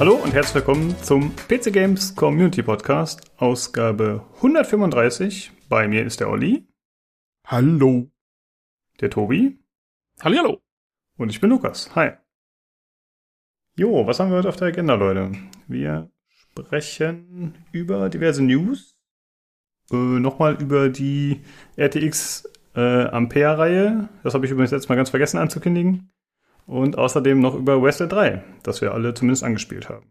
Hallo und herzlich willkommen zum PC Games Community Podcast, Ausgabe 135. Bei mir ist der Olli. Hallo. Der Tobi. Hallihallo. Und ich bin Lukas. Hi. Jo, was haben wir heute auf der Agenda, Leute? Wir sprechen über diverse News. Äh, Nochmal über die RTX äh, Ampere-Reihe. Das habe ich übrigens letztes Mal ganz vergessen anzukündigen. Und außerdem noch über Westland 3, das wir alle zumindest angespielt haben.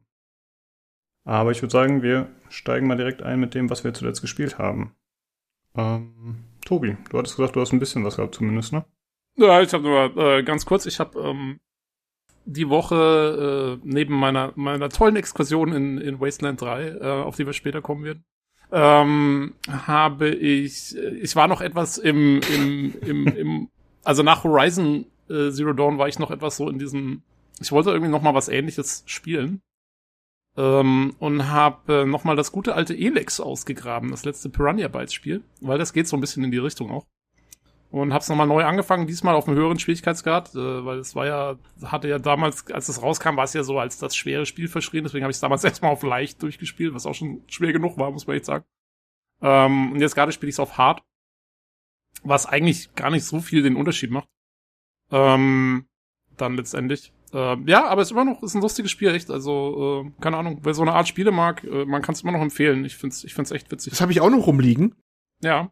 Aber ich würde sagen, wir steigen mal direkt ein mit dem, was wir zuletzt gespielt haben. Ähm, Tobi, du hattest gesagt, du hast ein bisschen was gehabt zumindest, ne? Ja, ich habe nur äh, ganz kurz, ich habe ähm, die Woche äh, neben meiner meiner tollen Exkursion in, in Wasteland 3, äh, auf die wir später kommen werden, ähm, habe ich, ich war noch etwas im, im, im, im also nach Horizon äh, Zero Dawn war ich noch etwas so in diesem, ich wollte irgendwie noch mal was ähnliches spielen. Ähm, und habe äh, noch mal das gute alte Elex ausgegraben, das letzte Piranha Bytes Spiel, weil das geht so ein bisschen in die Richtung auch. Und hab's nochmal neu angefangen, diesmal auf einem höheren Schwierigkeitsgrad, äh, weil es war ja, hatte ja damals, als es rauskam, war es ja so als das schwere Spiel verschrien, deswegen habe ich es damals erstmal auf leicht durchgespielt, was auch schon schwer genug war, muss man echt sagen. Ähm, und jetzt gerade spiele ich es auf hart, was eigentlich gar nicht so viel den Unterschied macht. Ähm, dann letztendlich. Äh, ja, aber es ist immer noch, ist ein lustiges Spiel, echt. Also, äh, keine Ahnung, wer so eine Art Spiele mag, äh, man kann es immer noch empfehlen. Ich find's, ich find's echt witzig. Das habe ich auch noch rumliegen. Ja.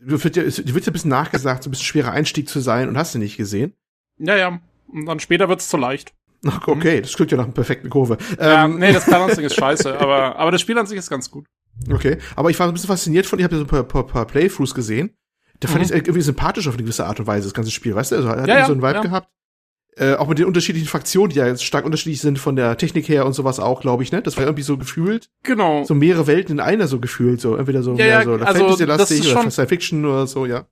Du wird ja, es wird ja ein bisschen nachgesagt, so ein bisschen schwerer Einstieg zu sein und hast du nicht gesehen. Ja, ja. Und dann später wird's zu leicht. Ach, okay, das klingt ja nach einer perfekten Kurve. Ja, Ähm, nee, das Balancing ist scheiße, aber, aber das Spiel an sich ist ganz gut. Okay, aber ich war ein bisschen fasziniert von, ich habe ja so ein paar, paar, paar Playthroughs gesehen. Da fand Mhm. ich es irgendwie sympathisch auf eine gewisse Art und Weise, das ganze Spiel, weißt du? Also hat Ja, so einen Vibe ja. gehabt. Äh, auch mit den unterschiedlichen Fraktionen, die ja jetzt stark unterschiedlich sind von der Technik her und sowas auch, glaube ich, ne? Das war irgendwie so gefühlt, Genau. so mehrere Welten in einer so gefühlt, so entweder so, Ja, mehr ja, so also, Fantasy-lastig oder Science Fiction oder so, ja.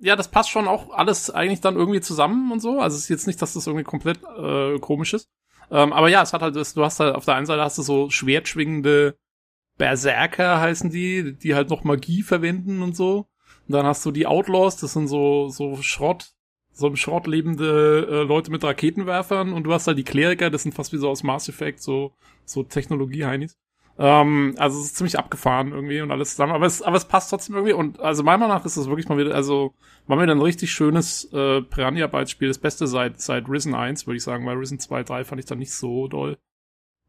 Ja, das passt schon auch alles eigentlich dann irgendwie zusammen und so. Also es ist jetzt nicht, dass das irgendwie komplett äh, komisch ist. Ähm, aber ja, es hat halt du hast halt auf der einen Seite hast du so schwertschwingende Berserker heißen die, die halt noch Magie verwenden und so. Und dann hast du die Outlaws, das sind so, so Schrott, so im Schrott lebende äh, Leute mit Raketenwerfern und du hast halt die Kleriker, das sind fast wie so aus Mass Effect, so, so Technologie-Heinis. Ähm, also es ist ziemlich abgefahren irgendwie und alles zusammen, aber es, aber es passt trotzdem irgendwie und also meiner Meinung nach ist es wirklich mal wieder, also war wieder ein richtig schönes äh, Piranha Bytes Spiel, das Beste seit seit Risen 1, würde ich sagen, weil Risen 2, 3 fand ich dann nicht so doll.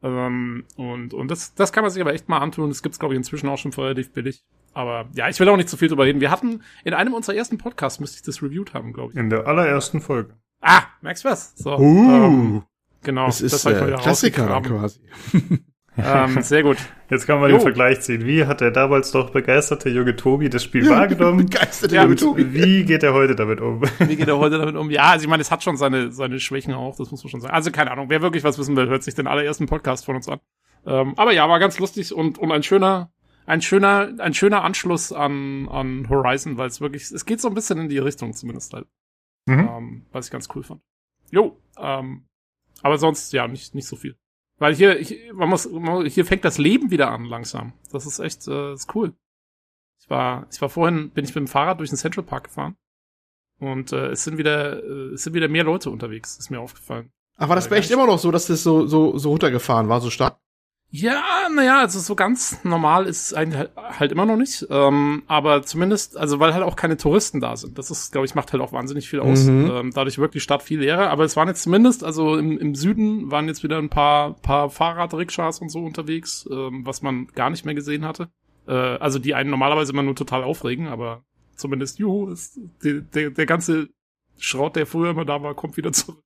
Ähm, und und das das kann man sich aber echt mal antun, das gibt's glaube ich inzwischen auch schon relativ billig. Aber ja, ich will auch nicht zu viel drüber reden. Wir hatten in einem unserer ersten Podcasts müsste ich das reviewed haben, glaube ich. In der allerersten Folge. Ah, merkst du was? So, Uh, ähm, genau. das ist mal äh, Klassiker quasi. Ähm, sehr gut. Jetzt kann man Jo. den Vergleich ziehen. Wie hat der damals doch begeisterte junge Tobi das Spiel wahrgenommen? Begeisterte Ja, junge Tobi. Wie geht er heute damit um? Wie geht er heute damit um? Ja, also ich meine, es hat schon seine, seine Schwächen auch, das muss man schon sagen. Also keine Ahnung, wer wirklich was wissen will, hört sich den allerersten Podcast von uns an. Ähm, aber ja, war ganz lustig und, und ein schöner, ein schöner, ein schöner Anschluss an, an Horizon, weil es wirklich, es geht so ein bisschen in die Richtung zumindest halt, Mhm. ähm, was ich ganz cool fand. Jo, ähm, aber sonst, ja, nicht, nicht so viel. Weil hier, ich, man muss, hier fängt das Leben wieder an langsam. Das ist echt, äh, ist cool. Ich war, ich war vorhin, bin ich mit dem Fahrrad durch den Central Park gefahren. Und äh, es sind wieder, äh, es sind wieder mehr Leute unterwegs, ist mir aufgefallen. Ach, war das bei echt immer noch so, dass das so, so, so runtergefahren war, so stark? Ja, naja, also so ganz normal ist es eigentlich halt, halt immer noch nicht. Ähm, aber zumindest, also weil halt auch keine Touristen da sind. Das ist, glaube ich, macht halt auch wahnsinnig viel aus. Mhm. Ähm, dadurch wirkt die Stadt viel leerer. Aber es waren jetzt zumindest, also im, im Süden waren jetzt wieder ein paar, paar Fahrradrikschas und so unterwegs, ähm, was man gar nicht mehr gesehen hatte. Äh, also die einen normalerweise immer nur total aufregen, aber zumindest, juhu, ist, der, der, der ganze Schrott, der früher immer da war, kommt wieder zurück.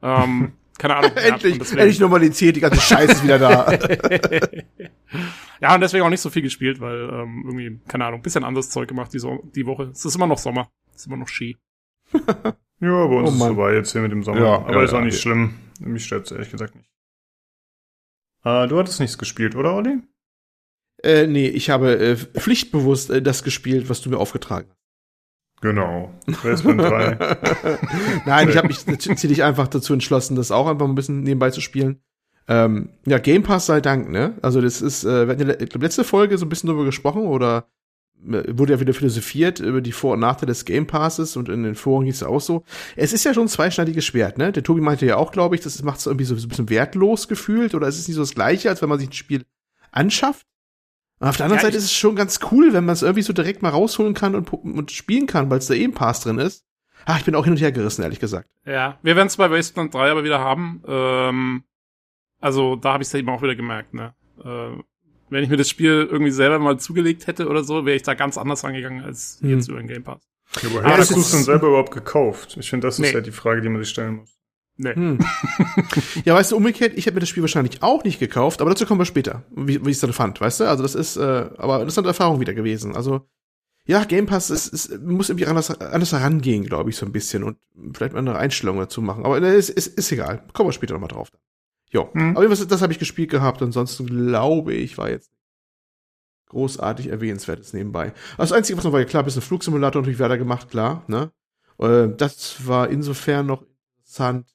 Ähm, keine Ahnung. endlich, endlich Normalität, die ganze Scheiße ist wieder da. ja, und deswegen auch nicht so viel gespielt, weil ähm, irgendwie, keine Ahnung, bisschen anderes Zeug gemacht die, so die Woche. Es ist immer noch Sommer. Es ist immer noch Ski. Ja, bei uns Oh ist es vorbei jetzt hier mit dem Sommer. Ja, Aber ja, ist auch ja. nicht schlimm. Mich stört's ehrlich gesagt nicht. Äh, du hattest nichts gespielt, oder, Olli? äh, nee, ich habe äh, pflichtbewusst äh, das gespielt, was du mir aufgetragen hast. Genau. Wasteland 3. Nein, ich habe mich tatsächlich einfach dazu entschlossen, das auch einfach ein bisschen nebenbei zu spielen. Ähm, ja, Game Pass sei Dank, ne? Also das ist, äh, wir hatten ja letzte Folge so ein bisschen drüber gesprochen oder wurde ja wieder philosophiert über die Vor- und Nachteile des Game Passes und in den Foren hieß es auch so. Es ist ja schon ein zweischneidiges Schwert, ne? Der Tobi meinte ja auch, glaube ich, das macht es irgendwie so, so ein bisschen wertlos gefühlt oder es ist nicht so das Gleiche, als wenn man sich ein Spiel anschafft. Und auf der anderen Ja, Seite ist es schon ganz cool, wenn man es irgendwie so direkt mal rausholen kann und, und spielen kann, weil es da eben Pass drin ist. Ach, ich bin auch hin und her gerissen, ehrlich gesagt. Ja, wir werden es bei Wasteland 3 aber wieder haben. Ähm, also da habe ich es eben auch wieder gemerkt, ne? Äh, wenn ich mir das Spiel irgendwie selber mal zugelegt hätte oder so, wäre ich da ganz anders rangegangen als Hm. jetzt über den Game Pass. Ja, Aber hast das du es denn selber überhaupt gekauft? Ich finde, das ist Nee. ja die Frage, die man sich stellen muss. Nee. Hm. ja, weißt du, umgekehrt, ich hätte mir das Spiel wahrscheinlich auch nicht gekauft, aber dazu kommen wir später, wie, wie ich es dann fand, weißt du? Also das ist, äh, aber das eine Erfahrung wieder gewesen. Also ja, Game Pass ist, ist, muss irgendwie anders, anders herangehen, glaube ich, so ein bisschen und vielleicht mal eine Einstellung dazu machen. Aber äh, ist, ist, ist egal. Kommen wir später nochmal drauf. Jo. Hm. Aber was, das habe ich gespielt gehabt. Ansonsten glaube ich, war jetzt großartig erwähnenswertes nebenbei. Also das Einzige, was noch war, ja klar, bisschen Flugsimulator natürlich weiter gemacht, klar, ne? Äh, das war insofern noch interessant,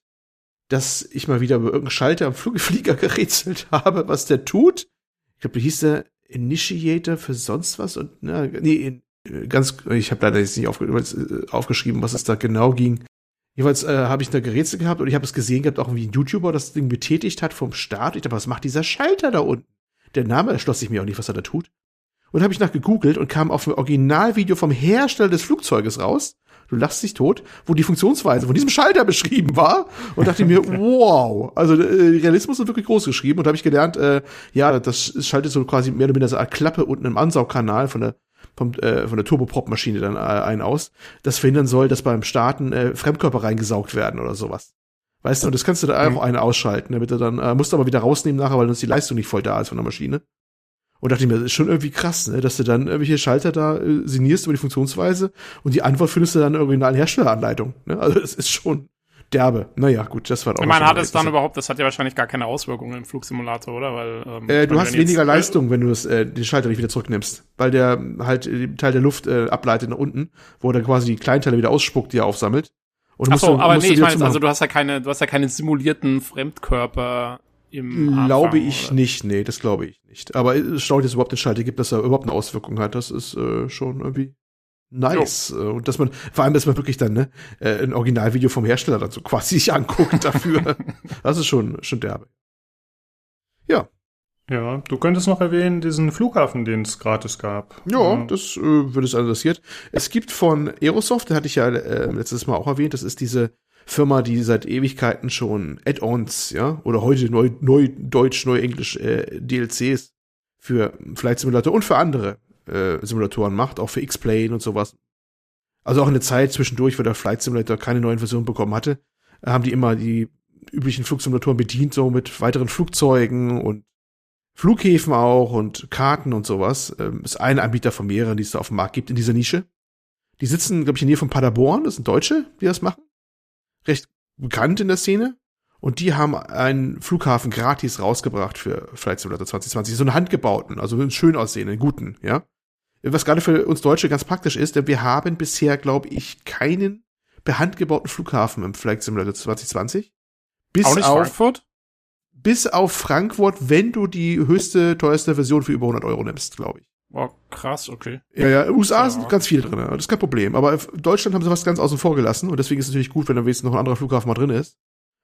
dass ich mal wieder über irgendeinen Schalter am Flugflieger gerätselt habe, was der tut. Ich glaube, hieß der Initiator für sonst was und na, nee, äh, ganz ich habe leider jetzt nicht äh, aufgeschrieben, was es da genau ging. Jeweils äh, habe ich da gerätselt gehabt und ich habe es gesehen gehabt, auch wie ein YouTuber das Ding betätigt hat vom Start. Ich dachte, was macht dieser Schalter da unten? Der Name erschloss sich mir auch nicht, was er da tut. Und habe ich nach gegoogelt und kam auf ein Originalvideo vom Hersteller des Flugzeuges raus. Du lachst dich tot, wo die Funktionsweise von diesem Schalter beschrieben war und dachte mir, wow, also äh, Realismus ist wirklich groß geschrieben und da habe ich gelernt, äh, ja, das schaltet so quasi mehr oder weniger so eine Klappe unten im Ansaugkanal von der vom, äh, von der Turboprop-Maschine dann äh, ein aus, das verhindern soll, dass beim Starten äh, Fremdkörper reingesaugt werden oder sowas. Weißt du, und das kannst du da einfach eine ausschalten, damit du dann, äh, musst du aber wieder rausnehmen nachher, weil sonst die Leistung nicht voll da ist von der Maschine. Und dachte ich mir, das ist schon irgendwie krass, ne, dass du dann irgendwelche Schalter da äh, signierst über die Funktionsweise und die Antwort findest du dann in der originalen Herstelleranleitung. Ne? Also das ist schon derbe. Naja, gut, das war auch Ich meine, hat es dann überhaupt, das hat ja wahrscheinlich gar keine Auswirkungen im Flugsimulator, oder? Weil, ähm, Äh, du hast weniger Leistung, wenn du das, äh, den Schalter nicht wieder zurücknimmst, weil der halt äh, den Teil der Luft äh, ableitet nach unten, wo er dann quasi die Kleinteile wieder ausspuckt, die er aufsammelt. Und du Ach so, aber nee, ich meine, also du hast ja keine, du hast ja keinen simulierten Fremdkörper im Glaube Anfang, ich oder? nicht, nee, das glaube ich nicht. Aber es schaut jetzt überhaupt den Schalter gibt, dass er überhaupt eine Auswirkung hat, das ist äh, schon irgendwie nice. Äh, Und dass man, vor allem, dass man wirklich dann ne, äh, ein Originalvideo vom Hersteller dazu quasi sich anguckt dafür. das ist schon, schon derbe. Ja, Ja, du könntest noch erwähnen, diesen Flughafen, den es gratis gab. Ja, Ähm, das äh, würde es interessiert. Es gibt von Aerosoft, den hatte ich ja äh, letztes Mal auch erwähnt, das ist diese Firma, die seit Ewigkeiten schon Add-ons, ja, oder heute neu, neu Deutsch, neu Englisch äh, DLCs für Flight Simulator und für andere äh, Simulatoren macht, auch für X-Plane und sowas. Also auch in der Zeit zwischendurch, wo der Flight Simulator keine neuen Versionen bekommen hatte, äh, haben die immer die üblichen Flugsimulatoren bedient, so mit weiteren Flugzeugen und Flughäfen auch und Karten und sowas. Ähm, ist ein Anbieter von mehreren, die es da auf dem Markt gibt in dieser Nische. Die sitzen, glaube ich, in der Nähe von Paderborn. Das sind Deutsche, die das machen. Recht bekannt in der Szene. Und die haben einen Flughafen gratis rausgebracht für Flight Simulator 2020. So einen handgebauten, also einen schön aussehenden, guten, ja. Was gerade für uns Deutsche ganz praktisch ist, denn wir haben bisher, glaube ich, keinen per Hand gebauten Flughafen im Flight Simulator 2020. Bis Auch nicht auf Frankfurt? bis auf Frankfurt, wenn du die höchste, teuerste Version für über 100 Euro nimmst, glaube ich. Oh, krass, okay. Ja, ja, USA Ja. sind ganz viele drin, das ist kein Problem. Aber Deutschland haben sie was ganz außen vor gelassen und deswegen ist es natürlich gut, wenn da wenigstens noch ein anderer Flughafen mal drin ist.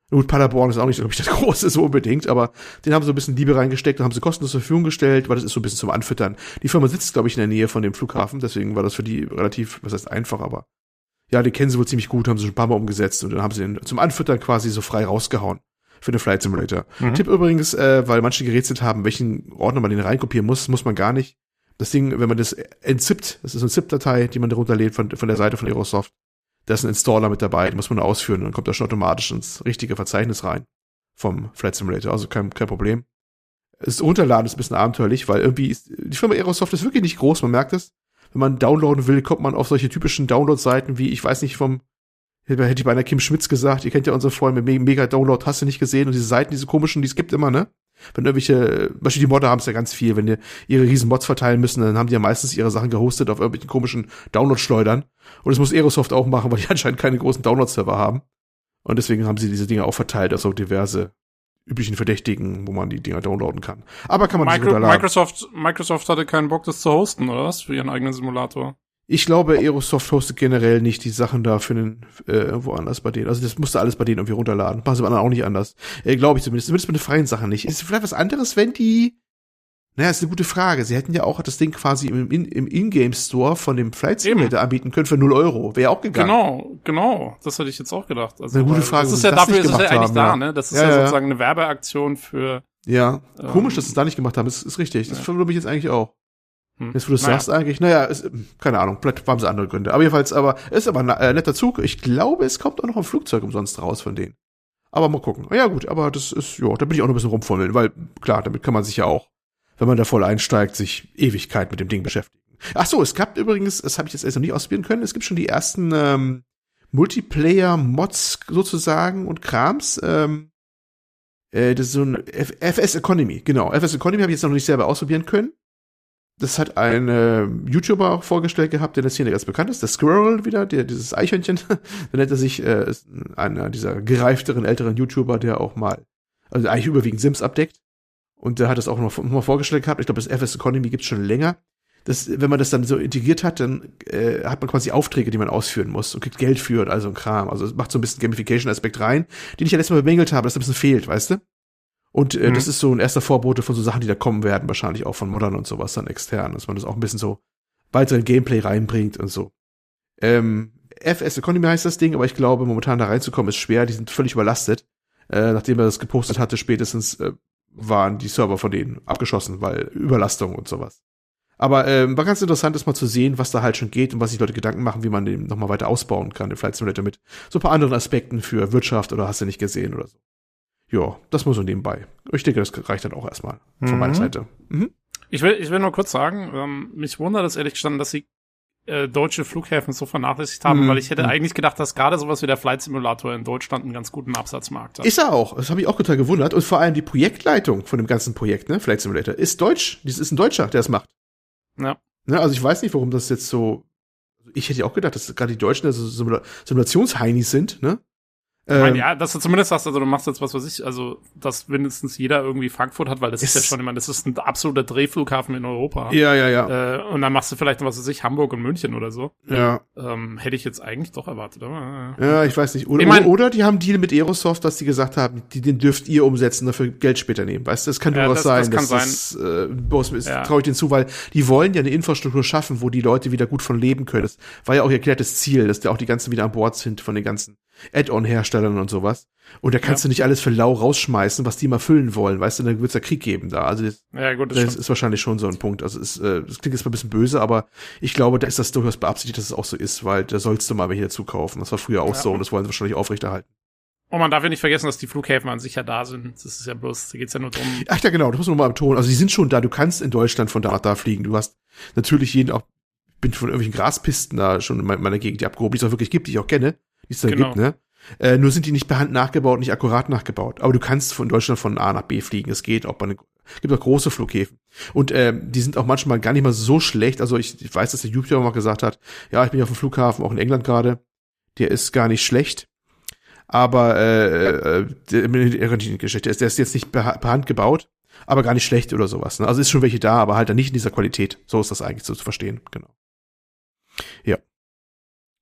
Gut, Paderborn ist auch nicht, glaube ich, das große so unbedingt, aber den haben sie so ein bisschen Liebe reingesteckt und haben sie kostenlos zur Verfügung gestellt, weil das ist so ein bisschen zum Anfüttern. Die Firma sitzt, glaube ich, in der Nähe von dem Flughafen, deswegen war das für die relativ, was heißt einfach, aber ja, die kennen sie wohl ziemlich gut, haben sie schon ein paar Mal umgesetzt und dann haben sie den zum Anfüttern quasi so frei rausgehauen für den Flight Simulator. Mhm. Tipp übrigens, äh, weil manche gerätselt haben, welchen Ordner man den reinkopieren muss, muss man gar nicht. Das Ding, wenn man das entzippt, das ist eine ZIP-Datei, die man darunter lädt von, von der Seite von Aerosoft, da ist ein Installer mit dabei, den muss man ausführen und dann kommt er schon automatisch ins richtige Verzeichnis rein vom Flight Simulator, also kein, kein Problem. Das Runterladen ist ein bisschen abenteuerlich, weil irgendwie ist, die Firma Aerosoft ist wirklich nicht groß, man merkt es. Wenn man downloaden will, kommt man auf solche typischen Download-Seiten wie, ich weiß nicht, vom, hätte ich bei einer Kim Schmitz gesagt, ihr kennt ja unsere Freunde Mega Download, hast du nicht gesehen und diese Seiten, diese komischen, die es gibt immer, ne? Wenn irgendwelche, zum Beispiel die Modder haben es ja ganz viel, wenn die ihre riesen Mods verteilen müssen, dann haben die ja meistens ihre Sachen gehostet auf irgendwelchen komischen Download-Schleudern. Und das muss Aerosoft auch machen, weil die anscheinend keine großen Download-Server haben. Und deswegen haben sie diese Dinge auch verteilt auf so diverse üblichen Verdächtigen, wo man die Dinger downloaden kann. Aber kann man Micro nicht runterladen. Microsoft, Microsoft hatte keinen Bock, das zu hosten, oder was? Für ihren eigenen Simulator. Ich glaube, Aerosoft hostet generell nicht die Sachen da für den, äh, woanders bei denen. Also das musste alles bei denen irgendwie runterladen. Machen sie bei anderen auch nicht anders. Äh, glaube ich zumindest. Zumindest bei den freien Sachen nicht. Ist vielleicht was anderes, wenn die naja, ist eine gute Frage. Sie hätten ja auch das Ding quasi im, im Ingame-Store von dem Flight Simulator anbieten können für 0 Euro. Wäre auch gegangen. Genau, genau. Das hätte ich jetzt auch gedacht. Also, Eine gute Frage, Das ist ja das dafür ist es ja eigentlich haben, da, ne? Das ist Ja, ja, ja, ja. sozusagen eine Werbeaktion für. Ja, Ähm, komisch, dass sie es da nicht gemacht haben. Das ist richtig. Das ja. mich jetzt eigentlich auch. Hm. Jetzt, wo du es Naja. sagst, eigentlich, naja, ist, keine Ahnung, vielleicht haben sie andere Gründe. Aber jedenfalls, aber ist aber ein äh, netter Zug. Ich glaube, es kommt auch noch ein Flugzeug umsonst raus von denen. Aber mal gucken. Ja, gut, aber das ist, ja, da bin ich auch noch ein bisschen rumfummeln, weil, klar, damit kann man sich ja auch, wenn man da voll einsteigt, sich Ewigkeit mit dem Ding beschäftigen. Ach so, es gab übrigens, das habe ich jetzt erst noch nicht ausprobieren können, es gibt schon die ersten ähm, Multiplayer-Mods sozusagen und Krams. Ähm, äh, das ist so ein F FS Economy, genau. FS Economy habe ich jetzt noch nicht selber ausprobieren können. Das hat ein äh, YouTuber auch vorgestellt gehabt, der in der Szene ganz bekannt ist, der Squirrel wieder, der dieses Eichhörnchen. der nennt er sich, äh, einer dieser gereifteren, älteren YouTuber, der auch mal, also eigentlich überwiegend Sims abdeckt. Und der hat das auch noch mal vorgestellt gehabt. Ich glaube, das FS Economy gibt's schon länger. Das, wenn man das dann so integriert hat, dann äh, hat man quasi Aufträge, die man ausführen muss und kriegt Geld für und all so ein Kram. Also es macht so ein bisschen Gamification-Aspekt rein, den ich ja letztes Mal bemängelt habe, dass ein bisschen fehlt, weißt du? Und äh, Mhm. das ist so ein erster Vorbote von so Sachen, die da kommen werden, wahrscheinlich auch von Modern und sowas dann extern, dass man das auch ein bisschen so weiteren Gameplay reinbringt und so. Ähm, FS Economy heißt das Ding, aber ich glaube, momentan da reinzukommen ist schwer, die sind völlig überlastet. Äh, nachdem er das gepostet hatte, spätestens äh, waren die Server von denen abgeschossen, weil Überlastung und sowas. Aber ähm, war ganz interessant, das mal zu sehen, was da halt schon geht und was sich Leute Gedanken machen, wie man den nochmal weiter ausbauen kann, den Flight Simulator mit so ein paar anderen Aspekten für Wirtschaft oder hast du nicht gesehen oder so. Ja, das muss so nebenbei. Ich denke, das reicht dann auch erstmal von Mhm. meiner Seite. Mhm. Ich will, ich will nur kurz sagen, ähm, mich wundert es ehrlich gestanden, dass sie äh, deutsche Flughäfen so vernachlässigt haben, Mhm. weil ich hätte Mhm. eigentlich gedacht, dass gerade sowas wie der Flight Simulator in Deutschland einen ganz guten Absatzmarkt hat. Ist er auch. Das habe ich auch total gewundert. Und vor allem die Projektleitung von dem ganzen Projekt, ne, Flight Simulator, ist deutsch. Das ist ein Deutscher, der es macht. Ja. Ne, also ich weiß nicht, warum das jetzt so. Ich hätte ja auch gedacht, dass gerade die Deutschen also Simula Simulationsheinis sind, ne? Ich meine, Ähm, ja, dass du zumindest sagst, also du machst jetzt was weiß ich, also dass mindestens jeder irgendwie Frankfurt hat, weil das ist, Ist- ja schon, ich meine, das ist ein absoluter Drehflughafen in Europa. ja, ja, ja. Äh, und dann machst du vielleicht noch was weiß ich, Hamburg und München oder so. ja. Ähm, hätte ich jetzt eigentlich doch erwartet, aber äh, Ja, ich weiß nicht. Oder, Ich mein- oder die haben Deal mit Aerosoft, dass die gesagt haben, die, den dürft ihr umsetzen, dafür Geld später nehmen. Weißt du, das kann Ja, durchaus das- das sein. kann sein. Das, äh, bloß ist, Ja. traue ich denen zu, weil die wollen ja eine Infrastruktur schaffen, wo die Leute wieder gut von leben können. Das war ja auch ihr erklärtes Ziel, dass da auch die ganzen wieder an Bord sind von den ganzen Add-on-Herstellern und sowas. Und da kannst Ja. du nicht alles für lau rausschmeißen, was die mal füllen wollen. Weißt du, dann wird's ja Krieg geben da. Also das, ja gut, das, das ist wahrscheinlich schon so ein Punkt. Also es, äh, das klingt jetzt mal ein bisschen böse, aber ich glaube, da ist das durchaus beabsichtigt, dass es auch so ist, weil da sollst du mal welche dazu kaufen. Das war früher auch Ja. so und das wollen sie wahrscheinlich aufrechterhalten. Und man darf ja nicht vergessen, dass die Flughäfen an sich ja da sind. Das ist ja bloß, da geht's ja nur drum. Ach ja, genau, das muss man mal betonen. Also die sind schon da, du kannst in Deutschland von da nach da fliegen. Du hast natürlich jeden auch, bin von irgendwelchen Graspisten da schon in me- meiner Gegend die abgehoben, die es auch wirklich gibt, die ich auch kenne, die es da Genau. gibt, ne? Äh, nur sind die nicht per Hand nachgebaut, nicht akkurat nachgebaut. Aber du kannst von Deutschland von A nach B fliegen. Es geht auch bei gibt auch große Flughäfen. Und ähm, die sind auch manchmal gar nicht mal so schlecht. Also ich, ich weiß, dass der YouTuber mal gesagt hat, ja, ich bin ja auf dem Flughafen, auch in England gerade. Der ist gar nicht schlecht. Aber äh, äh, der, der, Geschichte ist, der ist jetzt nicht per, per Hand gebaut, aber gar nicht schlecht oder sowas. Ne? Also ist schon welche da, aber halt dann nicht in dieser Qualität. So ist das eigentlich so zu verstehen. Genau.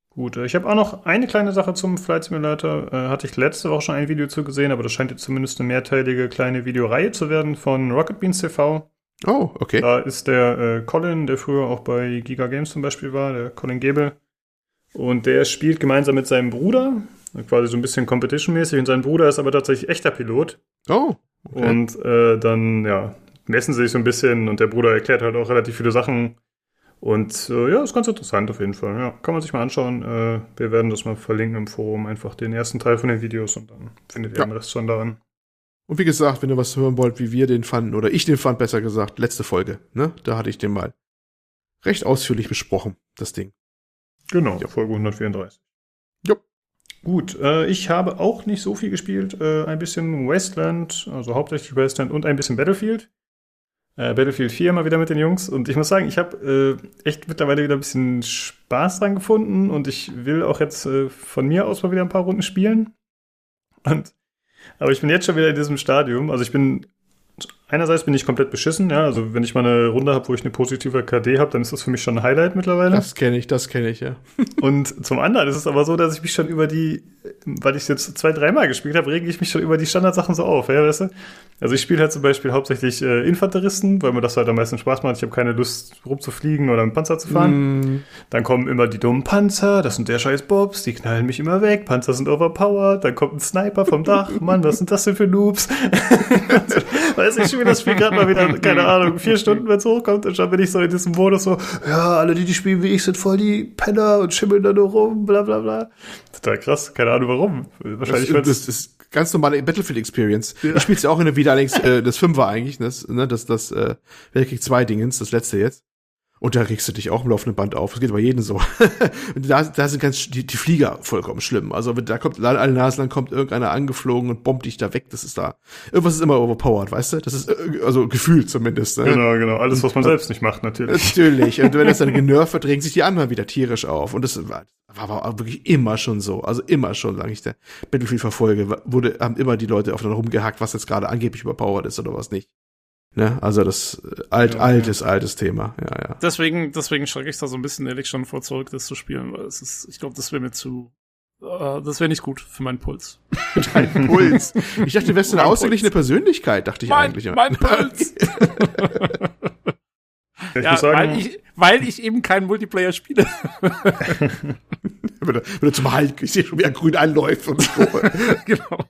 Gut, äh, ich habe auch noch eine kleine Sache zum Flight Simulator. Äh, hatte ich letzte Woche schon ein Video zu gesehen, aber das scheint jetzt zumindest eine mehrteilige kleine Videoreihe zu werden von Rocket Beans TV. Oh, okay. Da ist der äh, Colin, der früher auch bei Giga Games zum Beispiel war, der Colin Gebel. Und der spielt gemeinsam mit seinem Bruder, quasi so ein bisschen Competition-mäßig. Und sein Bruder ist aber tatsächlich echter Pilot. Oh, okay. Und äh, dann, ja, messen sie sich so ein bisschen und der Bruder erklärt halt auch relativ viele Sachen. Und äh, ja, ist ganz interessant auf jeden Fall. Ja, kann man sich mal anschauen. Äh, wir werden das mal verlinken im Forum, einfach den ersten Teil von den Videos und dann findet ihr Ja. den Rest schon daran. Und wie gesagt, wenn ihr was hören wollt, wie wir den fanden, oder ich den fand, besser gesagt, letzte Folge, ne? Da hatte ich den mal recht ausführlich besprochen, das Ding. Genau, Ja. Folge 134. Jupp. Gut, äh, ich habe auch nicht so viel gespielt. Äh, ein bisschen Wasteland, also hauptsächlich Wasteland und ein bisschen Battlefield. Äh, Battlefield 4 mal wieder mit den Jungs. Und ich muss sagen, ich habe äh, echt mittlerweile wieder ein bisschen Spaß dran gefunden. Und ich will auch jetzt äh, von mir aus mal wieder ein paar Runden spielen. Und Aber ich bin jetzt schon wieder in diesem Stadium. Also ich bin einerseits bin ich komplett beschissen, ja. Also wenn ich mal eine Runde habe, wo ich eine positive KD habe, dann ist das für mich schon ein Highlight mittlerweile. Das kenne ich, das kenne ich, ja. Und zum anderen ist es aber so, dass ich mich schon über die, weil ich jetzt zwei, dreimal gespielt habe, rege ich mich schon über die Standardsachen so auf, ja, weißt du? Also ich spiele halt zum Beispiel hauptsächlich äh, Infanteristen, weil mir das halt am meisten Spaß macht. Ich habe keine Lust rumzufliegen oder mit Panzer zu fahren. Mm, Dann kommen immer die dummen Panzer, das sind der scheiß Bobs, die knallen mich immer weg, Panzer sind overpowered, dann kommt ein Sniper vom Dach, Mann, was sind das denn für Noobs? Weiß ich spiele das Spiel gerade mal wieder, keine Ahnung, vier Stunden, wenn es hochkommt, und schon bin ich so in diesem Modus so, ja, alle, die die spielen wie ich, sind voll die Penner und schimmeln da nur rum, bla bla bla. Total krass, keine Ahnung warum. Wahrscheinlich, das, weil's- das ist ganz normale Battlefield-Experience. Ich spiele ja auch in der wieder allerdings äh, das Fünfer eigentlich, das, ne, das, das äh, Weltkrieg 2 Dingens, das letzte jetzt. Und da regst du dich auch im laufenden Band auf. Das geht bei jedem so. und da, da sind ganz die, die Flieger vollkommen schlimm. Also wenn da kommt alle Nasen, dann kommt irgendeiner angeflogen und bombt dich da weg. Das ist da. Irgendwas ist immer overpowered, weißt du? Das ist äh, also gefühlt zumindest. Ne? Genau, genau, alles, was man selbst nicht macht, natürlich. Natürlich. Und wenn das dann genervt wird, regen sich die anderen wieder tierisch auf. Und das war, war wirklich immer schon so. Also immer schon, solange ich der Battlefield verfolge, wurde, haben immer die Leute aufeinander rumgehackt, was jetzt gerade angeblich überpowered ist oder was nicht. Ne? Also das äh, alt, Ja, altes, altes Thema. Ja, ja. Deswegen, deswegen schrecke ich da so ein bisschen ehrlich schon vor zurück, das zu spielen, weil es ist, ich glaube, das wäre mir zu, äh, das wäre nicht gut für meinen Puls. Dein Puls. Ich dachte, du wärst eine ausgeglichene Persönlichkeit, dachte ich Mein, eigentlich. mein Puls! Ich ja, muss sagen, weil ich, weil ich eben keinen Multiplayer spiele. wenn, er, wenn er zum Halt, ich sehe schon, wie er grün anläuft und so. genau.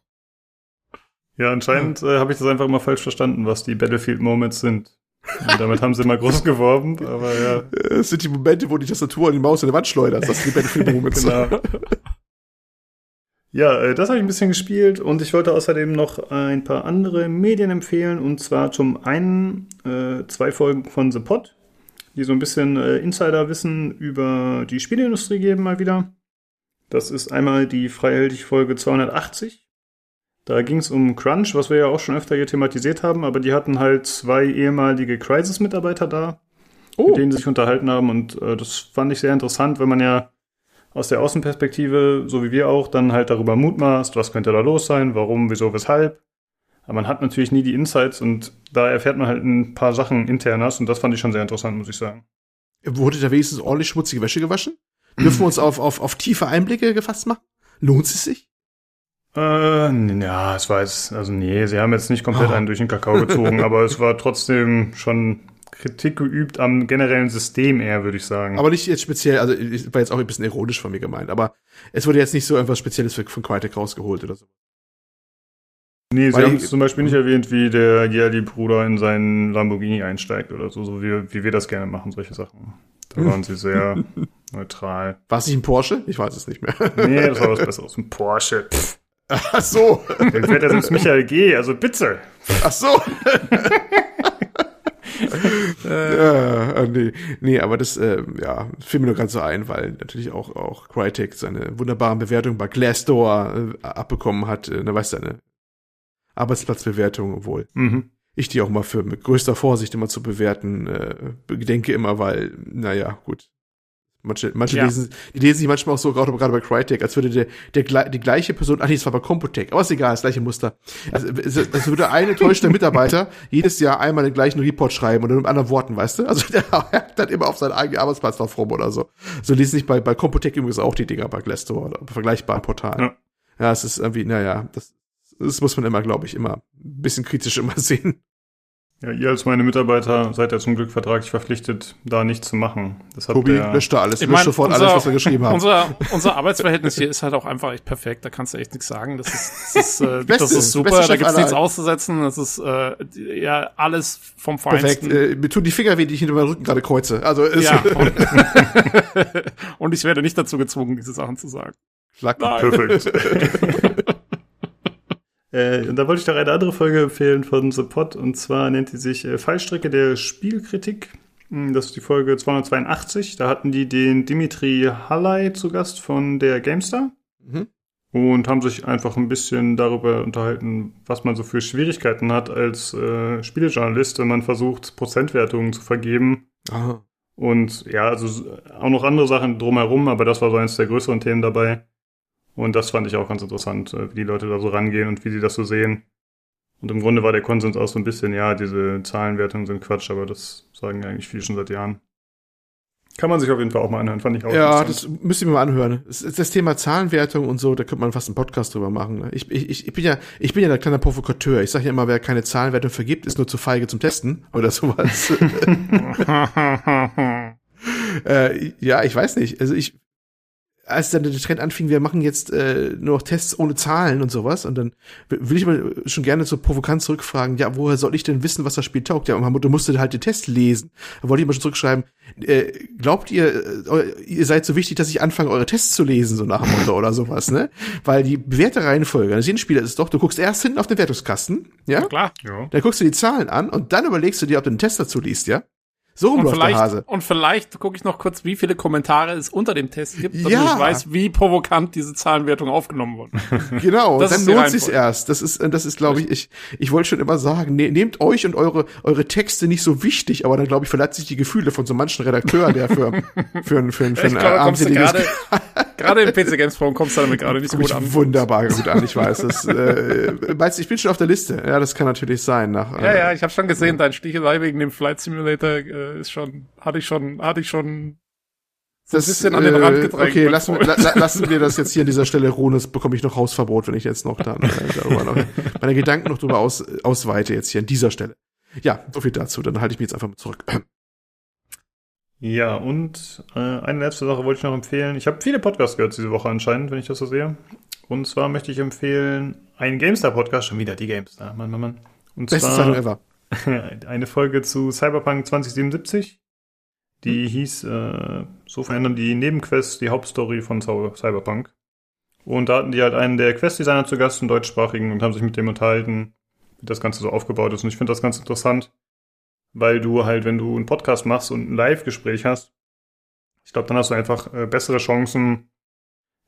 Ja, anscheinend äh, habe ich das einfach immer falsch verstanden, was die Battlefield Moments sind. Und damit haben sie immer groß geworben, aber ja, Es sind die Momente, wo die Tastatur und die Maus in die Wand schleudert. Das sind die Battlefield-Moments. genau. Ja, äh, das habe ich ein bisschen gespielt und ich wollte außerdem noch ein paar andere Medien empfehlen und zwar zum einen äh, zwei Folgen von The Pod, die so ein bisschen äh, Insiderwissen über die Spieleindustrie geben mal wieder. Das ist einmal die freihältig Folge 280. Da ging es um Crunch, was wir ja auch schon öfter hier thematisiert haben, aber die hatten halt zwei ehemalige Crisis-Mitarbeiter da, Oh, mit denen sie sich unterhalten haben und äh, das fand ich sehr interessant, wenn man ja aus der Außenperspektive, so wie wir auch, dann halt darüber mutmaßt, was könnte da los sein, warum, wieso, weshalb. Aber man hat natürlich nie die Insights und da erfährt man halt ein paar Sachen internas und das fand ich schon sehr interessant, muss ich sagen. wurde da wenigstens ordentlich schmutzige Wäsche gewaschen? Dürfen wir uns auf, auf, auf tiefe Einblicke gefasst machen? Lohnt es sich? Äh, ja, es war jetzt, also nee, sie haben jetzt nicht komplett Oh. einen durch den Kakao gezogen, aber es war trotzdem schon Kritik geübt am generellen System eher, würde ich sagen. Aber nicht jetzt speziell, also ich- war jetzt auch ein bisschen ironisch von mir gemeint, aber es wurde jetzt nicht so irgendwas Spezielles von Crytek rausgeholt oder so. nee, sie haben ich- zum Beispiel nicht erwähnt, wie der Yerli-Bruder in seinen Lamborghini einsteigt oder so, so wie, wie wir das gerne machen, solche Sachen. Da waren sie sehr neutral. War es nicht ein Porsche? Ich weiß es nicht mehr. Nee, das war was Besseres. Ein Porsche. Pff, Ach so. den fährt ja selbst Michael G., also bitte. Ach so. äh, äh, nee, nee, aber das, äh, ja, fiel mir nur ganz so ein, weil natürlich auch, auch Crytek seine wunderbaren Bewertungen bei Glassdoor äh, abbekommen hat. Äh, ne, weißt du, eine Arbeitsplatzbewertung, obwohl Mhm. ich die auch mal für mit größter Vorsicht immer zu bewerten äh, denke immer, weil, naja, gut. Manche, manche Ja. lesen, die lesen sich manchmal auch so, gerade gerade bei Crytek, als würde der, der die gleiche Person, ach nee, es war bei Computec, aber ist egal, das gleiche Muster. Also, es, es würde ein enttäuschter Mitarbeiter jedes Jahr einmal den gleichen Report schreiben oder mit anderen Worten, weißt du? Also der hackt dann immer auf seinen eigenen Arbeitsplatz drauf rum oder so. So lesen sich bei, bei Computec übrigens auch die Dinger bei Glassdoor oder vergleichbaren Portalen. Ja. Ja, es ist irgendwie, naja, das, das muss man immer, glaube ich, immer ein bisschen kritisch immer sehen. Ja, ihr als meine Mitarbeiter seid ja zum Glück vertraglich verpflichtet, da nichts zu machen. Das hat Tobi, der, löscht da alles, Ich löscht mein, sofort unser- alles, was wir geschrieben haben. Unser, unser Arbeitsverhältnis hier ist halt auch einfach echt perfekt. Da kannst du echt nichts sagen. Das ist, das ist, äh, Beste, das ist super. Da gibt's nichts auszusetzen. Das ist äh, ja alles vom Perfekt. Feinsten. Äh, mir tun die Finger weh, die ich hinter meinem Rücken gerade kreuze. Also ist Ja, und, und ich werde nicht dazu gezwungen, diese Sachen zu sagen. Nein. Perfekt. äh, und da wollte ich noch eine andere Folge empfehlen von The Pod und zwar nennt die sich äh, Fallstrecke der Spielkritik. Hm, Das ist die Folge 282. Da hatten die den Dimitri Halley zu Gast von der GameStar Mhm. und haben sich einfach ein bisschen darüber unterhalten, was man so für Schwierigkeiten hat als äh, Spielejournalist, wenn man versucht, Prozentwertungen zu vergeben. Aha. Und ja, also auch noch andere Sachen drumherum, aber das war so eins der größeren Themen dabei. Und das fand ich auch ganz interessant, äh, wie die Leute da so rangehen und wie sie das so sehen. Und im Grunde war der Konsens auch so ein bisschen, ja, diese Zahlenwertungen sind Quatsch, aber das sagen eigentlich viele schon seit Jahren. Kann man sich auf jeden Fall auch mal anhören, fand ich auch Ja, das müsst ihr mir mal anhören. Das, das Thema Zahlenwertung und so, da könnte man fast einen Podcast drüber machen. Ne? Ich, ich, ich bin ja, ich bin ja der kleine Provokateur. Ich sage ja immer, wer keine Zahlenwertung vergibt, ist nur zu feige zum Testen oder sowas. äh, ja, ich weiß nicht. Also ich, als dann der Trend anfing, wir machen jetzt äh, nur noch Tests ohne Zahlen und sowas, und dann will ich mal schon gerne so provokant zurückfragen, ja, woher soll ich denn wissen, was das Spiel taugt? Ja, und du musst halt den Test lesen. Da wollte ich mal schon zurückschreiben, äh, glaubt ihr, äh, ihr seid so wichtig, dass ich anfange, eure Tests zu lesen, so nach dem Motto oder sowas, ne? Weil die bewährte Reihenfolge eines jeden Spielers ist doch, du guckst erst hinten auf den Wertungskasten, ja? Ja, klar. Ja. Dann guckst du die Zahlen an und dann überlegst du dir, ob du einen Test dazu liest, ja? So rum Und läuft der vielleicht, Hase. und vielleicht gucke ich noch kurz, wie viele Kommentare es unter dem Test gibt, damit Ja. ich weiß, wie provokant diese Zahlenwertung aufgenommen wurde. Genau, Das dann lohnt sich's erst. Das ist, das ist, glaube ich, ich, ich wollte schon immer sagen, ne, nehmt euch und eure, eure Texte nicht so wichtig, aber dann, glaube ich, verletzt sich die Gefühle von so manchen Redakteur, der für, für, für, für Ich ein äh, armseliges- gerade, im PC Games Forum kommst du damit gerade nicht so gut an. wunderbar gut an, ich weiß. Das, äh, meinst du, ich bin schon auf der Liste. Ja, das kann natürlich sein. Nach, Ja, äh, ja, ich habe schon gesehen, dein Stichelei wegen dem Flight Simulator äh, ist schon, hatte ich schon, hatte ich schon so ein bisschen an den Rand gedrängt. Okay, lassen, la, la- lassen wir das jetzt hier an dieser Stelle ruhen. Das bekomme ich noch Hausverbot, wenn ich jetzt noch dann äh, darüber noch, meine Gedanken noch darüber aus, ausweite jetzt hier an dieser Stelle. Ja, so viel dazu. Dann halte ich mich jetzt einfach mal zurück. Ja, und äh, eine letzte Sache wollte ich noch empfehlen. Ich habe viele Podcasts gehört diese Woche anscheinend, wenn ich das so sehe. Und zwar möchte ich empfehlen einen GameStar-Podcast, schon wieder die GameStar, Mann, Mann, Mann. Und Beste Zeitung ever. eine Folge zu Cyberpunk 2077. Die hieß äh, So verändern die Nebenquests die Hauptstory von Cy- Cyberpunk. Und da hatten die halt einen der Questdesigner zu Gast, einen deutschsprachigen, und haben sich mit dem unterhalten, wie das Ganze so aufgebaut ist. Und ich finde das ganz interessant, weil du halt, wenn du einen Podcast machst und ein Live-Gespräch hast, ich glaube, dann hast du einfach äh, bessere Chancen,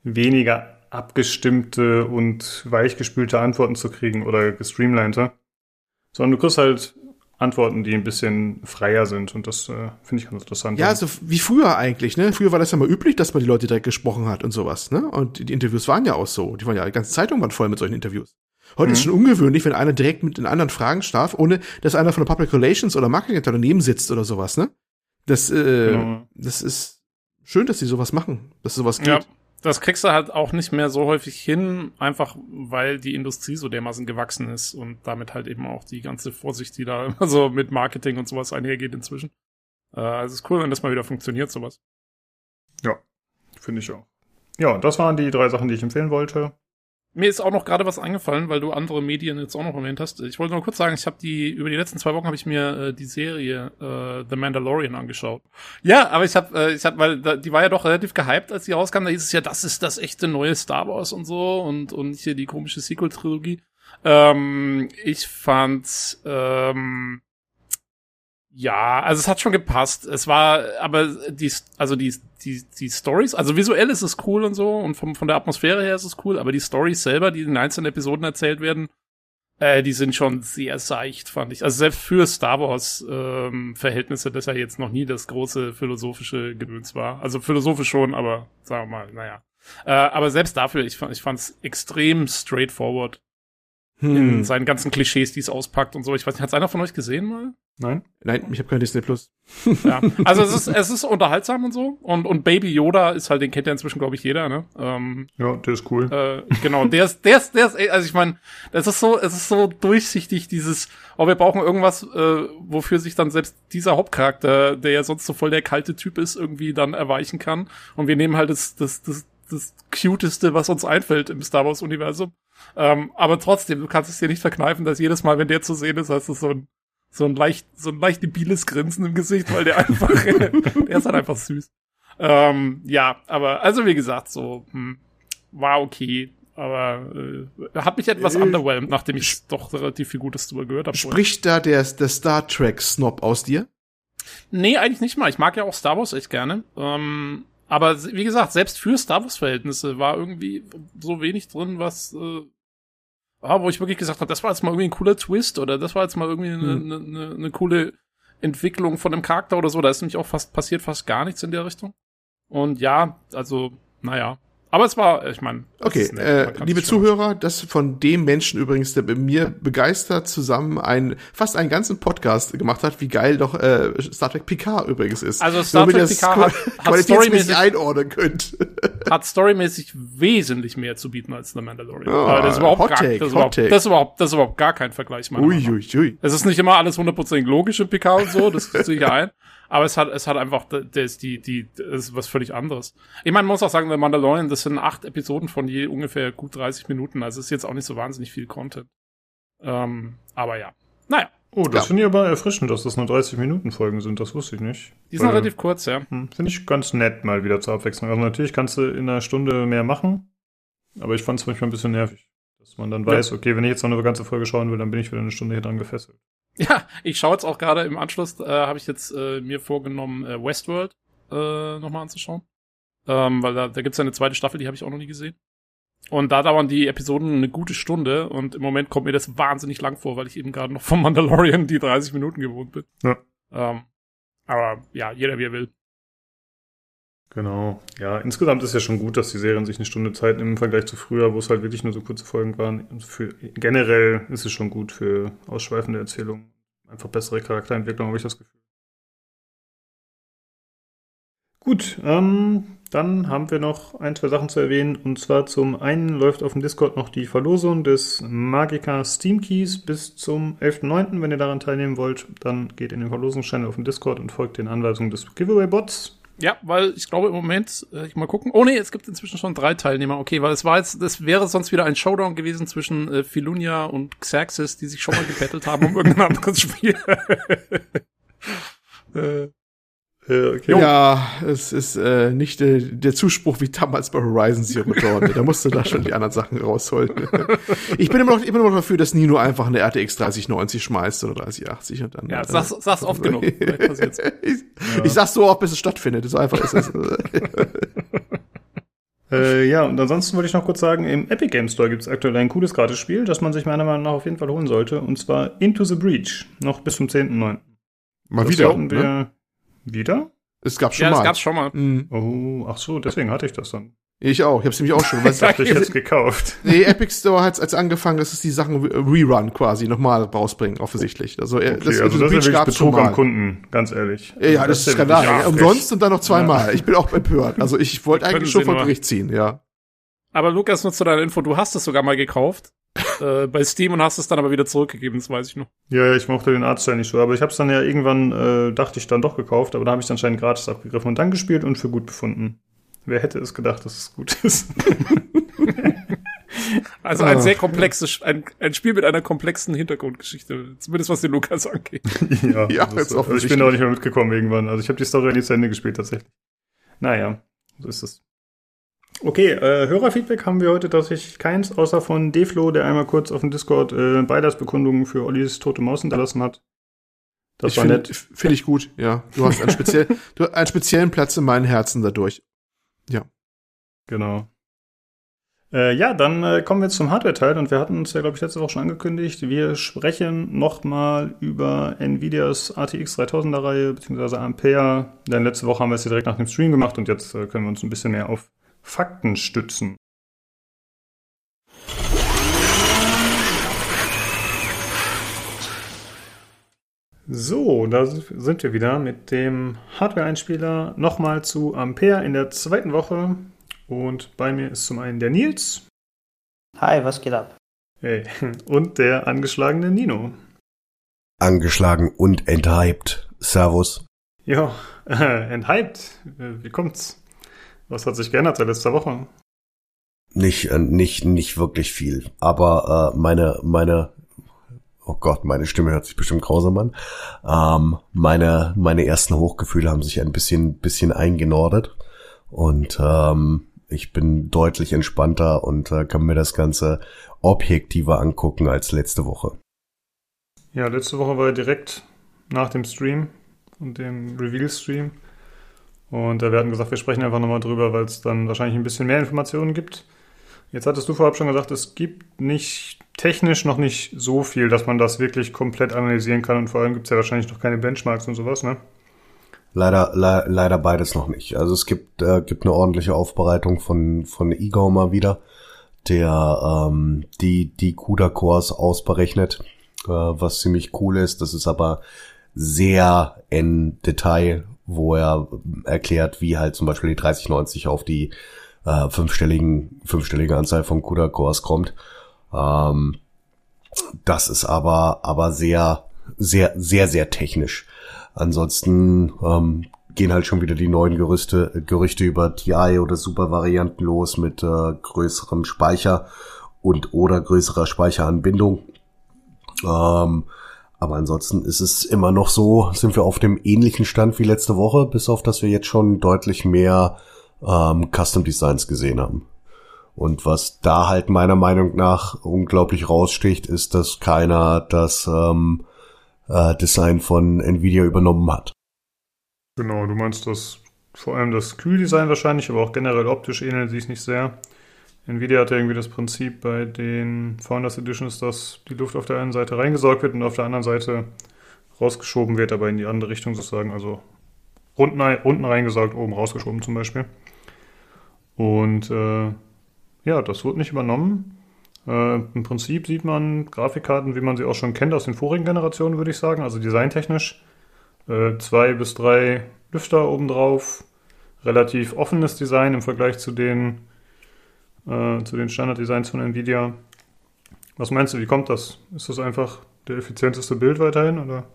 weniger abgestimmte und weichgespülte Antworten zu kriegen oder gestreamlinete. Sondern du kriegst halt Antworten, die ein bisschen freier sind und das äh, finde ich ganz interessant. Ja, so wie früher eigentlich, ne? Früher war das ja mal üblich, dass man die Leute direkt gesprochen hat und sowas, ne? Und die Interviews waren ja auch so. Die waren ja, die ganze Zeitung waren voll mit solchen Interviews. Heute ist Mhm. schon ungewöhnlich, wenn einer direkt mit den anderen fragen darf, ohne dass einer von der Public Relations oder Marketing daneben sitzt oder sowas, ne? Das, äh, Genau. das ist schön, dass sie sowas machen, dass sowas geht. Ja, das kriegst du halt auch nicht mehr so häufig hin, einfach weil die Industrie so dermaßen gewachsen ist und damit halt eben auch die ganze Vorsicht, die da immer so mit Marketing und sowas einhergeht inzwischen. Äh, also es ist cool, wenn das mal wieder funktioniert, sowas. Finde ich auch. Ja, das waren die drei Sachen, die ich empfehlen wollte. Mir ist auch noch gerade was eingefallen, weil du andere Medien jetzt auch noch erwähnt hast. Ich wollte nur kurz sagen, ich habe die über die letzten zwei Wochen habe ich mir äh, die Serie äh, The Mandalorian angeschaut. Ja, aber ich habe äh, ich habe weil da, die war ja doch relativ gehypt, als die rauskam. Da hieß es ja, das ist das echte neue Star Wars und so und und hier die komische Sequel Trilogie. Ähm, ich fand ähm, ja, also es hat schon gepasst. Es war, aber die, also die, die, die Stories, also visuell ist es cool und so und vom, von der Atmosphäre her ist es cool, aber die Stories selber, die in einzelnen Episoden erzählt werden, äh, die sind schon sehr seicht, fand ich. Also selbst für Star Wars ähm, Verhältnisse, das ja jetzt noch nie das große philosophische Gedöns war. Also philosophisch schon, aber sagen wir mal, naja. Äh, aber selbst dafür, ich fand ich fand's extrem straightforward in Hm. seinen ganzen Klischees, die es auspackt und so. Ich weiß nicht, hat's einer von euch gesehen mal? Nein? Nein, ich habe kein Disney Plus. Ja, also es ist, es ist unterhaltsam und so. Und, und Baby Yoda ist halt, den kennt ja inzwischen, glaube ich, jeder, ne? Ähm, Ja, der ist cool. äh, genau, der ist, der ist, der ist, also ich meine, das ist so, es ist so durchsichtig, dieses, oh, wir brauchen irgendwas, äh, wofür sich dann selbst dieser Hauptcharakter, der ja sonst so voll der kalte Typ ist, irgendwie dann erweichen kann. Und wir nehmen halt das, das, das, das Cuteste, was uns einfällt im Star Wars-Universum. Ähm, aber trotzdem, du kannst es dir nicht verkneifen, dass jedes Mal, wenn der zu sehen ist, hast du so ein, so ein leicht, so ein leicht debiles Grinsen im Gesicht, weil der einfach, der ist halt einfach süß. Ähm, ja, aber, also wie gesagt, so, hm, war okay. Aber äh, hat mich etwas Äh, underwhelmed, nachdem ich doch relativ viel Gutes drüber gehört habe. Spricht da der, der Star Trek Snob aus dir? Nee, eigentlich nicht mal. Ich mag ja auch Star Wars echt gerne. Ähm, aber wie gesagt, selbst für Star Wars-Verhältnisse war irgendwie so wenig drin, was, äh, ah, wo ich wirklich gesagt habe, das war jetzt mal irgendwie ein cooler Twist oder das war jetzt mal irgendwie eine, Hm. eine, eine, eine coole Entwicklung von einem Charakter oder so. Da ist nämlich auch fast passiert fast gar nichts in der Richtung. Und ja, also, naja. Aber es war, ich meine. Okay, äh, liebe Zuhörer, das von dem Menschen übrigens, der bei mir begeistert zusammen ein, fast einen ganzen Podcast gemacht hat, wie geil doch äh, Star Trek Picard übrigens ist. Also Star Trek Picard hat, hat storymäßig einordnen könnt. Hat storymäßig wesentlich mehr zu bieten als The Mandalorian. Oh, das, ist überhaupt gar, Take, das, ist überhaupt, das, ist überhaupt, das ist überhaupt gar kein Vergleich. meiner Meinung nach. Uiuiui. Es ist nicht immer alles 100% logisch in Picard und so, das sehe ich ein. Aber es hat, es hat einfach, das ist die, die, das ist was völlig anderes. Ich meine, man muss auch sagen, The Mandalorian, das sind acht Episoden von je ungefähr gut 30 Minuten. Also ist jetzt auch nicht so wahnsinnig viel Content. Ähm, aber ja. Naja, Oh, das Ja. finde ich aber erfrischend, dass das nur 30 Minuten Folgen sind. Das wusste ich nicht. die sind Weil- relativ kurz, ja. Hm, Finde ich ganz nett mal wieder zur Abwechslung. Also natürlich kannst du in einer Stunde mehr machen, aber ich fand es manchmal ein bisschen nervig. Dass man dann Ja. weiß, okay, wenn ich jetzt noch eine ganze Folge schauen will, dann bin ich wieder eine Stunde hier dran gefesselt. Ja, ich schaue jetzt auch gerade im Anschluss, äh, habe ich jetzt äh, mir vorgenommen, äh, Westworld äh, nochmal anzuschauen. Ähm, weil da, da gibt's ja eine zweite Staffel, die habe ich auch noch nie gesehen. Und da dauern die Episoden eine gute Stunde und im Moment kommt mir das wahnsinnig lang vor, weil ich eben gerade noch vom Mandalorian die 30 Minuten gewohnt bin. Ja. Ähm, aber ja, jeder wie er will. Genau. Ja, insgesamt ist ja schon gut, dass die Serien sich eine Stunde Zeit nehmen im Vergleich zu früher, wo es halt wirklich nur so kurze Folgen waren. Und Für, generell ist es schon gut für ausschweifende Erzählungen. Einfach bessere Charakterentwicklung, habe ich das Gefühl. Gut, ähm, dann haben wir noch ein, zwei Sachen zu erwähnen. Und zwar zum einen läuft auf dem Discord noch die Verlosung des Magica Steam Keys bis zum 11.09. Wenn ihr daran teilnehmen wollt, dann geht in den Verlosungschannel auf dem Discord und folgt den Anweisungen des Giveaway-Bots. Ja, weil ich glaube im Moment, äh, ich mal gucken. Oh nee, es gibt inzwischen schon drei Teilnehmer. Okay, weil es war jetzt, das wäre sonst wieder ein Showdown gewesen zwischen äh, Filunia und Xerxes, die sich schon mal gebettelt haben um irgendein anderes Spiel. Äh, okay. Ja, es ist äh, nicht äh, der Zuspruch wie damals bei Horizon Zero Dawn. Da musst du da schon die anderen Sachen rausholen. ich bin immer noch, ich bin immer noch dafür, dass Nino einfach eine RTX 3090 schmeißt oder 3080 und dann. ja, äh, sag's, sag's oft genug. Vielleicht passiert's. ich, ich sag's so oft, bis es stattfindet. So einfach ist es. Äh, ja, und ansonsten wollte ich noch kurz sagen, im Epic Game Store gibt es aktuell ein cooles Gratis-Spiel, das man sich meiner Meinung nach auf jeden Fall holen sollte, und zwar Into the Breach, noch bis zum 10.9. Mal Das wieder. hatten wir Ne? Wieder? Es gab schon Ja, das mal. gab's schon mal. Mhm. Oh, ach so, deswegen hatte ich das dann. Ich auch. Ich hab's nämlich auch schon. Weil Ich dachte, ich hätte es gekauft. Nee, Epic Store hat als angefangen, dass es die Sachen Rerun quasi nochmal rausbringen, offensichtlich. Also, äh, Okay, das, also das ist ja wirklich Betrug am mal. Kunden, ganz ehrlich. Ja, ja, das ist ja Skandal. wirklich Ja, umsonst und dann noch zweimal. Ich bin auch empört. Also ich wollte eigentlich schon vor. Gericht ziehen, ja. Aber Lukas, nur zu deiner Info, du hast es sogar mal gekauft äh, bei Steam und hast es dann aber wieder zurückgegeben, das weiß ich noch. Ja, ja, ich mochte den Artstyle nicht so, aber ich habe es dann ja irgendwann, äh, dachte ich, dann doch gekauft, aber da habe ich anscheinend gratis abgegriffen und dann gespielt und für gut befunden. Wer hätte es gedacht, dass es gut ist? Also ein Ah. sehr komplexes, ein, ein Spiel mit einer komplexen Hintergrundgeschichte, zumindest was den Lukas angeht. ja, Ja, das jetzt also ich bin auch nicht mehr mitgekommen irgendwann. Also ich habe die Story nie zu Ende gespielt tatsächlich. Naja, so ist es. Okay, äh, Hörerfeedback haben wir heute tatsächlich keins, außer von Deflo, der einmal kurz auf dem Discord äh, Beileidsbekundungen für Ollis tote Maus hinterlassen hat. Das ich war finde nett. find ich gut, ja. Du hast einen, speziell, du einen speziellen Platz in meinem Herzen dadurch. Genau. Äh, ja, dann äh, kommen wir jetzt zum Hardware-Teil und wir hatten uns ja, glaube ich, letzte Woche schon angekündigt. Wir sprechen nochmal über Nvidias RTX 3000er Reihe beziehungsweise Ampere. Denn letzte Woche haben wir es ja direkt nach dem Stream gemacht und jetzt äh, können wir uns ein bisschen mehr auf Fakten stützen. So, da sind wir wieder mit dem Hardware-Einspieler nochmal zu Ampere in der zweiten Woche. Und bei mir ist zum einen der Nils Hi, was geht ab? hey, und der angeschlagene Nino. angeschlagen und enthyped. Servus. Ja, äh, enthyped. Wie kommt's? Was hat sich geändert seit letzter Woche? Nicht, äh, nicht, nicht wirklich viel. Aber äh, meine, meine, oh Gott, meine Stimme hört sich bestimmt grausam an. Ähm, meine, meine ersten Hochgefühle haben sich ein bisschen, bisschen eingenordet. Und ähm, ich bin deutlich entspannter und äh, kann mir das Ganze objektiver angucken als letzte Woche. Ja, letzte Woche war direkt nach dem Stream und dem Reveal-Stream. Und wir hatten gesagt, wir sprechen einfach nochmal drüber, weil es dann wahrscheinlich ein bisschen mehr Informationen gibt. Jetzt hattest du vorab schon gesagt, es gibt nicht technisch noch nicht so viel, dass man das wirklich komplett analysieren kann. Und vor allem gibt es ja wahrscheinlich noch keine Benchmarks und sowas, ne? Leider, le leider beides noch nicht. Also es gibt, äh, gibt eine ordentliche Aufbereitung von, von Igor mal wieder, der ähm, die, die CUDA-Cores ausberechnet, äh, was ziemlich cool ist. Das ist aber sehr in Detail, wo er erklärt, wie halt zum Beispiel die 3090 auf die äh, fünfstelligen, fünfstellige Anzahl von CUDA-Cores kommt. Ähm, das ist aber, aber sehr, sehr, sehr, sehr technisch. Ansonsten ähm, gehen halt schon wieder die neuen Gerüchte, Gerüchte über TI oder Super-Varianten los mit äh, größerem Speicher und oder größerer Speicheranbindung. Ähm, aber ansonsten ist es immer noch so, sind wir auf dem ähnlichen Stand wie letzte Woche, bis auf dass wir jetzt schon deutlich mehr ähm, Custom Designs gesehen haben. Und was da halt meiner Meinung nach unglaublich raussticht, ist, dass keiner das ähm, äh, Design von Nvidia übernommen hat. Genau, du meinst das vor allem das Kühldesign wahrscheinlich, aber auch generell optisch ähnelt sich nicht sehr. Nvidia hat ja irgendwie das Prinzip bei den Founders Editions, dass die Luft auf der einen Seite reingesaugt wird und auf der anderen Seite rausgeschoben wird, aber in die andere Richtung sozusagen, also unten, unten reingesaugt, oben rausgeschoben zum Beispiel. Und äh, ja, das wird nicht übernommen. Äh, Im Prinzip sieht man Grafikkarten, wie man sie auch schon kennt aus den vorigen Generationen, würde ich sagen. Also designtechnisch äh, zwei bis drei Lüfter obendrauf. Relativ offenes Design im Vergleich zu den, äh, zu den Standarddesigns von Nvidia. Was meinst du, wie kommt das? Ist das einfach der effizienteste Bild weiterhin, oder?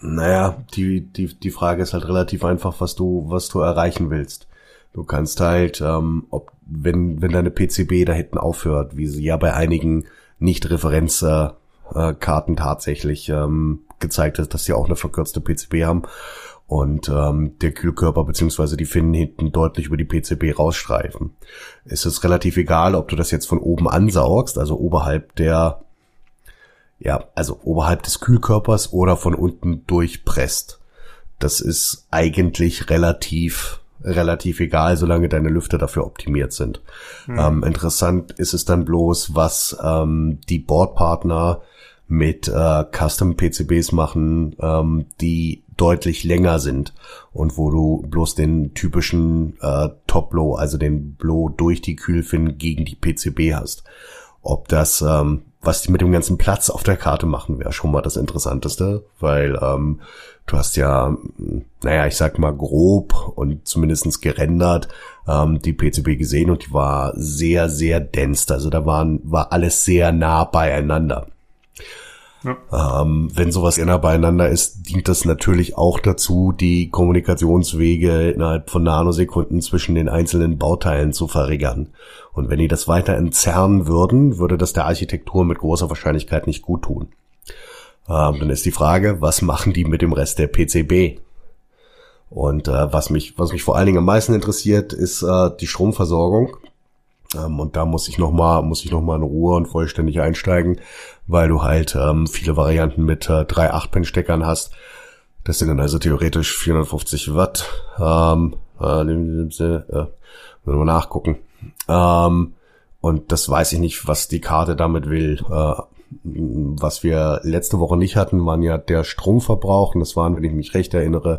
Naja, die, die, die Frage ist halt relativ einfach, was du, was du erreichen willst. Du kannst halt, ähm, ob, wenn, wenn deine PCB da hinten aufhört, wie sie ja bei einigen Nicht-Referenzkarten äh, tatsächlich ähm, gezeigt hat, dass sie auch eine verkürzte PCB haben und ähm, der Kühlkörper beziehungsweise die Finnen hinten deutlich über die PCB rausstreifen. Es ist relativ egal, ob du das jetzt von oben ansaugst, also oberhalb der, ja, also oberhalb des Kühlkörpers oder von unten durchpresst. Das ist eigentlich relativ relativ egal, solange deine Lüfter dafür optimiert sind. Mhm. Ähm, interessant ist es dann bloß, was ähm, die Boardpartner mit äh, Custom PCBs machen, ähm, die deutlich länger sind und wo du bloß den typischen äh, Top-Blow, also den Blow durch die Kühlfin gegen die PCB hast. Ob das, ähm, was die mit dem ganzen Platz auf der Karte machen, wäre schon mal das Interessanteste, weil ähm, du hast ja, naja, ich sag mal grob und zumindestens gerendert ähm, die PCB gesehen und die war sehr, sehr dense. Also da waren, war alles sehr nah beieinander. Ja. Ähm, wenn sowas nah beieinander ist, dient das natürlich auch dazu, die Kommunikationswege innerhalb von Nanosekunden zwischen den einzelnen Bauteilen zu verringern. Und wenn die das weiter entzerren würden, würde das der Architektur mit großer Wahrscheinlichkeit nicht gut tun. Ähm, dann ist die Frage, was machen die mit dem Rest der PCB? Und äh, was mich, was mich vor allen Dingen am meisten interessiert, ist äh, die Stromversorgung. Ähm, und da muss ich noch mal, muss ich noch in Ruhe und vollständig einsteigen, weil du halt ähm, viele Varianten mit äh, drei 8-Pin-Steckern hast. Das sind dann also theoretisch 450 Watt. Ähm, äh, äh, wir nachgucken. Ähm, und das weiß ich nicht, was die Karte damit will. Äh, was wir letzte Woche nicht hatten, waren ja der Stromverbrauch. Und das waren, wenn ich mich recht erinnere,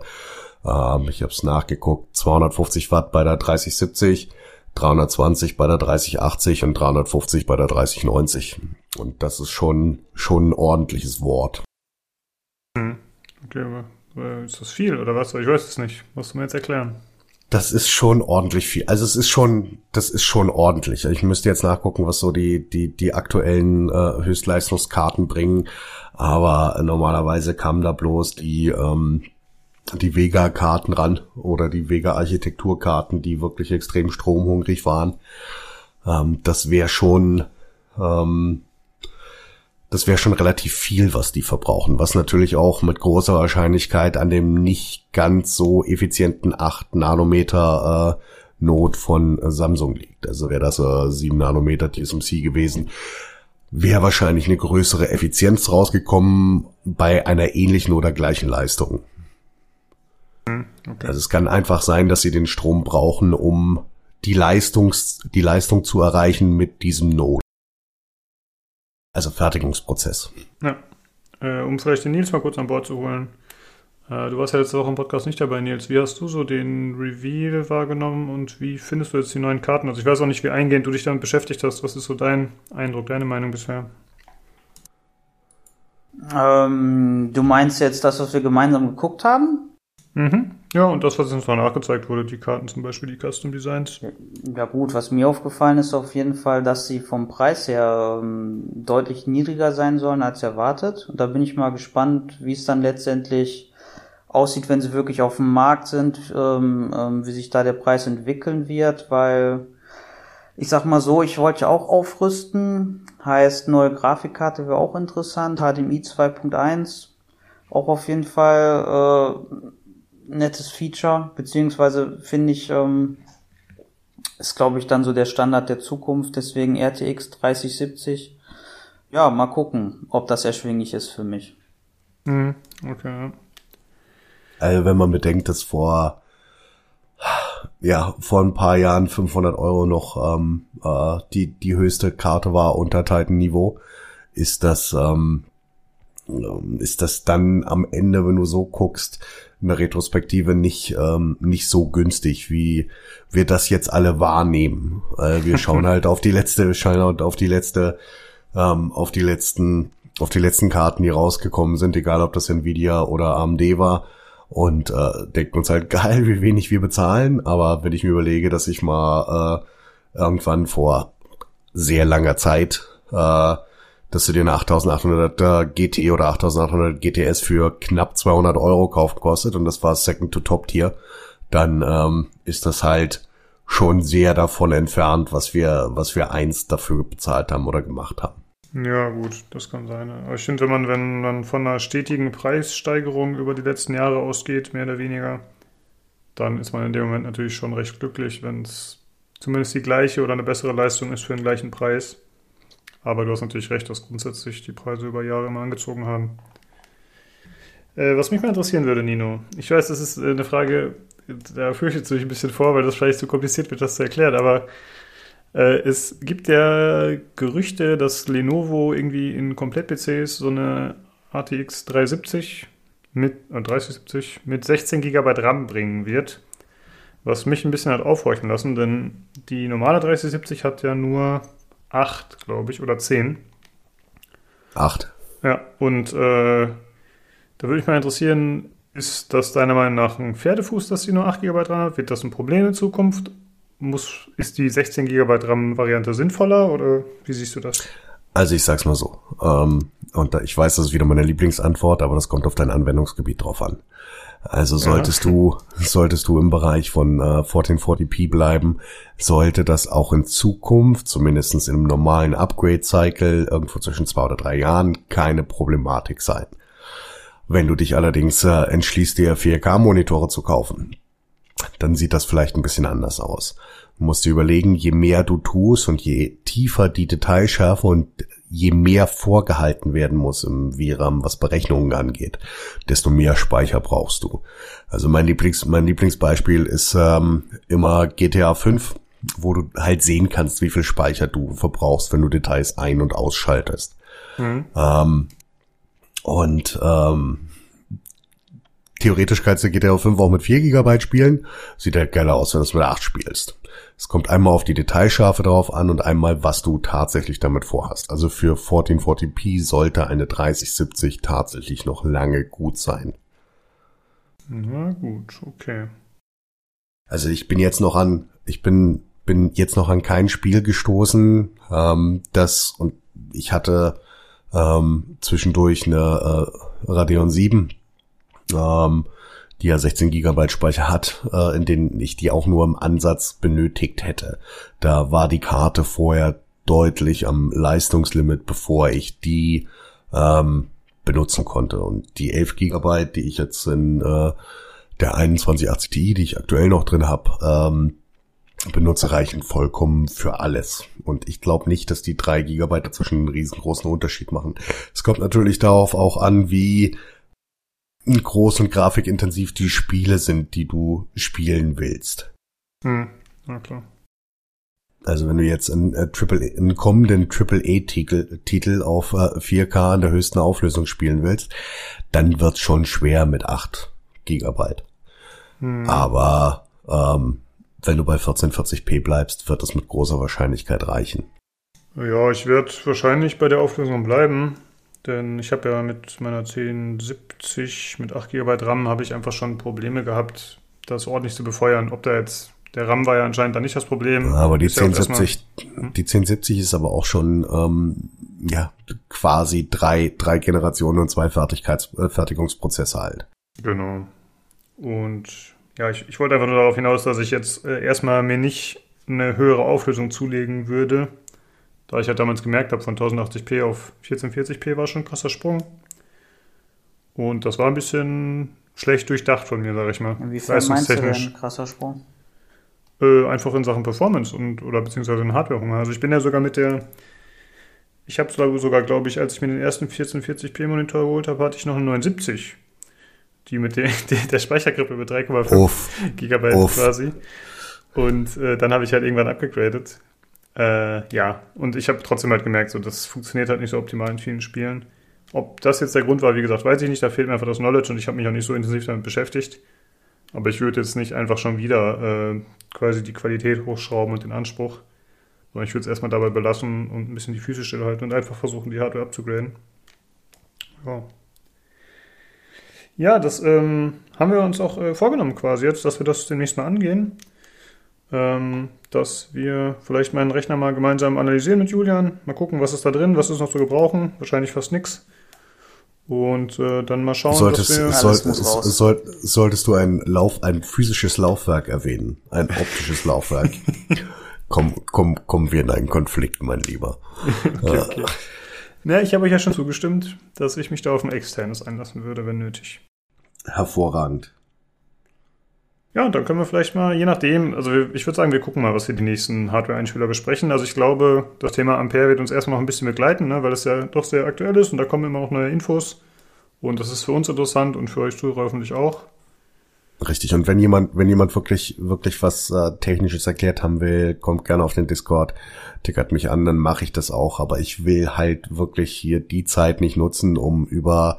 ähm, ich habe es nachgeguckt, 250 Watt bei der 3070, 320 bei der 3080 und 350 bei der 3090. Und das ist schon, schon ein ordentliches Wort. Hm. Okay, aber äh, ist das viel oder was? Ich weiß es nicht. Musst du mir jetzt erklären. Das ist schon ordentlich viel. Also es ist schon, das ist schon ordentlich. Ich müsste jetzt nachgucken, was so die, die, die aktuellen äh, Höchstleistungskarten bringen. Aber normalerweise kamen da bloß die, ähm, die Vega-Karten ran oder die Vega-Architekturkarten, die wirklich extrem stromhungrig waren. Ähm, das wäre schon, ähm, das wäre schon relativ viel, was die verbrauchen, was natürlich auch mit großer Wahrscheinlichkeit an dem nicht ganz so effizienten 8 Nanometer äh, Not von äh, Samsung liegt. Also wäre das äh, 7 Nanometer TSMC gewesen, wäre wahrscheinlich eine größere Effizienz rausgekommen bei einer ähnlichen oder gleichen Leistung. Hm, okay. Also es kann einfach sein, dass sie den Strom brauchen, um die Leistungs, die Leistung zu erreichen mit diesem Node. Also Fertigungsprozess. Ja. Äh, um vielleicht den Nils mal kurz an Bord zu holen. Äh, du warst ja letzte Woche im Podcast nicht dabei, Nils. Wie hast du so den Reveal wahrgenommen und wie findest du jetzt die neuen Karten? Also ich weiß auch nicht, wie eingehend du dich damit beschäftigt hast. Was ist so dein Eindruck, deine Meinung bisher? Ähm, du meinst jetzt das, was wir gemeinsam geguckt haben? Mhm. Ja, und das, was uns noch nachgezeigt wurde, die Karten zum Beispiel, die Custom Designs. Ja gut, was mir aufgefallen ist auf jeden Fall, dass sie vom Preis her ähm, deutlich niedriger sein sollen als erwartet. Und da bin ich mal gespannt, wie es dann letztendlich aussieht, wenn sie wirklich auf dem Markt sind, ähm, ähm, wie sich da der Preis entwickeln wird, weil ich sag mal so, ich wollte auch aufrüsten, heißt neue Grafikkarte wäre auch interessant, HDMI 2.1, auch auf jeden Fall äh, nettes Feature, beziehungsweise finde ich, ähm, ist glaube ich dann so der Standard der Zukunft, deswegen RTX 3070. Ja, mal gucken, ob das erschwinglich ist für mich. Mhm. Okay. Also wenn man bedenkt, dass vor ja vor ein paar Jahren 500 Euro noch ähm, äh, die die höchste Karte war unter Titan Niveau, ist das ähm, ähm, ist das dann am Ende, wenn du so guckst, eine Retrospektive nicht ähm, nicht so günstig, wie wir das jetzt alle wahrnehmen. Äh, wir schauen halt auf die letzte, schauen halt auf die letzte, ähm, auf die letzten, auf die letzten Karten, die rausgekommen sind, egal ob das Nvidia oder AMD war. Und äh, denken uns halt geil, wie wenig wir bezahlen. Aber wenn ich mir überlege, dass ich mal äh, irgendwann vor sehr langer Zeit äh, dass du dir eine 8800er GT oder 8800 GTS für knapp 200 Euro kaufen kostet und das war Second to Top Tier, dann ähm, ist das halt schon sehr davon entfernt, was wir, was wir einst dafür bezahlt haben oder gemacht haben. Ja, gut, das kann sein. Aber ich finde, wenn man, wenn man von einer stetigen Preissteigerung über die letzten Jahre ausgeht, mehr oder weniger, dann ist man in dem Moment natürlich schon recht glücklich, wenn es zumindest die gleiche oder eine bessere Leistung ist für den gleichen Preis. Aber du hast natürlich recht, dass grundsätzlich die Preise über Jahre immer angezogen haben. Äh, was mich mal interessieren würde, Nino, ich weiß, das ist äh, eine Frage, da fürchtet du dich ein bisschen vor, weil das vielleicht zu kompliziert wird, das zu erklären, aber äh, es gibt ja Gerüchte, dass Lenovo irgendwie in Komplett-PCs so eine ATX 370 mit, äh, 3070 mit 16 GB RAM bringen wird. Was mich ein bisschen hat aufhorchen lassen, denn die normale 3070 hat ja nur acht, glaube ich, oder zehn. Acht. Ja, und äh, da würde mich mal interessieren, ist das deiner Meinung nach ein Pferdefuß, dass sie nur 8 GB RAM hat? Wird das ein Problem in Zukunft? Muss, ist die 16 GB RAM-Variante sinnvoller oder wie siehst du das? Also ich sag's mal so. Ähm, und da, ich weiß, das ist wieder meine Lieblingsantwort, aber das kommt auf dein Anwendungsgebiet drauf an. Also solltest ja. du, solltest du im Bereich von äh, 1440p bleiben, sollte das auch in Zukunft, zumindestens im normalen Upgrade-Cycle, irgendwo zwischen zwei oder drei Jahren, keine Problematik sein. Wenn du dich allerdings äh, entschließt, dir 4K-Monitore zu kaufen, dann sieht das vielleicht ein bisschen anders aus. Du musst dir überlegen, je mehr du tust und je tiefer die Detailschärfe und je mehr vorgehalten werden muss im VRAM, was Berechnungen angeht, desto mehr Speicher brauchst du. Also mein Lieblings, mein Lieblingsbeispiel ist ähm, immer GTA 5, wo du halt sehen kannst, wie viel Speicher du verbrauchst, wenn du Details ein- und ausschaltest. Mhm. Ähm, und ähm, theoretisch kannst du GTA 5 auch mit 4 GB spielen. Sieht halt geiler aus, wenn du es mit 8 spielst. Es kommt einmal auf die Detailschärfe drauf an und einmal, was du tatsächlich damit vorhast. Also für 1440p sollte eine 3070 tatsächlich noch lange gut sein. Na gut, okay. Also ich bin jetzt noch an, ich bin, bin jetzt noch an kein Spiel gestoßen, ähm, das, und ich hatte ähm, zwischendurch eine äh, Radeon 7, ähm, die ja 16 Gigabyte Speicher hat, äh, in denen ich die auch nur im Ansatz benötigt hätte. Da war die Karte vorher deutlich am Leistungslimit, bevor ich die ähm, benutzen konnte. Und die 11 Gigabyte, die ich jetzt in äh, der 2180 Ti, die ich aktuell noch drin habe, ähm, benutze, reichen vollkommen für alles. Und ich glaube nicht, dass die 3 Gigabyte dazwischen einen riesengroßen Unterschied machen. Es kommt natürlich darauf auch an, wie groß und grafikintensiv die Spiele sind, die du spielen willst. Hm, na klar. Also wenn du jetzt einen, äh, Triple, einen kommenden AAA-Titel Titel auf äh, 4K in der höchsten Auflösung spielen willst, dann wird's schon schwer mit 8 Gigabyte. Hm. Aber ähm, wenn du bei 1440p bleibst, wird es mit großer Wahrscheinlichkeit reichen. Ja, ich werde wahrscheinlich bei der Auflösung bleiben, denn ich habe ja mit meiner 1070 mit 8 GB RAM habe ich einfach schon Probleme gehabt, das ordentlich zu befeuern. Ob da jetzt der RAM war ja anscheinend dann nicht das Problem. Aber die Ist ja auch erstmal- 1070, die 1070 ist aber auch schon ähm, ja quasi drei drei Generationen und zwei Fertigkeits äh, Fertigungsprozesse alt. Genau. Und ja, ich, ich wollte einfach nur darauf hinaus, dass ich jetzt äh, erstmal mir nicht eine höhere Auflösung zulegen würde, da ich halt damals gemerkt habe, von 1080p auf 1440p war schon ein krasser Sprung. Und das war ein bisschen schlecht durchdacht von mir, sag ich mal. Inwiefern meinst du denn krasser Sprung? Äh, einfach in Sachen Performance und oder beziehungsweise in Hardwarehunger. Also ich bin ja sogar mit der, ich habe sogar, glaube ich, als ich mir den ersten 1440p Monitor geholt habe, hatte ich noch einen 79. Die mit der, der, der Speichergrippe mit 3,5 Uff. Gigabyte Uff. quasi. Und äh, dann habe ich halt irgendwann abgegradet. Äh, ja, und ich habe trotzdem halt gemerkt, so das funktioniert halt nicht so optimal in vielen Spielen. Ob das jetzt der Grund war, wie gesagt, weiß ich nicht. Da fehlt mir einfach das Knowledge und ich habe mich auch nicht so intensiv damit beschäftigt. Aber ich würde jetzt nicht einfach schon wieder äh, quasi die Qualität hochschrauben und den Anspruch, sondern ich würde es erstmal dabei belassen und ein bisschen die Füße stillhalten und einfach versuchen, die Hardware abzugraden. Ja. Ja, das ähm, haben wir uns auch äh, vorgenommen quasi jetzt, dass wir das demnächst mal angehen. Ähm, dass wir vielleicht meinen Rechner mal gemeinsam analysieren mit Julian, mal gucken, was ist da drin, was ist noch zu gebrauchen, wahrscheinlich fast nix. Und äh, dann mal schauen, Solltest, dass wir... Alles soll, soll, solltest du ein Lauf, ein physisches Laufwerk erwähnen, ein optisches Laufwerk, komm, komm, kommen wir in einen Konflikt, mein Lieber. Okay, okay. Na, ich habe euch ja schon zugestimmt, dass ich mich da auf ein externes einlassen würde, wenn nötig. Hervorragend. Ja, und dann können wir vielleicht mal, je nachdem, also ich würde sagen, wir gucken mal, was wir die nächsten Hardware-Einspieler besprechen. Also ich glaube, das Thema Ampere wird uns erstmal noch ein bisschen begleiten, ne, weil es ja doch sehr aktuell ist und da kommen immer noch neue Infos. Und das ist für uns interessant und für euch Zuhörer hoffentlich auch. Richtig. Und wenn jemand, wenn jemand wirklich, wirklich was äh, Technisches erklärt haben will, kommt gerne auf den Discord, tickert mich an, dann mache ich das auch. Aber ich will halt wirklich hier die Zeit nicht nutzen, um über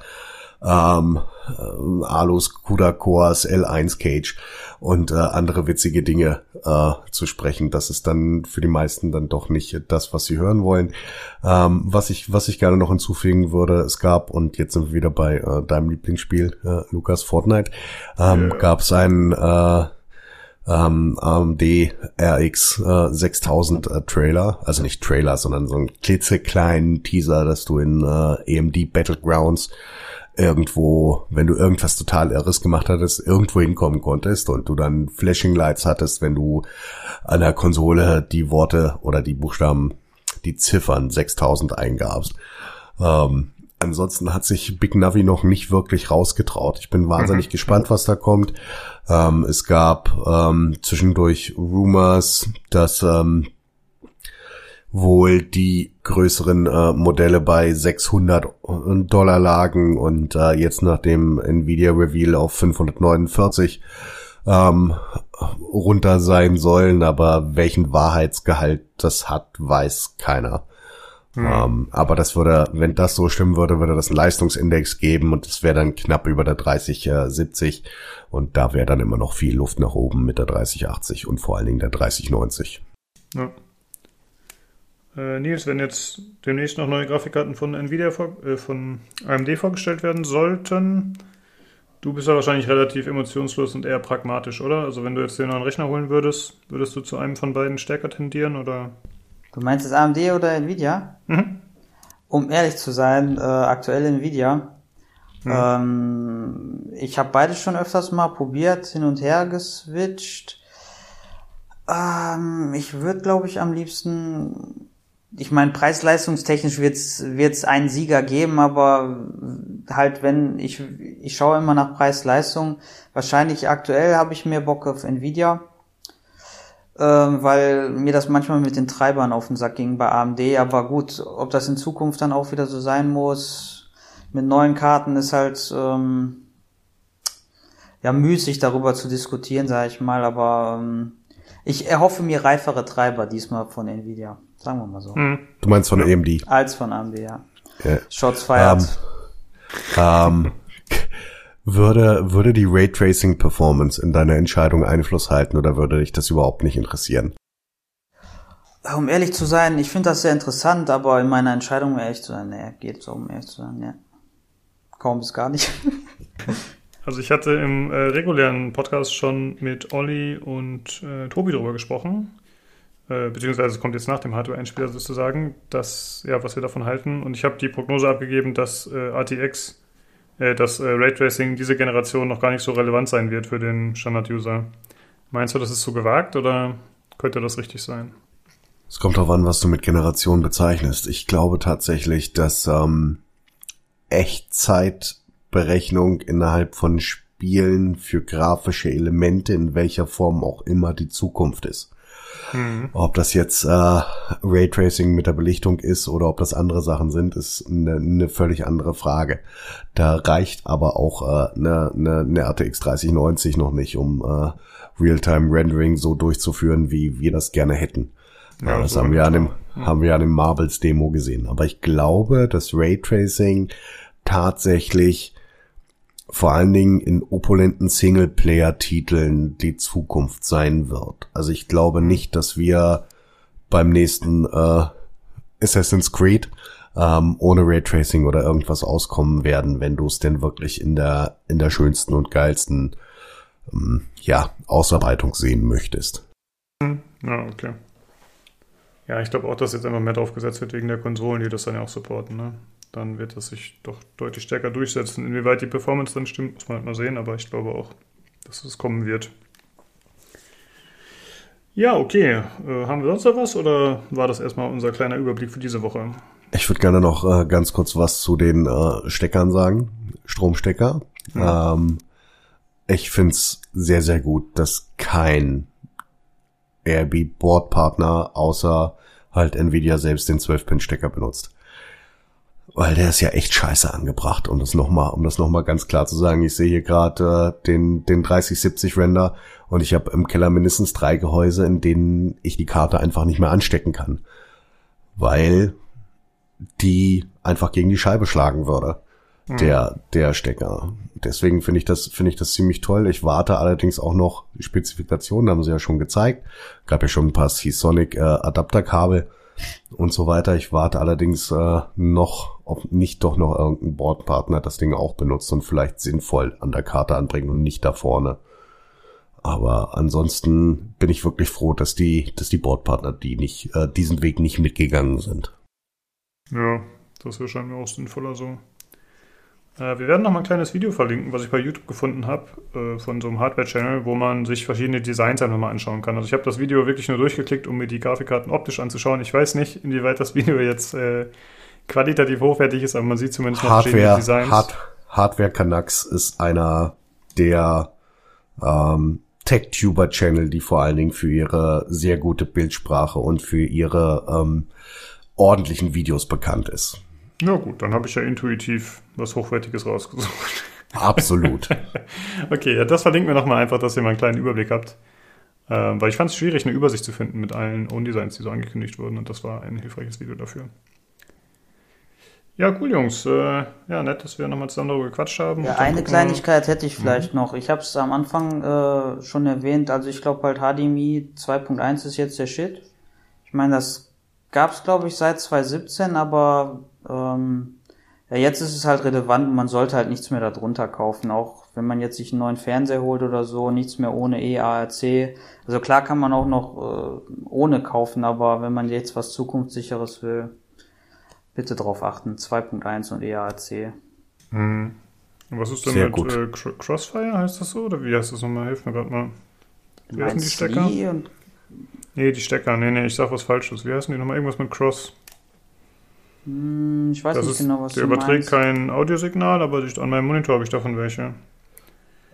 ähm, äh, Alus, CUDA Cores, L1 Cage und äh, andere witzige Dinge äh, zu sprechen. Das ist dann für die meisten dann doch nicht das, was sie hören wollen. Ähm, was ich, was ich gerne noch hinzufügen würde, es gab, und jetzt sind wir wieder bei äh, deinem Lieblingsspiel, äh, Lukas, Fortnite, ähm, Ja. gab es einen äh, ähm, AMD RX äh, 6000 äh, Trailer, also nicht Trailer, sondern so einen klitzekleinen Teaser, dass du in äh, AMD Battlegrounds irgendwo, wenn du irgendwas total Irres gemacht hattest, irgendwo hinkommen konntest und du dann Flashing Lights hattest, wenn du an der Konsole die Worte oder die Buchstaben, die Ziffern 6000 eingabst. Ähm, ansonsten hat sich Big Navi noch nicht wirklich rausgetraut. Ich bin wahnsinnig gespannt, was da kommt. Ähm, es gab ähm, zwischendurch Rumors, dass ähm, wohl die größeren äh, Modelle bei 600 Dollar lagen und äh, jetzt nach dem Nvidia Reveal auf 549 ähm, runter sein sollen, aber welchen Wahrheitsgehalt das hat, weiß keiner. Ähm, aber das würde, wenn das so stimmen würde, würde das einen Leistungsindex geben und es wäre dann knapp über der 3070 und da wäre dann immer noch viel Luft nach oben mit der 3080 und vor allen Dingen der 3090. Ja. Äh, Nils, wenn jetzt demnächst noch neue Grafikkarten von Nvidia äh, von AMD vorgestellt werden sollten, du bist ja wahrscheinlich relativ emotionslos und eher pragmatisch, oder? Also wenn du jetzt den neuen Rechner holen würdest, würdest du zu einem von beiden stärker tendieren oder? Du meinst es AMD oder Nvidia? Mhm. Um ehrlich zu sein, äh, aktuell Nvidia. Ähm, ich habe beides schon öfters mal probiert, hin und her geswitcht. Ähm, ich würde, glaube ich, am liebsten, ich meine, preis-leistungstechnisch wird es einen Sieger geben, aber halt, wenn ich, ich schaue immer nach Preis-Leistung. Wahrscheinlich aktuell habe ich mehr Bock auf Nvidia ähm, weil mir das manchmal mit den Treibern auf den Sack ging bei AMD. Aber gut, ob das in Zukunft dann auch wieder so sein muss, mit neuen Karten ist halt ähm, ja müßig darüber zu diskutieren, sage ich mal. Aber ähm, ich erhoffe mir reifere Treiber diesmal von Nvidia, sagen wir mal so, Mhm. Du meinst von AMD? als von AMD. Ja. Ja. Shots fired. Ähm, Würde, würde die Raytracing Performance in deiner Entscheidung Einfluss halten oder würde dich das überhaupt nicht interessieren? Um ehrlich zu sein, ich finde das sehr interessant, aber in meiner Entscheidung, um ehrlich zu sein, nee, geht so, um ehrlich zu sein, ja. Kaum bis gar nicht. Also ich hatte im äh, regulären Podcast schon mit Olli und äh, Tobi drüber gesprochen, äh, beziehungsweise es kommt jetzt nach dem Hardware-Einspieler sozusagen, dass, ja, was wir davon halten. Und ich habe die Prognose abgegeben, dass äh, RTX, äh, dass äh, Raytracing diese Generation noch gar nicht so relevant sein wird für den Standard-User. Meinst du, das ist so gewagt oder könnte das richtig sein? Es kommt darauf an, was du mit Generation bezeichnest. Ich glaube tatsächlich, dass ähm, Echtzeitberechnung innerhalb von Spielen für grafische Elemente in welcher Form auch immer die Zukunft ist. Mhm. Ob das jetzt äh, Raytracing mit der Belichtung ist oder ob das andere Sachen sind, ist eine, eine völlig andere Frage. Da reicht aber auch äh, eine, eine, eine RTX 3090 noch nicht, um äh, Realtime-Rendering so durchzuführen, wie wir das gerne hätten. Ja, das haben wir, an dem, haben wir an dem Marvels Demo gesehen. Aber ich glaube, dass Raytracing tatsächlich vor allen Dingen in opulenten Singleplayer-Titeln die Zukunft sein wird. Also ich glaube nicht, dass wir beim nächsten äh, Assassin's Creed ähm, ohne Raytracing oder irgendwas auskommen werden, wenn du es denn wirklich in der in der schönsten und geilsten ähm, ja Ausarbeitung sehen möchtest. Ja, okay. Ja, ich glaube auch, dass jetzt einfach mehr drauf gesetzt wird wegen der Konsolen, die das dann ja auch supporten. Ne? Dann wird das sich doch deutlich stärker durchsetzen. Inwieweit die Performance dann stimmt, muss man halt mal sehen, aber ich glaube auch, dass es kommen wird. Ja, okay. Äh, haben wir sonst noch was oder war das erstmal unser kleiner Überblick für diese Woche? Ich würde gerne noch äh, ganz kurz was zu den äh, Steckern sagen. Stromstecker. Ja. Ähm, ich find's sehr, sehr gut, dass kein AirB-Boardpartner außer halt Nvidia selbst den 12-Pin-Stecker benutzt. Weil der ist ja echt scheiße angebracht, um das nochmal, um das nochmal ganz klar zu sagen. Ich sehe hier gerade äh, den, den 3070 Render und ich habe im Keller mindestens drei Gehäuse, in denen ich die Karte einfach nicht mehr anstecken kann. Weil die einfach gegen die Scheibe schlagen würde. Mhm. Der, der Stecker. Deswegen finde ich das, finde ich das ziemlich toll. Ich warte allerdings auch noch die Spezifikationen, haben sie ja schon gezeigt. Gab ja schon ein paar C-Sonic äh, Adapterkabel und so weiter. Ich warte allerdings äh, noch, ob nicht doch noch irgendein Bordpartner das Ding auch benutzt und vielleicht sinnvoll an der Karte anbringt und nicht da vorne. Aber ansonsten bin ich wirklich froh, dass die, dass die Bordpartner die nicht, äh, diesen Weg nicht mitgegangen sind. Ja, das erscheint mir auch sinnvoller so. Äh, wir werden noch mal ein kleines Video verlinken, was ich bei YouTube gefunden habe, äh, von so einem Hardware-Channel, wo man sich verschiedene Designs einfach mal anschauen kann. Also ich habe das Video wirklich nur durchgeklickt, um mir die Grafikkarten optisch anzuschauen. Ich weiß nicht, inwieweit das Video jetzt äh, qualitativ hochwertig ist, aber man sieht zumindest noch Hardware, verschiedene Designs. Hard, Hardware Canucks ist einer der ähm, Tech-Tuber-Channel, die vor allen Dingen für ihre sehr gute Bildsprache und für ihre ähm, ordentlichen Videos bekannt ist. Ja gut, dann habe ich ja intuitiv was Hochwertiges rausgesucht. Absolut. okay, ja, das verlinken wir nochmal einfach, dass ihr mal einen kleinen Überblick habt. Ähm, weil ich fand es schwierig, eine Übersicht zu finden mit allen Own-Designs, die so angekündigt wurden. Und das war ein hilfreiches Video dafür. Ja, cool, Jungs. Äh, ja, nett, dass wir nochmal zusammen darüber gequatscht haben. Ja, eine Kleinigkeit hätte ich vielleicht mhm. noch. Ich habe es am Anfang äh, schon erwähnt. Also ich glaube halt HDMI 2.1 ist jetzt der Shit. Ich meine, das gab es, glaube ich, seit 2017, aber ähm, ja, jetzt ist es halt relevant man sollte halt nichts mehr darunter kaufen. Auch wenn man jetzt sich einen neuen Fernseher holt oder so, nichts mehr ohne EARC. Also klar kann man auch noch äh, ohne kaufen, aber wenn man jetzt was Zukunftssicheres will, bitte drauf achten. 2.1 und EARC. Hm. Was ist denn Sehr mit äh, Crossfire, heißt das so? Oder wie heißt das nochmal? Hilf mir gerade mal. Wie heißen die Stecker? Und nee, die Stecker. Nee, nee, ich sag was Falsches. Wie heißen die nochmal? Irgendwas mit Cross. Hm, ich weiß das nicht ist, genau, was der du überträgt meinst. kein Audiosignal, aber an meinem Monitor habe ich davon welche.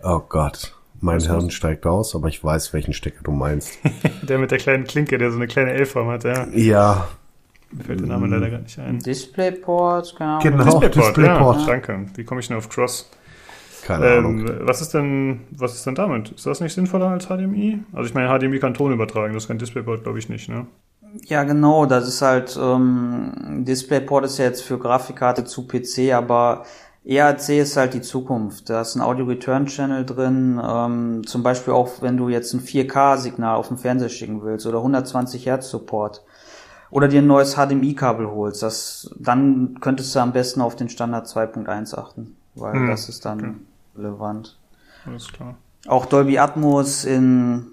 Oh Gott. Mein was Hirn steigt aus, aber ich weiß, welchen Stecker du meinst. der mit der kleinen Klinke, der so eine kleine L-Form hat, ja. Ja. Mir fällt der Name leider gar nicht ein. Displayport, genau. Genau, Displayport, Displayport. Ja. Danke. Wie komme ich denn auf Cross? Keine ähm, Ahnung. Was ist denn, was ist denn damit? Ist das nicht sinnvoller als HDMI? Also ich meine, HDMI kann Ton übertragen, das kann Displayport, glaube ich, nicht, ne? Ja, genau, das ist halt, ähm, DisplayPort ist ja jetzt für Grafikkarte zu PC, aber ERC ist halt die Zukunft. Da ist ein Audio Return Channel drin. Ähm, zum Beispiel auch, wenn du jetzt ein 4K-Signal auf den Fernseher schicken willst oder 120 Hertz Support oder dir ein neues HDMI-Kabel holst, das, dann könntest du am besten auf den Standard 2.1 achten, weil Hm, das ist dann okay. relevant. Alles klar. Auch Dolby Atmos in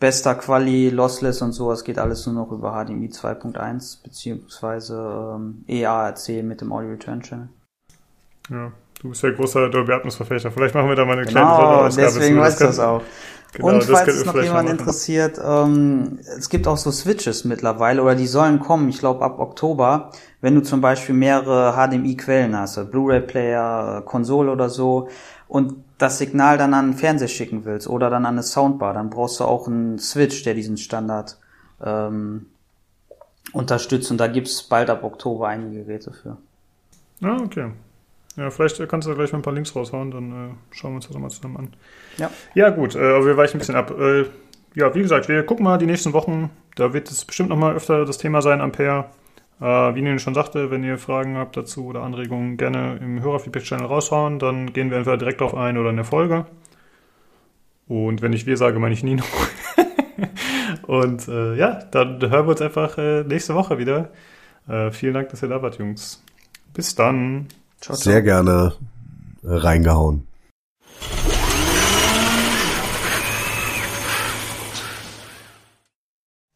bester Quali, Lossless und sowas geht alles nur noch über HDMI 2.1 beziehungsweise ähm, EARC mit dem Audio Return Channel. Ja, du bist ja großer Dolby Atmos Verfechter. Vielleicht machen wir da mal eine kleine Genau, Sonderausgabe deswegen weißt du das kann- auch. Genau, und das falls es noch jemand interessiert, ähm, es gibt auch so Switches mittlerweile oder die sollen kommen, ich glaube ab Oktober, wenn du zum Beispiel mehrere HDMI-Quellen hast, also Blu-ray-Player, äh, Konsole oder so, und das Signal dann an den Fernseher schicken willst oder dann an eine Soundbar, dann brauchst du auch einen Switch, der diesen Standard ähm, unterstützt. Und da gibt's bald ab Oktober einige Geräte für. Ah, okay. Ja, vielleicht kannst du da gleich mal ein paar Links raushauen, dann äh, schauen wir uns das nochmal zusammen an. Ja. Ja, gut, äh, aber wir weichen ein bisschen ab. Äh, ja, wie gesagt, wir gucken mal die nächsten Wochen. Da wird es bestimmt nochmal öfter das Thema sein, Ampere. Äh, wie Nino schon sagte, wenn ihr Fragen habt dazu oder Anregungen, gerne im Hörerfeedback-Channel raushauen. Dann gehen wir entweder direkt auf ein oder in der Folge. Und wenn ich wir sage, meine ich Nino. Und äh, ja, dann hören wir uns einfach äh, nächste Woche wieder. Äh, vielen Dank, dass ihr da wart, Jungs. Bis dann. Ciao, ciao. Sehr gerne äh, reingehauen.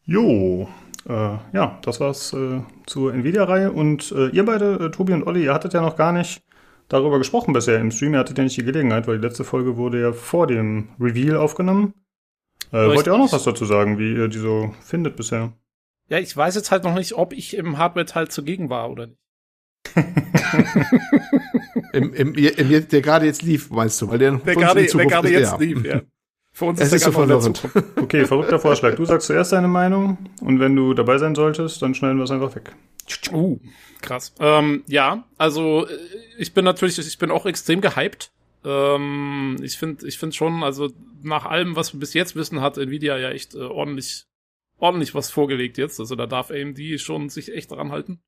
Jo, äh, ja, das war's äh, zur Nvidia-Reihe. Und äh, ihr beide, äh, Tobi und Olli, ihr hattet ja noch gar nicht darüber gesprochen bisher im Stream. Ihr hattet ja nicht die Gelegenheit, weil die letzte Folge wurde ja vor dem Reveal aufgenommen. Äh, wollt ihr auch noch was dazu sagen, wie ihr die so findet bisher? Ja, ich weiß jetzt halt noch nicht, ob ich im Hardware-Teil zugegen war oder nicht. Im, im, im, der gerade jetzt lief, meinst du? Weil der, gerade, der gerade jetzt ja. lief, ja. Für uns Es der ist so verwirrend. Okay, verrückter Vorschlag. Du sagst zuerst deine Meinung und wenn du dabei sein solltest, dann schneiden wir es einfach weg. Uh, krass. Ähm, ja, also äh, ich bin natürlich, ich bin auch extrem gehypt. Ähm, ich finde, ich finde schon, also nach allem, was wir bis jetzt wissen, hat Nvidia ja echt äh, ordentlich, ordentlich was vorgelegt jetzt. Also da darf AMD schon sich echt dran halten.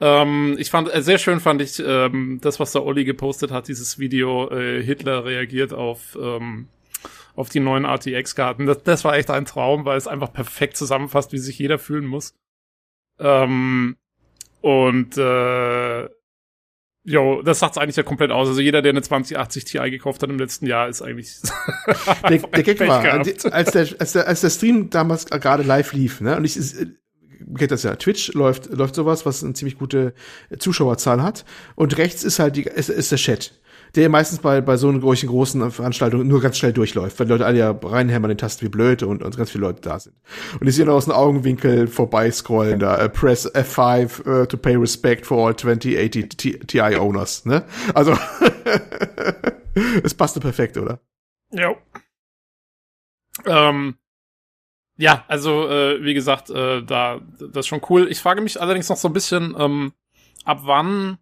Ähm, ich fand, äh, sehr schön fand ich ähm, das, was der Olli gepostet hat, dieses Video, äh, Hitler reagiert auf, ähm, auf die neuen RTX-Karten. Das, das war echt ein Traum, weil es einfach perfekt zusammenfasst, wie sich jeder fühlen muss. Ähm, und äh, jo, das sagt's eigentlich ja komplett aus. Also jeder, der eine 2080 Ti gekauft hat im letzten Jahr, ist eigentlich Der, der Gag war, als der, als, der, als der Stream damals gerade live lief, ne, und ich, es, äh, kennt das ja, Twitch läuft, läuft sowas, was eine ziemlich gute Zuschauerzahl hat, und rechts ist halt die, ist, ist der Chat, der meistens bei, bei so einer großen, Veranstaltung nur ganz schnell durchläuft, weil die Leute alle ja reinhämmern den Tasten wie blöd und, und ganz viele Leute da sind. Und ich sehe dann aus dem Augenwinkel vorbei scrollen da, äh, press F5 uh, to pay respect for all 2080 Ti owners, ne? Also, es passte perfekt, oder? Jo. Ähm, ja, also äh, wie gesagt, äh, da das ist schon cool. Ich frage mich allerdings noch so ein bisschen, ähm, ab wann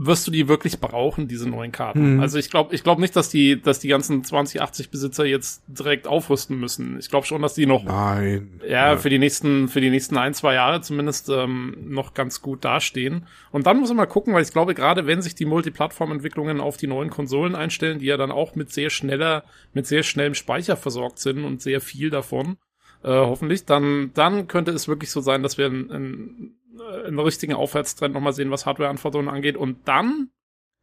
wirst du die wirklich brauchen, diese neuen Karten? Hm. Also ich glaube, ich glaube nicht, dass die, dass die ganzen 2080 Besitzer jetzt direkt aufrüsten müssen. Ich glaube schon, dass die noch Nein. ja, für die nächsten, für die nächsten ein, zwei Jahre zumindest ähm, noch ganz gut dastehen. Und dann muss man mal gucken, weil ich glaube, gerade wenn sich die Multiplattform-Entwicklungen auf die neuen Konsolen einstellen, die ja dann auch mit sehr schneller, mit sehr schnellem Speicher versorgt sind und sehr viel davon, äh, hoffentlich, dann, dann könnte es wirklich so sein, dass wir einen, einen, einen richtigen Aufwärtstrend nochmal sehen, was Hardware-Anforderungen angeht. Und dann,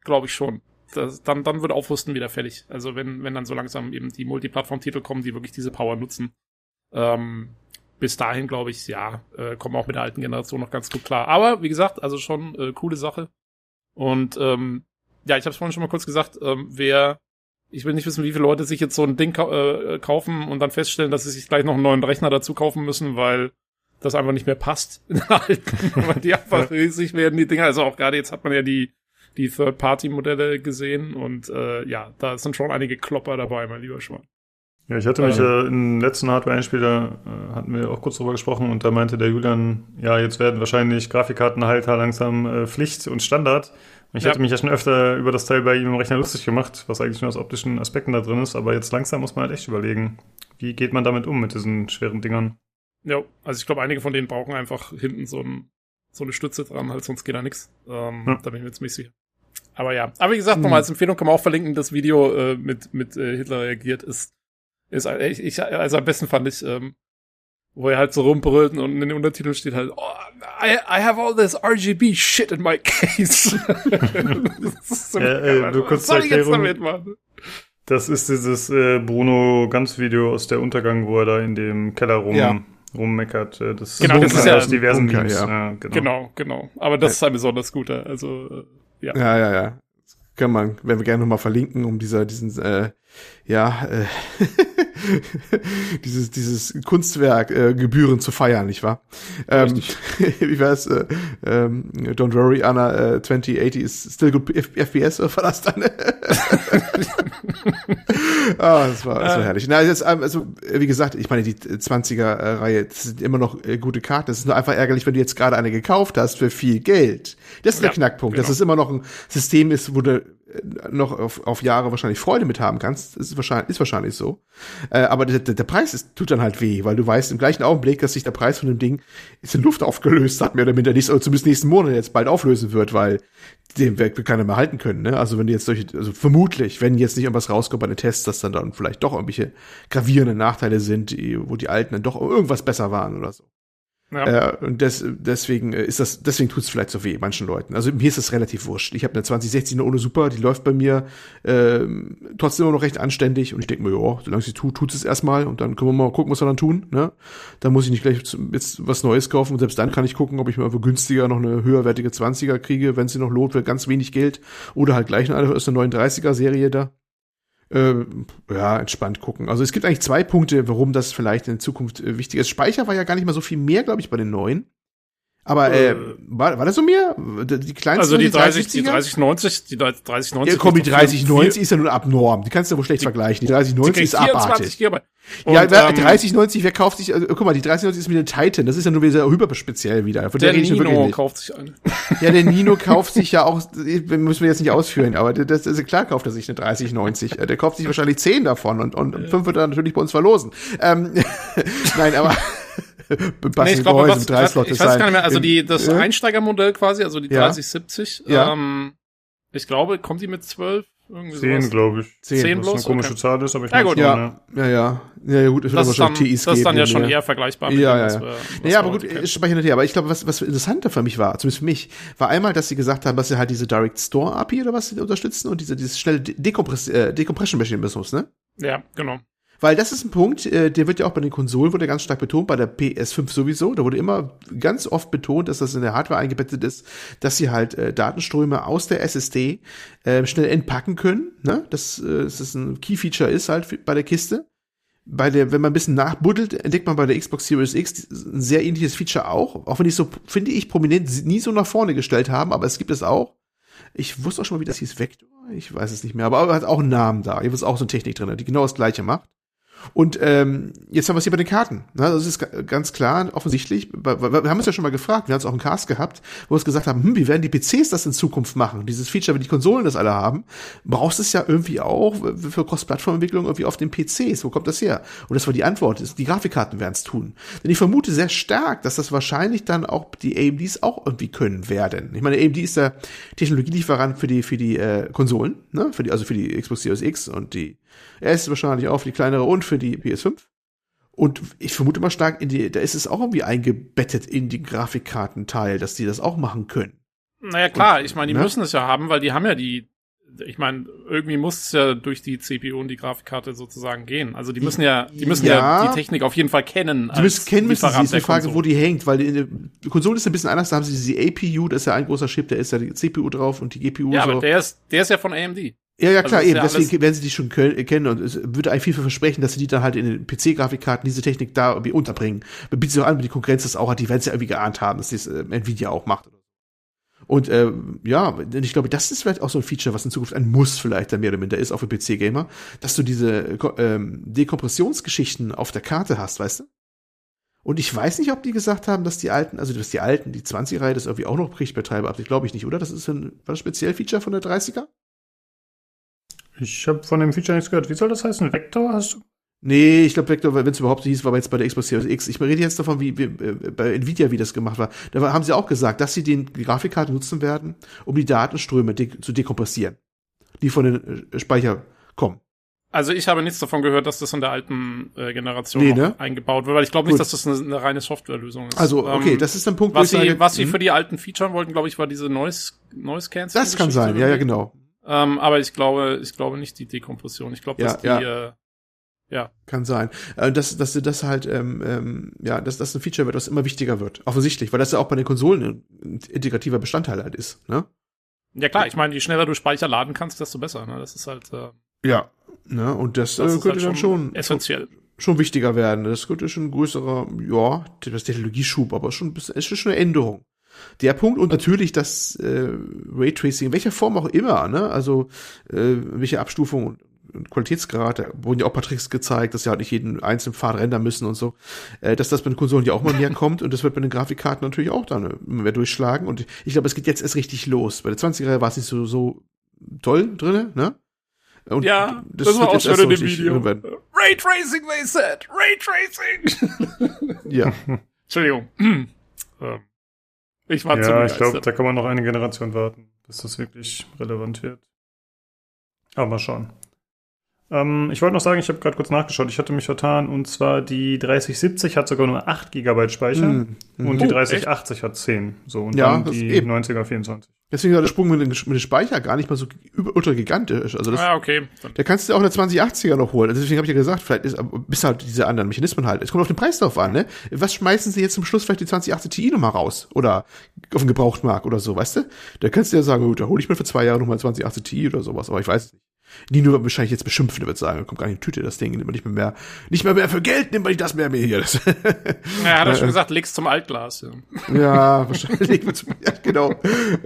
glaube ich schon, das, dann, dann wird Aufrüsten wieder fällig. Also wenn, wenn dann so langsam eben die Multiplattform-Titel kommen, die wirklich diese Power nutzen. Ähm, bis dahin, glaube ich, ja, äh, kommen auch mit der alten Generation noch ganz gut klar. Aber wie gesagt, also schon äh, coole Sache. Und ähm, ja, ich habe es vorhin schon mal kurz gesagt, ähm, wer, ich will nicht wissen, wie viele Leute sich jetzt so ein Ding kau äh, kaufen und dann feststellen, dass sie sich gleich noch einen neuen Rechner dazu kaufen müssen, weil das einfach nicht mehr passt in alten, weil die einfach riesig werden, die Dinger. Also auch gerade jetzt hat man ja die, die Third-Party-Modelle gesehen und äh, ja, da sind schon einige Klopper dabei, mein lieber Schwan. Ja, ich hatte mich äh, im letzten Hardware-Einspieler, äh, hatten wir auch kurz drüber gesprochen und da meinte der Julian, ja, jetzt werden wahrscheinlich Grafikkartenhalter langsam äh, Pflicht und Standard. Und ich Ja. hatte mich ja schon öfter über das Teil bei ihm im Rechner lustig gemacht, was eigentlich nur aus optischen Aspekten da drin ist, aber jetzt langsam muss man halt echt überlegen, wie geht man damit um mit diesen schweren Dingern. Ja, also ich glaube, einige von denen brauchen einfach hinten so, ein, so eine Stütze dran, halt sonst geht da nichts. Ähm, Ja. Da bin ich mir ziemlich sicher. aber ja. Aber wie gesagt, nochmal als Empfehlung kann man auch verlinken, das Video äh, mit, mit äh, Hitler reagiert ist, ist äh, ich, ich, also am besten fand ich, ähm, wo er halt so rumbrüllt und in den Untertiteln steht halt, oh, I, I have all this RGB shit in my case. so ja, ey, du kurz zur Erklärung, Das ist dieses äh, Bruno Ganz Video aus der Untergang, wo er da in dem Keller rum ja. Rummeckert. Äh, das genau, das ist ja aus diversen Bunker, Memes. ja. Ja, genau. genau, genau. Aber das ist ein besonders guter. Also äh, ja. Ja, ja, ja. Das kann man, werden wir gerne nochmal verlinken, um dieser, diesen, äh, ja, äh, dieses, dieses Kunstwerk äh, Gebühren zu feiern, nicht wahr? Ähm, wie wär's? Äh, ähm, don't worry, Anna, äh, 2080 is still good F FPS, war das dann? ah, das war, das war herrlich. Na, jetzt, ähm, also, wie gesagt, ich meine, die 20er-Reihe sind immer noch äh, gute Karten. Es ist nur einfach ärgerlich, wenn du jetzt gerade eine gekauft hast für viel Geld. Das ist der Ja, Knackpunkt. genau. Dass es immer noch ein System ist, wo du äh, noch auf, auf Jahre wahrscheinlich Freude mit haben kannst. Ist wahrscheinlich, ist wahrscheinlich so. Äh, aber der, der, Preis ist, tut dann halt weh, weil du weißt im gleichen Augenblick, dass sich der Preis von dem Ding ist in Luft aufgelöst hat, mehr oder minder nicht, oder zumindest nächsten Monat jetzt bald auflösen wird, weil den wird keiner mehr halten können. Ne? Also wenn du jetzt solche, also vermutlich, wenn jetzt nicht irgendwas rauskommt bei den Tests, dass dann dann vielleicht doch irgendwelche gravierenden Nachteile sind, die, wo die alten dann doch irgendwas besser waren oder so. Ja. Äh, und des, deswegen äh, ist das, deswegen tut es vielleicht so weh manchen Leuten. Also mir ist das relativ wurscht. Ich habe eine 2060 ohne Super, die läuft bei mir ähm, trotzdem immer noch recht anständig und ich denke mir, ja, solange sie tut, tut es erstmal und dann können wir mal gucken, was wir dann tun. Ne? Dann muss ich nicht gleich jetzt was Neues kaufen und selbst dann kann ich gucken, ob ich mir einfach günstiger noch eine höherwertige 20er kriege, wenn sie noch lohnt, für ganz wenig Geld oder halt gleich eine aus der 39er Serie da. Äh, ja, entspannt gucken. Also es gibt eigentlich zwei Punkte, warum das vielleicht in Zukunft äh, wichtig ist. Speicher war ja gar nicht mal so viel mehr, glaube ich, bei den neuen. Aber äh, Äh. war, war das so mehr? Die kleinsten Also die 30, 30, die 3090, die 3090. Ja, komm, die kriegst du für 3090 ist ja nur abnorm. Die kannst du wohl schlecht vergleichen. Die 3090 ist abartig. 24 Gigabyte. Ja, Und, wer- ähm, 3090, wer kauft sich, also, guck mal, die 3090 ist mit dem Titan, das ist ja nur wieder hyperspeziell wieder. Von Der wirklich Nino kauft sich eine. Ja, der Nino kauft sich ja auch, müssen wir jetzt nicht ausführen, aber das, das, klar kauft er sich eine 3090. Äh, Der kauft sich wahrscheinlich 10 davon und, und fünf wird er natürlich bei uns verlosen. Ähm, Nein, aber Nee, ich glaube, was, drei was, Slot ich weiß gar nicht mehr, also Im- die, das äh? Einsteigermodell quasi, also die Ja. 3070, Ja. ähm, ich glaube, kommt die mit 12? Irgendwie Zehn, glaube ich. Zehn, Zehn Was eine bloß? komische Okay. Zahl ist, aber ich Ja, gut. Ja, ja, ja. Ja, ja, gut, es wird Das ist, dann, wahrscheinlich das TIs ist dann geben, ja schon ja. eher vergleichbar mit Ja, dem, ja, was ja. wir, was Ja, wir aber gut, ich spreche hin und her. Aber ich glaube, was, was interessanter für mich war, zumindest für mich, war einmal, dass sie gesagt haben, dass sie halt diese Direct Store API oder was sie unterstützen und diese, dieses schnelle Dekompress äh, Decompression-Mechanismus, ne? Ja, genau. Weil das ist ein Punkt, äh, der wird ja auch bei den Konsolen wurde ganz stark betont, bei der PS5 sowieso. Da wurde immer ganz oft betont, dass das in der Hardware eingebettet ist, dass sie halt äh, Datenströme aus der SSD äh, schnell entpacken können. Ne? Das, äh, dass das ein Key-Feature ist halt bei der Kiste. Bei der, wenn man ein bisschen nachbuddelt, entdeckt man bei der Xbox Series X ein sehr ähnliches Feature auch. Auch wenn ich so, finde ich, prominent nie so nach vorne gestellt haben, aber es gibt es auch. Ich wusste auch schon mal, wie das hieß, Vector. Ich weiß es nicht mehr, aber hat auch einen Namen da. Hier ist auch so eine Technik drin, die genau das gleiche macht. Und ähm, jetzt haben wir es hier bei den Karten. Ne? Das ist ga- ganz klar, offensichtlich. Wir haben uns ja schon mal gefragt, wir haben es auch im Cast gehabt, wo wir uns gesagt haben, hm, wie werden die PCs das in Zukunft machen? Dieses Feature, wenn die Konsolen das alle haben, brauchst du es ja irgendwie auch für Cross-Plattform-Entwicklung irgendwie auf den PCs. Wo kommt das her? Und das war die Antwort, die Grafikkarten werden es tun. Denn ich vermute sehr stark, dass das wahrscheinlich dann auch die AMDs auch irgendwie können werden. Ich meine, AMD ist der Technologielieferant für die für die äh, Konsolen, ne? Für die also für die Xbox Series X und die S wahrscheinlich auch für die kleinere und für die PS5. Und ich vermute mal stark, in die, da ist es auch irgendwie eingebettet in die Grafikkartenteil, dass die das auch machen können. Naja, klar, ich meine, die ne? müssen es ja haben, weil die haben ja die, ich meine, irgendwie muss es ja durch die CPU und die Grafikkarte sozusagen gehen. Also die müssen ja, die müssen ja, Ja. die Technik auf jeden Fall kennen. Die müssen kennen müssen sie, ist eine der Frage, Konsole. wo die hängt, weil die, die Konsole ist ein bisschen anders, da haben sie diese APU, das ist ja ein großer Chip, da ist ja die CPU drauf und die GPU Ja, so. aber der ist, der ist ja von AMD. Ja, ja, Also klar, ist eben. ja Deswegen werden sie die schon kö- kennen und es würde eigentlich viel für versprechen, dass sie die dann halt in den PC-Grafikkarten diese Technik da irgendwie unterbringen. Bietet sich auch an, wie die Konkurrenz das auch hat, die werden es ja irgendwie geahnt haben, dass das äh, Nvidia auch macht. Und äh, ja, ich glaube, das ist vielleicht auch so ein Feature, was in Zukunft ein Muss vielleicht dann mehr oder minder ist, auch für PC-Gamer, dass du diese äh, ähm, Dekompressionsgeschichten auf der Karte hast, weißt du? Und ich weiß nicht, ob die gesagt haben, dass die alten, also dass die alten, die 20-Reihe das irgendwie auch noch kriegt bei Treiber ab. Ich glaube ich nicht, oder? Das ist ein, war das speziell Feature von der 30er? Ich habe von dem Feature nichts gehört. Wie soll das heißen? Vector hast du? Nee, ich glaube, Vector, wenn es überhaupt so hieß, war jetzt bei der Xbox Series X. Ich rede jetzt davon, wie, wie äh, bei Nvidia, wie das gemacht war. Da haben sie auch gesagt, dass sie den die Grafikkarte nutzen werden, um die Datenströme de zu dekompressieren, die von den äh, Speicher kommen. Also ich habe nichts davon gehört, dass das in der alten äh, Generation Nee, ne? eingebaut wird, weil ich glaube nicht, Gut. dass das eine, eine reine Softwarelösung ist. Also, okay, Ähm, das ist ein Punkt, wo was ich sie, sage, was sie hm, für die alten featuren wollten, glaube ich, war diese Noise, Noise Canceling. das kann sein, ja, ja, genau. Ähm, aber ich glaube, ich glaube nicht die Dekompression. Ich glaube, Ja, dass die, ja. äh, ja. Kann sein. Äh, dass, dass das halt, ähm, ähm, ja, dass das ein Feature wird, was immer wichtiger wird. Offensichtlich, weil das ja auch bei den Konsolen ein integrativer Bestandteil halt ist, ne? Ja klar, ich meine, je schneller du Speicher laden kannst, desto besser. Ne? Das ist halt, äh, Ja. Ne? Und das, das äh, könnte halt dann schon, essentiell. schon wichtiger werden. Das könnte schon ein größerer, ja, das Technologieschub, aber schon, es ist schon eine Änderung. Der Punkt und natürlich das äh, Raytracing, in welcher Form auch immer, ne? Also äh, welche Abstufung und, und Qualitätsgrad, da wurden ja auch ein paar Tricks gezeigt, dass sie halt nicht jeden einzelnen Pfad rendern müssen und so, äh, dass das bei den Konsolen ja auch mal mehr kommt und das wird bei den Grafikkarten natürlich auch dann äh, immer mehr durchschlagen und ich glaube, es geht jetzt erst richtig los. Bei der 20er war es nicht so, so toll drinne, ne? Und Ja, das, war wird auch erst in dem Video. Raytracing, they said! Raytracing! Ja. Entschuldigung. ähm, ich war zu Ja, ich glaube, begeistert. da kann man noch eine Generation warten, bis das wirklich relevant wird. Aber mal schauen. Ähm, ich wollte noch sagen, ich habe gerade kurz nachgeschaut, ich hatte mich vertan, und zwar die 3070 hat sogar nur 8 GB Speicher Hm, hm. und die Oh, 3080 hat 10. So, und Ja, dann die eben. 90er 24. Deswegen war der Sprung mit dem, mit dem Speicher gar nicht mal so ultra gigantisch. Also das, Ah, okay. Da kannst du auch eine 2080er noch holen. Also deswegen habe ich ja gesagt, vielleicht ist bis halt diese anderen Mechanismen halt. Es kommt auf den Preis drauf an, ne? Was schmeißen sie jetzt zum Schluss vielleicht die 2080 Ti nochmal raus? Oder auf den Gebrauchtmarkt oder so, weißt du? Da kannst du ja sagen, gut, da hole ich mir für zwei Jahre nochmal 2080 Ti oder sowas, aber ich weiß es nicht. Nino wird wahrscheinlich jetzt beschimpfen, er wird sagen, kommt gar nicht in die Tüte, das Ding, nimmt man nicht mehr, mehr nicht mehr mehr für Geld, nimmt man nicht das mehr mehr hier. Das, Ja, hat er Äh, schon gesagt, leg's zum Altglas. Ja. Ja, wahrscheinlich. wird's- ja, genau.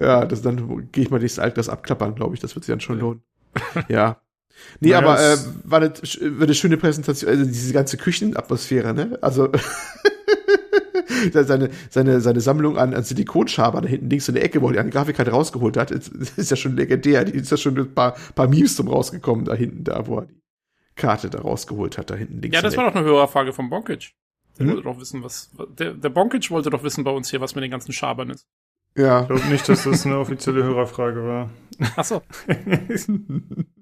Ja, das dann gehe ich mal dieses Altglas abklappern, glaube ich. Das wird sich dann schon lohnen. Ja. Nee, Naja, aber äh, war eine, war eine schöne Präsentation, also diese ganze Küchenatmosphäre, ne? Also seine, seine, seine Sammlung an, an Silikonschaber da hinten links in der Ecke, wo er eine Grafikkarte rausgeholt hat, ist, ist ja schon legendär. Die ist ja schon ein paar, paar Memes zum rausgekommen, da hinten, da, wo er die Karte da rausgeholt hat, da hinten links. ja, in das der war doch eine höhere Frage vom Bonkic. Der Hm? wollte doch wissen, was. Der, der Bonkic wollte doch wissen bei uns hier, was mit den ganzen Schabern ist. Ja. Ich glaube nicht, dass das eine offizielle Hörerfrage war. Ach so.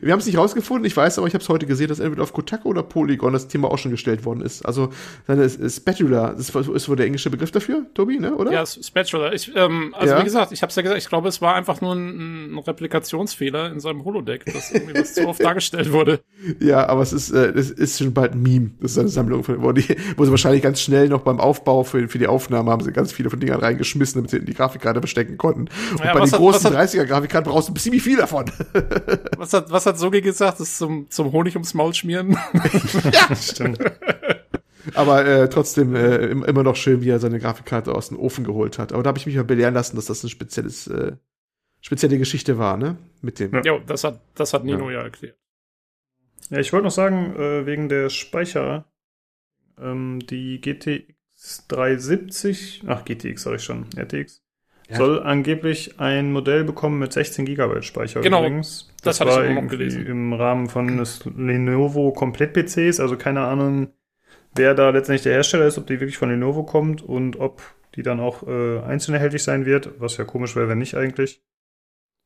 Wir haben es nicht rausgefunden, ich weiß, aber ich habe es heute gesehen, dass entweder auf Kotaku oder Polygon das Thema auch schon gestellt worden ist. Also seine Spatula, das ist wohl der englische Begriff dafür, Tobi, ne? Oder? Ja, Spatula. Ich, ähm, also Ja. wie gesagt, ich habe ja gesagt, ich glaube, es war einfach nur ein, ein Replikationsfehler in seinem Holodeck, dass irgendwie was zu oft dargestellt wurde. Ja, aber es ist, äh, es ist schon bald ein Meme. Das ist eine Sammlung, von, wo, die, wo sie wahrscheinlich ganz schnell noch beim Aufbau für, für die Aufnahme haben sie ganz viele von Dingern reingeschmissen, damit sie in die Grafikkarte verstecken konnten. Und Ja, bei den hat- großen was 30er Grafikkarten brauchst du ziemlich viel davon. Was hat, was hat Sogi gesagt? Das ist zum, zum Honig ums Maul schmieren. Stimmt. Aber äh, trotzdem äh, im- immer noch schön, wie er seine Grafikkarte aus dem Ofen geholt hat. Aber da habe ich mich mal belehren lassen, dass das ein spezielles, äh, spezielle Geschichte war, ne? Mit dem. Ja. jo, das hat, das hat Nino ja, erklärt. Ja, ich wollte noch sagen, äh, wegen der Speicher, ähm, die GTX 370, ach GTX sag ich schon, RTX, Ja. soll angeblich ein Modell bekommen mit 16 GB Speicher Genau, übrigens. das Das, hatte ich war auch noch irgendwie gelesen. im Rahmen von des Lenovo Komplett-PCs, also keine Ahnung, wer da letztendlich der Hersteller ist, ob die wirklich von Lenovo kommt und ob die dann auch äh, einzeln erhältlich sein wird, was ja komisch wäre, wenn nicht eigentlich.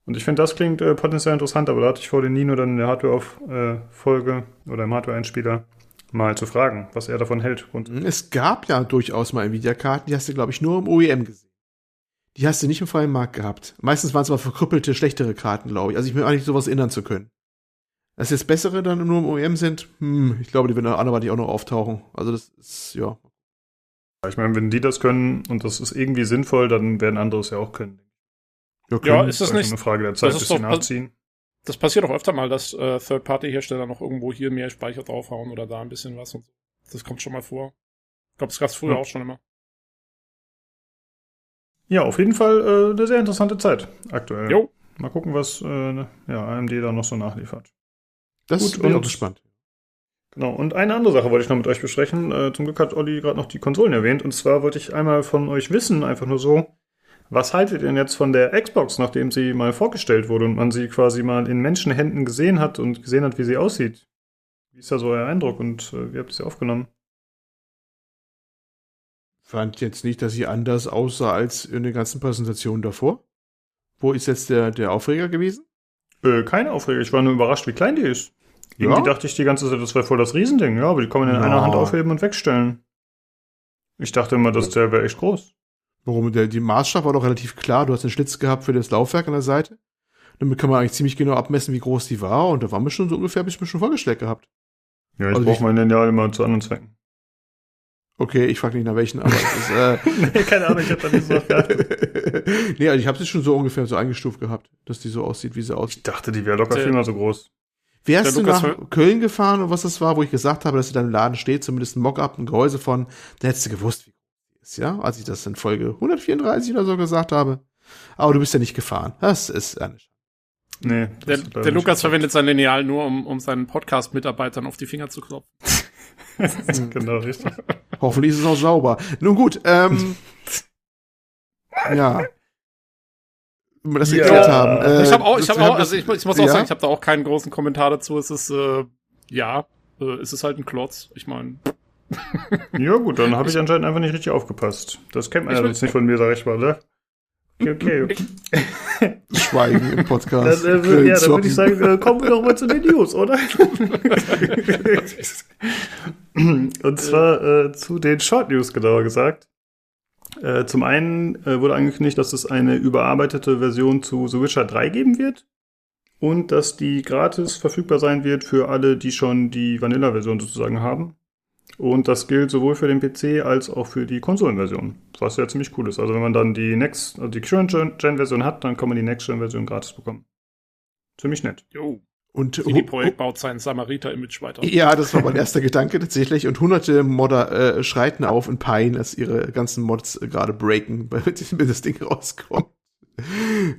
Und ich finde, das klingt äh, potenziell interessant, aber da hatte ich vor den Nino dann in der Hardware-Folge oder im Hardware-Einspieler mal zu fragen, was er davon hält. Und Es gab ja durchaus mal Nvidia-Karten, die hast du, glaube ich, nur im OEM gesehen. Die hast du nicht im freien Markt gehabt. Meistens waren es aber verkrüppelte, schlechtere Karten, glaube ich. Also ich mir eigentlich sowas erinnern zu können. Dass jetzt bessere dann nur im OEM sind, hm, ich glaube, die werden anderweitig auch noch auftauchen. Also das ist, ja. ich meine, wenn die das können und das ist irgendwie sinnvoll, dann werden andere es ja auch können. Ja, können- ist das einfach nicht- eine Frage der Zeit, das ist bis sie nachziehen. Das passiert auch öfter mal, dass äh, Third-Party-Hersteller noch irgendwo hier mehr Speicher draufhauen oder da ein bisschen was und so. Das kommt schon mal vor. Ich glaube, das gab's früher Ja. auch schon immer. Ja, auf jeden Fall äh, eine sehr interessante Zeit aktuell. Jo. Mal gucken, was äh, ne, ja, AMD da noch so nachliefert. Das Gut, bin ich auch und- gespannt. Genau, und eine andere Sache wollte ich noch mit euch besprechen. Äh, zum Glück hat Olli gerade noch die Konsolen erwähnt. Und zwar wollte ich einmal von euch wissen, einfach nur so, was haltet ihr denn jetzt von der Xbox, nachdem sie mal vorgestellt wurde und man sie quasi mal in Menschenhänden gesehen hat und gesehen hat, wie sie aussieht? Wie Wie ist da so euer Eindruck und äh, wie habt ihr sie aufgenommen? Fand jetzt nicht, dass sie anders aussah als in den ganzen Präsentationen davor. Wo ist jetzt der, der Aufreger gewesen? Äh, keine Aufreger, ich war nur überrascht, wie klein die ist. Irgendwie Ja? dachte ich die ganze Zeit, das wäre voll das Riesending, ja, aber die kann man in Ja. einer Hand aufheben und wegstellen. Ich dachte immer, das der wäre echt groß. Warum? Der, die Maßstab war doch relativ klar. Du hast einen Schlitz gehabt für das Laufwerk an der Seite. Damit kann man eigentlich ziemlich genau abmessen, wie groß die war. Und da war mir schon so ungefähr, hab ich mir schon vorgestellt gehabt. Ja, jetzt Also braucht man den ja immer zu anderen Zwecken. Okay, ich frage nicht nach welchen, aber es ist, äh, nee, keine Ahnung, ich hab da nicht so geachtet. nee, also ich habe sie schon so ungefähr so eingestuft gehabt, dass die so aussieht, wie sie aussieht. Ich dachte, die wäre locker Der- viermal so groß. Wärst du nach Köln gefahren und was das war, wo ich gesagt habe, dass sie da im Laden steht, zumindest ein Mockup, ein Gehäuse von, dann hättest du gewusst, wie groß die ist, ja? Als ich das in Folge 134 oder so gesagt habe. Aber du bist ja nicht gefahren. Das ist eine Sch- Nee, Der, der Lukas verwendet sein Lineal nur, um, um seinen Podcast-Mitarbeitern auf die Finger zu klopfen. genau, richtig. Hoffentlich ist es auch sauber. Nun gut, ähm, ja. Wenn wir das Ja. geklärt haben. Äh, ich habe auch, ich wir auch, also ich, ich muss auch ja? sagen, ich habe da auch keinen großen Kommentar dazu. Es ist, äh, ja, äh, es ist halt ein Klotz. Ich meine, Ja gut, dann habe ich anscheinend einfach nicht richtig aufgepasst. Das kennt man Ich ja sonst nicht von mir, sag ich mal, ne? Okay, okay. Schweigen im Podcast. Dann, äh, ja, dann würde ich sagen, äh, kommen wir doch mal zu den News, oder? Und zwar äh, zu den Short News, genauer gesagt. Äh, zum einen äh, wurde angekündigt, dass es eine überarbeitete Version zu The Witcher 3 geben wird. Und dass die gratis verfügbar sein wird für alle, die schon die Vanilla-Version sozusagen haben. Und das gilt sowohl für den PC als auch für die Konsolenversion. Was ja ziemlich cool ist. Also wenn man dann die Next, also die Current-Gen-Version hat, dann kann man die Next-Gen-Version gratis bekommen. Ziemlich nett. jo, Und CD Projekt baut sein Samariter-Image weiter. Ja, das war mein erster Gedanke tatsächlich. Und hunderte Modder äh, schreiten auf in Pein, als ihre ganzen Mods äh, gerade breaken, wenn das Ding rauskommt.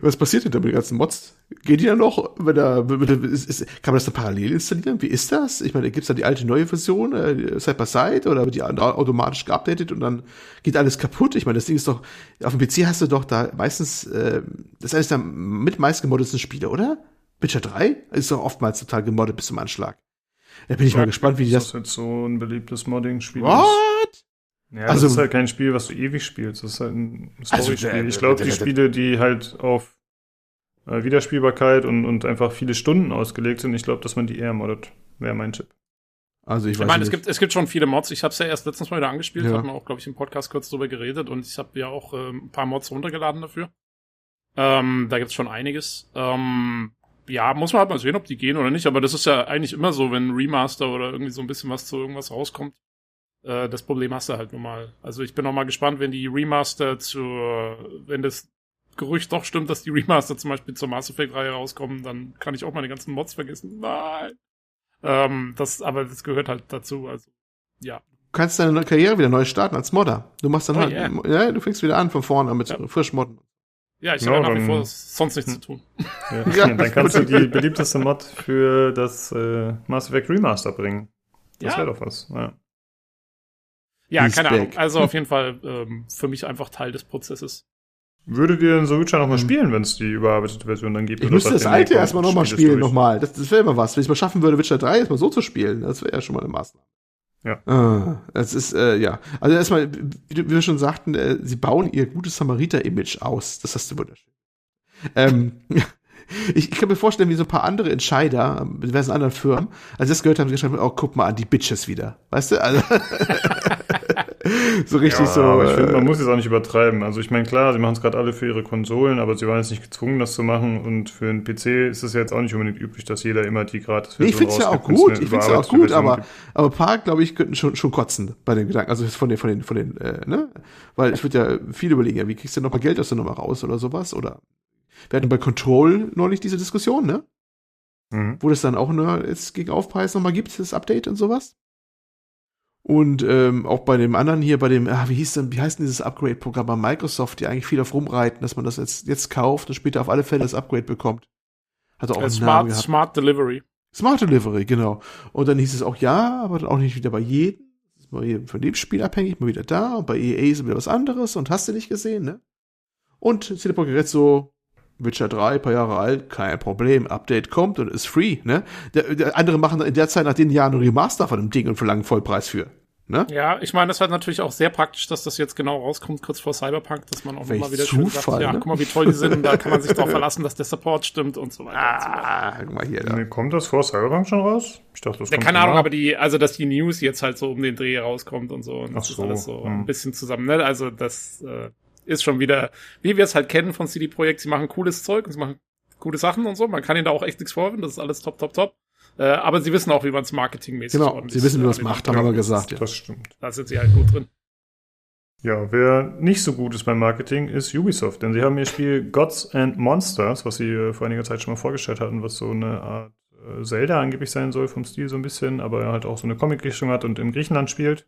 Was passiert denn da mit den ganzen Mods? Geht die dann noch, wenn da, ist, ist, kann man das dann parallel installieren? Wie ist das? Ich meine, gibt's da die alte neue Version, äh, Side by Side, oder wird die automatisch geupdatet und dann geht alles kaputt? Ich meine, das Ding ist doch, auf dem PC hast du doch da meistens, äh, das ist eines der mit meist gemoddetsten Spiele, oder? Witcher 3 ist doch oftmals total gemoddet bis zum Anschlag. Da bin ich mal gespannt, wie die das das. ist jetzt so ein beliebtes Modding-Spiel. Ja, Also- das ist halt kein Spiel, was du ewig spielst. Das ist halt ein Also, Story-Spiel. äh, ich glaube, äh, die äh, Spiele, die halt auf äh, Wiederspielbarkeit und, und einfach viele Stunden ausgelegt sind, ich glaube, dass man die eher moddet. Wäre mein Tipp. Also ich Ich meine, es gibt, es gibt schon viele Mods. Ich habe es ja erst letztens mal wieder angespielt, Ja. hat man auch, glaube ich, im Podcast kurz drüber geredet und ich habe ja auch ähm, ein paar Mods runtergeladen dafür. Ähm, da gibt's schon einiges. Ähm, ja, muss man halt mal sehen, ob die gehen oder nicht, aber das ist ja eigentlich immer so, wenn ein Remaster oder irgendwie so ein bisschen was zu irgendwas rauskommt. Äh, das Problem hast du halt nun mal. Also ich bin auch mal gespannt, wenn die Remaster zur, wenn das Gerücht doch stimmt, dass die Remaster zum Beispiel zur Mass Effect-Reihe rauskommen, dann kann ich auch meine ganzen Mods vergessen. Nein. Ähm, das, aber das gehört halt dazu. Also, ja. Du kannst deine Karriere wieder neu starten als Modder. Du machst dann Oh, halt, yeah. ja, du fängst wieder an von vorne mit Ja. frisch Modden. Ja, ich Ja, habe ja nach wie vor sonst nichts zu tun. Ja. Ja, dann kannst du die beliebteste Mod für das äh, Mass Effect Remaster bringen. Das Ja. wäre doch was. Ja. Ja, He's keine back. Ahnung. Also auf jeden Fall ähm, für mich einfach Teil des Prozesses. Würdet ihr den The Witcher nochmal spielen, wenn es die überarbeitete Version dann gibt? Ich müsste das nee, alte erstmal nochmal spielen, nochmal. Das, das wäre mal was. Wenn ich mal schaffen würde, Witcher 3 erstmal so zu spielen, das wäre ja schon mal eine Maßnahme. Ja. Ah, das ist, äh, ja. Also erstmal, wie wir schon sagten, äh, sie bauen ihr gutes Samariter-Image aus. Das hast du wunderschön. Ähm, ich, ich kann mir vorstellen, wie so ein paar andere Entscheider mit diversen anderen Firmen, als sie das gehört haben, sie geschrieben, oh, guck mal an, die Bitches wieder. Weißt du? Also, so richtig ja, so. aber ich finde, man äh, muss es auch nicht übertreiben. Also ich meine, klar, sie machen es gerade alle für ihre Konsolen, aber sie waren jetzt nicht gezwungen, das zu machen. Und für einen PC ist es ja jetzt auch nicht unbedingt üblich, dass jeder immer die gratis Nee, ich find's ja auch gut, ich find's ja auch gut, aber, gibt. aber ein paar, glaube ich, könnten schon, schon kotzen bei den Gedanken, also von den, von den, von den, äh, ne? Weil ich würde ja viel überlegen, ja, wie kriegst du noch mal Geld aus der Nummer raus oder sowas, oder wir hatten bei Control neulich diese Diskussion, ne? Mhm. Wo das dann auch nur jetzt gegen Aufpreis nochmal gibt, das Update und sowas. Und ähm, auch bei dem anderen hier, bei dem, ah, wie hieß denn, wie heißt denn dieses Upgrade-Programm bei Microsoft, die eigentlich viel auf rumreiten, dass man das jetzt, jetzt kauft und später auf alle Fälle das Upgrade bekommt. Hat auch Äh, einen Namen Smart, gehabt. Smart Delivery. Smart Delivery, genau. Und dann hieß es auch ja, aber dann auch nicht wieder bei jedem. Das ist mal von dem Spiel abhängig, mal wieder da. Und bei EA ist wieder was anderes und hast du nicht gesehen, ne? Und CD Projekt so, Witcher 3, paar Jahre alt, kein Problem. Update kommt und ist free, ne? Der, der andere machen in der Zeit nach den Jahren ein Remaster von dem Ding und verlangen Vollpreis für. Ne? Ja, ich meine, das war natürlich auch sehr praktisch, dass das jetzt genau rauskommt, kurz vor Cyberpunk, dass man auch Welch nochmal wieder Zufall, schön sagt, ja, ne? guck mal, wie toll die sind, da kann man sich drauf verlassen, dass der Support stimmt und so weiter. und so weiter. Ah, guck mal hier. Da. Nee, kommt das vor Cyberpunk schon raus? Ich dachte, das Ja, kommt keine Ahnung, aber die, also dass die News jetzt halt so um den Dreh rauskommt und so und Ach das ist so, alles so hm. ein bisschen zusammen, ne? Also das äh, ist schon wieder, wie wir es halt kennen von CD Projekt, sie machen cooles Zeug und sie machen coole Sachen und so. Man kann ihnen da auch echt nichts vorwerfen, das ist alles top, top, top. Äh, aber sie wissen auch, wie man es marketingmäßig Genau, ordentlich, sie wissen, wie man es macht, haben wir gesagt. Ja. Das stimmt. Da sind sie halt gut drin. Ja, wer nicht so gut ist beim Marketing, ist Ubisoft, denn sie haben ihr Spiel Gods and Monsters, was sie äh, vor einiger Zeit schon mal vorgestellt hatten, was so eine Art äh, Zelda angeblich sein soll, vom Stil so ein bisschen, aber halt auch so eine Comic-Richtung hat und in Griechenland spielt.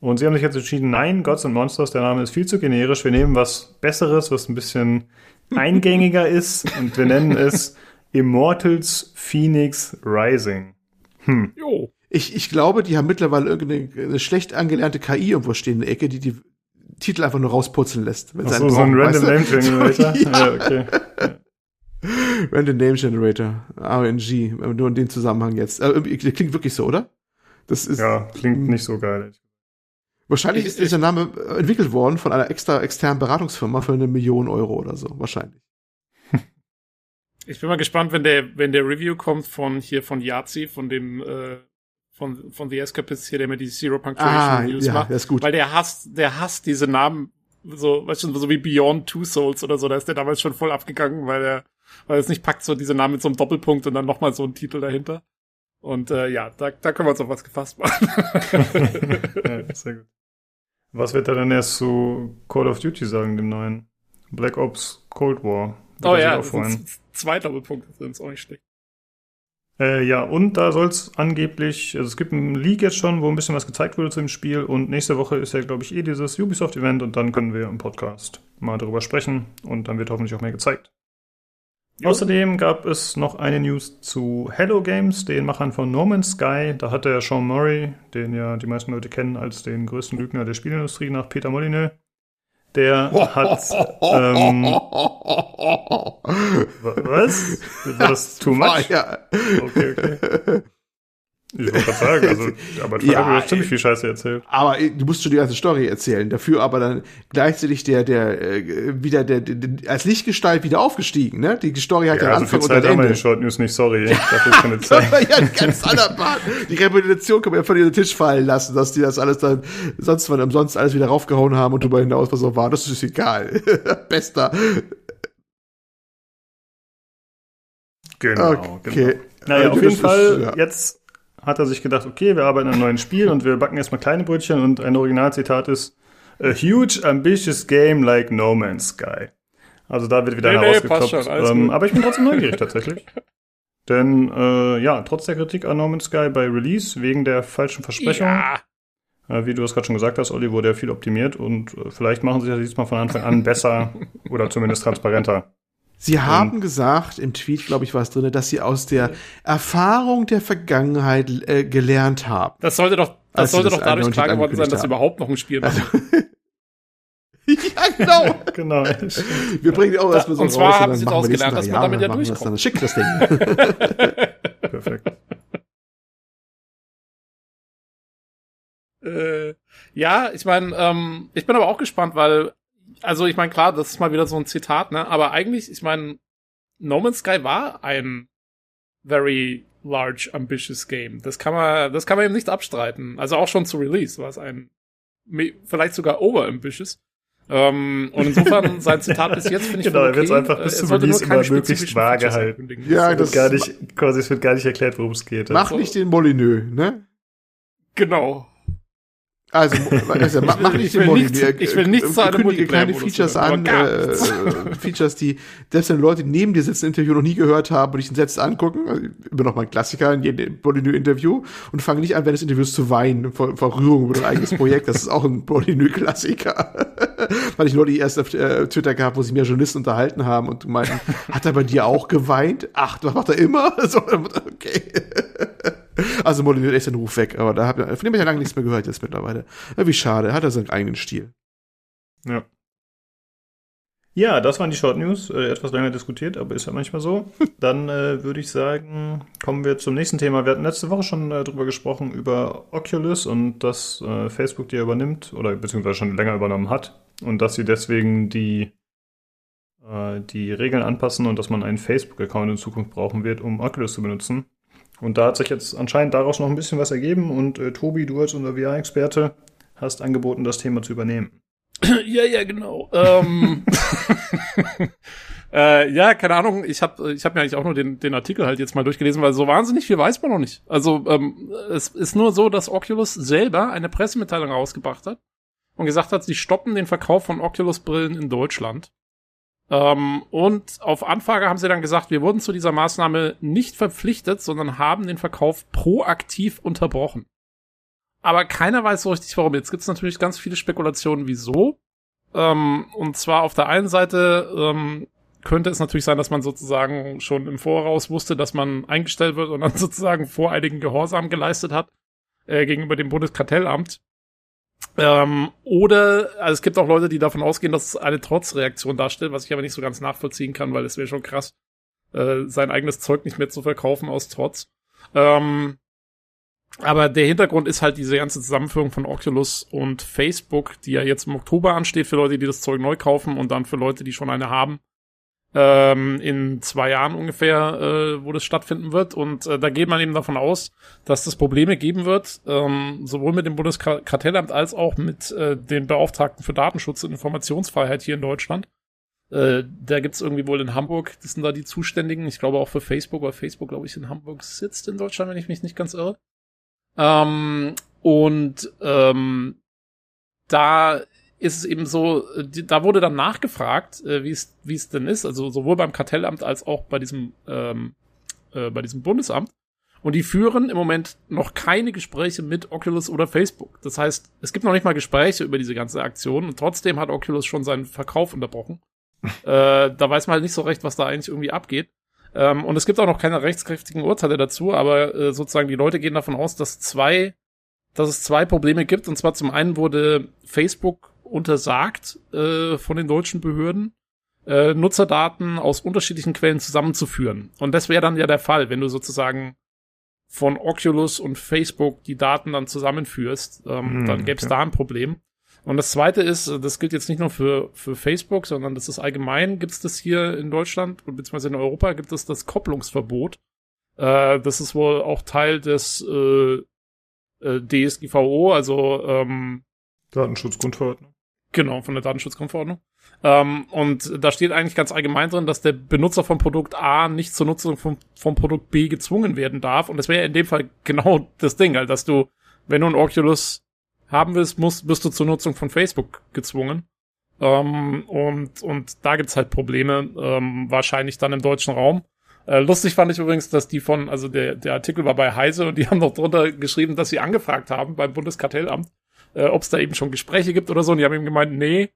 Und sie haben sich jetzt entschieden, nein, Gods and Monsters, der Name ist viel zu generisch, wir nehmen was Besseres, was ein bisschen eingängiger ist und wir nennen es Immortals Phoenix Rising. Hm. Jo. Ich, ich glaube, die haben mittlerweile irgendeine eine schlecht angelernte KI irgendwo stehen in der Ecke, die die Titel einfach nur rausputzeln lässt. Ach so, einen so ein Random Name Generator. Ja. ja, okay. Random Name Generator, RNG, nur in dem Zusammenhang jetzt. Äh, der klingt wirklich so, oder? Das ist Ja, klingt nicht so geil. Wahrscheinlich Ich- ist dieser Name äh, entwickelt worden von einer extra externen Beratungsfirma für eine Million Euro oder so, wahrscheinlich. Ich bin mal gespannt, wenn der, wenn der Review kommt von hier von Yazi, von dem, äh, von, von The Escapist hier, der mir die Zero Punctuation Ah, Reviews ja, macht. das ist gut. Weil der hasst, der hasst diese Namen, so, weißt du, so wie Beyond Two Souls oder so, da ist der damals schon voll abgegangen, weil er, weil er es nicht packt, so diese Namen mit so einem Doppelpunkt und dann nochmal so ein Titel dahinter. Und äh, ja, da, da können wir uns auf was gefasst machen. ja, sehr gut. Was wird er denn erst zu Call of Duty sagen, dem neuen? Black Ops Cold War. Oh ja, das sind zwei Doppelpunkte, sind ist auch nicht schlecht. Äh, ja, und da soll es angeblich, also es gibt einen Leak jetzt schon, wo ein bisschen was gezeigt wurde zu dem Spiel und nächste Woche ist ja, glaube ich, eh dieses Ubisoft-Event und dann können wir im Podcast mal darüber sprechen und dann wird hoffentlich auch mehr gezeigt. Außerdem gab es noch eine News zu Hello Games, den Machern von No Man's Sky. Da hat der Sean Murray, den ja die meisten Leute kennen als den größten Lügner der Spielindustrie nach Peter Molyneux, der hat ähm, wa- was? War das too much? Okay, okay. Ich wollte gerade sagen, also, aber Trevor Ja, hat ziemlich viel Scheiße erzählt. Aber äh, du musst schon die ganze Story erzählen. Dafür aber dann gleichzeitig der, der, äh, wieder der, der, der als Lichtgestalt wieder aufgestiegen, ne? Die Story hat ja, Ja, so Anfang viel und Zeit haben wir Ende. in Short News nicht, sorry. Dafür ist keine Zeit. ja, ein ganz anderer Part. Die Repetition kann man ja von den Tisch fallen lassen, dass die das alles dann sonst wann umsonst alles wieder raufgehauen haben und darüber hinaus, was auch war. Das ist egal. Bester. Genau, Okay. genau. Naja, Also auf jeden Fall, ist, ja. jetzt hat er sich gedacht, okay, wir arbeiten an einem neuen Spiel und wir backen erstmal kleine Brötchen und ein Originalzitat ist A huge ambitious game like No Man's Sky. Also da wird wieder Nee, nee, herausgekloppt. passt schon, alles ähm, aber ich bin trotzdem neugierig tatsächlich. Denn äh, ja, trotz der Kritik an No Man's Sky bei Release wegen der falschen Versprechung, Ja. äh, wie du es gerade schon gesagt hast, Olli, wurde ja viel optimiert und äh, vielleicht machen sie das diesmal von Anfang an besser oder zumindest transparenter. Sie haben gesagt, im Tweet, glaube ich, war es drin, dass sie aus der Erfahrung der Vergangenheit äh, gelernt haben. Das sollte doch, das sie sollte das doch dadurch klar geworden sein, dass sie haben. überhaupt noch ein Spiel machen. ja, genau. Genau. Wir bringen auch erstmal so Und zwar raus haben und sie dann daraus machen wir gelernt, dass man damit ja das durchkommt. Dann schick das Ding. Perfekt. Äh, ja, ich meine, ähm, ich bin aber auch gespannt, weil, also ich meine, klar, das ist mal wieder so ein Zitat, ne? Aber eigentlich, ich meine, No Man's Sky war ein very large, ambitious game. Das kann man, das kann man eben nicht abstreiten. Also auch schon zu Release war es ein, vielleicht sogar over ambitious. Ähm, und insofern sein Zitat bis jetzt finde ich Genau, er okay. einfach Äh, bis er zum Release immer möglichst vage halten. Ja, Es das wird gar nicht, quasi, es wird gar nicht erklärt, worum es geht. Mach nicht den Molyneux, ne? Genau. Also, also mach, mach nicht Ich den Molyneux. nichts- ich will nichts zu einem Kündige kleine Features an, äh, äh, Features, die selbst wenn Leute, neben dir sitzen, Interview noch nie gehört haben und dich selbst angucken, also immer noch mal ein Klassiker in jedem Molyneux-Interview und fange nicht an, während des Interviews zu weinen vor, vor Rührung über dein eigenes Projekt. Das ist auch ein Molyneux-Klassiker. Weil ich nur die erst auf äh, Twitter gehabt, wo sich mehr Journalisten unterhalten haben und meinten, hat er bei dir auch geweint? Ach, das macht er immer? So, okay. Also Molyneux ist echt seinen Ruf weg, aber da hab, von dem habe ich ja lange nichts mehr gehört jetzt mittlerweile. Ja, wie schade, hat er seinen eigenen Stil. Ja. Ja, das waren die Short News. Äh, etwas länger diskutiert, aber ist ja manchmal so. Dann äh, würde ich sagen, kommen wir zum nächsten Thema. Wir hatten letzte Woche schon äh, drüber gesprochen, über Oculus und dass äh, Facebook die übernimmt oder beziehungsweise schon länger übernommen hat und dass sie deswegen die, äh, die Regeln anpassen und dass man einen Facebook-Account in Zukunft brauchen wird, um Oculus zu benutzen. Und da hat sich jetzt anscheinend daraus noch ein bisschen was ergeben und äh, Tobi, du als unser VR-Experte hast angeboten, das Thema zu übernehmen. ja, ja, genau. Ähm, äh, ja, keine Ahnung. Ich habe ich hab mir eigentlich auch nur den, den Artikel halt jetzt mal durchgelesen, weil so wahnsinnig viel weiß man noch nicht. Also ähm, es ist nur so, dass Oculus selber eine Pressemitteilung rausgebracht hat und gesagt hat, sie stoppen den Verkauf von Oculus-Brillen in Deutschland. Ähm, und auf Anfrage haben sie dann gesagt, wir wurden zu dieser Maßnahme nicht verpflichtet, sondern haben den Verkauf proaktiv unterbrochen aber keiner weiß so richtig warum. Jetzt gibt es natürlich ganz viele Spekulationen, wieso. Ähm, und zwar auf der einen Seite ähm, könnte es natürlich sein, dass man sozusagen schon im Voraus wusste, dass man eingestellt wird und dann sozusagen voreiligen Gehorsam geleistet hat äh, gegenüber dem Bundeskartellamt. Ähm, oder also es gibt auch Leute, die davon ausgehen, dass es eine Trotzreaktion darstellt, was ich aber nicht so ganz nachvollziehen kann, weil es wäre schon krass, äh, sein eigenes Zeug nicht mehr zu verkaufen aus Trotz. Ähm, aber der Hintergrund ist halt diese ganze Zusammenführung von Oculus und Facebook, die ja jetzt im Oktober ansteht für Leute, die das Zeug neu kaufen und dann für Leute, die schon eine haben. Ähm, in zwei Jahren ungefähr, äh, wo das stattfinden wird. Und äh, da geht man eben davon aus, dass es Probleme geben wird, ähm, sowohl mit dem Bundeskartellamt als auch mit äh, den Beauftragten für Datenschutz und Informationsfreiheit hier in Deutschland. Äh, da gibt's irgendwie wohl in Hamburg, das sind da die Zuständigen, ich glaube auch für Facebook, weil Facebook, glaube ich, in Hamburg sitzt in Deutschland, wenn ich mich nicht ganz irre. Ähm, und ähm, da ist es eben so, da wurde dann nachgefragt, äh, wie es wie es denn ist, also sowohl beim Kartellamt als auch bei diesem ähm, äh, bei diesem Bundesamt. Und die führen im Moment noch keine Gespräche mit Oculus oder Facebook. Das heißt, es gibt noch nicht mal Gespräche über diese ganze Aktion und trotzdem hat Oculus schon seinen Verkauf unterbrochen. äh, da weiß man halt nicht so recht, was da eigentlich irgendwie abgeht. Ähm, und es gibt auch noch keine rechtskräftigen Urteile dazu, aber äh, sozusagen die Leute gehen davon aus, dass zwei, dass es zwei Probleme gibt. Und zwar zum einen wurde Facebook untersagt äh, von den deutschen Behörden, äh, Nutzerdaten aus unterschiedlichen Quellen zusammenzuführen. Und das wäre dann ja der Fall, wenn du sozusagen von Oculus und Facebook die Daten dann zusammenführst, ähm, hm, dann gäbe es okay. da ein Problem. Und das zweite ist, das gilt jetzt nicht nur für, für Facebook, sondern das ist allgemein, gibt es das hier in Deutschland beziehungsweise in Europa gibt es das Kopplungsverbot. Äh, das ist wohl auch Teil des äh, äh, DSGVO, also ähm, Datenschutzgrundverordnung. Genau, von der Datenschutzgrundverordnung. Ähm, und da steht eigentlich ganz allgemein drin, dass der Benutzer von Produkt A nicht zur Nutzung von, von Produkt B gezwungen werden darf. Und das wäre in dem Fall genau das Ding, halt, dass du, wenn du ein Oculus haben willst, musst, bist du zur Nutzung von Facebook gezwungen. Ähm, und, und da gibt's halt Probleme, ähm, wahrscheinlich dann im deutschen Raum. Äh, lustig fand ich übrigens, dass die von, also der, der Artikel war bei Heise und die haben noch drunter geschrieben, dass sie angefragt haben beim Bundeskartellamt, äh, ob es da eben schon Gespräche gibt oder so. Und die haben eben gemeint, nee.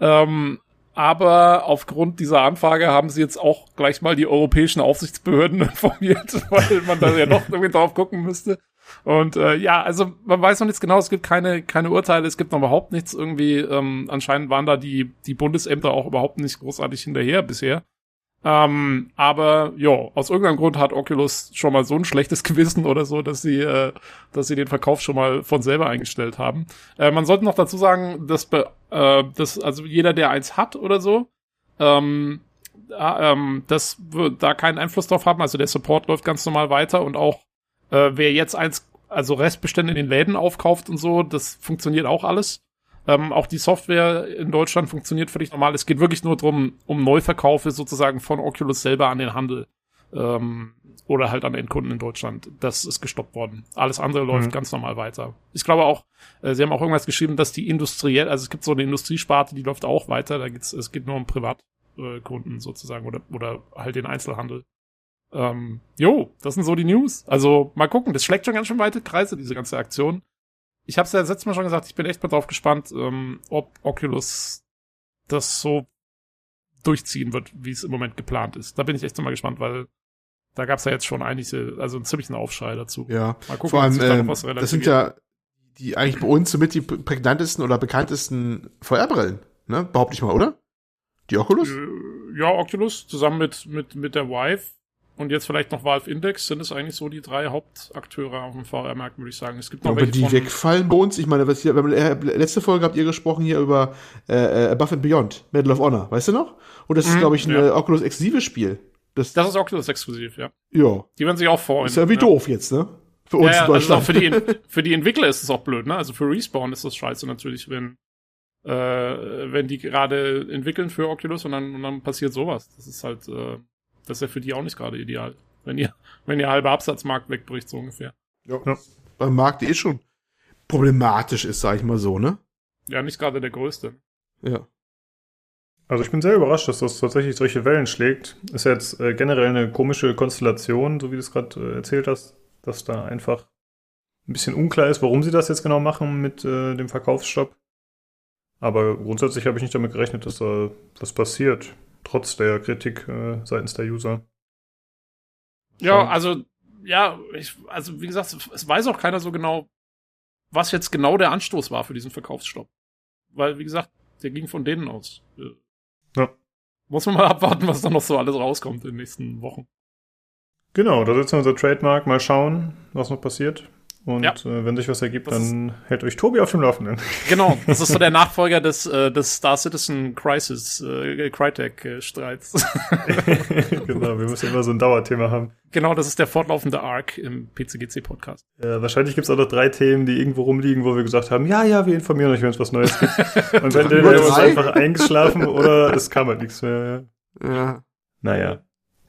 Ähm, aber aufgrund dieser Anfrage haben sie jetzt auch gleich mal die europäischen Aufsichtsbehörden informiert, weil man da ja noch irgendwie drauf gucken müsste. Und äh, ja, also man weiß noch nichts genau, es gibt keine, keine Urteile, es gibt noch überhaupt nichts irgendwie. Ähm, anscheinend waren da die, die Bundesämter auch überhaupt nicht großartig hinterher bisher. Ähm, aber ja, aus irgendeinem Grund hat Oculus schon mal so ein schlechtes Gewissen oder so, dass sie, äh, dass sie den Verkauf schon mal von selber eingestellt haben. Äh, man sollte noch dazu sagen, dass, äh, dass also jeder, der eins hat oder so, ähm, äh, ähm, das wird da keinen Einfluss drauf haben. Also der Support läuft ganz normal weiter und auch äh, wer jetzt eins, also Restbestände in den Läden aufkauft und so, das funktioniert auch alles. Ähm, auch die Software in Deutschland funktioniert völlig normal. Es geht wirklich nur drum um Neuverkaufe sozusagen von Oculus selber an den Handel. Ähm, oder halt an Endkunden in Deutschland. Das ist gestoppt worden. Alles andere läuft mhm. ganz normal weiter. Ich glaube auch, äh, sie haben auch irgendwas geschrieben, dass die industriell, also es gibt so eine Industriesparte, die läuft auch weiter. Da geht's, es geht nur um Privatkunden sozusagen oder, oder halt den Einzelhandel. Ähm, jo, das sind so die News. Also mal gucken, das schlägt schon ganz schön weite Kreise, diese ganze Aktion. Ich habe es ja letztes Mal schon gesagt, ich bin echt mal drauf gespannt, ähm, ob Oculus das so durchziehen wird, wie es im Moment geplant ist. Da bin ich echt mal gespannt, weil da gab es ja jetzt schon einige, also einen ziemlichen Aufschrei dazu. Ja, mal gucken, vor allem, da ähm, das sind ja die eigentlich bei uns somit die prägnantesten oder bekanntesten Feuerbrillen, ne? Behaupte ich mal, oder? Die Oculus? Äh, ja, Oculus zusammen mit, mit, mit der Vive und jetzt vielleicht noch Valve Index sind es eigentlich so die drei Hauptakteure auf dem VR-Markt, würde ich sagen. Es gibt noch Aber welche die von, wegfallen bei uns. Ich meine, was hier, äh, letzte Folge habt ihr gesprochen hier über äh, äh, Above and Beyond, Medal of Honor, weißt du noch? Und das ist, Mhm, glaube ich, ein ja. äh, Oculus exklusives Spiel. Das, Das ist Oculus exklusiv, ja. ja, Die werden sich auch freuen. ist ja wie doof jetzt, ne? Für uns Ja, in also Deutschland. für die, für die Entwickler ist es auch blöd, ne? Also für Respawn ist das scheiße natürlich, wenn, äh, wenn die gerade entwickeln für Oculus und dann, und dann passiert sowas. Das ist halt, äh, das ist ja für die auch nicht gerade ideal. Wenn ihr, wenn ihr halber Absatzmarkt wegbricht, so ungefähr. Beim Markt, der eh schon problematisch ist, sag ich mal so, ne? Ja, nicht gerade der größte. Ja. Also ich bin sehr überrascht, dass das tatsächlich solche Wellen schlägt. Ist jetzt äh, generell eine komische Konstellation, so wie du es gerade äh, erzählt hast, dass da einfach ein bisschen unklar ist, warum sie das jetzt genau machen mit äh, dem Verkaufsstopp. Aber grundsätzlich habe ich nicht damit gerechnet, dass da was passiert, trotz der Kritik äh, seitens der User. Ja, also, ja, ich, also wie gesagt, es weiß auch keiner so genau, was jetzt genau der Anstoß war für diesen Verkaufsstopp. Weil, wie gesagt, der ging von denen aus. Ja. Muss man mal abwarten, was da noch so alles rauskommt in den nächsten Wochen. Genau, da setzen wir unser Trademark, mal schauen, was noch passiert. Und Ja. äh, wenn sich was ergibt, Das dann hält euch Tobi auf dem Laufenden. Genau, das ist so der Nachfolger des, äh, des Star Citizen Crisis, äh, Crytek-Streits. genau, wir müssen immer so ein Dauerthema haben. genau, das ist der fortlaufende Arc im PCGC-Podcast. Ja, wahrscheinlich gibt es auch noch drei Themen, die irgendwo rumliegen, wo wir gesagt haben, ja, ja, wir informieren euch, wenn es was Neues gibt. Und wenn Nur wir einfach eingeschlafen oder es kam halt nichts mehr. Ja. Naja.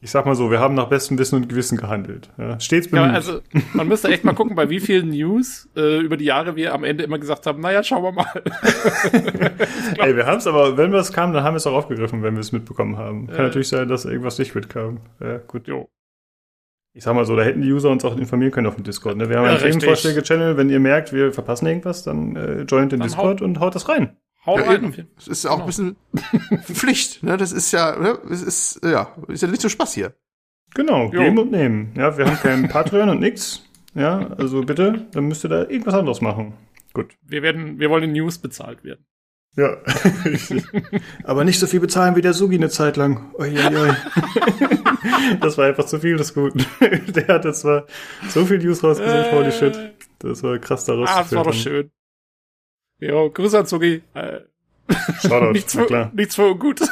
Ich sag mal so, wir haben nach bestem Wissen und Gewissen gehandelt. Ja, stets Ja, bemüht. also man müsste echt mal gucken, bei wie vielen News äh, über die Jahre wir am Ende immer gesagt haben, naja, schauen wir mal. Ey, wir haben es aber, wenn was kam, dann haben wir es auch aufgegriffen, wenn wir es mitbekommen haben. Kann Ja. natürlich sein, dass irgendwas nicht mitkam. Ja, gut. Jo. Ich sag mal so, da hätten die User uns auch informieren können auf dem Discord. Ne? Wir haben Ja, einen. Themenvorschläge-Channel. Wenn ihr merkt, wir verpassen irgendwas, dann äh, joint den Dann Discord und haut das rein. Hau Ja, rein. eben. Das ist auch Genau. ein bisschen Pflicht, ne? Das ist ja, ne? Es ist, ja, ist ja nicht so Spaß hier. Genau, Jo. geben und nehmen. Ja, wir haben keinen Patreon und nix. Ja, also bitte, dann müsst ihr da irgendwas anderes machen. Gut. Wir werden, wir wollen in News bezahlt werden. Ja. Aber nicht so viel bezahlen wie der Sugi eine Zeit lang. Ui, ui, ui. das war einfach zu viel des Guten. Der hatte zwar so viel News rausgesucht, holy shit. Das war krass daraus. Ah, das war doch schön. Jo, Grüße an Zugi. Äh, Shoutout, nichts, für, klar. nichts für gut.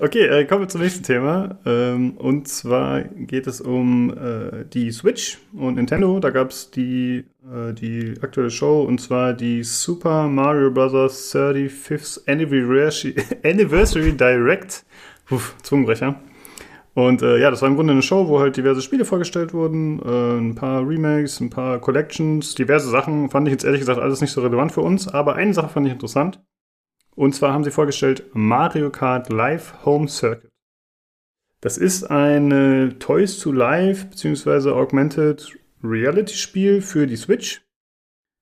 Okay, äh, kommen wir zum nächsten Thema. Ähm, und zwar geht es um äh, die Switch und Nintendo. Da gab es die, äh, die aktuelle Show und zwar die Super Mario Bros. 35th Anniversary, Anniversary Direct. Puh, Zungenbrecher. Und äh, ja, das war im Grunde eine Show, wo halt diverse Spiele vorgestellt wurden, äh, ein paar Remakes, ein paar Collections, diverse Sachen. Fand ich jetzt ehrlich gesagt alles nicht so relevant für uns, aber eine Sache fand ich interessant. Und zwar haben sie vorgestellt Mario Kart Live Home Circuit. Das ist ein Toys to Life bzw. Augmented Reality Spiel für die Switch.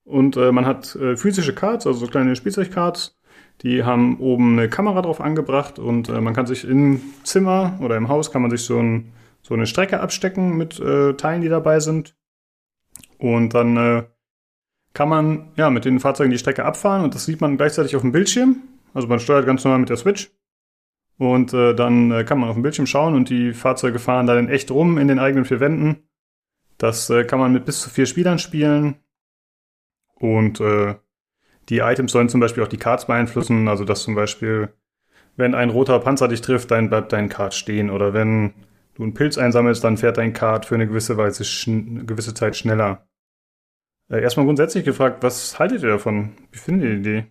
Und äh, man hat äh, physische Cards, also so kleine Spielzeugcards. Die haben oben eine Kamera drauf angebracht und äh, man kann sich im Zimmer oder im Haus kann man sich so, ein, so eine Strecke abstecken mit äh, Teilen, die dabei sind. Und dann äh, kann man ja mit den Fahrzeugen die Strecke abfahren und das sieht man gleichzeitig auf dem Bildschirm. Also man steuert ganz normal mit der Switch. Und äh, dann äh, kann man auf dem Bildschirm schauen und die Fahrzeuge fahren dann in echt rum in den eigenen vier Wänden. Das äh, kann man mit bis zu vier Spielern spielen. Und äh, die Items sollen zum Beispiel auch die Cards beeinflussen. Also dass zum Beispiel, wenn ein roter Panzer dich trifft, dann bleibt dein Card stehen. Oder wenn du einen Pilz einsammelst, dann fährt dein Card für eine gewisse Weise schn gewisse Zeit schneller. Äh, erstmal grundsätzlich gefragt, was haltet ihr davon? Wie findet ihr die Idee?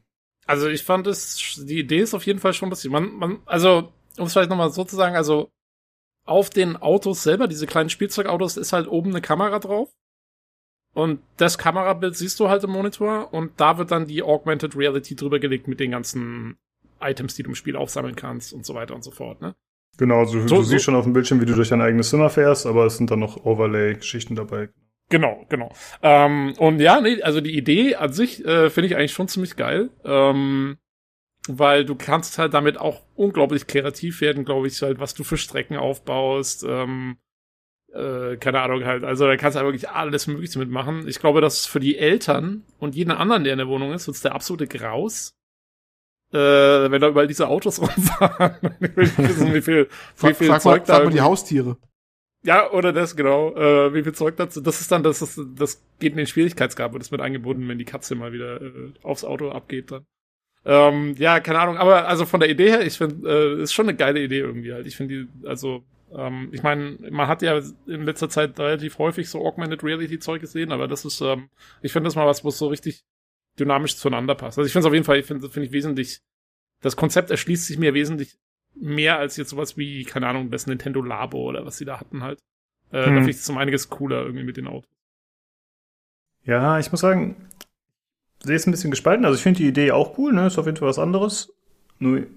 Also ich fand es, die Idee ist auf jeden Fall schon lustig. Man, man, also, um es vielleicht nochmal so zu sagen, also auf den Autos selber, diese kleinen Spielzeugautos, ist halt oben eine Kamera drauf. Und das Kamerabild siehst du halt im Monitor und da wird dann die Augmented Reality drüber gelegt mit den ganzen Items, die du im Spiel aufsammeln kannst und so weiter und so fort, ne? Genau, also So- du so- siehst schon auf dem Bildschirm, wie du durch dein eigenes Zimmer fährst, aber es sind dann noch Overlay-Geschichten dabei. Genau, genau. Ähm, und ja, nee, also die Idee an sich äh, finde ich eigentlich schon ziemlich geil. Ähm, weil du kannst halt damit auch unglaublich kreativ werden, glaube ich, halt, was du für Strecken aufbaust. Ähm, äh, keine Ahnung halt. Also da kannst du halt wirklich alles Mögliche mitmachen. Ich glaube, dass für die Eltern und jeden anderen, der in der Wohnung ist, wird's der absolute Graus. äh, wenn da überall diese Autos rumfahren. ich will nicht wissen, wie viel, wie viel frag, Zeug mal, da. frag mal die Haustiere. Ja, oder das, genau. Äh, wie viel Zeug dazu. Das ist dann, das ist, das geht in den Schwierigkeitsgrad und das wird eingebunden, wenn die Katze mal wieder äh, aufs Auto abgeht dann. Ähm, ja, keine Ahnung, aber also von der Idee her, ich finde, äh, ist schon eine geile Idee irgendwie halt. Ich finde die, also, ähm, ich meine, man hat ja in letzter Zeit relativ häufig so Augmented Reality Zeug gesehen, aber das ist, ähm, ich finde das mal was, wo es so richtig dynamisch zueinander passt. Also ich finde es auf jeden Fall, ich finde finde ich wesentlich, das Konzept erschließt sich mir wesentlich mehr als jetzt sowas wie, keine Ahnung, das Nintendo Labo oder was sie da hatten halt. Äh, Da Hm. finde ich es um einiges cooler irgendwie mit den Autos. Ja, ich muss sagen, sehe es ein bisschen gespalten. Also ich finde die Idee auch cool, ne? Ist auf jeden Fall was anderes. Nur,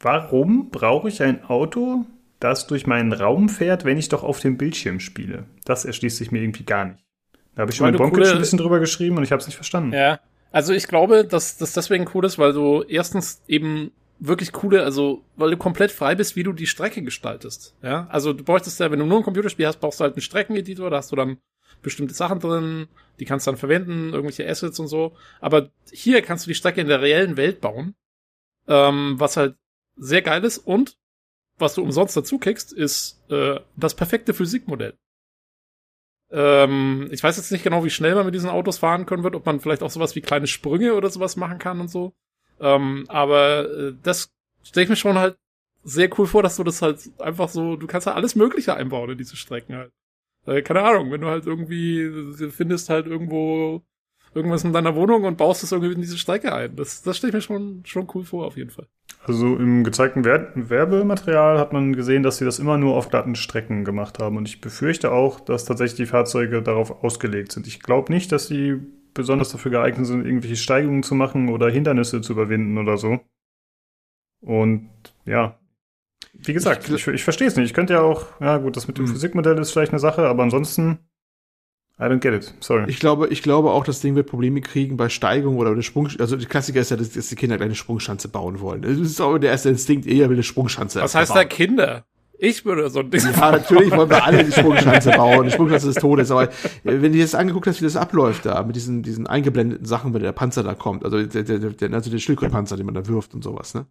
warum brauche ich ein Auto, das durch meinen Raum fährt, wenn ich doch auf dem Bildschirm spiele? Das erschließt sich mir irgendwie gar nicht. Da habe ich schon mit coole- ein bisschen drüber geschrieben und ich habe es nicht verstanden. Ja. Also ich glaube, dass das deswegen cool ist, weil du erstens eben wirklich coole, also weil du komplett frei bist, wie du die Strecke gestaltest. Ja, also du bräuchtest ja, wenn du nur ein Computerspiel hast, brauchst du halt einen Streckeneditor, da hast du dann bestimmte Sachen drin, die kannst du dann verwenden, irgendwelche Assets und so. Aber hier kannst du die Strecke in der reellen Welt bauen, ähm, was halt sehr geil ist und was du umsonst dazu kriegst, ist äh, das perfekte Physikmodell. Ähm, ich weiß jetzt nicht genau, wie schnell man mit diesen Autos fahren können wird, ob man vielleicht auch sowas wie kleine Sprünge oder sowas machen kann und so. Ähm, aber äh, das stelle ich mir schon halt sehr cool vor, dass du das halt einfach so, du kannst ja alles Mögliche einbauen in diese Strecken halt. Äh, keine Ahnung, wenn du halt irgendwie findest halt irgendwo irgendwas in deiner Wohnung und baust es irgendwie in diese Strecke ein. Das, das stelle ich mir schon, schon cool vor, auf jeden Fall. Also im gezeigten Wer Werbematerial hat man gesehen, dass sie das immer nur auf glatten Strecken gemacht haben. Und ich befürchte auch, dass tatsächlich die Fahrzeuge darauf ausgelegt sind. Ich glaube nicht, dass sie besonders dafür geeignet sind, irgendwelche Steigungen zu machen oder Hindernisse zu überwinden oder so. Und ja, wie gesagt, Ich ich, ich, verstehe es nicht. Ich könnte ja auch, ja gut, das mit dem Hm. Physikmodell ist vielleicht eine Sache, aber ansonsten, I don't get it. Sorry. Ich glaube, ich glaube auch, das Ding wird Probleme kriegen bei Steigung oder der Sprung. Also die Klassiker ist ja, dass, dass die Kinder eine Sprungschanze bauen wollen. Das ist auch der erste Instinkt, eher will eine Sprungschanze. Was heißt da bauen. Kinder? Ich würde so ein Ding Ja, natürlich wollen wir alle die Sprungschanze bauen. Die Sprungschanze des Todes. Aber äh, wenn du jetzt angeguckt hast, wie das abläuft da, mit diesen, diesen eingeblendeten Sachen, wenn der Panzer da kommt, also der, der, der, also der Schildkrötenpanzer, den man da wirft und sowas, ne?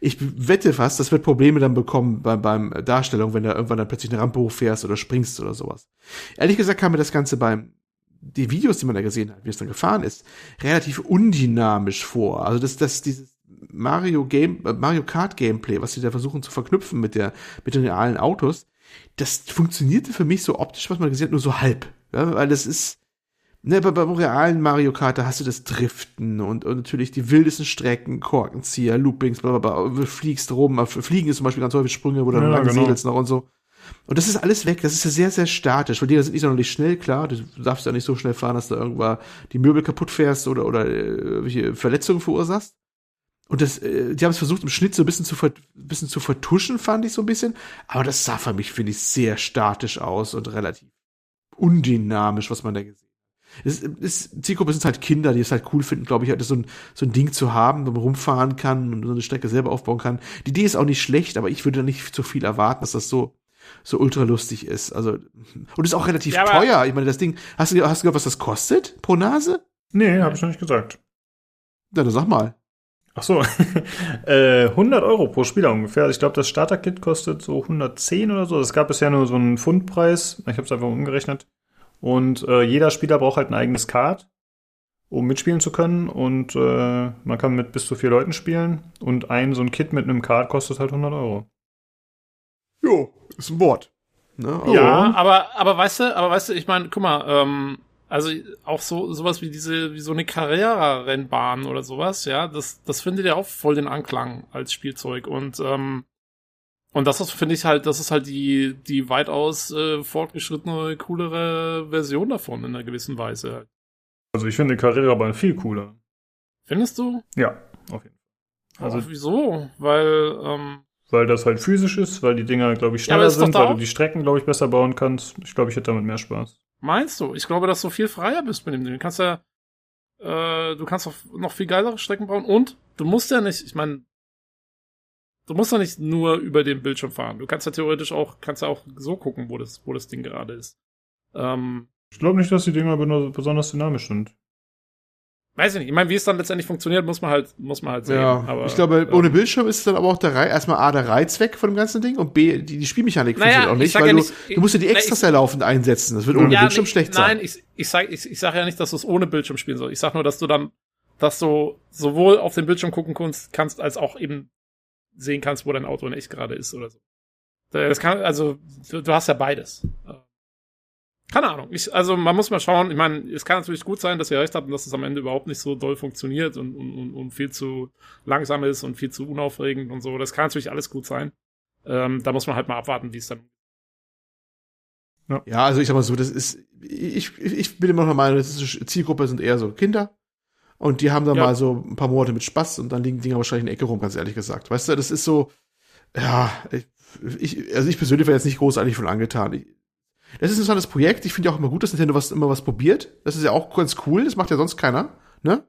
Ich wette fast, das wird Probleme dann bekommen beim, beim Darstellung, wenn du irgendwann dann plötzlich eine Rampe hochfährst oder springst oder sowas. Ehrlich gesagt kam mir das Ganze beim, die Videos, die man da gesehen hat, wie es dann gefahren ist, relativ undynamisch vor. Also das, das, dieses Mario Game, äh, Mario Kart Gameplay, was sie da versuchen zu verknüpfen mit der, mit den realen Autos, das funktionierte für mich so optisch, was man gesehen hat, nur so halb. Ja, weil das ist, ne, bei, beim realen Mario Kart, da hast du das Driften und, und natürlich die wildesten Strecken, Korkenzieher, Loopings, bla, bla, bla, du fliegst rum, auf- Fliegen ist zum Beispiel ganz häufig Sprünge, wo du Ja, lang genau. segelst noch und so. Und das ist alles weg. Das ist ja sehr, sehr statisch. Weil die sind nicht sonderlich schnell, klar. Du darfst ja nicht so schnell fahren, dass du irgendwann die Möbel kaputt fährst oder, oder äh, welche Verletzungen verursachst. Und das, äh, die haben es versucht, im Schnitt so ein bisschen zu, ver bisschen zu vertuschen, fand ich so ein bisschen. Aber das sah für mich, finde ich, sehr statisch aus und relativ undynamisch, was man da gesehen hat. Es ist, Zielgruppe sind halt Kinder, die es halt cool finden, glaube ich, halt so ein, so ein Ding zu haben, wo man rumfahren kann und so eine Strecke selber aufbauen kann. Die Idee ist auch nicht schlecht, aber ich würde da nicht zu viel erwarten, dass das so, so ultra lustig ist. Also, und ist auch relativ Ja, teuer. Ich meine, das Ding, hast du, hast du gehört, was das kostet pro Nase? Nee, habe ich noch nicht gesagt. Ja, dann sag mal. Ach so, äh, 100 Euro pro Spieler ungefähr. Also ich glaube, das Starter-Kit kostet so 110 oder so. Es gab bisher nur so einen Pfundpreis. Ich habe es einfach umgerechnet. Und äh, jeder Spieler braucht halt ein eigenes Card, um mitspielen zu können. Und äh, man kann mit bis zu vier Leuten spielen. Und ein so ein Kit mit einem Card kostet halt 100 Euro. Jo, ist ein Wort. Ne? Aber- Ja, aber, aber weißt du, aber weißt du, ich meine, guck mal, ähm, also auch so sowas wie diese, wie so eine Carrera-Rennbahn oder sowas, ja, das, das findet ja auch voll den Anklang als Spielzeug und ähm, und das ist, finde ich halt, das ist halt die, die weitaus äh, fortgeschrittene, coolere Version davon in einer gewissen Weise. Also ich finde Carrera-Bahn viel cooler. Findest du? Ja, auf jeden Fall. Also Also, wieso? Weil, ähm, weil das halt physisch ist, weil die Dinger, glaube ich, Ja, aber schneller doch sind, weil du die Strecken, glaube ich, besser bauen kannst. Ich glaube, ich hätte damit mehr Spaß. Meinst du? Ich glaube, dass du viel freier bist mit dem Ding. Du kannst ja, äh, du kannst auch noch viel geilere Strecken bauen und du musst ja nicht, ich meine, du musst ja nicht nur über den Bildschirm fahren. Du kannst ja theoretisch auch, kannst ja auch so gucken, wo das, wo das Ding gerade ist. Ähm, Ich glaube nicht, dass die Dinger besonders dynamisch sind. Weiß ich nicht. Ich meine, wie es dann letztendlich funktioniert, muss man halt, muss man halt sehen. Ja, aber, ich glaube, ähm, ohne Bildschirm ist dann aber auch der Reiz, erstmal A, der Reiz weg von dem ganzen Ding und B, die, die Spielmechanik Naja, funktioniert auch ich nicht, weil ja du, nicht- du musst ja die Extras ja laufend einsetzen. Das wird ohne ja, Bildschirm schlecht sein. Nein, ich, ich sag, ich, ich sag ja nicht, dass du es ohne Bildschirm spielen sollst. Ich sag nur, dass du dann, dass du sowohl auf den Bildschirm gucken kannst, kannst als auch eben sehen kannst, wo dein Auto in echt gerade ist oder so. Das kann, also, du, du hast ja beides. Keine Ahnung. Ich, also, man muss mal schauen. Ich meine, es kann natürlich gut sein, dass ihr recht habt und dass es am Ende überhaupt nicht so doll funktioniert und, und, und, viel zu langsam ist und viel zu unaufregend und so. Das kann natürlich alles gut sein. Ähm, da muss man halt mal abwarten, wie es dann Ja, also ich sag mal so, das ist, ich, ich bin immer noch der Meinung, das ist Zielgruppe sind eher so Kinder. Und die haben dann Ja. mal so ein paar Monate mit Spaß und dann liegen Dinger wahrscheinlich in der Ecke rum, ganz ehrlich gesagt. Weißt du, das ist so, ja, ich, ich also ich persönlich wäre jetzt nicht großartig von angetan. Ich, das ist ein interessantes Projekt. Ich finde ja auch immer gut, dass Nintendo was, immer was probiert. Das ist ja auch ganz cool. Das macht ja sonst keiner, ne?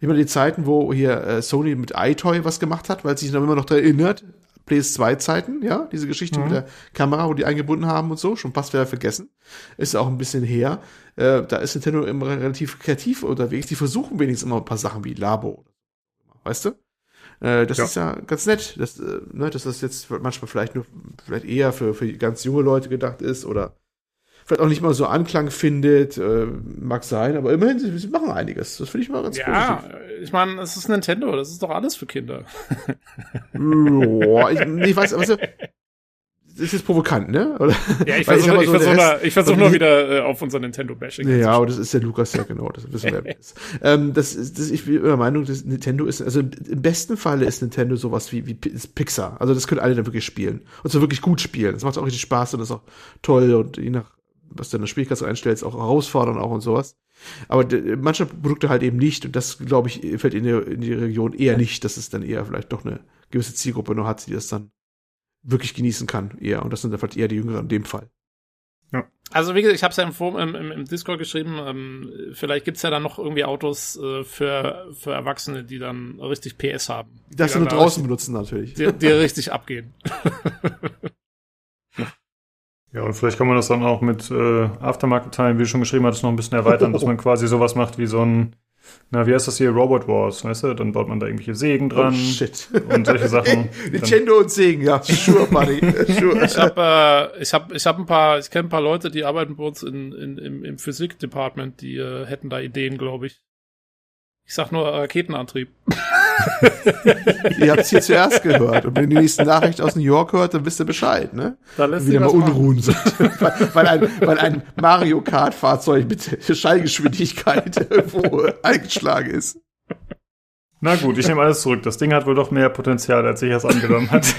Immer die Zeiten, wo hier äh, Sony mit iToy was gemacht hat, weil sich dann immer noch da erinnert. PS2-Zeiten, ja, diese Geschichte Mhm. mit der Kamera, wo die eingebunden haben und so, schon fast wieder vergessen. Ist auch ein bisschen her. Äh, da ist Nintendo immer relativ kreativ unterwegs. Die versuchen wenigstens immer ein paar Sachen wie Labo. Weißt du? Äh, das Ja. ist ja ganz nett, dass, äh, ne, dass das jetzt manchmal vielleicht nur, vielleicht eher für, für ganz junge Leute gedacht ist oder vielleicht auch nicht mal so Anklang findet, äh, mag sein, aber immerhin, sie, sie machen einiges. Das finde ich mal ganz Ja, positiv. ich meine, es ist Nintendo, das ist doch alles für Kinder. Joa, ich, ich weiß, so, das ist jetzt provokant, ne? Oder? Ja, ich versuche mal ich so, versuch Rest- ich versuch also nur wieder äh, auf unser Nintendo-Bashing. Ja, aber das ist der Lukas ja genau, das wissen wir. ist. ähm, das ist, das, ich bin der Meinung, dass Nintendo ist, also im besten Falle ist Nintendo sowas wie, wie Pixar. Also das können alle dann wirklich spielen. Und zwar wirklich gut spielen. Das macht auch richtig Spaß und ist auch toll und je nach, was du in der Spielkasse einstellst, auch herausfordernd auch und sowas. Aber manche Produkte halt eben nicht und das, glaube ich, fällt in die, in die Region eher nicht, dass es dann eher vielleicht doch eine gewisse Zielgruppe nur hat, die das dann wirklich genießen kann, eher. Und das sind dann vielleicht eher die Jüngeren in dem Fall. Also wie gesagt, ich habe es ja im, Forum- im, im, Discord geschrieben, ähm, vielleicht gibt's ja dann noch irgendwie Autos äh, für, für Erwachsene, die dann richtig PS haben. Die du Die nur draußen benutzen, natürlich. Die, die richtig abgehen. Ja, und vielleicht kann man das dann auch mit äh, Aftermarket-Teilen, wie du schon geschrieben hattest, noch ein bisschen erweitern, dass man quasi sowas macht wie so ein, na, wie heißt das hier, Robot Wars, weißt du? Dann baut man da irgendwelche Sägen dran Oh, shit. und solche Sachen. Nintendo und Segen, ja, sure, buddy. sure. Ich habe äh, ich hab, ich hab ein paar, ich kenne ein paar Leute, die arbeiten bei uns in, in, im, im Physik-Department, die äh, hätten da Ideen, glaube ich. Ich sag nur Raketenantrieb. Ihr habt es hier zuerst gehört. Und wenn ihr die nächste Nachricht aus New York hört, dann wisst ihr Bescheid, ne? Da lässt Wieder sich mal. Unruhen sind. weil, weil ein, weil ein Mario Kart Fahrzeug mit Schallgeschwindigkeit irgendwo eingeschlagen ist. na gut, ich nehme alles zurück. Das Ding hat wohl doch mehr Potenzial, als ich es angenommen hat.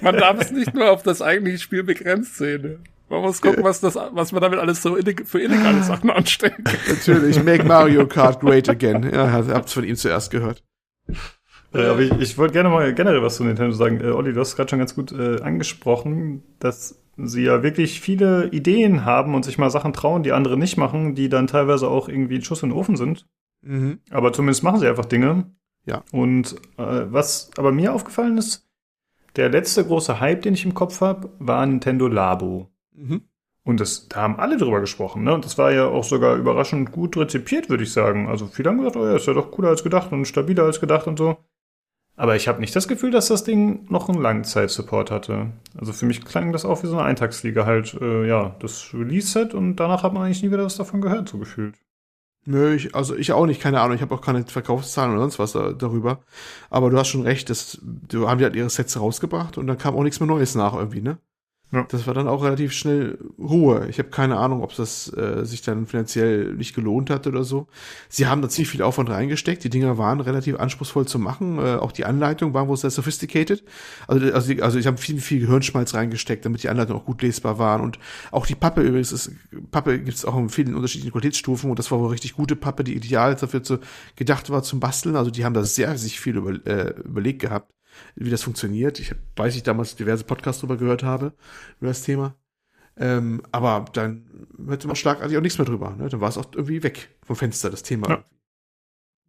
Man darf es nicht nur auf das eigentliche Spiel begrenzt sehen. Man muss gucken, was, das, was man damit alles so illeg für illegale Sachen anstellen kann. Natürlich, make Mario Kart great again. Ja, habt's von ihm zuerst gehört. Äh, aber ich, ich wollte gerne mal generell was zu Nintendo sagen. Äh, Olli, du hast gerade schon ganz gut äh, angesprochen, dass sie ja wirklich viele Ideen haben und sich mal Sachen trauen, die andere nicht machen, die dann teilweise auch irgendwie ein Schuss in den Ofen sind. Mhm. Aber zumindest machen sie einfach Dinge. Ja. Und äh, was aber mir aufgefallen ist, der letzte große Hype, den ich im Kopf habe, war Nintendo Labo. Mhm. Und das, da haben alle drüber gesprochen, ne? Und das war ja auch sogar überraschend gut rezipiert, würde ich sagen. Also viele haben gesagt, oh ja, ist ja doch cooler als gedacht und stabiler als gedacht und so. Aber ich habe nicht das Gefühl, dass das Ding noch einen Langzeitsupport hatte. Also für mich klang das auch wie so eine Eintagsfliege halt, äh, ja, das Release-Set und danach hat man eigentlich nie wieder was davon gehört, so gefühlt. Nö, ich, also ich auch nicht, keine Ahnung, ich habe auch keine Verkaufszahlen oder sonst was da, darüber. Aber du hast schon recht, das, du haben die halt ihre Sets rausgebracht und dann kam auch nichts mehr Neues nach irgendwie, ne? Ja. Das war dann auch relativ schnell Ruhe. Ich habe keine Ahnung, ob das äh, sich dann finanziell nicht gelohnt hat oder so. Sie haben da ziemlich viel Aufwand reingesteckt. Die Dinger waren relativ anspruchsvoll zu machen. Äh, auch die Anleitungen waren wohl sehr sophisticated. Also, also, also ich habe viel, viel Gehirnschmalz reingesteckt, damit die Anleitungen auch gut lesbar waren. Und auch die Pappe übrigens, ist, Pappe gibt es auch in vielen unterschiedlichen Qualitätsstufen. Und das war wohl richtig gute Pappe, die ideal dafür zu, gedacht war zum Basteln. Also die haben da sehr sich viel über, äh, überlegt gehabt wie das funktioniert. Ich weiß ich damals diverse Podcasts drüber gehört habe, über das Thema. Ähm, aber dann hörte man schlagartig auch nichts mehr drüber. Ne? Dann war es auch irgendwie weg vom Fenster, das Thema. Ja.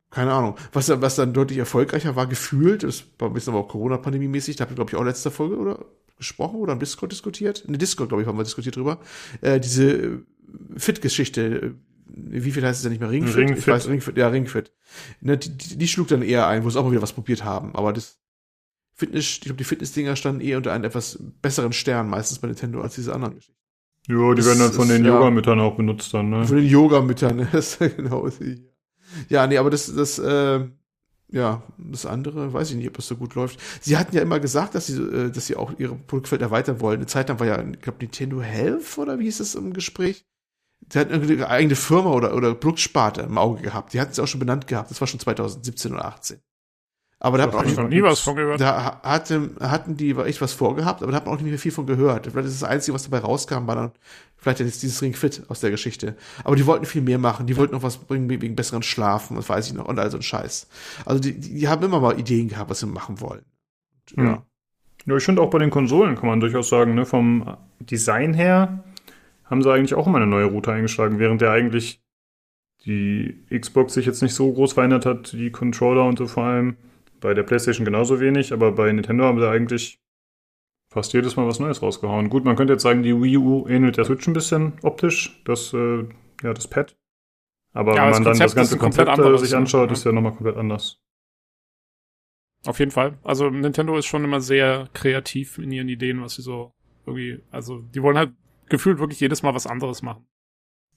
Keine Ahnung. Was, was dann deutlich erfolgreicher war, gefühlt, das war ein bisschen aber auch Corona-Pandemie-mäßig, da habt ihr, glaube ich, auch letzte Folge oder gesprochen oder im Discord diskutiert. In der Discord, glaube ich, haben wir diskutiert drüber. Äh, diese Fit-Geschichte, wie viel heißt es ja nicht mehr Ringfit? Ringfit. Ich weiß, Ringfit, ja, Ringfit. Ne, die, die, die schlug dann eher ein, wo sie auch mal wieder was probiert haben. Aber das Fitness, ich glaube, die Fitnessdinger standen eher unter einem etwas besseren Stern, meistens bei Nintendo, als diese anderen Geschichten. Ja, die Das werden dann von ist, den ja. Yogamüttern auch benutzt dann, ne? Von den Yoga-Müttern, ne? das genau. Ja, nee, aber das, das, äh, ja, das andere, weiß ich nicht, ob das so gut läuft. Sie hatten ja immer gesagt, dass sie, äh, dass sie auch ihre Produktfeld erweitern wollen. Eine Zeit lang war ja, ich glaube, Nintendo Health oder wie hieß es im Gespräch? Die hatten irgendwie eine eigene Firma oder, oder Produktsparte im Auge gehabt. Die hatten sie auch schon benannt gehabt. Das war schon 2017 oder 18. Aber da hat Hab ich auch noch nie was von gehört. da ha- hatte, hatten die echt was vorgehabt, aber da hat man auch nicht mehr viel von gehört. Vielleicht ist das Einzige, was dabei rauskam, war dann vielleicht jetzt dieses Ring Fit aus der Geschichte. Aber die wollten viel mehr machen. Die wollten noch was bringen wegen besseren Schlafen, das weiß ich noch, und all so ein Scheiß. Also die, die, die haben immer mal Ideen gehabt, was sie machen wollen. Hm. Ja, ich finde auch bei den Konsolen kann man durchaus sagen, ne, vom Design her haben sie eigentlich auch immer eine neue Route eingeschlagen, während ja eigentlich die Xbox sich jetzt nicht so groß verändert hat, die Controller und so vor allem. Bei der PlayStation genauso wenig, aber bei Nintendo haben sie eigentlich fast jedes Mal was Neues rausgehauen. Gut, man könnte jetzt sagen, die Wii U ähnelt der Switch ein bisschen optisch, das, äh, ja, das Pad. Aber Ja, wenn das man dann Konzept das ganze Konzept äh, sich anschaut, Ja. ist ja nochmal komplett anders. Auf jeden Fall. Also Nintendo ist schon immer sehr kreativ in ihren Ideen, was sie so irgendwie, also die wollen halt gefühlt wirklich jedes Mal was anderes machen.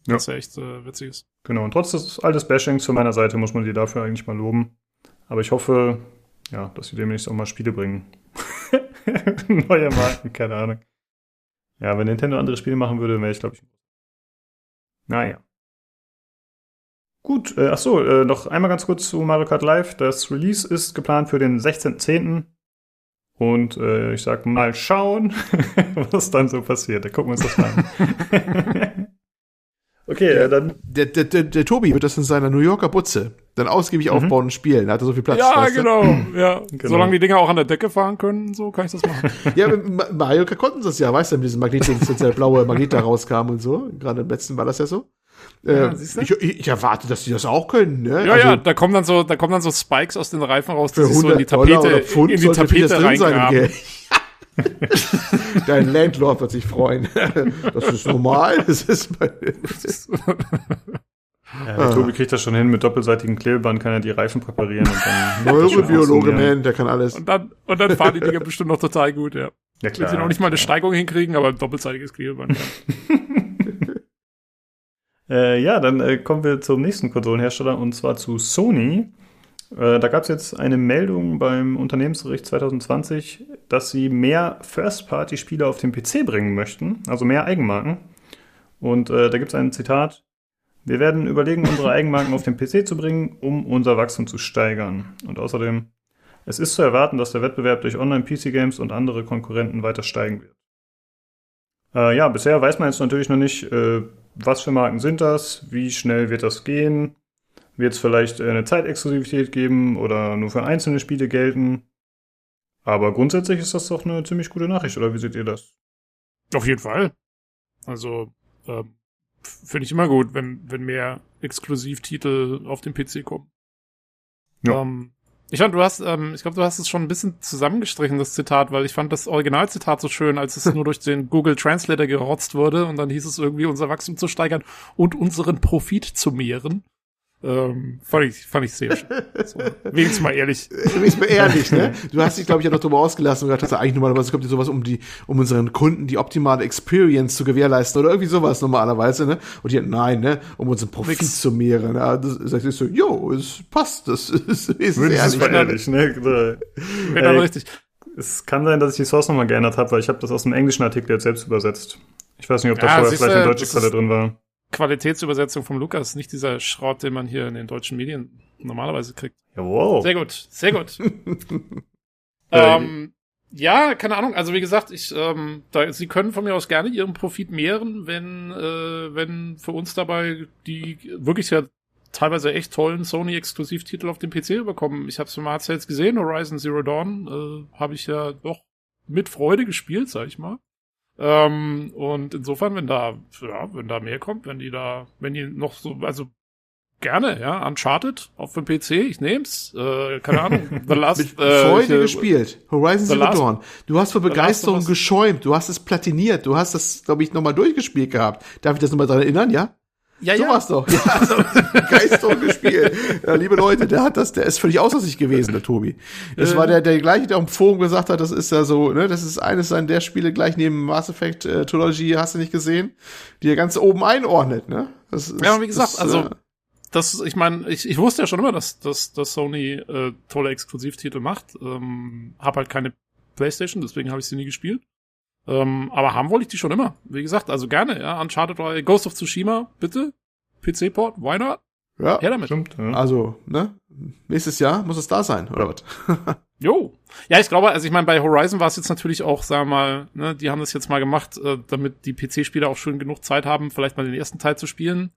Ja. Was ja echt äh, witzig ist. Genau, und trotz des altes Bashings von meiner Seite muss man die dafür eigentlich mal loben. Aber ich hoffe, ja, dass sie demnächst auch mal Spiele bringen. Neue Marken, keine Ahnung. Ja, wenn Nintendo andere Spiele machen würde, wäre ich, glaube ich. Naja. Gut, äh, ach äh, noch einmal ganz kurz zu Mario Kart Live. Das Release ist geplant für den 16.10. Und äh, ich sag mal schauen, was dann so passiert. Da gucken wir uns das mal an. okay, äh, dann Der, der, der, der Tobi wird das in seiner New Yorker Butze dann ausgiebig Mhm. aufbauen und spielen. Da hat er so viel Platz. ja, weißt du? genau. Ja. Genau. Solange die Dinger auch an der Decke fahren können, so kann ich das machen. Ja, Mario Kart konnten sie das ja, weißt du, mit diesem Magnetding, als der blaue Magnet da rauskam und so. Gerade im letzten war das ja so. Ja, Äh, du? ich, ich, erwarte, dass die das auch können, ne? Ja, Also, ja, da kommen dann so, da kommen dann so Spikes aus den Reifen raus, die sich so in 100 die Tapete, in die Tapete das drin sein. Dein Landlord wird sich freuen. Das ist normal. Das ist bei, Ja, der Ah. Tobi kriegt das schon hin, mit doppelseitigem Klebeband kann er die Reifen präparieren und dann. Neurobiologe, man, der kann alles. Und dann, und dann fahren die Dinger bestimmt noch total gut, ja. Ja, Wenn klar. sie noch nicht mal eine Steigung hinkriegen, aber ein doppelseitiges Klebeband. Ja. Äh, ja, dann äh, kommen wir zum nächsten Konsolenhersteller und zwar zu Sony. Äh, da gab es jetzt eine Meldung beim Unternehmensbericht 2020, dass sie mehr First-Party-Spiele auf den PC bringen möchten, also mehr Eigenmarken. Und äh, da gibt es ein Zitat. Wir werden überlegen, unsere Eigenmarken auf den PC zu bringen, um unser Wachstum zu steigern. Und außerdem, es ist zu erwarten, dass der Wettbewerb durch Online-PC-Games und andere Konkurrenten weiter steigen wird. Äh, ja, bisher weiß man jetzt natürlich noch nicht, äh, was für Marken sind das, wie schnell wird das gehen, wird es vielleicht äh, eine Zeitexklusivität geben oder nur für einzelne Spiele gelten. Aber grundsätzlich ist das doch eine ziemlich gute Nachricht, oder wie seht ihr das? Auf jeden Fall. Also, f- finde ich immer gut, wenn, wenn mehr Exklusivtitel auf den PC kommen. Ja. Ähm, ich fand, du hast, ähm, ich glaube, du hast es schon ein bisschen zusammengestrichen, das Zitat, weil ich fand das Originalzitat so schön, als es nur durch den Google Translator gerotzt wurde und dann hieß es irgendwie, unser Wachstum zu steigern und unseren Profit zu mehren. Ähm, fand ich, fand ich sehr schön. So, wenigstens mal ehrlich. Übrigens mal ehrlich, ne? Du hast dich, glaube ich, ja noch drüber ausgelassen und gesagt, dass eigentlich normalerweise kommt dir sowas, um die, um unseren Kunden die optimale Experience zu gewährleisten oder irgendwie sowas normalerweise, ne? Und die, nein, ne? Um unseren Profit Nix. zu mehren. Ja, das sagt ich so, jo, es passt, das ist, ist Wenigstens ehrlich. mal ehrlich, ne? Ey, richtig. Es kann sein, dass ich die Source nochmal geändert habe, weil ich habe das aus einem englischen Artikel jetzt selbst übersetzt. Ich weiß nicht, ob da Ja, vorher vielleicht eine deutsche Quelle drin war. Qualitätsübersetzung vom Lukas, nicht dieser Schrott, den man hier in den deutschen Medien normalerweise kriegt. Jawohl. Sehr gut, sehr gut. Äh, ähm, ja, keine Ahnung. Also wie gesagt, ich, ähm, da, Sie können von mir aus gerne Ihren Profit mehren, wenn, äh, wenn für uns dabei die wirklich ja teilweise echt tollen Sony-Exklusivtitel auf dem PC bekommen. Ich habe es mal jetzt gesehen, Horizon Zero Dawn äh, habe ich ja doch mit Freude gespielt, sag ich mal. Ähm, und insofern, wenn da, ja, wenn da mehr kommt, wenn die da, wenn die noch so, also gerne, ja, Uncharted auf dem PC, ich nehm's, äh, keine Ahnung, The Last, Mit äh, Freude hier- gespielt. Horizon Zero Dawn. Du hast vor Begeisterung geschäumt. Du hast es platiniert. Du hast das, glaube ich, nochmal durchgespielt gehabt. Darf ich das nochmal dran erinnern, ja? Ja, so ja. war's doch. Ja, also, geistig Spiel. Ja, liebe Leute, der hat das, der ist völlig außer sich gewesen, der Tobi. Das Äh. war der, der gleiche, der im Forum gesagt hat, das ist ja so, ne, das ist eines seiner der Spiele gleich neben Mass Effect äh, Trilogy, hast du nicht gesehen, die er ganz oben einordnet, ne? Das ist, Ja, wie gesagt, das, also äh, das, ich meine, ich, ich wusste ja schon immer, dass, dass, dass Sony äh, tolle Exklusivtitel macht. Ähm, hab halt keine Playstation, deswegen habe ich sie nie gespielt. Ähm, aber haben wollte ich die schon immer. Wie gesagt, also gerne, ja. Uncharted 3, Ghost of Tsushima, bitte. PC-Port, why not? ja, Her damit. Stimmt, ja. also, ne? Nächstes Jahr muss es da sein, oder was? Jo. Ja, ich glaube, also ich meine, bei Horizon war es jetzt natürlich auch, sagen wir mal, ne, die haben das jetzt mal gemacht, äh, damit die PC-Spieler auch schön genug Zeit haben, vielleicht mal den ersten Teil zu spielen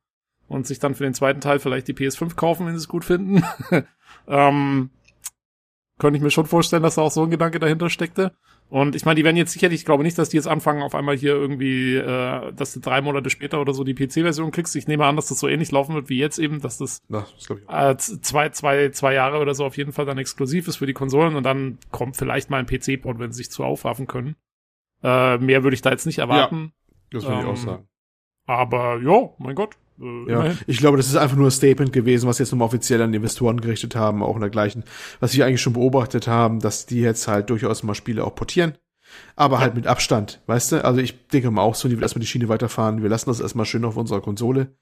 und sich dann für den zweiten Teil vielleicht die PS5 kaufen, wenn sie es gut finden. ähm, könnte ich mir schon vorstellen, dass da auch so ein Gedanke dahinter steckte. Und ich meine, die werden jetzt sicherlich, ich glaube nicht, dass die jetzt anfangen, auf einmal hier irgendwie, äh, dass du drei Monate später oder so die PC-Version kriegst. Ich nehme an, dass das so ähnlich laufen wird wie jetzt eben, dass das Na, das ich äh, zwei, zwei, zwei Jahre oder so auf jeden Fall dann exklusiv ist für die Konsolen und dann kommt vielleicht mal ein PC-Port, wenn sie sich zu aufraffen können. Äh, mehr würde ich da jetzt nicht erwarten. Das würde ich Ähm, auch sagen. Aber ja, mein Gott. Äh, Ja, ich glaube, das ist einfach nur ein Statement gewesen, was jetzt nochmal offiziell an die Investoren gerichtet haben, auch in dergleichen, was wir eigentlich schon beobachtet haben, dass die jetzt halt durchaus mal Spiele auch portieren. Aber halt mit Abstand, weißt du? Also ich denke mal auch, Sony wird erstmal die Schiene weiterfahren. Wir lassen das erstmal schön auf unserer Konsole.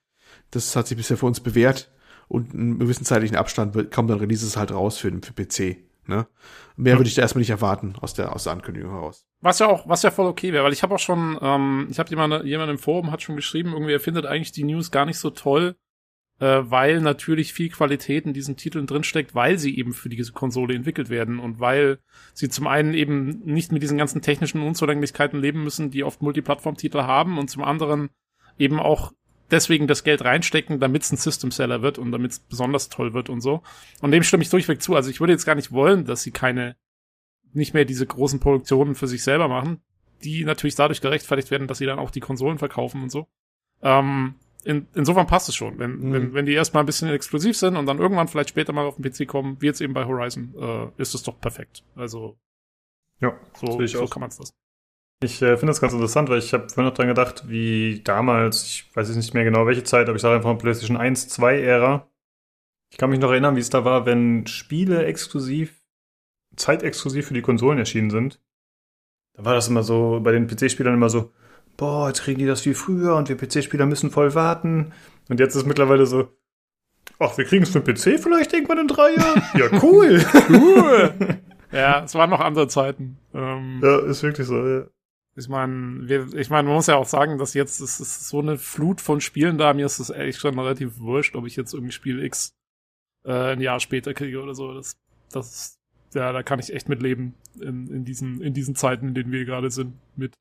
Das hat sich bisher für uns bewährt. Und einen gewissen zeitlichen Abstand kommen dann Releases halt raus für, für PC. Ne? Mehr würde ich da erstmal nicht erwarten aus der, aus der Ankündigung heraus. Was ja auch, was ja voll okay wäre, weil ich habe auch schon, ähm, ich habe jemand, jemand im Forum hat schon geschrieben, irgendwie er findet eigentlich die News gar nicht so toll, äh, weil natürlich viel Qualität in diesen Titeln drinsteckt, weil sie eben für diese Konsole entwickelt werden und weil sie zum einen eben nicht mit diesen ganzen technischen Unzulänglichkeiten leben müssen, die oft Multiplattform-Titel haben und zum anderen eben auch deswegen das Geld reinstecken, damit es ein System-Seller wird und damit es besonders toll wird und so. Und dem stimme ich durchweg zu. Also ich würde jetzt gar nicht wollen, dass sie keine, nicht mehr diese großen Produktionen für sich selber machen, die natürlich dadurch gerechtfertigt werden, dass sie dann auch die Konsolen verkaufen und so. Ähm, in, insofern passt es schon. Wenn, Mhm. wenn, wenn die erstmal ein bisschen exklusiv sind und dann irgendwann vielleicht später mal auf den PC kommen, wie jetzt eben bei Horizon, äh, ist es doch perfekt. Also Ja, so, so kann man es das. Ich äh, finde das ganz interessant, weil ich habe vorhin noch dran gedacht, wie damals, ich weiß jetzt nicht mehr genau welche Zeit, aber ich sage einfach mal PlayStation 1, 2 Ära. Ich kann mich noch erinnern, wie es da war, wenn Spiele exklusiv, zeitexklusiv für die Konsolen erschienen sind. Da war das immer so, bei den PC-Spielern immer so, boah, jetzt kriegen die das wie früher und wir PC-Spieler müssen voll warten. Und jetzt ist mittlerweile so, ach, wir kriegen es für den PC vielleicht irgendwann in drei Jahren? Ja, cool. Cool! ja, es waren noch andere Zeiten. Ähm, ja, ist wirklich so, ja. Ich meine, wir, ich meine, man muss ja auch sagen, dass jetzt es ist so eine Flut von Spielen da. Mir ist es echt schon relativ wurscht, ob ich jetzt irgendwie Spiel X äh, ein Jahr später kriege oder so. Das, das, ist- ja, da kann ich echt mitleben in, in diesen, in diesen Zeiten, in denen wir gerade sind. Mit,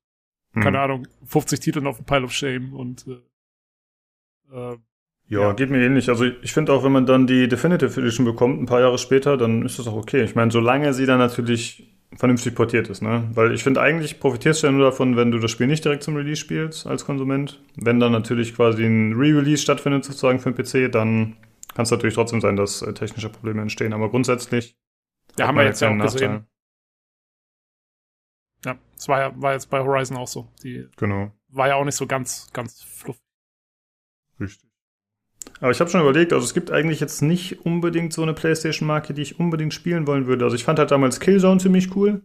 keine Hm. Ahnung, 50 Titeln auf dem Pile of Shame und äh, äh, Ja, Ja. geht mir ähnlich. Also ich finde auch, wenn man dann die Definitive Edition bekommt, ein paar Jahre später, dann ist das auch okay. Ich meine, solange sie dann natürlich vernünftig portiert ist, ne? Weil ich finde, eigentlich profitierst du ja nur davon, wenn du das Spiel nicht direkt zum Release spielst als Konsument. Wenn dann natürlich quasi ein Re-Release stattfindet, sozusagen für den PC, dann kann es natürlich trotzdem sein, dass äh, technische Probleme entstehen. Aber grundsätzlich ja, haben wir jetzt ja auch keinen gesehen. Nachteil. Ja, es war ja, war jetzt bei Horizon auch so. Die Genau. war ja auch nicht so ganz, ganz fluffig. Richtig. Aber ich habe schon überlegt, also es gibt eigentlich jetzt nicht unbedingt so eine PlayStation-Marke, die ich unbedingt spielen wollen würde. Also ich fand halt damals Killzone ziemlich cool.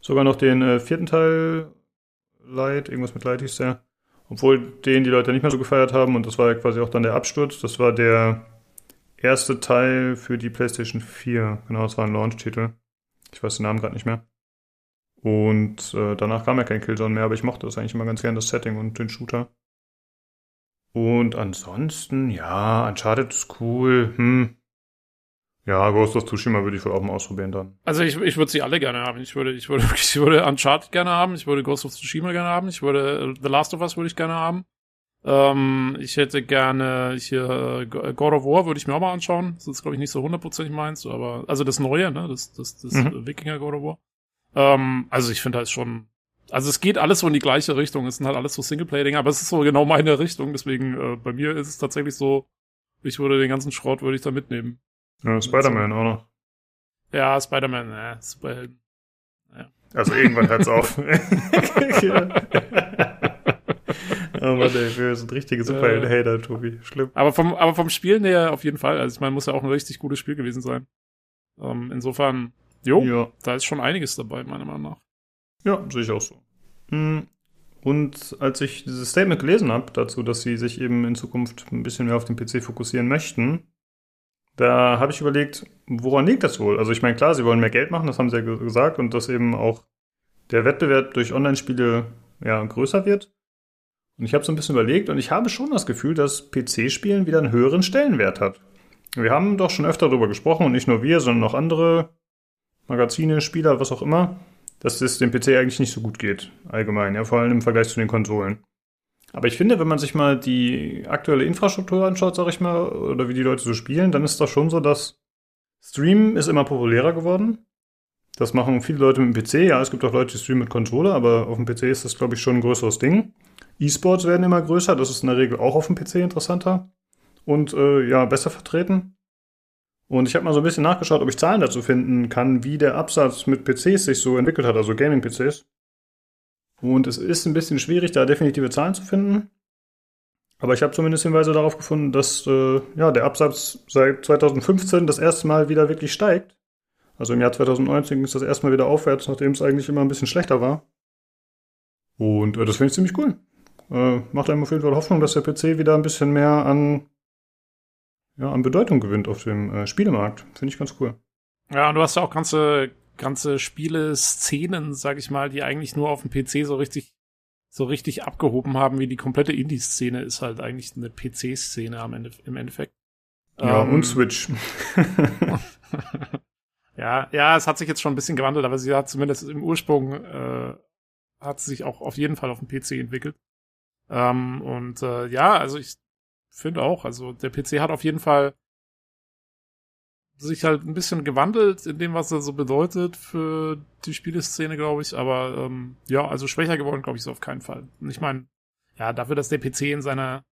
Sogar noch den äh, vierten Teil Light, irgendwas mit Light hieß der. Obwohl den die Leute nicht mehr so gefeiert haben und das war ja quasi auch dann der Absturz. Das war der erste Teil für die PlayStation 4. Genau, das war ein Launch-Titel. Ich weiß den Namen gerade nicht mehr. Und äh, danach kam ja kein Killzone mehr, aber ich mochte das eigentlich immer ganz gern, das Setting und den Shooter. Und ansonsten, ja, Uncharted ist cool. Hm. Ja, Ghost of Tsushima würde ich wohl auch mal ausprobieren dann. Also ich, ich würde sie alle gerne haben. Ich würde, ich würde, ich würde Uncharted gerne haben. Ich würde Ghost of Tsushima gerne haben. Ich würde äh, The Last of Us würde ich gerne haben. Ähm, ich hätte gerne hier äh, God of War würde ich mir auch mal anschauen. Das ist glaube ich nicht so hundertprozentig meins, aber also das Neue, ne, das das das Mhm. Wikinger God of War. Ähm, also ich finde halt schon, also es geht alles so in die gleiche Richtung. Es sind halt alles so Singleplayer-Dinge, aber es ist so genau meine Richtung. Deswegen äh, bei mir ist es tatsächlich so, ich würde den ganzen Schrott würde ich da mitnehmen. Ja, Spider-Man auch noch. Ja, Spider-Man, äh, Superhelden. Also irgendwann hört's auf. Oh Mann, ey, wir sind richtige Superhelden-Hater, Tobi. Schlimm. Aber vom, aber vom Spielen her auf jeden Fall. Also ich meine, muss ja auch ein richtig gutes Spiel gewesen sein. Ähm, insofern, jo, Ja. da ist schon einiges dabei, meiner Meinung nach. Ja, sehe ich auch so. Hm, Und als ich dieses Statement gelesen habe, dazu, dass sie sich eben in Zukunft ein bisschen mehr auf den PC fokussieren möchten, da habe ich überlegt, woran liegt das wohl? Also ich meine, klar, sie wollen mehr Geld machen, das haben sie ja ge- gesagt, und dass eben auch der Wettbewerb durch Online-Spiele ja, größer wird. Und ich habe so ein bisschen überlegt und ich habe schon das Gefühl, dass PC-Spielen wieder einen höheren Stellenwert hat. Wir haben doch schon öfter darüber gesprochen und nicht nur wir, sondern auch andere Magazine, Spieler, was auch immer, dass es dem PC eigentlich nicht so gut geht, allgemein, ja, vor allem im Vergleich zu den Konsolen. Aber ich finde, wenn man sich mal die aktuelle Infrastruktur anschaut, sag ich mal, oder wie die Leute so spielen, dann ist das schon so, dass Stream ist immer populärer geworden. Das machen viele Leute mit dem PC. Ja, es gibt auch Leute, die streamen mit Controller, aber auf dem PC ist das, glaube ich, schon ein größeres Ding. E-Sports werden immer größer, das ist in der Regel auch auf dem PC interessanter und äh, ja, besser vertreten. Und ich habe mal so ein bisschen nachgeschaut, ob ich Zahlen dazu finden kann, wie der Absatz mit PCs sich so entwickelt hat, also Gaming-PCs. Und es ist ein bisschen schwierig, da definitive Zahlen zu finden. Aber ich habe zumindest Hinweise darauf gefunden, dass äh, ja, der Absatz seit 2015 das erste Mal wieder wirklich steigt. Also im Jahr 2019 ging es das erste Mal wieder aufwärts, nachdem es eigentlich immer ein bisschen schlechter war. Und äh, das finde ich ziemlich cool. Äh, macht einem auf jeden Fall Hoffnung, dass der PC wieder ein bisschen mehr an, ja, an Bedeutung gewinnt auf dem äh, Spielemarkt. Finde ich ganz cool. Ja, und du hast ja auch ganze, ganze Spiele-Szenen, sag ich mal, die eigentlich nur auf dem PC so richtig, so richtig abgehoben haben, wie die komplette Indie-Szene ist halt eigentlich eine PC-Szene am Ende, im Endeffekt. Ja, Ähm, und Switch. ja, ja, es hat sich jetzt schon ein bisschen gewandelt, aber sie hat zumindest im Ursprung, äh, hat sie sich auch auf jeden Fall auf dem PC entwickelt. Ähm, und äh, ja, also ich finde auch, also der PC hat auf jeden Fall sich halt ein bisschen gewandelt in dem, was er so bedeutet für die Spieleszene, glaube ich. Aber ähm, ja, also schwächer geworden, glaube ich, so auf keinen Fall. Und ich meine, ja, dafür, dass der PC in seiner,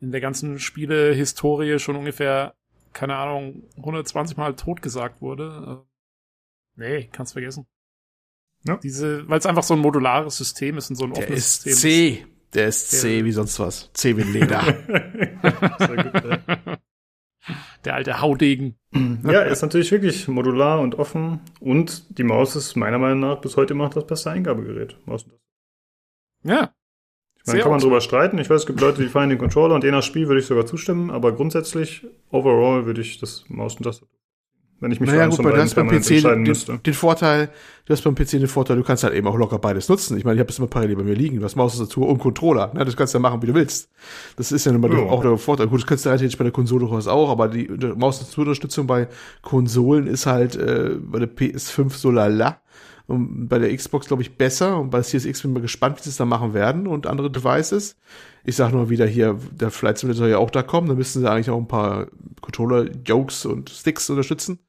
in der ganzen Spielehistorie schon ungefähr, keine Ahnung, 120 Mal totgesagt wurde. Äh, nee, kannst vergessen. Ja. Diese, weil es einfach so ein modulares System ist und so ein Der offenes ist System C. Der ist C wie sonst was. C wie Leder. Sehr gut, ja. Der alte Haudegen. Ja, er ist natürlich wirklich modular und offen und die Maus ist meiner Meinung nach bis heute immer noch das beste Eingabegerät. Maus. Ja. Ich meine, Sehr kann man drüber streiten. Ich weiß, es gibt Leute, die feiern den Controller und je nach Spiel würde ich sogar zustimmen, aber grundsätzlich, overall, würde ich das Maus und Tastatur. Wenn ich mich naja, für gut, beiden beim PC entscheiden den, müsste. den Vorteil, du hast beim PC den Vorteil, du kannst halt eben auch locker beides nutzen. Ich meine, ich habe das immer parallel bei mir liegen. Du hast Maustastatur und Controller. Ne? Das kannst du ja machen, wie du willst. Das ist ja nun mal Ja. auch der Vorteil. Gut, das kannst du theoretisch bei der Konsole durchaus auch, aber die die Maustastaturunterstützung bei Konsolen ist halt äh, bei der PS5 so lala. Und bei der Xbox, glaube ich, besser. Und bei der Series X bin ich mal gespannt, wie sie es da machen werden und andere Devices. Ich sag nur wieder hier, der Flight Simulator soll ja auch da kommen. Da müssten sie eigentlich auch ein paar Controller-Jokes und Sticks unterstützen.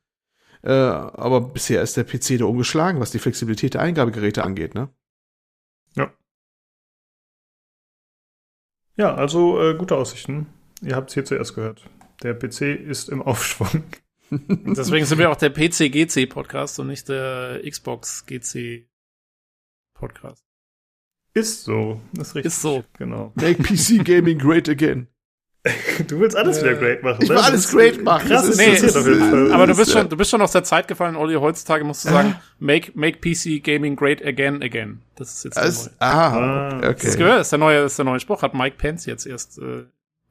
Äh, aber bisher ist der PC da ungeschlagen, was die Flexibilität der Eingabegeräte angeht, ne? Ja, also äh, gute Aussichten. Ihr habt es hier zuerst gehört. Der PC ist im Aufschwung. Deswegen sind wir auch der PC-GC-Podcast und nicht der Xbox-GC-Podcast. Ist so. Ist richtig. Ist so. Genau. Make PC Gaming great again. Du willst alles Äh, wieder great machen. ich will ne? alles Das ist great machen. Krass Das ist- jeden ist- Fall. Aber du bist ist, schon, du bist schon aus der Zeit gefallen, Olli. Heutzutage musst du sagen, make, make PC Gaming great again, again. Das ist jetzt der Das, neue. ah, Ah, okay. Das gehört, das ist der neue, ist der neue Spruch. Hat Mike Pence jetzt erst äh,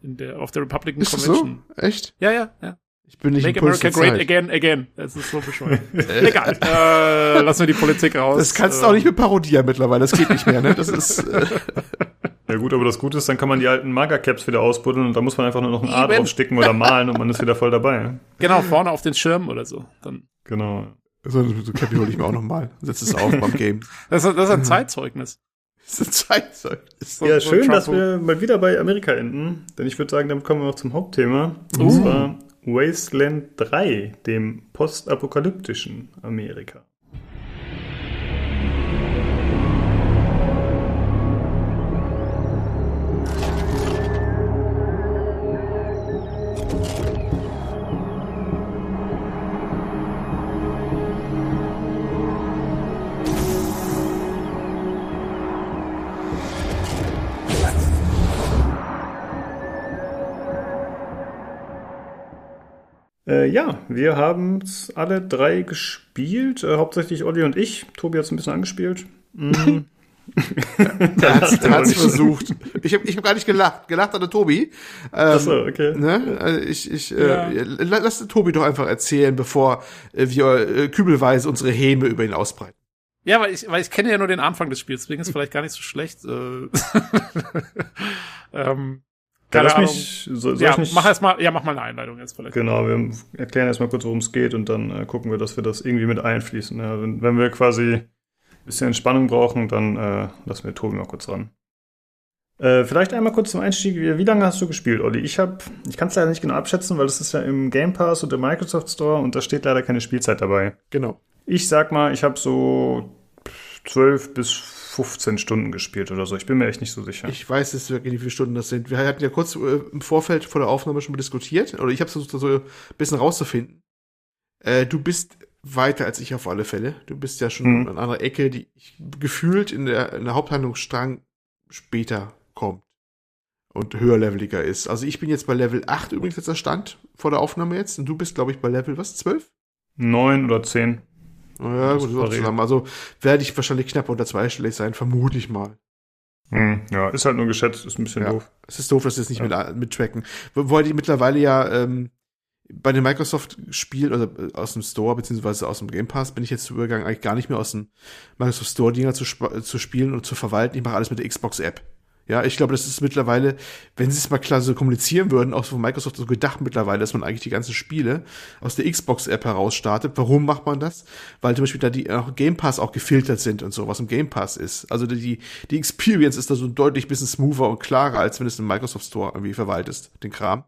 in der, auf der Republican Ist das so? Convention. Echt? Ja, ja, ja. Ich bin nicht Make im Puls America der great Zeit. again, again. Das ist so bescheuert. Egal. Äh, lassen wir die Politik raus. Das kannst du Äh, auch nicht mehr parodieren mittlerweile. Das geht nicht mehr, ne? Das ist, äh, Ja gut, aber das Gute ist, dann kann man die alten Magercaps wieder ausbuddeln und da muss man einfach nur noch ein A draufsticken oder malen und man ist wieder voll dabei. Genau, vorne auf den Schirm oder so. Dann, Genau. so, so Cappy hole ich mir auch nochmal. Setz es auf beim Game. das, ist, das ist ein Zeitzeugnis. Das ist ein Zeitzeugnis. So- ja, so schön, dass wir mal wieder bei Amerika enden, denn ich würde sagen, damit kommen wir noch zum Hauptthema. Und Uh. zwar Wasteland 3, dem postapokalyptischen Amerika. Ja, wir haben es alle drei gespielt, äh, hauptsächlich Olli und ich. Tobi hat es ein bisschen angespielt. Mm. Der hat's, der hat's versucht. Ich habe ich hab gar nicht gelacht. Gelacht hat der Tobi. Ähm, Achso, okay. Ne? Also Ich, ich, Ja. äh, la- lass den Tobi doch einfach erzählen, bevor äh, wir äh, kübelweise unsere Häme über ihn ausbreiten. Ja, weil ich, weil ich kenne ja nur den Anfang des Spiels, deswegen ist es vielleicht gar nicht so schlecht. Äh, ähm, keine lass Ahnung. mich, so, soll Ja, ich nicht, mach erst mal, ja, mach mal eine Einleitung jetzt vielleicht. Genau, wir erklären erstmal kurz, worum es geht und dann äh, gucken wir, dass wir das irgendwie mit einfließen. Ja, wenn, wenn wir quasi ein bisschen Entspannung brauchen, dann äh, lassen wir Tobi mal kurz ran. Äh, vielleicht einmal kurz zum Einstieg. Wie, wie lange hast du gespielt, Olli? Ich habe, ich kann es leider nicht genau abschätzen, weil es ist ja im Game Pass und im Microsoft Store und da steht leider keine Spielzeit dabei. Genau. Ich sag mal, ich habe so 12 bis 15 Stunden gespielt oder so. Ich bin mir echt nicht so sicher. Ich weiß jetzt wirklich nicht, wie viele Stunden das sind. Wir hatten ja kurz äh, im Vorfeld vor der Aufnahme schon mal diskutiert, oder ich habe versucht, so ein bisschen rauszufinden. Äh, du bist weiter als ich auf alle Fälle. Du bist ja schon Mhm. an einer Ecke, die ich gefühlt in der, in der Haupthandlungsstrang später kommt und höherleveliger ist. Also ich bin jetzt bei Level 8 übrigens jetzt der Stand vor der Aufnahme jetzt und du bist, glaube ich, bei Level, was, 12? Neun oder zehn. Ja, gut, so zusammen. Also werde ich wahrscheinlich knapp unter zweistellig sein, vermute ich mal. Hm, ja, ist halt nur geschätzt, ist ein bisschen Ja. doof. Es ist doof, dass sie es nicht Ja. mit, mit tracken. Weil die mittlerweile ja ähm, bei den Microsoft-Spielen oder äh, aus dem Store beziehungsweise aus dem Game Pass bin ich jetzt übergegangen, eigentlich gar nicht mehr aus dem Microsoft Store-Dinger zu, sp- zu spielen und zu verwalten. Ich mache alles mit der Xbox-App. Ja, ich glaube, das ist mittlerweile, wenn sie es mal klar so kommunizieren würden, auch von Microsoft so gedacht mittlerweile, dass man eigentlich die ganzen Spiele aus der Xbox-App heraus startet. Warum macht man das? Weil zum Beispiel da die auch Game Pass auch gefiltert sind und so, was im Game Pass ist. Also die, die Experience ist da so deutlich bisschen smoother und klarer, als wenn du es im Microsoft Store irgendwie verwaltest, den Kram.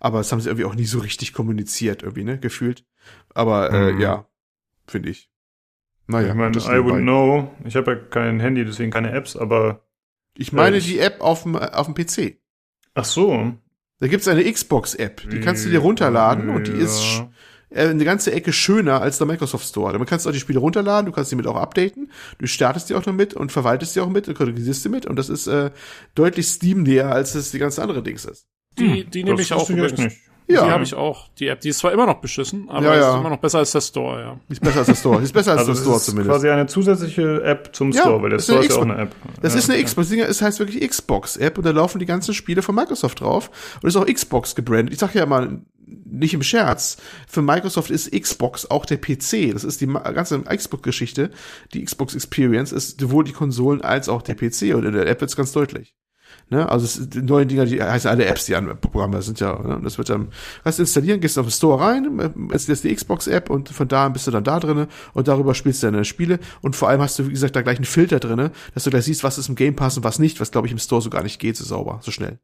Aber das haben sie irgendwie auch nie so richtig kommuniziert, irgendwie, ne, gefühlt. Aber äh, Mhm. ja, finde ich. Naja, ich meine, I wouldn't know. Ich habe ja kein Handy, deswegen keine Apps, aber. Ich meine Äh, die App auf dem, auf dem PC. Ach so. Da gibt's eine Xbox-App, die kannst du dir runterladen und die ist Ja. äh, eine ganze Ecke schöner als der Microsoft Store. Damit kannst du auch die Spiele runterladen, du kannst sie mit auch updaten, du startest die auch noch mit und verwaltest die auch mit und kategorisierst sie mit und das ist äh, deutlich Steam näher, als es die ganze andere Dings ist. Die, die nehme Das ich auch übrigens. nicht. Ja. Die habe ich auch, die App. Die ist zwar immer noch beschissen, aber Ja, es ja. ist immer noch besser als der Store, ja. Die ist besser als der Store. Die ist besser als Also der Store ist zumindest. quasi eine zusätzliche App zum Ja, Store, weil der das ist Store eine ist ja auch eine App. Das ja, ist eine. Xbox, es heißt wirklich Xbox-App und da laufen die ganzen Spiele von Microsoft drauf und ist auch Xbox gebrandet. Ich sag ja mal, nicht im Scherz, für Microsoft ist Xbox auch der PC. Das ist die ganze Xbox-Geschichte. Die Xbox Experience ist sowohl die Konsolen als auch der PC und in der App wird's ganz deutlich. Ne? Also es, die neuen Dinger, die heißen alle Apps, die an Programme sind ja, ne? das wird dann, kannst du installieren, gehst auf den Store rein, äh, installierst die Xbox-App und von da an bist du dann da drinne und darüber spielst du deine Spiele und vor allem hast du, wie gesagt, da gleich einen Filter drinne, dass du gleich siehst, was ist im Game Pass und was nicht, was glaube ich im Store so gar nicht geht, so sauber, so schnell.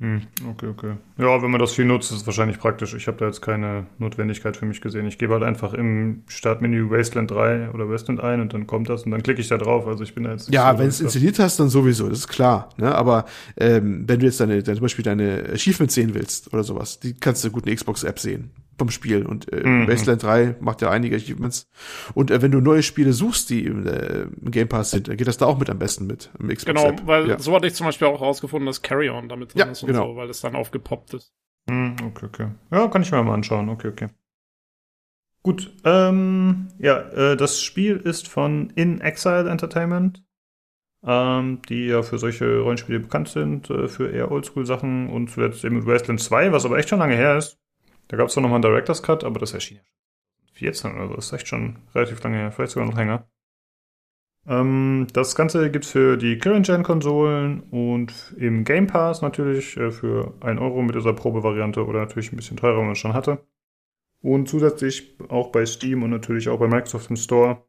Hm, okay, okay. Ja, wenn man das viel nutzt, ist es wahrscheinlich praktisch. Ich habe da jetzt keine Notwendigkeit für mich gesehen. Ich gebe halt einfach im Startmenü Wasteland 3 oder Wasteland ein und dann kommt das und dann klicke ich da drauf. Also ich bin da jetzt Ja, so wenn es krass. installiert hast, dann sowieso, das ist klar. Ne? Aber ähm, wenn du jetzt deine, deine, zum Beispiel deine Achievements sehen willst oder sowas, die kannst du gut in Xbox-App sehen vom Spiel. Und äh, Mhm. Wasteland 3 macht ja einige Achievements. Und äh, wenn du neue Spiele suchst, die im, äh, im Game Pass sind, dann geht das da auch mit am besten mit im Genau, Xbox-App. weil ja. so hatte ich zum Beispiel auch rausgefunden, dass Carry-On damit drin Ja, ist und genau. so, weil es dann aufgepoppt ist. Hm, okay, okay. Ja, kann ich mir mal anschauen. Okay, okay. Gut, ähm, ja, äh, das Spiel ist von In Exile Entertainment, ähm, die ja für solche Rollenspiele bekannt sind, äh, für eher Oldschool-Sachen und zuletzt eben mit Wasteland 2, was aber echt schon lange her ist. Da gab es doch nochmal einen Director's Cut, aber das erschien ja schon 14 oder so, das ist echt schon relativ lange her, vielleicht sogar noch länger. Ähm, das Ganze gibt's für die Current-Gen-Konsolen und im Game Pass natürlich äh, für 1 Euro mit dieser Probevariante oder natürlich ein bisschen teurer, wenn man es schon hatte. Und zusätzlich auch bei Steam und natürlich auch bei Microsoft im Store.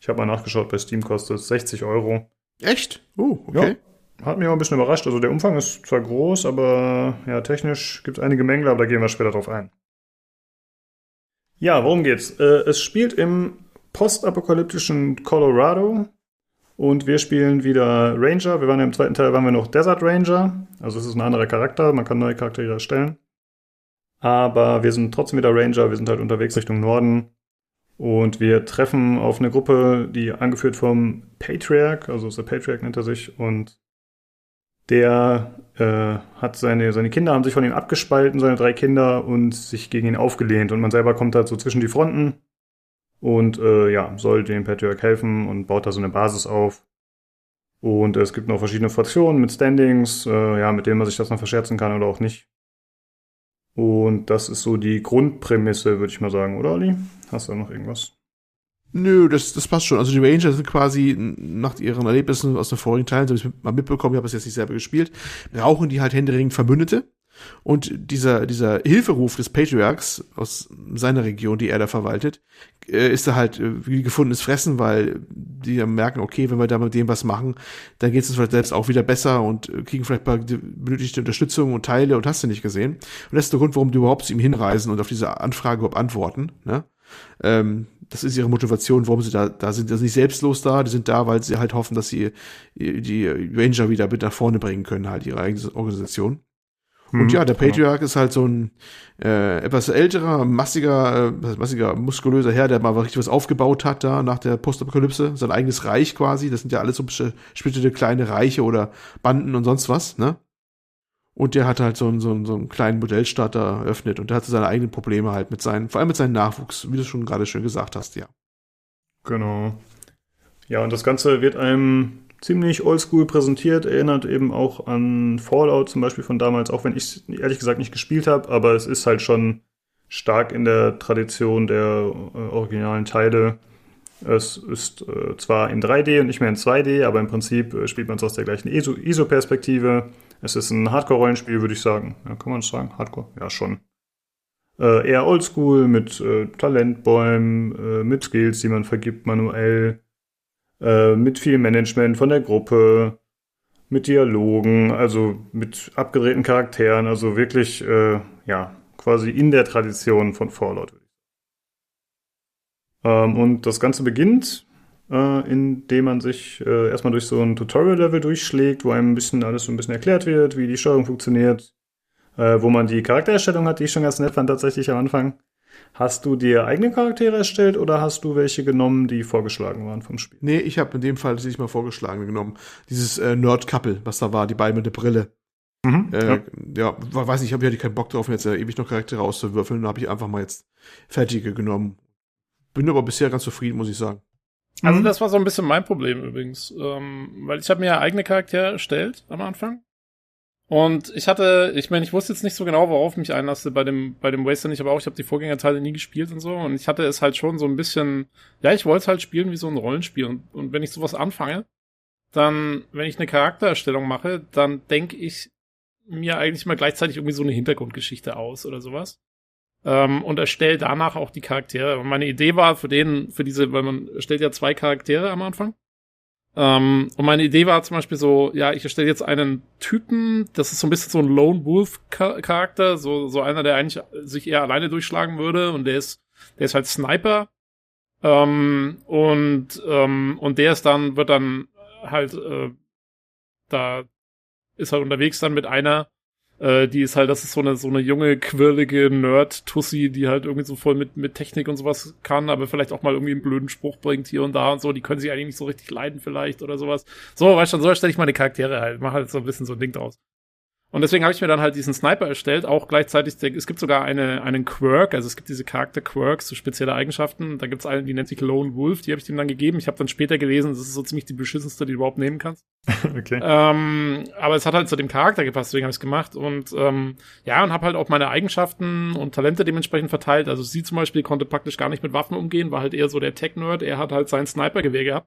Ich habe mal nachgeschaut, bei Steam kostet es 60 Euro. Echt? Oh, okay. Hat mich auch ein bisschen überrascht. Also der Umfang ist zwar groß, aber ja, technisch gibt es einige Mängel, aber da gehen wir später drauf ein. Ja, worum geht's? Äh, es spielt im postapokalyptischen Colorado und wir spielen wieder Ranger. Wir waren ja im zweiten Teil waren wir noch Desert Ranger. Also es ist ein anderer Charakter, man kann neue Charaktere erstellen. Aber wir sind trotzdem wieder Ranger, wir sind halt unterwegs Richtung Norden. Und wir treffen auf eine Gruppe, die angeführt vom Patriarch, also der Patriarch nennt er sich, und der äh, hat seine, seine Kinder haben sich von ihm abgespalten, seine drei Kinder, und sich gegen ihn aufgelehnt. Und man selber kommt halt so zwischen die Fronten und äh, ja, soll dem Patriarch helfen und baut da so eine Basis auf. Und es gibt noch verschiedene Fraktionen mit Standings, äh, ja, mit denen man sich das dann verscherzen kann oder auch nicht. Und das ist so die Grundprämisse, würde ich mal sagen, oder Ali? Hast du noch irgendwas? Nö, das, das passt schon. Also die Ranger sind quasi nach ihren Erlebnissen aus den vorigen Teilen, so habe ich mal mitbekommen, ich habe es jetzt nicht selber gespielt, brauchen die halt händeringend Verbündete. Und dieser, dieser Hilferuf des Patriarchs aus seiner Region, die er da verwaltet, äh, ist da halt äh, wie gefundenes Fressen, weil die ja merken, okay, wenn wir da mit dem was machen, dann geht es uns vielleicht selbst auch wieder besser und äh, kriegen vielleicht paar benötigte Unterstützung und Teile und hast du nicht gesehen. Und das ist der Grund, warum die überhaupt zu ihm hinreisen und auf diese Anfrage überhaupt antworten. Ne? Ähm, das ist ihre Motivation, warum sie da, da sind. Sind nicht selbstlos da, die sind da, weil sie halt hoffen, dass sie die Ranger wieder mit nach vorne bringen können, halt ihre eigene Organisation. Und ja, der genau. Patriarch ist halt so ein äh, etwas älterer, massiger, äh, massiger, muskulöser Herr, der mal richtig was aufgebaut hat da nach der Postapokalypse, sein eigenes Reich quasi. Das sind ja alles so splittete kleine Reiche oder Banden und sonst was, ne? Und der hat halt so einen, so einen, so einen kleinen Modellstaat da eröffnet und der hatte seine eigenen Probleme halt mit seinen, vor allem mit seinem Nachwuchs, wie du schon gerade schön gesagt hast, ja. Genau. Ja, und das Ganze wird einem ziemlich oldschool präsentiert, erinnert eben auch an Fallout zum Beispiel von damals, auch wenn ich ehrlich gesagt nicht gespielt habe, aber es ist halt schon stark in der Tradition der äh, originalen Teile. Es ist äh, zwar in 3D und nicht mehr in 2D, aber im Prinzip äh, spielt man es aus der gleichen ISO-Perspektive. es ist ein Hardcore-Rollenspiel, würde ich sagen. Ja, kann man das sagen? Hardcore? Ja, schon. Äh, eher oldschool mit äh, Talentbäumen, äh, mit Skills, die man vergibt manuell äh, mit viel Management von der Gruppe, mit Dialogen, also mit abgedrehten Charakteren, also wirklich, äh, ja, quasi in der Tradition von Fallout. Ähm, und das Ganze beginnt, äh, indem man sich äh, erstmal durch so ein Tutorial-Level durchschlägt, wo einem ein bisschen alles so ein bisschen erklärt wird, wie die Steuerung funktioniert, äh, wo man die Charaktererstellung hat, die ich schon ganz nett fand tatsächlich am Anfang. Hast du dir eigene Charaktere erstellt oder hast du welche genommen, die vorgeschlagen waren vom Spiel? Nee, ich habe in dem Fall sich mal vorgeschlagen genommen. Dieses äh, Nerd-Couple, was da war, die beiden mit der Brille. Mhm, äh, ja. ja, weiß nicht, ich habe ja keinen Bock drauf, jetzt äh, ewig noch Charaktere auszuwürfeln. Da habe ich einfach mal jetzt fertige genommen. Bin aber bisher ganz zufrieden, muss ich sagen. Also mhm. das war so ein bisschen mein Problem übrigens, ähm, weil ich habe mir ja eigene Charaktere erstellt am Anfang und ich hatte, ich meine, ich wusste jetzt nicht so genau, worauf ich mich einlasse bei dem, bei dem Wasteland nicht, aber auch ich habe die Vorgängerteile nie gespielt und so. Und ich hatte es halt schon so ein bisschen, ja, ich wollte es halt spielen wie so ein Rollenspiel. Und, und wenn ich sowas anfange, dann, wenn ich eine Charaktererstellung mache, dann denke ich mir eigentlich mal gleichzeitig irgendwie so eine Hintergrundgeschichte aus oder sowas. Ähm, und erstelle danach auch die Charaktere. Und meine Idee war für den, für diese, weil man stellt ja zwei Charaktere am Anfang. Ähm, und meine Idee war zum Beispiel so, ja, ich erstelle jetzt einen Typen, das ist so ein bisschen so ein Lone Wolf Charakter, so, so einer, der eigentlich sich eher alleine durchschlagen würde und der ist, der ist halt Sniper. Ähm, und, ähm, und der ist dann, wird dann halt, äh, da ist halt unterwegs dann mit einer, äh, die ist halt, das ist so eine, so eine junge, quirlige Nerd-Tussi, die halt irgendwie so voll mit, mit Technik und sowas kann, aber vielleicht auch mal irgendwie einen blöden Spruch bringt hier und da und so. Die können sich eigentlich nicht so richtig leiden vielleicht oder sowas. So, weißt du, so stelle ich meine Charaktere halt. Mach halt so ein bisschen so ein Ding draus. Und deswegen habe ich mir dann halt diesen Sniper erstellt, auch gleichzeitig, es gibt sogar eine, einen Quirk, also es gibt diese Charakter-Quirks, so spezielle Eigenschaften. Da gibt es eine, die nennt sich Lone Wolf, die habe ich dem dann gegeben. Ich habe dann später gelesen, das ist so ziemlich die beschissenste, die du überhaupt nehmen kannst. okay. Ähm, aber es hat halt zu dem Charakter gepasst, deswegen habe ich es gemacht. Und ähm, ja, und habe halt auch meine Eigenschaften und Talente dementsprechend verteilt. Also sie zum Beispiel konnte praktisch gar nicht mit Waffen umgehen, war halt eher so der Tech-Nerd. Er hat halt sein Sniper-Gewehr gehabt.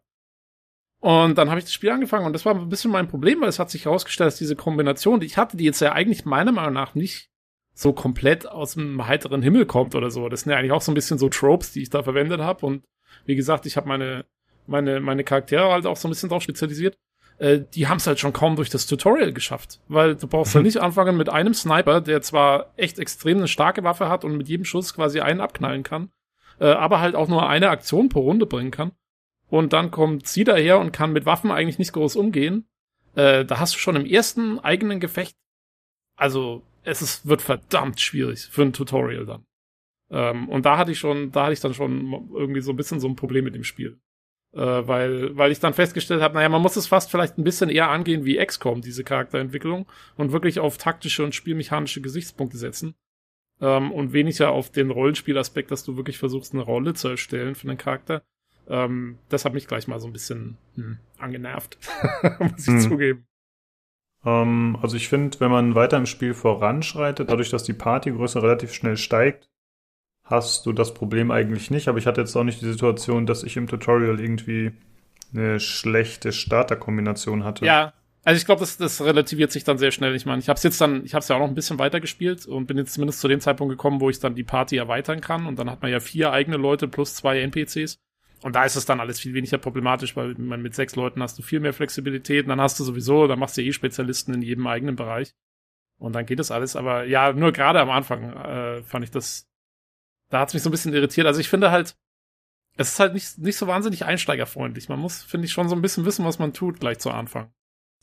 Und dann habe ich das Spiel angefangen und das war ein bisschen mein Problem, weil es hat sich herausgestellt, dass diese Kombination, die ich hatte, die jetzt ja eigentlich meiner Meinung nach nicht so komplett aus dem heiteren Himmel kommt oder so. Das sind ja eigentlich auch so ein bisschen so Tropes, die ich da verwendet habe. Und wie gesagt, ich habe meine, meine, meine Charaktere halt auch so ein bisschen drauf spezialisiert. Äh, die haben es halt schon kaum durch das Tutorial geschafft. Weil du brauchst ja nicht anfangen mit einem Sniper, der zwar echt extrem eine starke Waffe hat und mit jedem Schuss quasi einen abknallen kann, äh, aber halt auch nur eine Aktion pro Runde bringen kann und dann kommt sie daher und kann mit Waffen eigentlich nicht groß umgehen, äh, da hast du schon im ersten eigenen Gefecht, also es ist, wird verdammt schwierig für ein Tutorial dann. Ähm, und da hatte ich schon, da hatte ich dann schon irgendwie so ein bisschen so ein Problem mit dem Spiel. Äh, weil, weil ich dann festgestellt habe, naja, man muss es fast vielleicht ein bisschen eher angehen wie XCOM, diese Charakterentwicklung, und wirklich auf taktische und spielmechanische Gesichtspunkte setzen. Ähm, und weniger auf den Rollenspielaspekt, dass du wirklich versuchst, eine Rolle zu erstellen für einen Charakter. Ähm, das hat mich gleich mal so ein bisschen hm, angenervt, muss ich Hm. zugeben. Ähm, also ich finde, wenn man weiter im Spiel voranschreitet, dadurch, dass die Partygröße relativ schnell steigt, hast du das Problem eigentlich nicht. Aber ich hatte jetzt auch nicht die Situation, dass ich im Tutorial irgendwie eine schlechte Starterkombination hatte. Ja, also ich glaube, das, das relativiert sich dann sehr schnell. Ich meine, ich habe es jetzt dann, ich habe es ja auch noch ein bisschen weiter gespielt und bin jetzt zumindest zu dem Zeitpunkt gekommen, wo ich dann die Party erweitern kann und dann hat man ja vier eigene Leute plus zwei NPCs. Und da ist es dann alles viel weniger problematisch, weil man mit sechs Leuten hast du viel mehr Flexibilität und dann hast du sowieso, dann machst du eh Spezialisten in jedem eigenen Bereich. Und dann geht das alles. Aber ja, nur gerade am Anfang äh, fand ich das, da hat's mich so ein bisschen irritiert. Also ich finde halt, es ist halt nicht, nicht so wahnsinnig einsteigerfreundlich. Man muss, finde ich, schon so ein bisschen wissen, was man tut, gleich zu Anfang.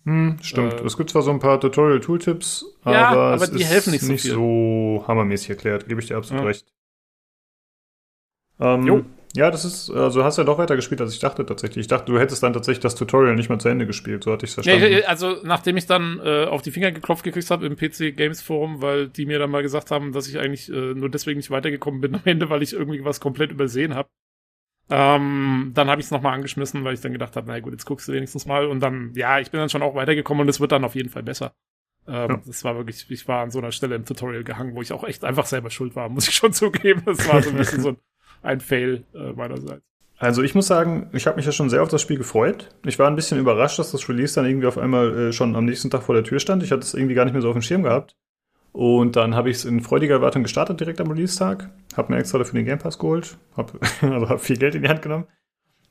Hm, stimmt. Äh, es gibt zwar so ein paar Tutorial-Tooltips, Ja, aber, aber es die ist helfen nicht so nicht viel. so hammermäßig erklärt. Gebe ich dir absolut Ja. recht. Ähm, Jo. Ja, das ist, also du hast ja doch weiter gespielt, als ich dachte tatsächlich. Ich dachte, du hättest dann tatsächlich das Tutorial nicht mal zu Ende gespielt. So hatte ich es Nee, verstanden. ich- also nachdem ich dann äh, auf die Finger geklopft gekriegt habe im PC Games Forum, weil die mir dann mal gesagt haben, dass ich eigentlich äh, nur deswegen nicht weitergekommen bin am Ende, weil ich irgendwie was komplett übersehen habe. Ähm, dann habe ich es nochmal angeschmissen, weil ich dann gedacht habe, na gut, jetzt guckst du wenigstens mal und dann, ja, ich bin dann schon auch weitergekommen und es wird dann auf jeden Fall besser. Ähm, Ja. Das war wirklich, ich war an so einer Stelle im Tutorial gehangen, wo ich auch echt einfach selber schuld war, muss ich schon zugeben. Das war so ein bisschen so ein, ein Fail äh, meinerseits. Also ich muss sagen, ich habe mich ja schon sehr auf das Spiel gefreut. Ich war ein bisschen überrascht, dass das Release dann irgendwie auf einmal äh, schon am nächsten Tag vor der Tür stand. Ich hatte es irgendwie gar nicht mehr so auf dem Schirm gehabt. Und dann habe ich es in freudiger Erwartung gestartet, direkt am Release-Tag. Habe mir extra dafür den Game Pass geholt. Hab, also habe viel Geld in die Hand genommen.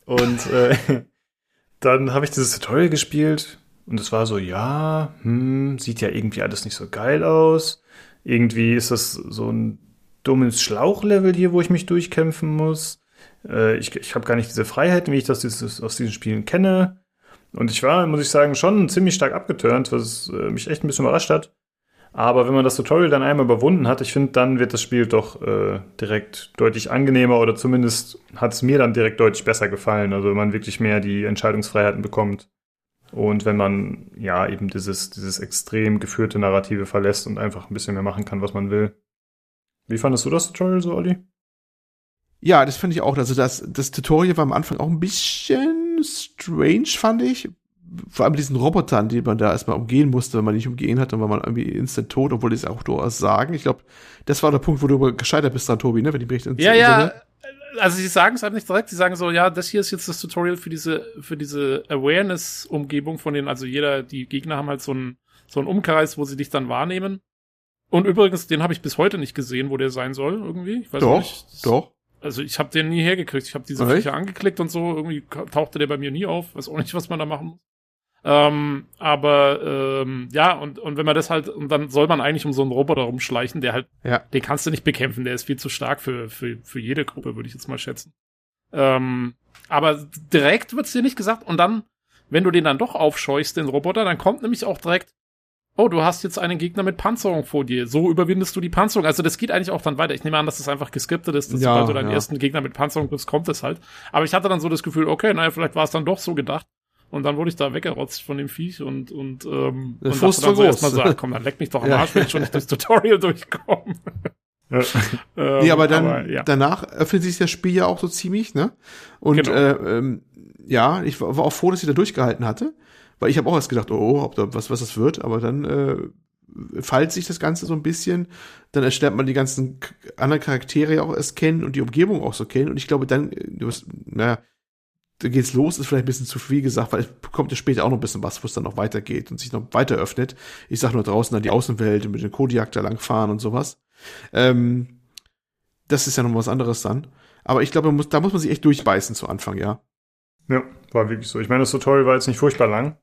Und äh, dann habe ich dieses Tutorial gespielt. Und es war so, ja, hm, sieht ja irgendwie alles nicht so geil aus. Irgendwie ist das so ein dummes Schlauchlevel hier, wo ich mich durchkämpfen muss. Äh, ich ich habe gar nicht diese Freiheiten, wie ich das dieses, aus diesen Spielen kenne. Und ich war, muss ich sagen, schon ziemlich stark abgeturnt, was äh, mich echt ein bisschen überrascht hat. Aber wenn man das Tutorial dann einmal überwunden hat, ich finde, dann wird das Spiel doch äh, direkt deutlich angenehmer oder zumindest hat es mir dann direkt deutlich besser gefallen. Also wenn man wirklich mehr die Entscheidungsfreiheiten bekommt. Und wenn man ja eben dieses, dieses extrem geführte Narrative verlässt und einfach ein bisschen mehr machen kann, was man will. Wie fandest du das Tutorial so, Olli? Ja, das finde ich auch. Also das, das Tutorial war am Anfang auch ein bisschen strange, fand ich. Vor allem diesen Robotern, die man da erstmal umgehen musste, wenn man nicht umgehen hat, dann war man irgendwie instant tot, obwohl die es auch durchaus sagen. Ich glaube, das war der Punkt, wo du gescheitert bist dran, Tobi, ne? Wenn mich recht Ja, ja. Also sie sagen es halt nicht direkt, sie sagen so, ja, das hier ist jetzt das Tutorial für diese, für diese Awareness-Umgebung von denen, also jeder, die Gegner haben halt so einen, so einen Umkreis, wo sie dich dann wahrnehmen. Und übrigens, den habe ich bis heute nicht gesehen, wo der sein soll, irgendwie. Ich weiß Doch, nicht. Das- doch. Also ich habe den nie hergekriegt. Ich habe diese? Viecher angeklickt und so. Irgendwie tauchte der bei mir nie auf. Weiß auch nicht, was man da machen muss. Ähm, aber ähm, ja, und, und wenn man das halt, und dann soll man eigentlich um so einen Roboter rumschleichen, der halt, Ja. den kannst du nicht bekämpfen, der ist viel zu stark für, für, für jede Gruppe, würde ich jetzt mal schätzen. Ähm, aber direkt wird's dir nicht gesagt. Und dann, wenn du den dann doch aufscheuchst, den Roboter, dann kommt nämlich auch direkt, oh, du hast jetzt einen Gegner mit Panzerung vor dir. So überwindest du die Panzerung. Also das geht eigentlich auch dann weiter. Ich nehme an, dass das einfach geskriptet ist, dass Ja, sobald du deinen ja. ersten Gegner mit Panzerung triffst, kommt es halt. Aber ich hatte dann so das Gefühl, okay, naja, vielleicht war es dann doch so gedacht. Und dann wurde ich da weggerotzt von dem Viech und, und, ähm, und Frust dachte dann war so erstmal so, ah, komm, dann leck mich doch am Ja. Arsch, wenn ich schon nicht durchs Tutorial durchkomme. Ja. ähm, Nee, aber dann ja. danach öffnet sich das Spiel ja auch so ziemlich, ne? Und Genau. äh, ähm, ja, ich war war auch froh, dass ich da durchgehalten hatte, weil ich habe auch erst gedacht, oh, ob da was was das wird, aber dann äh, fallt sich das Ganze so ein bisschen, dann erstellt man die ganzen anderen Charaktere auch erst kennen und die Umgebung auch so kennen und ich glaube dann, äh, du hast, naja, da geht's los, ist vielleicht ein bisschen zu viel gesagt, weil es kommt ja später auch noch ein bisschen was, wo es dann noch weitergeht und sich noch weiter öffnet. Ich sag nur draußen dann die Außenwelt und mit den Kodiak da langfahren und sowas. Ähm, das ist ja noch was anderes dann. Aber ich glaube, muss, da muss man sich echt durchbeißen zu Anfang, ja. Ja, war wirklich so. Ich meine, das Tutorial war jetzt nicht furchtbar lang.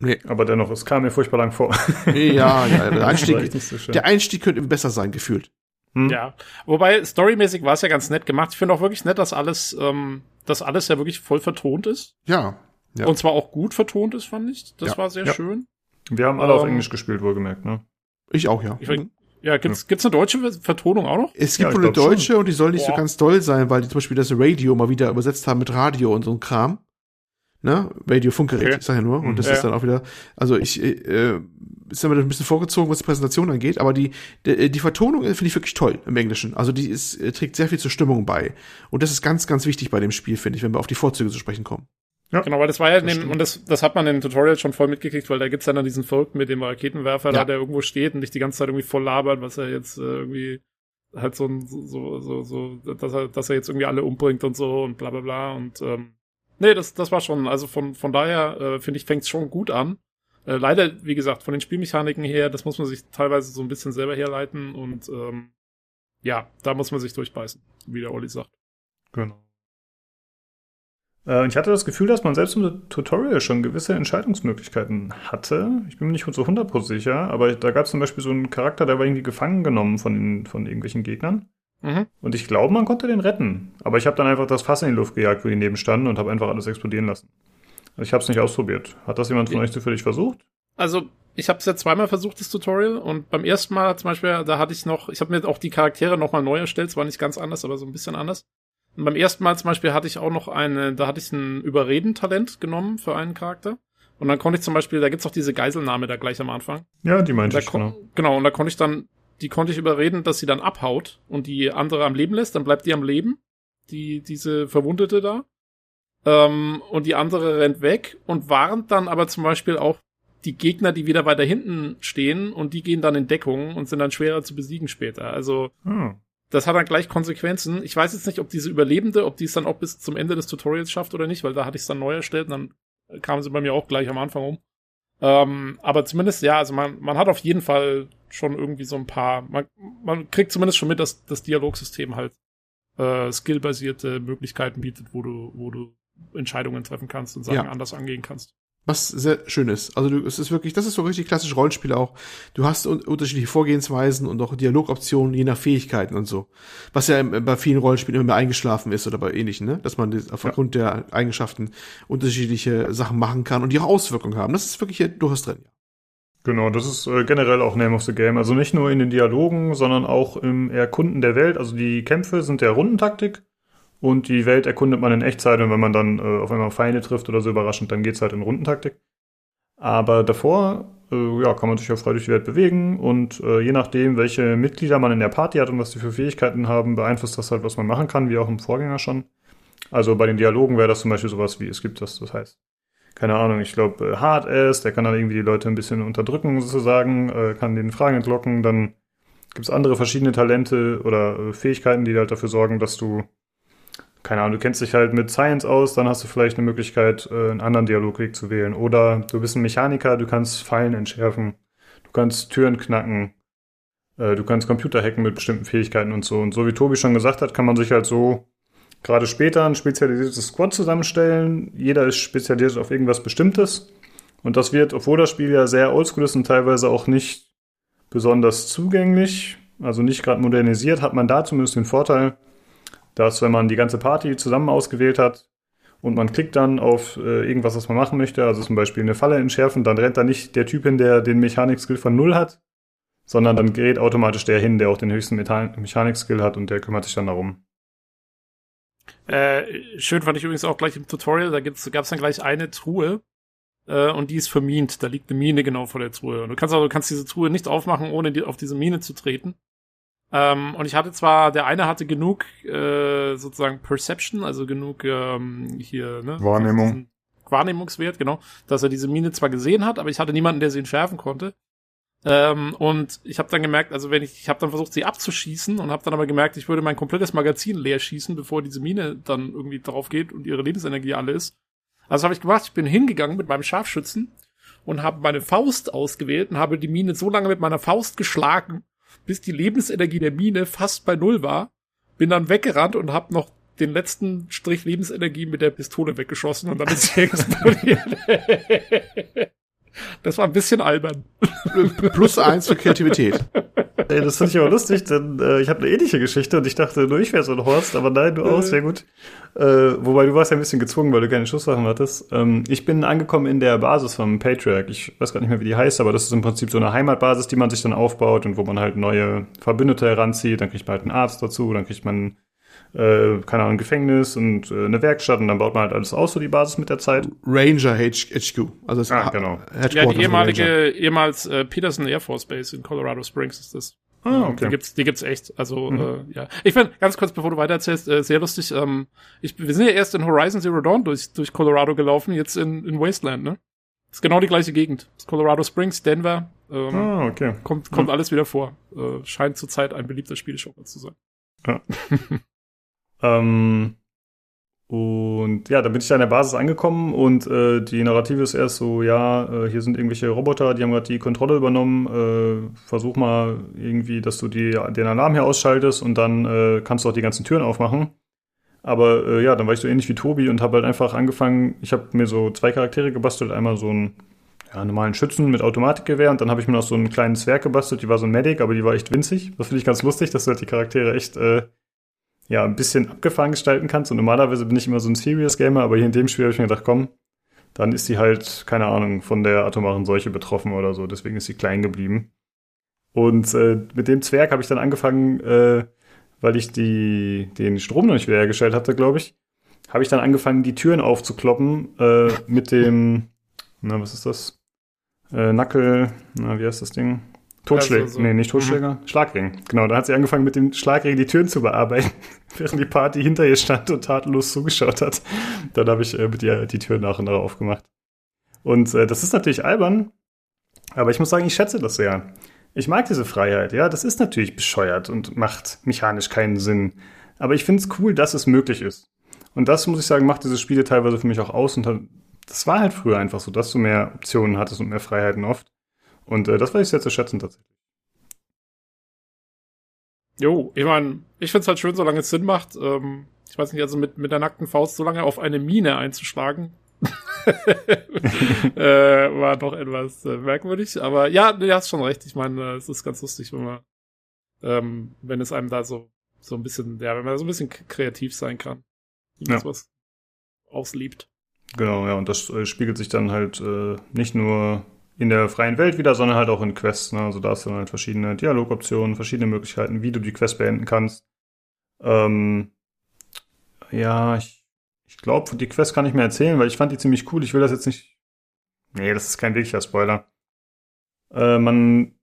Nee. Aber dennoch, es kam mir furchtbar lang vor. Ja, ja, der Einstieg, so schön. der Einstieg könnte besser sein, gefühlt. Hm? Ja, wobei storymäßig war es ja ganz nett gemacht. Ich finde auch wirklich nett, dass alles, ähm, dass alles ja wirklich voll vertont ist. Ja. Ja. Und zwar auch gut vertont ist, fand ich. Das Ja. war sehr Ja. schön. Wir haben alle auf Ähm, Englisch gespielt, wohlgemerkt, ne? Ich auch, ja. Ich find- Ja, gibt's, gibt's eine deutsche Vertonung auch noch? Es Ja, gibt ich wohl eine glaub schon. deutsche und die soll nicht so Boah. ganz doll sein, weil die zum Beispiel das Radio mal wieder übersetzt haben mit Radio und so ein Kram. Ne? Radio-Funkgerät, Okay. ich sag ja nur. Und das Ja. ist dann auch wieder, also ich, äh, ist dann wieder ein bisschen vorgezogen, was die Präsentation angeht, aber die, die, die Vertonung äh, finde ich wirklich toll im Englischen. Also die ist, äh, trägt sehr viel zur Stimmung bei. Und das ist ganz, ganz wichtig bei dem Spiel, finde ich, wenn wir auf die Vorzüge zu sprechen kommen. Genau, weil das war ja, in Das dem, und das, das hat man im Tutorial schon voll mitgekriegt, weil da gibt's dann, dann diesen Verrückten mit dem Raketenwerfer, Ja. da, der irgendwo steht und dich die ganze Zeit irgendwie voll labert, was er jetzt äh, irgendwie halt so, so, so, so, dass er, dass er jetzt irgendwie alle umbringt und so und bla bla bla und ähm, nee, das, das war schon, also von, von daher äh, finde ich, fängt's schon gut an. Äh, leider, wie gesagt, von den Spielmechaniken her, das muss man sich teilweise so ein bisschen selber herleiten und ähm, ja, da muss man sich durchbeißen, wie der Olli sagt. Genau. Äh, ich hatte das Gefühl, dass man selbst im Tutorial schon gewisse Entscheidungsmöglichkeiten hatte. Ich bin mir nicht so 100% sicher, aber da gab es zum Beispiel so einen Charakter, der war irgendwie gefangen genommen von, den, von irgendwelchen Gegnern. Mhm. Und ich glaube, man konnte den retten. Aber ich habe dann einfach das Fass in die Luft gejagt, wo die neben standen und habe einfach alles explodieren lassen. Also ich habe es nicht ausprobiert. Hat das jemand von euch zufällig versucht? Also, ich habe es ja zweimal versucht, das Tutorial, und beim ersten Mal zum Beispiel, da hatte ich noch, ich habe mir auch die Charaktere nochmal neu erstellt, zwar nicht ganz anders, aber so ein bisschen anders. Und beim ersten Mal zum Beispiel hatte ich auch noch eine, da hatte ich ein Überreden-Talent genommen für einen Charakter. Und dann konnte ich zum Beispiel, da gibt's auch diese Geiselnahme da gleich am Anfang. Ja, die meinte ich, genau. genau, und da konnte ich dann, die konnte ich überreden, dass sie dann abhaut und die andere am Leben lässt, dann bleibt die am Leben, die, diese Verwundete da. Ähm, und die andere rennt weg und warnt dann aber zum Beispiel auch die Gegner, die wieder weiter hinten stehen und die gehen dann in Deckung und sind dann schwerer zu besiegen später. Also, Hm. das hat dann gleich Konsequenzen. Ich weiß jetzt nicht, ob diese Überlebende, ob die es dann auch bis zum Ende des Tutorials schafft oder nicht, weil da hatte ich es dann neu erstellt und dann kamen sie bei mir auch gleich am Anfang um. Ähm, aber zumindest, ja, also man, man hat auf jeden Fall schon irgendwie so ein paar, man, man kriegt zumindest schon mit, dass das Dialogsystem halt äh, skillbasierte Möglichkeiten bietet, wo du, wo du Entscheidungen treffen kannst und Sachen Ja. anders angehen kannst. Was sehr schön ist. Also du, es ist wirklich, das ist so richtig klassisch Rollenspiel auch. Du hast un unterschiedliche Vorgehensweisen und auch Dialogoptionen je nach Fähigkeiten und so. Was ja bei vielen Rollenspielen immer mehr eingeschlafen ist oder bei ähnlichen, ne? Dass man aufgrund der Eigenschaften unterschiedliche Sachen machen kann und die auch Auswirkungen haben. Das ist wirklich hier durchaus drin. Ja. Genau, das ist äh, generell auch Name of the Game. Also nicht nur in den Dialogen, sondern auch im Erkunden der Welt. Also die Kämpfe sind der Rundentaktik und die Welt erkundet man in Echtzeit und wenn man dann äh, auf einmal Feinde trifft oder so überraschend, dann geht's halt in Rundentaktik. Aber davor, äh, ja, kann man sich ja frei durch die Welt bewegen und äh, je nachdem, welche Mitglieder man in der Party hat und was die für Fähigkeiten haben, beeinflusst das halt, was man machen kann, wie auch im Vorgänger schon. Also bei den Dialogen wäre das zum Beispiel sowas wie, es gibt das, das heißt, keine Ahnung, ich glaube, äh, Hard Ass, der kann dann irgendwie die Leute ein bisschen unterdrücken, sozusagen, äh, kann den Fragen entlocken, dann gibt's andere verschiedene Talente oder äh, Fähigkeiten, die halt dafür sorgen, dass du, keine Ahnung, du kennst dich halt mit Science aus, dann hast du vielleicht eine Möglichkeit, äh, einen anderen Dialogweg zu wählen. Oder du bist ein Mechaniker, du kannst Fallen entschärfen, du kannst Türen knacken, äh, du kannst Computer hacken mit bestimmten Fähigkeiten und so. Und so wie Tobi schon gesagt hat, kann man sich halt so gerade später ein spezialisiertes Squad zusammenstellen. Jeder ist spezialisiert auf irgendwas Bestimmtes. Und das wird, obwohl das Spiel ja sehr oldschool ist und teilweise auch nicht besonders zugänglich, also nicht gerade modernisiert, hat man da zumindest den Vorteil, dass wenn man die ganze Party zusammen ausgewählt hat und man klickt dann auf äh, irgendwas, was man machen möchte, also zum Beispiel eine Falle entschärfen, dann rennt da nicht der Typ hin, der den Mechanik-Skill von null hat, sondern dann gerät automatisch der hin, der auch den höchsten Mechanik-Skill hat und der kümmert sich dann darum. Äh, schön fand ich übrigens auch gleich im Tutorial, da gibt's, gab's dann gleich eine Truhe äh, und die ist vermint. Da liegt eine Mine genau vor der Truhe. Und du kannst also du kannst diese Truhe nicht aufmachen, ohne die, auf diese Mine zu treten. Ähm, und ich hatte zwar, der eine hatte genug äh, sozusagen Perception, also genug ähm, hier, ne? Wahrnehmung. Wahrnehmungswert, genau, dass er diese Mine zwar gesehen hat, aber ich hatte niemanden, der sie entschärfen konnte. Ähm, und ich habe dann gemerkt, also wenn ich, ich habe dann versucht, sie abzuschießen und habe dann aber gemerkt, ich würde mein komplettes Magazin leer schießen, bevor diese Mine dann irgendwie drauf geht und ihre Lebensenergie alle ist. Also habe ich gemacht, ich bin hingegangen mit meinem Scharfschützen und habe meine Faust ausgewählt und habe die Mine so lange mit meiner Faust geschlagen, bis die Lebensenergie der Mine fast bei null war. Bin dann weggerannt und habe noch den letzten Strich Lebensenergie mit der Pistole weggeschossen und dann ist sie explodiert. Das war ein bisschen albern. Plus eins für Kreativität. Ey, das finde ich aber lustig, denn äh, ich habe eine ähnliche Geschichte und ich dachte, nur ich wäre so ein Horst, aber nein, du auch, sehr gut. Äh, wobei du warst ja ein bisschen gezwungen, weil du keine Schusswaffen hattest. Ähm, ich bin angekommen in der Basis vom Patriarch. Ich weiß gar nicht mehr, wie die heißt, aber das ist im Prinzip so eine Heimatbasis, die man sich dann aufbaut und wo man halt neue Verbündete heranzieht. Dann kriegt man halt einen Arzt dazu, dann kriegt man äh, keine Ahnung, ein Gefängnis und äh, eine Werkstatt und dann baut man halt alles aus, so die Basis mit der Zeit. Ranger HQ. Also das Ah, genau. Headquarters Ja, die ehemalige, ehemals äh, Peterson Air Force Base in Colorado Springs ist das. Ah, Die okay. gibt's, die gibt's echt. Also Mhm. äh, ja, ich finde ganz kurz, bevor du weitererzählst, äh, sehr lustig. Ähm, ich, wir sind ja erst in Horizon Zero Dawn durch durch Colorado gelaufen, jetzt in, in Wasteland, ne? Ist genau die gleiche Gegend. Ist Colorado Springs, Denver. Ähm, Ah, okay. Kommt kommt alles wieder vor. Äh, scheint zurzeit ein beliebter Spieleschauer zu sein. Ähm, und ja, dann bin ich da an der Basis angekommen und äh, die Narrative ist erst so, ja, äh, hier sind irgendwelche Roboter, die haben gerade die Kontrolle übernommen. Äh, versuch mal irgendwie, dass du die, den Alarm hier ausschaltest und dann äh, kannst du auch die ganzen Türen aufmachen. Aber äh, ja, dann war ich so ähnlich wie Tobi und habe halt einfach angefangen, ich habe mir so zwei Charaktere gebastelt, einmal so einen ja, normalen Schützen mit Automatikgewehr und dann habe ich mir noch so einen kleinen Zwerg gebastelt, die war so ein Medic, aber die war echt winzig. Das finde ich ganz lustig, dass du halt die Charaktere echt äh, ja, ein bisschen abgefahren gestalten kannst. Und normalerweise bin ich immer so ein Serious Gamer, aber hier in dem Spiel habe ich mir gedacht, komm, dann ist die halt, keine Ahnung, von der atomaren Seuche betroffen oder so. Deswegen ist sie klein geblieben. Und äh, mit dem Zwerg habe ich dann angefangen, äh, weil ich die, den Strom noch nicht wiederhergestellt hatte, glaube ich, habe ich dann angefangen, die Türen aufzukloppen äh, mit dem, na, was ist das? Äh, Nackel, na, wie heißt das Ding? Totschläger. Also so- nee, nicht Totschläger. Schlagring. Genau, da hat sie angefangen, mit dem Schlagring die Türen zu bearbeiten, während die Party hinter ihr stand und tatenlos zugeschaut hat. Dann habe ich äh, mit ihr die Tür nach und nach aufgemacht. Und äh, das ist natürlich albern, aber ich muss sagen, ich schätze das sehr. Ich mag diese Freiheit, ja, das ist natürlich bescheuert und macht mechanisch keinen Sinn. Aber ich finde es cool, dass es möglich ist. Und das, muss ich sagen, macht diese Spiele teilweise für mich auch aus. Und hat, das war halt früher einfach so, dass du mehr Optionen hattest und mehr Freiheiten oft. Und äh, das weiß ich sehr zu schätzen tatsächlich. Jo, ich meine, ich find's halt schön, solange es Sinn macht. Ähm, ich weiß nicht, also mit, mit der nackten Faust so lange auf eine Mine einzuschlagen, äh, war doch etwas äh, merkwürdig. Aber ja, du hast schon recht. Ich meine, äh, es ist ganz lustig, wenn man, ähm, wenn es einem da so, so ein bisschen, ja, wenn man so ein bisschen kreativ sein kann. Ja. sowas auslebt. Genau, ja, und das äh, spiegelt sich dann halt äh, nicht nur in der freien Welt wieder, sondern halt auch in Quests. Ne? Also da hast du dann halt verschiedene Dialogoptionen, verschiedene Möglichkeiten, wie du die Quest beenden kannst. Ähm, ja, ich, ich glaube, die Quest kann ich mir erzählen, weil ich fand die ziemlich cool. Ich will das jetzt nicht. Nee, das ist kein wirklicher Spoiler. Äh, man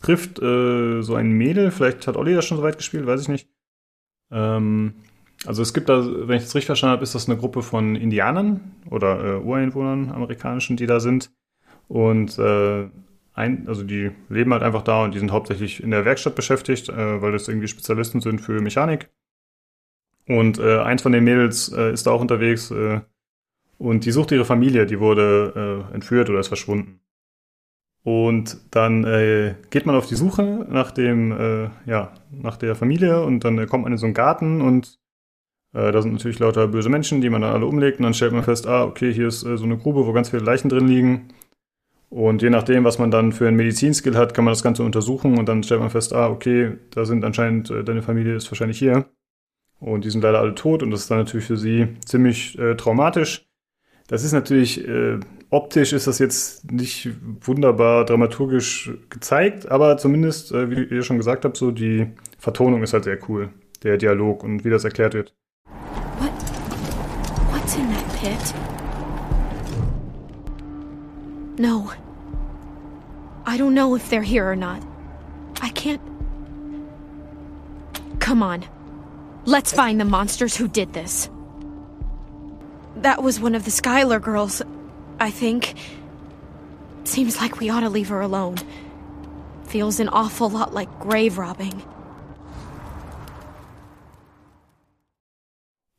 trifft äh, so ein Mädel, vielleicht hat Olli das schon so weit gespielt, weiß ich nicht. Ähm, also es gibt da, wenn ich das richtig verstanden habe, ist das eine Gruppe von Indianern oder äh, Ureinwohnern amerikanischen, die da sind. Und äh, ein, also die leben halt einfach da und die sind hauptsächlich in der Werkstatt beschäftigt, äh, weil das irgendwie Spezialisten sind für Mechanik. Und äh, eins von den Mädels äh, ist da auch unterwegs äh, und die sucht ihre Familie, die wurde äh, entführt oder ist verschwunden. Und dann äh, geht man auf die Suche nach dem, äh, ja, nach der Familie und dann äh, kommt man in so einen Garten und äh, da sind natürlich lauter böse Menschen, die man dann alle umlegt und dann stellt man fest, ah, okay, hier ist äh, so eine Grube, wo ganz viele Leichen drin liegen. Und je nachdem, was man dann für einen Medizinskill hat, kann man das Ganze untersuchen und dann stellt man fest, ah, okay, da sind anscheinend, äh, deine Familie ist wahrscheinlich hier. Und die sind leider alle tot und das ist dann natürlich für sie ziemlich äh, traumatisch. Das ist natürlich, äh, optisch ist das jetzt nicht wunderbar dramaturgisch gezeigt, aber zumindest, äh, wie ihr schon gesagt habt, so die Vertonung ist halt sehr cool. Der Dialog und wie das erklärt wird. What? What's in that pit? No. I don't know if they're here or not. I can't. Come on. Let's find the monsters who did this. That was one of the Skylar girls, I think. Seems like we ought to leave her alone. Feels an awful lot like grave robbing.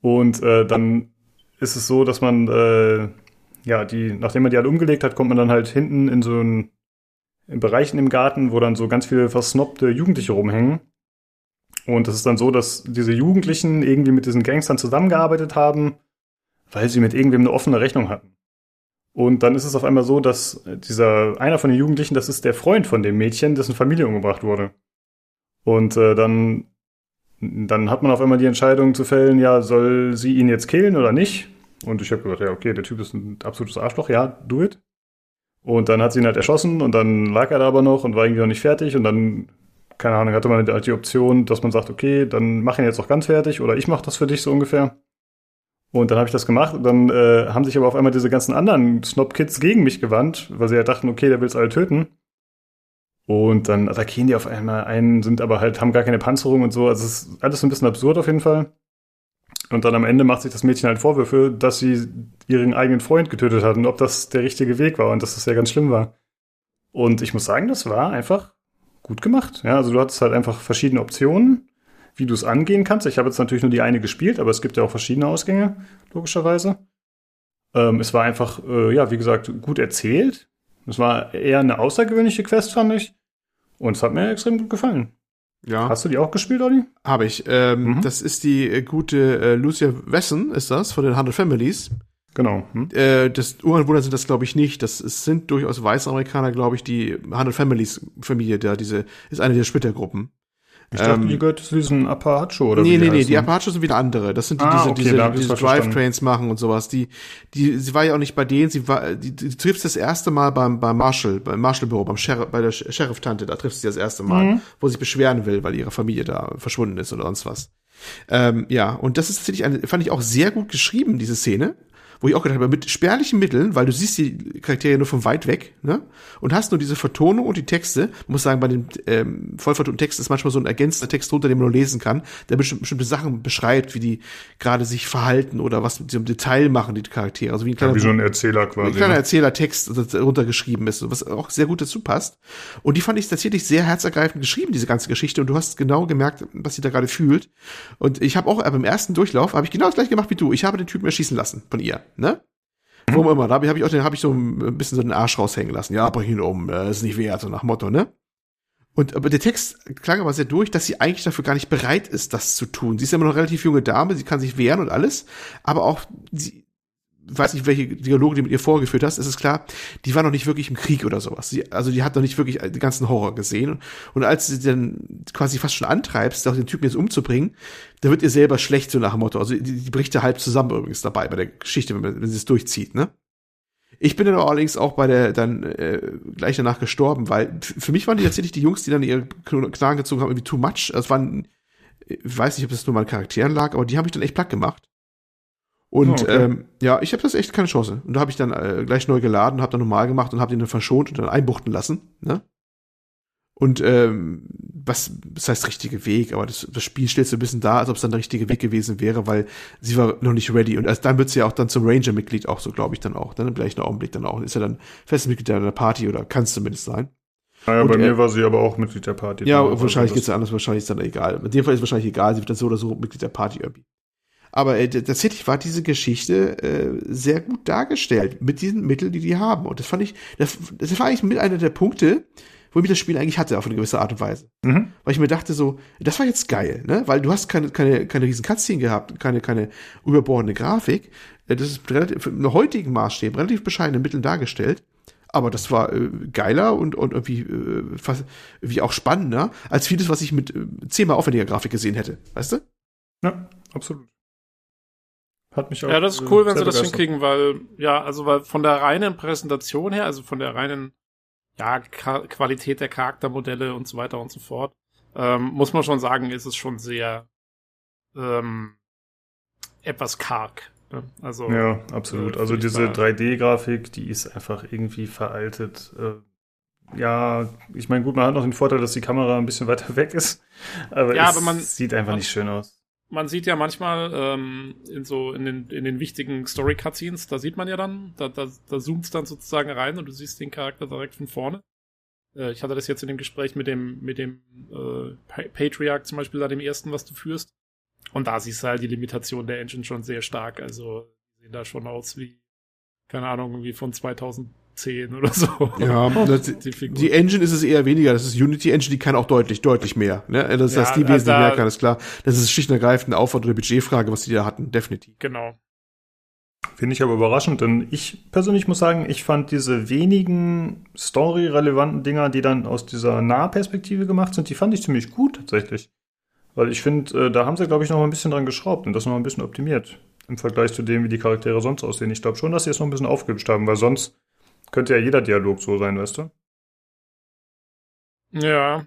Und äh, dann ist es so, dass man, äh, ja, die, nachdem man die halt umgelegt hat, kommt man dann halt hinten in so einen in Bereichen im Garten, wo dann so ganz viele versnobte Jugendliche rumhängen. Und es ist dann so, dass diese Jugendlichen irgendwie mit diesen Gangstern zusammengearbeitet haben, weil sie mit irgendwem eine offene Rechnung hatten. Und dann ist es auf einmal so, dass dieser, einer von den Jugendlichen, das ist der Freund von dem Mädchen, dessen Familie umgebracht wurde. Und äh, dann, dann hat man auf einmal die Entscheidung zu fällen, ja, soll sie ihn jetzt killen oder nicht? Und ich habe gesagt, ja, okay, der Typ ist ein absolutes Arschloch, ja, do it. Und dann hat sie ihn halt erschossen und dann lag er da aber noch und war irgendwie noch nicht fertig und dann keine Ahnung, hatte man halt die Option, dass man sagt, okay, dann mach ihn jetzt auch ganz fertig oder ich mach das für dich so ungefähr. Und dann habe ich das gemacht und dann äh, haben sich aber auf einmal diese ganzen anderen Snob-Kids gegen mich gewandt, weil sie ja dachten, okay, der will es alle töten. Und dann attackieren die auf einmal einen, sind aber halt, haben gar keine Panzerung und so. Also es ist alles ein bisschen absurd auf jeden Fall. Und dann am Ende macht sich das Mädchen halt Vorwürfe, dass sie ihren eigenen Freund getötet hat und ob das der richtige Weg war und dass das ja ganz schlimm war. Und ich muss sagen, das war einfach gut gemacht. Ja, also du hattest halt einfach verschiedene Optionen wie du es angehen kannst. Ich habe jetzt natürlich nur die eine gespielt, aber es gibt ja auch verschiedene Ausgänge, logischerweise. Ähm, es war einfach, äh, ja, wie gesagt, gut erzählt. Es war eher eine außergewöhnliche Quest, fand ich. Und es hat mir extrem gut gefallen. Ja. Hast du die auch gespielt, Olli? Habe ich. Ähm, Mhm. Das ist die äh, gute äh, Lucia Wesson, ist das, von den 100 Families. Genau. Hm? Äh, das Ureinwohner sind das, glaube ich, nicht. Das es sind durchaus weiße Amerikaner, glaube ich, die 100 Families Familie da, diese, ist eine der Splittergruppen. Ich dachte, Ähm, die gehört zu diesen Apache oder nee, wie nee, nee, heißen. die Apaches sind wieder andere. Das sind die, Ah, diese, okay, diese, diese. Drive-Trains machen und sowas. Die, die, sie war ja auch nicht bei denen, sie war, die, die trifft das erste Mal beim, beim Marshall, beim Marshall-Büro, beim Sheriff, bei der Sh- Sheriff-Tante, da trifft sie das erste Mal, Mhm. wo sie beschweren will, weil ihre Familie da verschwunden ist oder sonst was. Ähm, ja, und das ist tatsächlich eine, fand ich auch sehr gut geschrieben, diese Szene. Wo ich auch gedacht habe, mit spärlichen Mitteln, weil du siehst die Charaktere nur von weit weg, ne? Und hast nur diese Vertonung und die Texte. Man muss sagen, bei den ähm, vollvertonten Texten ist manchmal so ein ergänzender Text drunter, den man nur lesen kann, der bestimmte, bestimmte Sachen beschreibt, wie die gerade sich verhalten oder was mit diesem Detail machen, die Charaktere. Also wie ein kleiner Ja, wie so ein Erzähler quasi. ein kleiner ne? Erzählertext das darunter geschrieben ist, was auch sehr gut dazu passt. Und die fand ich tatsächlich sehr herzergreifend geschrieben, diese ganze Geschichte. Und du hast genau gemerkt, was sie da gerade fühlt. Und ich habe auch äh, beim ersten Durchlauf habe ich genau das gleiche gemacht wie du. Ich habe den Typen erschießen lassen von ihr, ne? Warum immer. Da habe ich, hab ich auch den, habe ich so ein bisschen so den Arsch raushängen lassen. Ja, bring ihn um, äh, ist nicht wert, so nach Motto, ne? Und aber der Text klang aber sehr durch, dass sie eigentlich dafür gar nicht bereit ist, das zu tun. Sie ist immer noch eine relativ junge Dame, sie kann sich wehren und alles, aber auch sie weiß nicht, welche Dialoge du mit ihr vorgeführt hast, ist es klar, die war noch nicht wirklich im Krieg oder sowas. Sie, also die hat noch nicht wirklich den ganzen Horror gesehen. Und, als sie dann quasi fast schon antreibst, auch den Typen jetzt umzubringen, da wird ihr selber schlecht, so nach dem Motto. Also die, die bricht ja halb zusammen übrigens dabei bei der Geschichte, wenn, wenn sie es durchzieht, ne? Ich bin dann allerdings auch bei der dann äh, gleich danach gestorben, weil für mich waren die tatsächlich die Jungs, die dann ihre Knarren gezogen haben, irgendwie too much. Es waren, ich weiß nicht, ob das nur an Charakteren lag, aber die haben mich dann echt platt gemacht. Und Oh, okay. ähm, ja, ich habe das echt keine Chance. Und da habe ich dann äh, gleich neu geladen, habe dann normal gemacht und habe den dann verschont und dann einbuchten lassen. Ne? Und ähm, was das heißt richtige Weg, aber das, das Spiel stellt so ein bisschen dar, als ob es dann der richtige Weg gewesen wäre, weil sie war noch nicht ready. Und erst dann wird sie ja auch dann zum Ranger-Mitglied auch so, glaube ich, dann auch. Dann im gleichen Augenblick dann auch. Ist ja dann festes Mitglied der Party oder kann es zumindest sein. Naja, Und bei er- mir war sie aber auch Mitglied der Party. Ja, wahrscheinlich geht's ja anders, wahrscheinlich ist dann egal. In dem Fall ist wahrscheinlich egal, sie wird dann so oder so Mitglied der Party irgendwie. Aber äh, tatsächlich war diese Geschichte äh, sehr gut dargestellt mit diesen Mitteln, die die haben. Und das fand ich, das, das war eigentlich mit einer der Punkte, wo mich das Spiel eigentlich hatte, auf eine gewisse Art und Weise. Mhm. Weil ich mir dachte so, das war jetzt geil, ne? Weil du hast keine, keine, keine riesen Cutscene gehabt, keine, keine überbordene Grafik. Äh, Das ist relativ, in heutigen Maßstäben relativ bescheidene Mittel dargestellt. Aber das war äh, geiler und, und irgendwie, äh, fast, irgendwie auch spannender als vieles, was ich mit äh, zehnmal aufwendiger Grafik gesehen hätte. Weißt du? Ja, absolut. Hat mich auch. Ja, das ist äh, cool, wenn sehr sie das begeistert. hinkriegen, weil, ja, also weil von der reinen Präsentation her, also von der reinen, ja, Ka Qualität der Charaktermodelle und so weiter und so fort, ähm, muss man schon sagen, ist es schon sehr ähm, etwas karg. Ne? Also Ja, absolut. Äh, Also diese sagen. 3D-Grafik, die ist einfach irgendwie veraltet. Äh, ja, ich meine, gut, man hat noch den Vorteil, dass die Kamera ein bisschen weiter weg ist. Aber Ja, es aber man- sieht einfach man- nicht schön aus. Man sieht ja manchmal ähm, in so in den, in den wichtigen Story-Cutscenes, da sieht man ja dann, da, da, da zoomt's dann sozusagen rein und du siehst den Charakter direkt von vorne. Äh, ich hatte das jetzt in dem Gespräch mit dem, mit dem äh, Pa- Patriarch zum Beispiel, da dem ersten, was du führst. Und da siehst du halt die Limitation der Engine schon sehr stark. Also sehen da schon aus wie, keine Ahnung, wie von 2010 oder so. Ja, das, die die Engine ist es eher weniger. Das ist Unity Engine, die kann auch deutlich, deutlich mehr. Ne? Das Ja, heißt, die also wesentlich da- mehr kann, ist klar. Das ist schlicht und ergreifend eine Aufwand- oder Budgetfrage, was die da hatten, definitiv. genau. Finde ich aber überraschend, denn ich persönlich muss sagen, ich fand diese wenigen story-relevanten Dinger, die dann aus dieser Nahperspektive gemacht sind, die fand ich ziemlich gut tatsächlich. Weil ich finde, äh, da haben sie, glaube ich, noch mal ein bisschen dran geschraubt und das noch ein bisschen optimiert. Im Vergleich zu dem, wie die Charaktere sonst aussehen. Ich glaube schon, dass sie es noch ein bisschen aufgehübscht haben, weil sonst könnte ja jeder Dialog so sein, weißt du? Ja.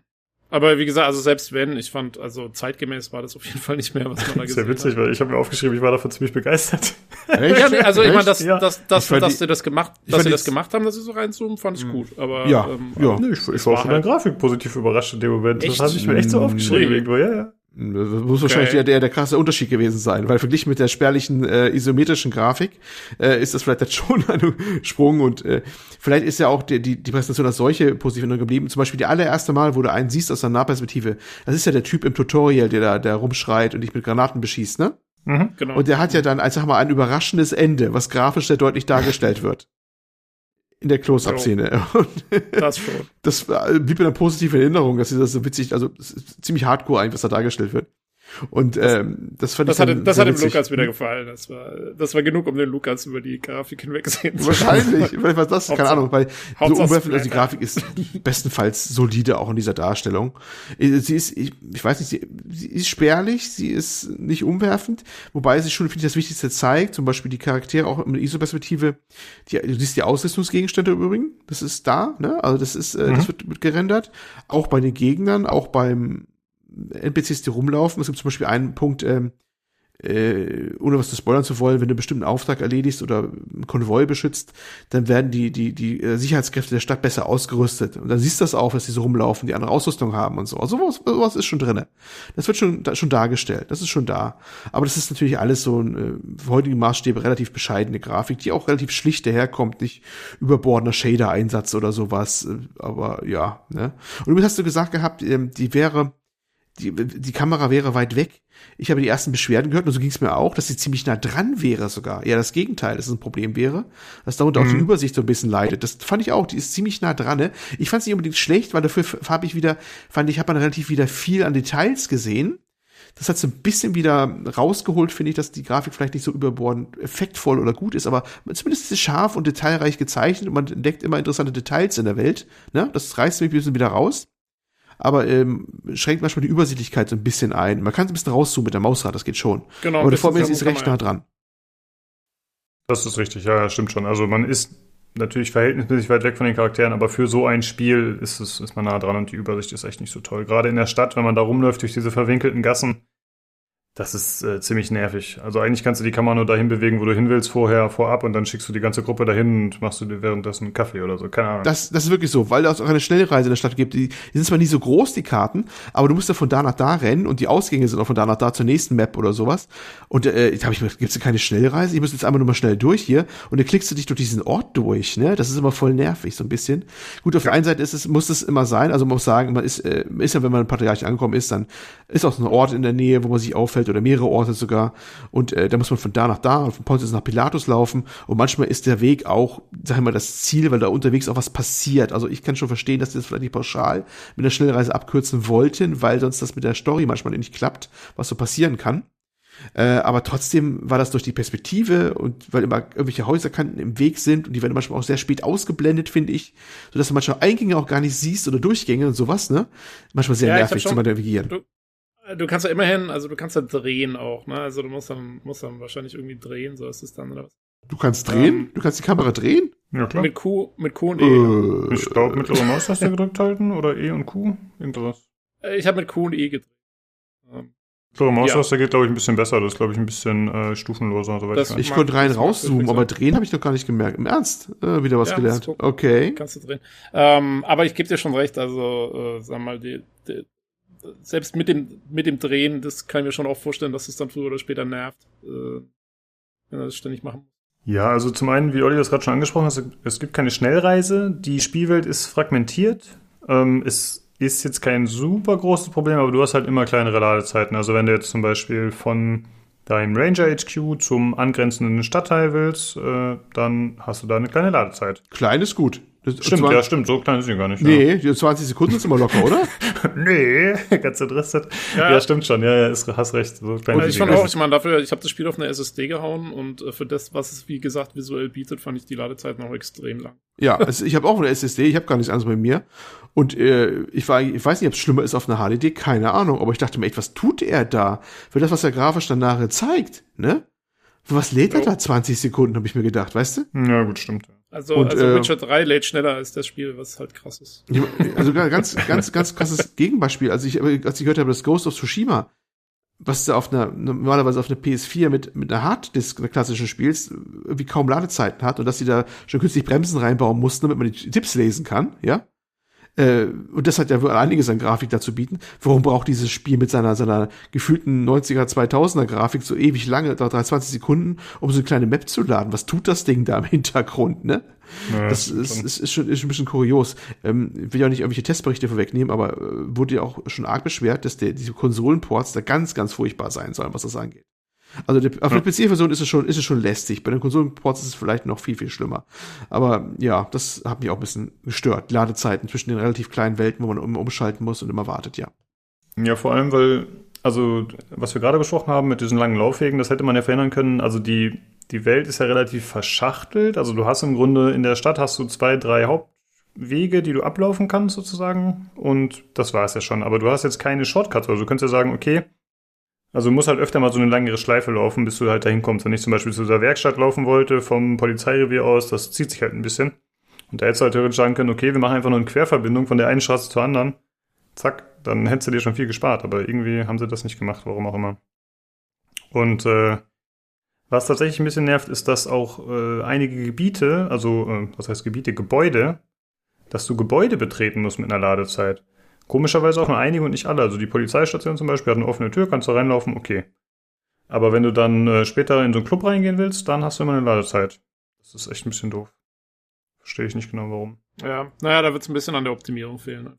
Aber wie gesagt, also selbst wenn, ich fand, also zeitgemäß war das auf jeden Fall nicht mehr, was man da Das ist gesehen ja witzig, weil ich habe mir aufgeschrieben, ich war davon ziemlich begeistert. Echt? Ja, nee, also ich meine, dass, Ja. dass, dass, dass die- sie das gemacht, dass sie das gemacht haben, dass sie so reinzoomen, fand ich gut. Aber Ja, ähm, ja. Nee, ich, ich Es war von halt- der Grafik positiv überrascht in dem Moment. Echt? Das habe ich mir echt so aufgeschrieben Ui. irgendwo, ja, ja. Das muss wahrscheinlich der, der, der krasse Unterschied gewesen sein, weil verglichen mit der spärlichen äh, isometrischen Grafik äh, ist das vielleicht jetzt schon ein Sprung und äh, vielleicht ist ja auch die, die, die Präsentation als solche positiv in geblieben. Zum Beispiel die allererste Mal, wo du einen siehst aus der Nahperspektive, das ist ja der Typ im Tutorial, der da der rumschreit und dich mit Granaten beschießt, ne? Mhm. genau. Und der hat ja dann, als sag mal, ein überraschendes Ende, was grafisch sehr deutlich dargestellt wird. In der Close-Up-Szene. Das schon. das äh, blieb mir dann positiv in Erinnerung, dass das so witzig, also ziemlich hardcore eigentlich, was da dargestellt wird. Und ähm, das fand Das ich hat, dann das hat dem. Lukas wieder gefallen. Das war, das war genug, um den Lukas über die Grafik hinwegsehen zu Wahrscheinlich, weil was das, keine Ahnung, weil so umwerfend, also die. Grafik ist bestenfalls solide auch in dieser Darstellung. Äh, Sie ist, ich, ich weiß nicht, sie, sie ist spärlich, sie ist nicht umwerfend, wobei sie schon, finde ich, das Wichtigste zeigt, zum Beispiel die Charaktere auch mit ISO-Perspektive, die, du siehst die Ausrüstungsgegenstände im Übrigen, das ist da, ne, also das ist, äh, das wird, wird gerendert, auch bei den Gegnern, auch beim NPCs, die rumlaufen. Es gibt zum Beispiel einen Punkt, ähm, äh, ohne was zu spoilern zu wollen, wenn du einen bestimmten Auftrag erledigst oder einen Konvoi beschützt, dann werden die, die, die äh, Sicherheitskräfte der Stadt besser ausgerüstet. Und dann siehst du das auch, dass die so rumlaufen, die andere Ausrüstung haben und so. Also sowas, sowas ist schon drinne. Das wird schon, schon dargestellt. Das ist schon da. Aber das ist natürlich alles so ein, äh, für heutige Maßstäbe relativ bescheidene Grafik, die auch relativ schlicht daherkommt, nicht überbordender Shader-Einsatz oder sowas. äh, Aber ja, ne. Und übrigens hast du gesagt gehabt, ähm, die wäre, die, die Kamera wäre weit weg. Ich habe die ersten Beschwerden gehört, und so ging es mir auch, dass sie ziemlich nah dran wäre sogar. Ja, das Gegenteil, dass es ein Problem wäre, dass darunter auch die Übersicht so ein bisschen leidet. Das fand ich auch, die ist ziemlich nah dran. Ne? Ich fand sie nicht unbedingt schlecht, weil dafür habe ich wieder, fand ich, habe man relativ wieder viel an Details gesehen. Das hat so ein bisschen wieder rausgeholt, finde ich, dass die Grafik vielleicht nicht so überbordend effektvoll oder gut ist, aber zumindest ist sie scharf und detailreich gezeichnet und man entdeckt immer interessante Details in der Welt. Ne? Das reißt mich ein bisschen wieder raus aber ähm, schränkt manchmal die Übersichtlichkeit so ein bisschen ein. Man kann es ein bisschen rauszoomen mit der Mausrad, das geht schon. Genau, aber der Formel ist recht nah dran. Das ist richtig, ja, ja, stimmt schon. Also man ist natürlich verhältnismäßig weit weg von den Charakteren, aber für so ein Spiel ist es ist man nah dran und die Übersicht ist echt nicht so toll. Gerade in der Stadt, wenn man da rumläuft durch diese verwinkelten Gassen, das ist äh, ziemlich nervig. Also eigentlich kannst du die Kamera nur dahin bewegen, wo du hin willst, vorher, vorab und dann schickst du die ganze Gruppe dahin und machst du dir währenddessen einen Kaffee oder so. Keine Ahnung. Das, das ist wirklich so, weil es auch eine Schnellreise in der Stadt gibt. Die, die sind zwar nie so groß, die Karten, aber du musst ja von da nach da rennen und die Ausgänge sind auch von da nach da zur nächsten Map oder sowas. Und äh, jetzt habe ich mir gibt's hier keine Schnellreise? Ich muss jetzt einmal nur mal schnell durch hier und dann klickst du dich durch diesen Ort durch, ne? Das ist immer voll nervig, so ein bisschen. Gut, auf der einen Seite ist es, muss es immer sein, also man muss sagen, man ist, äh, ist ja, wenn man in Patriarch angekommen ist, dann ist auch so ein Ort in der Nähe, wo man sich auffällt oder mehrere Orte sogar. Und äh, da muss man von da nach da und von Pontius nach Pilatus laufen. Und manchmal ist der Weg auch, sagen wir mal, das Ziel, weil da unterwegs auch was passiert. Also ich kann schon verstehen, dass sie das vielleicht nicht pauschal mit der Schnellreise abkürzen wollten, weil sonst das mit der Story manchmal nicht klappt, was so passieren kann. Äh, aber trotzdem war das durch die Perspektive und weil immer irgendwelche Häuserkanten im Weg sind und die werden manchmal auch sehr spät ausgeblendet, finde ich, sodass du manchmal Eingänge auch gar nicht siehst oder Durchgänge und sowas, ne? Manchmal sehr Ja, ich nervig zu navigieren. Du, kannst ja immerhin, also du kannst ja drehen auch, ne? Also du musst dann, musst dann wahrscheinlich irgendwie drehen, so ist es dann, oder was? Du kannst drehen? Ähm, du kannst die Kamera drehen? ja, klar. Mit Q, mit Q und E. Äh, ich glaube, mittlere Maustaste gedrückt halten oder E und Q. Irgendwas. Äh, Ich habe mit Q und E gedreht. Ähm, Mittlere Maustaste geht, glaube ich, ein bisschen besser. Das ist, glaube ich, ein bisschen äh, stufenloser, soweit Das- ich ich konnte rein rauszoomen, aber drehen habe ich noch gar nicht gemerkt. Im Ernst? Äh, wieder was Ja, gelernt. Okay. kannst du drehen. Ähm, aber ich gebe dir schon recht, also äh, sag mal, die, die, selbst mit dem mit dem Drehen, das kann ich mir schon auch vorstellen, dass es dann früher oder später nervt, äh, wenn er das ständig machen muss. Ja, also zum einen, wie Olli das gerade schon angesprochen hat, es gibt keine Schnellreise. Die Spielwelt ist fragmentiert. Ähm, es ist jetzt kein super großes Problem, aber du hast halt immer kleinere Ladezeiten. Also wenn du jetzt zum Beispiel von deinem Ranger HQ zum angrenzenden Stadtteil willst, äh, dann hast du da eine kleine Ladezeit. Klein ist gut. Stimmt, zwar- ja, stimmt, so klein ist sie gar nicht. Nee, die 20 Sekunden sind immer locker, oder? Ja. nee, ganz interested. Ja. Ja. stimmt schon, ja, ja, ist, hast recht. So klein ist ich fand auch, ich meine, dafür, ich habe das Spiel auf eine SSD gehauen und äh, für das, was es wie gesagt visuell bietet, fand ich die Ladezeiten auch extrem lang. Ja, also ich habe auch eine SSD, ich habe gar nichts anderes bei mir. Und äh, ich, war, ich weiß nicht, ob es schlimmer ist auf einer HDD, keine Ahnung. Aber ich dachte mir, echt, was tut er da? Für das, was er grafisch dann nachher zeigt, ne? Für was lädt er da 20 Sekunden, habe ich mir gedacht, weißt du? Ja, gut, stimmt. Also, Und, also äh, Witcher 3 lädt schneller als das Spiel, was halt krass ist. Also ganz, ganz, ganz krasses Gegenbeispiel. Als ich, als ich gehört habe, dass Ghost of Tsushima, was du auf einer, normalerweise auf einer PS4 mit, mit einer Harddisk, einer klassischen Spiels, irgendwie kaum Ladezeiten hat und dass sie da schon künstlich Bremsen reinbauen mussten, damit man die Tipps lesen kann, ja? Äh, und das hat ja wohl einiges an Grafik dazu bieten. Warum braucht dieses Spiel mit seiner, seiner gefühlten 90er, 2000er Grafik so ewig lange, 23 Sekunden, um so eine kleine Map zu laden? Was tut das Ding da im Hintergrund, ne? Ja, das ist, ist, ist, schon, ist ein bisschen kurios. Ähm, ich will ja auch nicht irgendwelche Testberichte vorwegnehmen, aber äh, wurde ja auch schon arg beschwert, dass der, diese Konsolenports da ganz, ganz furchtbar sein sollen, was das angeht. Also der, auf Ja. der PC-Version ist es schon, ist es schon lästig. Bei den Konsolenports ist es vielleicht noch viel, viel schlimmer. Aber ja, das hat mich auch ein bisschen gestört. Ladezeiten zwischen den relativ kleinen Welten, wo man immer umschalten muss und immer wartet, ja. Ja, vor allem, weil, also, was wir gerade besprochen haben mit diesen langen Laufwegen, das hätte man ja verhindern können. Also, die, die Welt ist ja relativ verschachtelt. Also, du hast im Grunde in der Stadt hast du zwei, drei Hauptwege, die du ablaufen kannst, sozusagen. Und das war es ja schon. Aber du hast jetzt keine Shortcuts. Also, du könntest ja sagen, okay, also, du musst halt öfter mal so eine langere Schleife laufen, bis du halt dahin kommst. Wenn ich zum Beispiel zu der Werkstatt laufen wollte, vom Polizeirevier aus, das zieht sich halt ein bisschen. Und da hättest du halt theoretisch sagen können, okay, wir machen einfach nur eine Querverbindung von der einen Straße zur anderen zack, dann hättest du dir schon viel gespart, aber irgendwie haben sie das nicht gemacht, warum auch immer. Und äh, was tatsächlich ein bisschen nervt, ist, dass auch äh, einige Gebiete, also äh, was heißt Gebiete, Gebäude, dass du Gebäude betreten musst mit einer Ladezeit. Komischerweise auch nur einige und nicht alle. Also die Polizeistation zum Beispiel hat eine offene Tür, kannst du reinlaufen, okay. Aber wenn du dann äh, später in so einen Club reingehen willst, dann hast du immer eine Ladezeit. Das ist echt ein bisschen doof. Verstehe ich nicht genau warum. Ja, naja, da wird es ein bisschen an der Optimierung fehlen. Ne?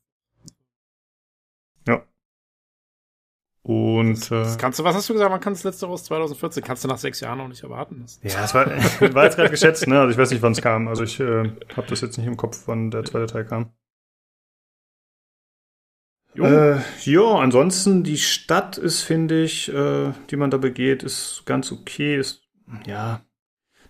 Und äh, Das kannst du, was hast du gesagt? Man kann es letzte Woche 2014, kannst du nach sechs Jahren noch nicht erwarten. Das, Ja, es war, war jetzt gerade geschätzt, ne? Also ich weiß nicht, wann es kam. Also ich äh, habe das jetzt nicht im Kopf, wann der zweite Teil kam. Jo. Äh, ja, ansonsten die Stadt ist, finde ich, äh, die man da begeht, ist ganz okay. Ist ja,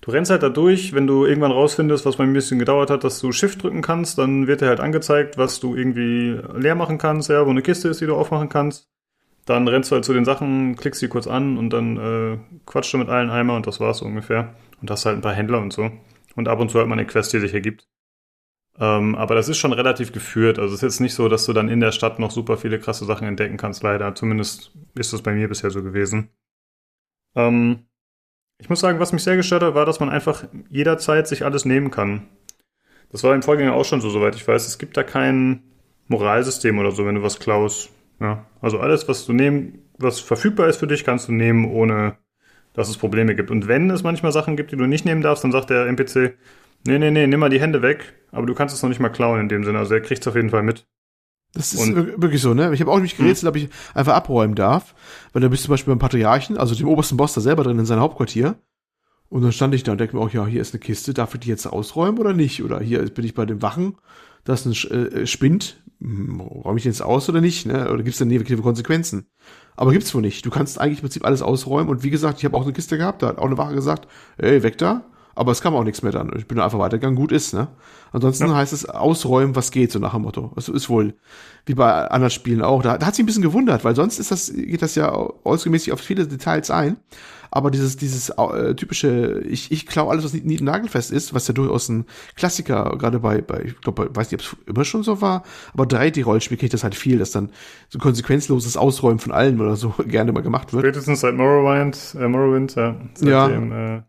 du rennst halt da durch, wenn du irgendwann rausfindest, was bei mir ein bisschen gedauert hat, dass du Shift drücken kannst, dann wird dir halt angezeigt, was du irgendwie leer machen kannst, ja, wo eine Kiste ist, die du aufmachen kannst. Dann rennst du halt zu den Sachen, klickst sie kurz an und dann äh, quatscht du mit allen einmal und das war's so ungefähr. Und hast halt ein paar Händler und so. Und ab und zu halt mal eine Quest, die sich ergibt. Ähm, aber das ist schon relativ geführt. Also es ist jetzt nicht so, dass du dann in der Stadt noch super viele krasse Sachen entdecken kannst, leider. Zumindest ist das bei mir bisher so gewesen. Ähm, ich muss sagen, was mich sehr gestört hat, war, dass man einfach jederzeit sich alles nehmen kann. Das war im Vorgänger auch schon so, soweit ich weiß. Es gibt da kein Moralsystem oder so, wenn du was klaust. Ja, also alles, was du nehmen, was verfügbar ist für dich, kannst du nehmen, ohne dass es Probleme gibt. Und wenn es manchmal Sachen gibt, die du nicht nehmen darfst, dann sagt der NPC, nee, nee, nee, nimm mal die Hände weg, aber du kannst es noch nicht mal klauen in dem Sinne. Also er kriegt es auf jeden Fall mit. Das ist Und- wir- wirklich so, ne? Ich habe auch nicht gerätselt, ob ich einfach abräumen darf, weil da bist du zum Beispiel beim Patriarchen, also dem obersten Boss da selber drin in seinem Hauptquartier. Und dann stand ich da und denke mir auch, ja, hier ist eine Kiste, darf ich die jetzt ausräumen oder nicht? Oder hier bin ich bei den Wachen, da ist ein äh, Spind, hm, räume ich den jetzt aus oder nicht? Ne? Oder gibt es da negative Konsequenzen? Aber gibt's wohl nicht. Du kannst eigentlich im Prinzip alles ausräumen und wie gesagt, ich habe auch eine Kiste gehabt, da hat auch eine Wache gesagt, ey, weg da. Aber es kam auch nichts mehr dann. Ich bin einfach weitergegangen, gut ist, ne? Ansonsten Ja. heißt es ausräumen, was geht, so nach dem Motto. Das ist wohl wie bei anderen Spielen auch. Da, da hat sie ein bisschen gewundert, weil sonst ist das, geht das ja ausgemäßig auf viele Details ein. Aber dieses, dieses äh, typische, ich, ich klau alles, was nicht, nicht nagelfest ist, was ja durchaus ein Klassiker, gerade bei, bei ich glaube, weiß nicht, ob es immer schon so war, aber 3D-Rollenspiel kriegt das halt viel, dass dann so konsequenzloses Ausräumen von allen oder so gerne mal gemacht wird. Spätestens seit Morrowind, äh, Morrowind, ja. Ja. Seitdem, äh,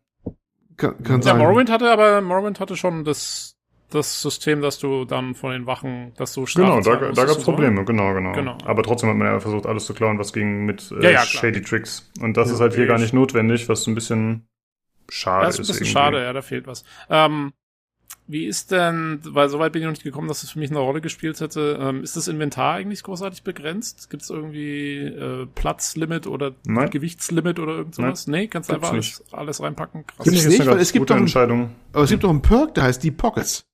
Kann, kann ja, sein. Morrowind hatte aber, Morrowind hatte schon das, das System, dass du dann von den Wachen, dass du Strafen Genau, da, da gab es. Probleme, genau, genau, Genau. Aber trotzdem hat man ja versucht, alles zu klauen, was ging mit äh, Ja, ja. Shady Tricks. Und das Ja, ist halt hier gar nicht notwendig, was ein bisschen schade Ja, ist ein bisschen irgendwie. schade, ja, da fehlt was. Ähm, wie ist denn, weil soweit bin ich noch nicht gekommen, dass es für mich eine Rolle gespielt hätte, ähm, ist das Inventar eigentlich großartig begrenzt? Gibt es irgendwie äh, Platzlimit oder Nein. Gewichtslimit oder irgend sowas? Nee, kannst du einfach alles, alles reinpacken? Krass. Gibt's Finde ich, ist nicht, eine weil ganz es gibt gute doch ein- Entscheidung. Aber es gibt doch einen Perk, der heißt Deep Pockets.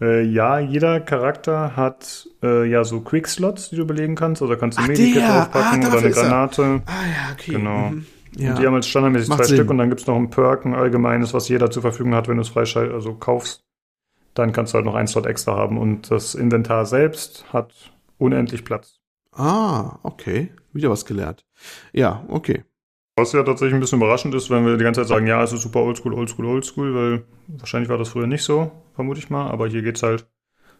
Äh, ja, jeder Charakter hat äh, ja so Quick-Slots, die du belegen kannst. Also da kannst du ein Medikit der. draufpacken Ah, oder eine. Granate. Ah ja, okay. Genau. Mhm. Ja. Und die haben halt standardmäßig Macht zwei Sinn. Stück und dann gibt's noch ein Perk, ein allgemeines, was jeder zur Verfügung hat, wenn du es freischalt, also kaufst. Dann kannst du halt noch einen Slot extra haben und das Inventar selbst hat unendlich Platz. Ah, okay. Wieder was gelernt. Ja, okay. Was ja tatsächlich ein bisschen überraschend ist, wenn wir die ganze Zeit sagen, ja, es ist super oldschool, oldschool, oldschool, weil wahrscheinlich war das früher nicht so, vermute ich mal, aber hier geht's halt.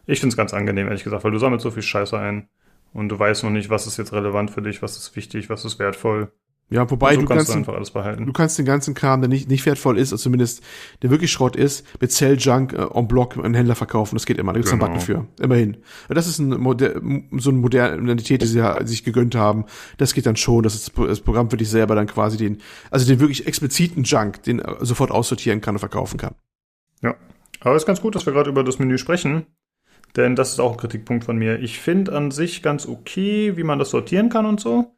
Ich find's ganz angenehm, ehrlich gesagt, weil du sammelst so viel Scheiße ein und du weißt noch nicht, was ist jetzt relevant für dich, was ist wichtig, was ist wertvoll. Ja, wobei so du kannst du einfach alles behalten. du kannst den ganzen Kram, der nicht, nicht wertvoll ist, oder zumindest der wirklich Schrott ist, mit Cell Junk äh, en bloc einen Händler verkaufen. Das geht immer. Da gibt's einen Genau. Button für. Immerhin. Das ist ein Moder so eine Modernität, die sie ja sich gegönnt haben. Das geht dann schon, dass das das Programm für dich selber dann quasi den, also den wirklich expliziten Junk, den äh, sofort aussortieren kann und verkaufen kann. Ja. Aber es ist ganz gut, dass wir gerade über das Menü sprechen. Denn das ist auch ein Kritikpunkt von mir. Ich finde an sich ganz okay, wie man das sortieren kann und so.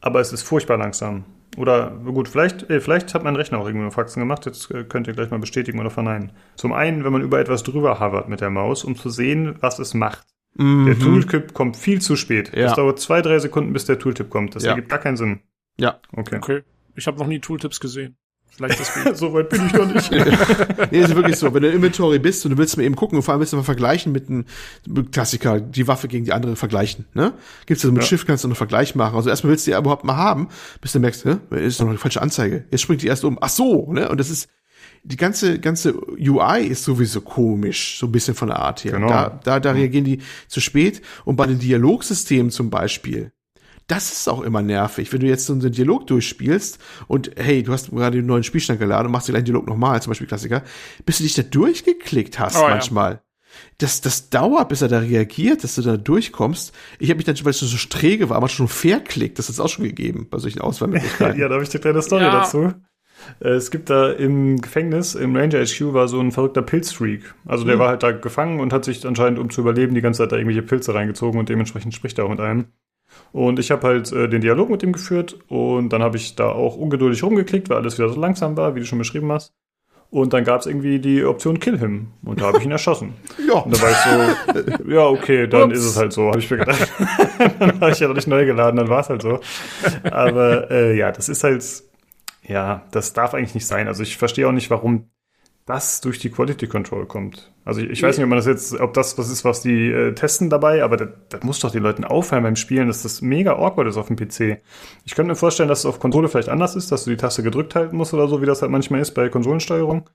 Aber es ist furchtbar langsam. Oder gut, vielleicht, äh, vielleicht hat mein Rechner auch irgendwie nur Faxen gemacht. Jetzt äh, könnt ihr gleich mal bestätigen oder verneinen. Zum einen, wenn man über etwas drüber hovert mit der Maus, um zu sehen, was es macht. Der Mhm. Tooltip kommt viel zu spät. Ja. Es dauert zwei, drei Sekunden, bis der Tooltip kommt. Das Ja. ergibt gar keinen Sinn. Ja. Okay. Okay. Ich habe noch nie Tooltips gesehen. Vielleicht deswegen. so weit bin ich noch nicht. Nee, ist wirklich so. Wenn du im Inventory bist und du willst mal eben gucken und vor allem willst du mal vergleichen mit einem Klassiker, die Waffe gegen die andere vergleichen, ne? Gibt's also mit Ja. Shift kannst du einen Vergleich machen. Also erstmal willst du die überhaupt mal haben, bis du merkst, ne? Ist doch noch die falsche Anzeige. Jetzt springt die erst um. Ach so, ne? Und das ist, die ganze, ganze UI ist sowieso komisch, so ein bisschen von der Art her. Genau. Da, da, da reagieren die zu spät. Und bei den Dialogsystemen zum Beispiel, das ist auch immer nervig. Wenn du jetzt so einen Dialog durchspielst und hey, du hast gerade den neuen Spielstand geladen und machst den gleichen Dialog nochmal, zum Beispiel Klassiker, bis du dich da durchgeklickt hast Oh ja. manchmal. Das, das dauert, bis er da reagiert, dass du da durchkommst. Ich habe mich dann, weil es so träge war, aber schon verklickt. Das ist auch schon gegeben bei solchen Auswahlmöglichkeiten. ja, da habe ich eine kleine Story Ja. dazu. Äh, Es gibt da im Gefängnis, im Ranger HQ, war so ein verrückter Pilzfreak. Also der war halt da gefangen und hat sich anscheinend, um zu überleben, die ganze Zeit da irgendwelche Pilze reingezogen und dementsprechend spricht er auch mit einem. Und ich habe halt äh, den Dialog mit ihm geführt und dann habe ich da auch ungeduldig rumgeklickt, weil alles wieder so langsam war, wie du schon beschrieben hast. Und dann gab es irgendwie die Option Kill him und da habe ich ihn erschossen. ja. Und da war ich so, ja, okay, dann Ups. ist es halt so, habe ich mir gedacht. dann habe ich ja noch nicht neu geladen, dann war es halt so. Aber äh, ja, das ist halt, ja, das darf eigentlich nicht sein. Also ich verstehe auch nicht, warum das durch die Quality Control kommt. Also ich, ich weiß nicht, ob man das jetzt, ob das was ist, was die äh, testen dabei, aber das, das muss doch den Leuten auffallen beim Spielen, dass das mega awkward ist auf dem PC. Ich könnte mir vorstellen, dass es auf Konsole vielleicht anders ist, dass du die Taste gedrückt halten musst oder so, wie das halt manchmal ist bei Konsolensteuerung.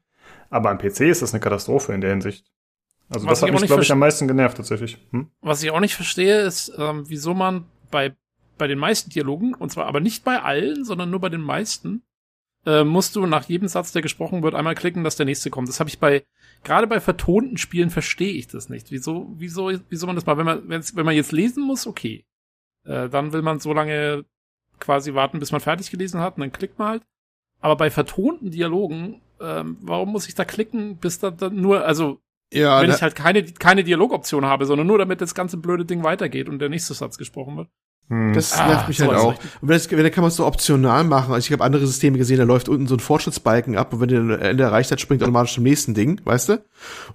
Aber am PC ist das eine Katastrophe in der Hinsicht. Also Was das hat mich, glaube ich, am meisten genervt tatsächlich. Hm? Was ich auch nicht verstehe, ist, ähm, wieso man bei, bei den meisten Dialogen, und zwar aber nicht bei allen, sondern nur bei den meisten, äh, musst du nach jedem Satz, der gesprochen wird, einmal klicken, dass der nächste kommt. Das habe ich bei, gerade bei vertonten Spielen verstehe ich das nicht. Wieso, wieso, wieso man das mal, wenn man, wenn's, wenn man jetzt lesen muss, okay. Äh, dann will man so lange quasi warten, bis man fertig gelesen hat, und dann klickt man halt. Aber bei vertonten Dialogen, ähm, warum muss ich da klicken, bis da dann nur, also ja, wenn ich halt keine, keine Dialogoption habe, sondern nur damit das ganze blöde Ding weitergeht und der nächste Satz gesprochen wird. Hm. Das Ah, nervt mich halt auch. Und wenn, das, wenn, dann kann man es so optional machen. Also ich habe andere Systeme gesehen, da läuft unten so ein Fortschrittsbalken ab und wenn der ein Ende erreicht hat, springt automatisch zum nächsten Ding, weißt du?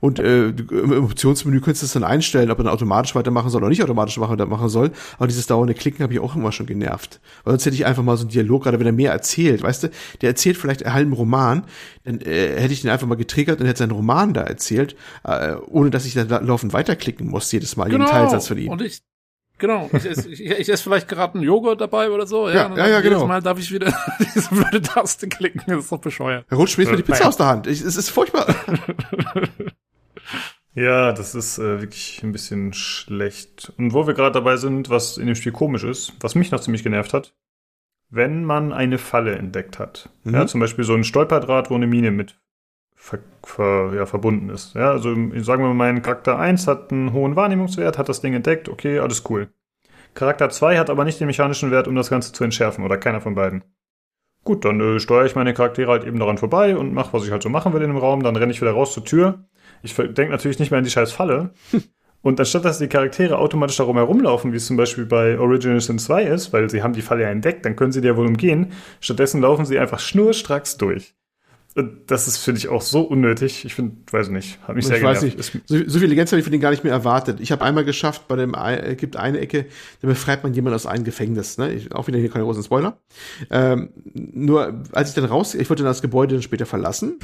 Und äh, du- im Optionsmenü könntest du das dann einstellen, ob er dann automatisch weitermachen soll oder nicht automatisch weitermachen soll. Aber dieses dauernde Klicken habe ich auch immer schon genervt. Weil sonst hätte ich einfach mal so einen Dialog, gerade wenn er mehr erzählt, weißt du? Der erzählt vielleicht einen halben Roman, dann äh, hätte ich den einfach mal getriggert und hätte seinen Roman da erzählt, äh, ohne dass ich da la- laufend weiterklicken muss, jedes Mal, jeden Teilsatz von ihm. Und ich, genau, ich esse, ich, ich esse vielleicht gerade einen Joghurt dabei oder so. Ja, ja, dann ja, jedes genau. Mal darf ich wieder diese blöde Taste klicken. Das ist doch bescheuert. Er rutscht mir jetzt mal die Pizza Naja. aus der Hand. Ich, es ist furchtbar. Ja, das ist äh, wirklich ein bisschen schlecht. Und wo wir gerade dabei sind, was in dem Spiel komisch ist, was mich noch ziemlich genervt hat, wenn man eine Falle entdeckt hat. Mhm. Ja, zum Beispiel so ein Stolperdraht, wo eine Mine mit ver, ver, ja, verbunden ist. Ja, also sagen wir mal, mein Charakter 1 hat einen hohen Wahrnehmungswert, hat das Ding entdeckt, okay, alles cool. Charakter 2 hat aber nicht den mechanischen Wert, um das Ganze zu entschärfen, oder keiner von beiden. Gut, dann äh, steuere ich meine Charaktere halt eben daran vorbei und mache, was ich halt so machen will in dem Raum. Dann renne ich wieder raus zur Tür. Ich denke natürlich nicht mehr an die scheiß Falle. Und anstatt dass die Charaktere automatisch darum herumlaufen, wie es zum Beispiel bei Original Sin 2 ist, weil sie haben die Falle ja entdeckt, dann können sie die ja wohl umgehen. Stattdessen laufen sie einfach schnurstracks durch. Das ist, finde ich, auch so unnötig. Ich finde, weiß nicht, hat mich Ich sehr weiß genervt. nicht. So, so viel Eleganz habe ich von denen gar nicht mehr erwartet. Ich habe einmal geschafft, bei dem äh, gibt eine Ecke, da befreit man jemanden aus einem Gefängnis. Ne? Ich, auch wieder hier keine großen Spoiler. Ähm, nur als ich dann raus, ich wollte dann das Gebäude dann später verlassen.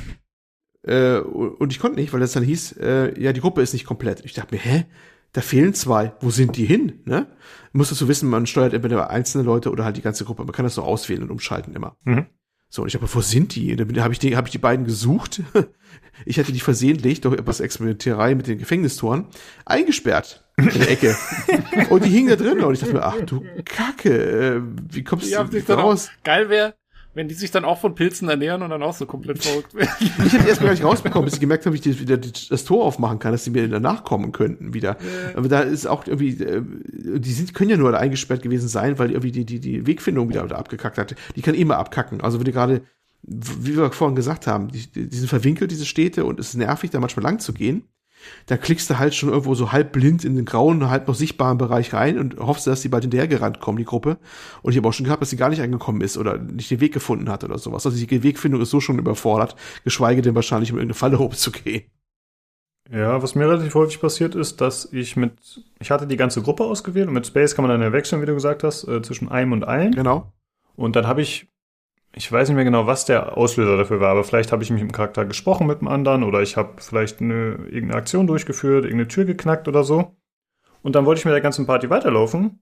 Äh, und ich konnte nicht, weil das dann hieß, äh, ja, die Gruppe ist nicht komplett. Ich dachte mir, hä? da fehlen zwei. Wo sind die hin? Ne? Musst du so wissen, man steuert entweder einzelne Leute oder halt die ganze Gruppe. Man kann das so auswählen und umschalten immer. Mhm. So, und ich habe, wo sind die? Und dann habe ich, die, hab ich die beiden gesucht. Ich hatte die versehentlich durch etwas Experimentierei mit den Gefängnistoren eingesperrt in der Ecke. und die hingen da drin und ich dachte mir, ach du Kacke, äh, wie kommst du da raus? geil wäre, wenn die sich dann auch von Pilzen ernähren und dann auch so komplett verrückt werden. Ich hatte erst mal gar nicht rausbekommen, bis ich gemerkt habe, wie ich das, wieder das Tor aufmachen kann, dass die mir danach kommen könnten wieder. Aber da ist auch irgendwie, äh, die sind, können ja nur da eingesperrt gewesen sein, weil irgendwie die, die, die Wegfindung wieder abgekackt hat. Die kann immer abkacken. Also wenn die gerade, wie wir vorhin gesagt haben, die, die sind verwinkelt, diese Städte, und es ist nervig, da manchmal lang zu gehen. Da klickst du halt schon irgendwo so halb blind in den grauen, halb noch sichtbaren Bereich rein und hoffst, dass die bald hinterhergerannt kommen, die Gruppe. Und ich habe auch schon gehabt, dass sie gar nicht angekommen ist oder nicht den Weg gefunden hat oder sowas. Also die Wegfindung ist so schon überfordert, geschweige denn wahrscheinlich, um irgendeine Falle hochzugehen. Ja, was mir relativ häufig passiert ist, dass ich mit, ich hatte die ganze Gruppe ausgewählt und mit Space kann man dann ja wechseln, wie du gesagt hast, äh, zwischen einem und allen. Genau. Und dann habe ich, ich weiß nicht mehr genau, was der Auslöser dafür war, aber vielleicht habe ich mich im Charakter gesprochen mit dem anderen oder ich habe vielleicht eine, irgendeine Aktion durchgeführt, irgendeine Tür geknackt oder so. Und dann wollte ich mit der ganzen Party weiterlaufen.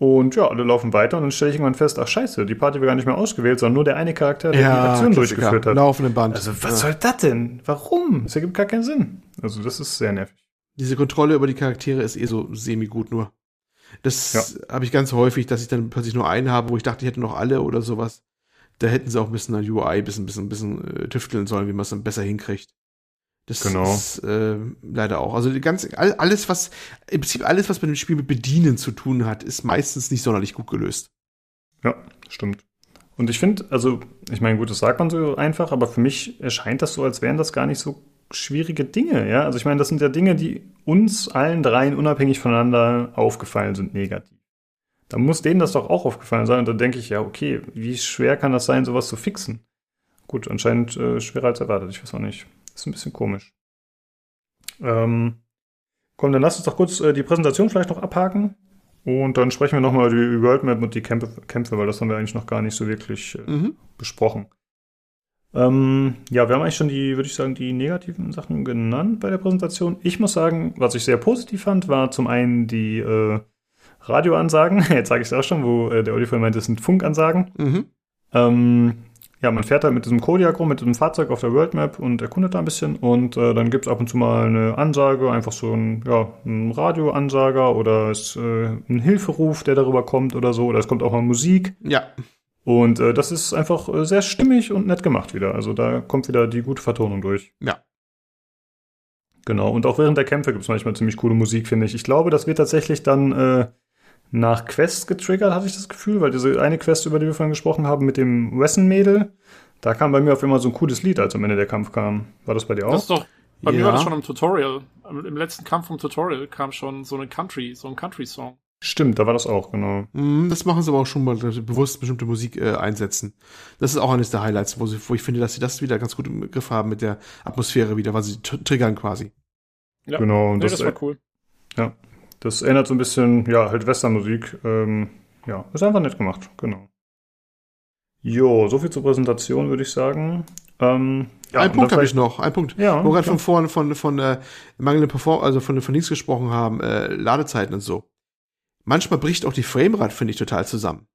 Und ja, alle laufen weiter und dann stelle ich irgendwann fest, ach scheiße, die Party war gar nicht mehr ausgewählt, sondern nur der eine Charakter, der die Aktion Klassiker. durchgeführt hat. Laufenden Band. Also was Ja. soll das denn? Warum? Das ergibt gar keinen Sinn. Also das ist sehr nervig. Diese Kontrolle über die Charaktere ist eh so semi-gut nur. Das habe ich ganz häufig, dass ich dann plötzlich nur einen habe, wo ich dachte, ich hätte noch alle oder sowas. Da hätten sie auch ein bisschen an UI, ein bisschen, bisschen, bisschen äh, tüfteln sollen, wie man es dann besser hinkriegt. Das Genau. ist äh, leider auch. Also die ganze, all- alles, was, im Prinzip alles, was mit dem Spiel mit Bedienen zu tun hat, ist meistens nicht sonderlich gut gelöst. Ja, stimmt. Und ich finde, also, ich meine, gut, das sagt man so einfach, aber für mich erscheint das so, als wären das gar nicht so schwierige Dinge, ja. Also ich meine, das sind ja Dinge, die uns allen dreien unabhängig voneinander aufgefallen sind, negativ. Da muss denen das doch auch aufgefallen sein. Und dann denke ich, ja, okay, wie schwer kann das sein, sowas zu fixen? Gut, anscheinend äh, schwerer als erwartet, ich weiß auch nicht. Ist ein bisschen komisch. Ähm, komm, dann lass uns doch kurz äh, die Präsentation vielleicht noch abhaken. Und dann sprechen wir nochmal über die World Map und die Kämpfe, Kämpfe, weil das haben wir eigentlich noch gar nicht so wirklich äh, Mhm. besprochen. Ähm, ja, wir haben eigentlich schon die, würde ich sagen, die negativen Sachen genannt bei der Präsentation. Ich muss sagen, was ich sehr positiv fand, war zum einen die äh, Radioansagen. Jetzt sage ich es auch schon, wo äh, der Oliver meinte, es sind Funkansagen. Mhm. Ähm, ja, man fährt da mit diesem Kodiak rum, mit diesem Fahrzeug auf der World Map und erkundet da ein bisschen. Und äh, dann gibt's ab und zu mal eine Ansage, einfach so ein, ja, ein Radioansager oder es, äh, ein Hilferuf, der darüber kommt oder so. Oder es kommt auch mal Musik. Ja. Und äh, das ist einfach äh, sehr stimmig und nett gemacht wieder. Also da kommt wieder die gute Vertonung durch. Ja. Genau. Und auch während der Kämpfe gibt's manchmal ziemlich coole Musik, finde ich. Ich glaube, das wird tatsächlich dann äh, nach Quests getriggert, hatte ich das Gefühl, weil diese eine Quest, über die wir vorhin gesprochen haben, mit dem Wesson-Mädel, da kam bei mir auf immer so ein cooles Lied, als am Ende der Kampf kam. War das bei dir auch? Das ist doch, bei mir Ja. war das schon im Tutorial. Im letzten Kampf vom Tutorial kam schon so eine Country, so ein Country-Song. Stimmt, da war das auch, genau. Mhm, Das machen sie aber auch schon mal, dass sie bewusst bestimmte Musik äh, einsetzen. Das ist auch eines der Highlights, wo, sie, wo ich finde, dass sie das wieder ganz gut im Griff haben mit der Atmosphäre wieder, weil sie tr- triggern quasi. Ja. Genau. Und Nee, das, das war cool. Das erinnert so ein bisschen, ja, halt Westernmusik. Ähm, ja, ist einfach nett gemacht, genau. Jo, so viel zur Präsentation, würde ich sagen. Ähm, ja, ein Punkt habe ich noch, ein Punkt. Ja, Wo wir gerade von vorne von, von äh, mangelnden Perform also von, von Links gesprochen haben, äh, Ladezeiten und so. Manchmal bricht auch die Framerate, finde ich, total zusammen.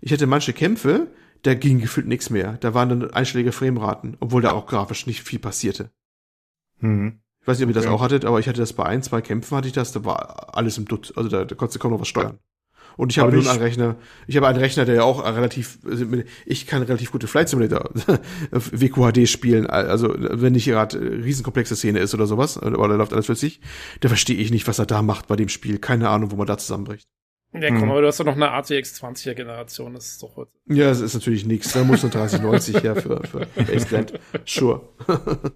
Ich hatte manche Kämpfe, da ging gefühlt nichts mehr. Da waren dann einstellige Frameraten, obwohl da auch grafisch nicht viel passierte. Mhm. Ich weiß nicht, ob ihr das auch hattet, aber ich hatte das bei ein, zwei Kämpfen hatte ich das, da war alles im Dutt. Also da, da konntest du kaum noch was steuern. Und ich habe Aber nun ich- einen Rechner, ich habe einen Rechner, der ja auch relativ, also ich kann relativ gute Flight Simulator WQHD spielen, also wenn nicht gerade äh, riesenkomplexe Szene ist oder sowas, oder da läuft alles flüssig, da verstehe ich nicht, was er da macht bei dem Spiel. Keine Ahnung, wo man da zusammenbricht. Ja, komm, Mhm. aber du hast doch noch eine RTX 20er Generation, das ist doch heute. Ja, das ist natürlich nichts. Da muss eine 3090 her für, für Baseland. Sure.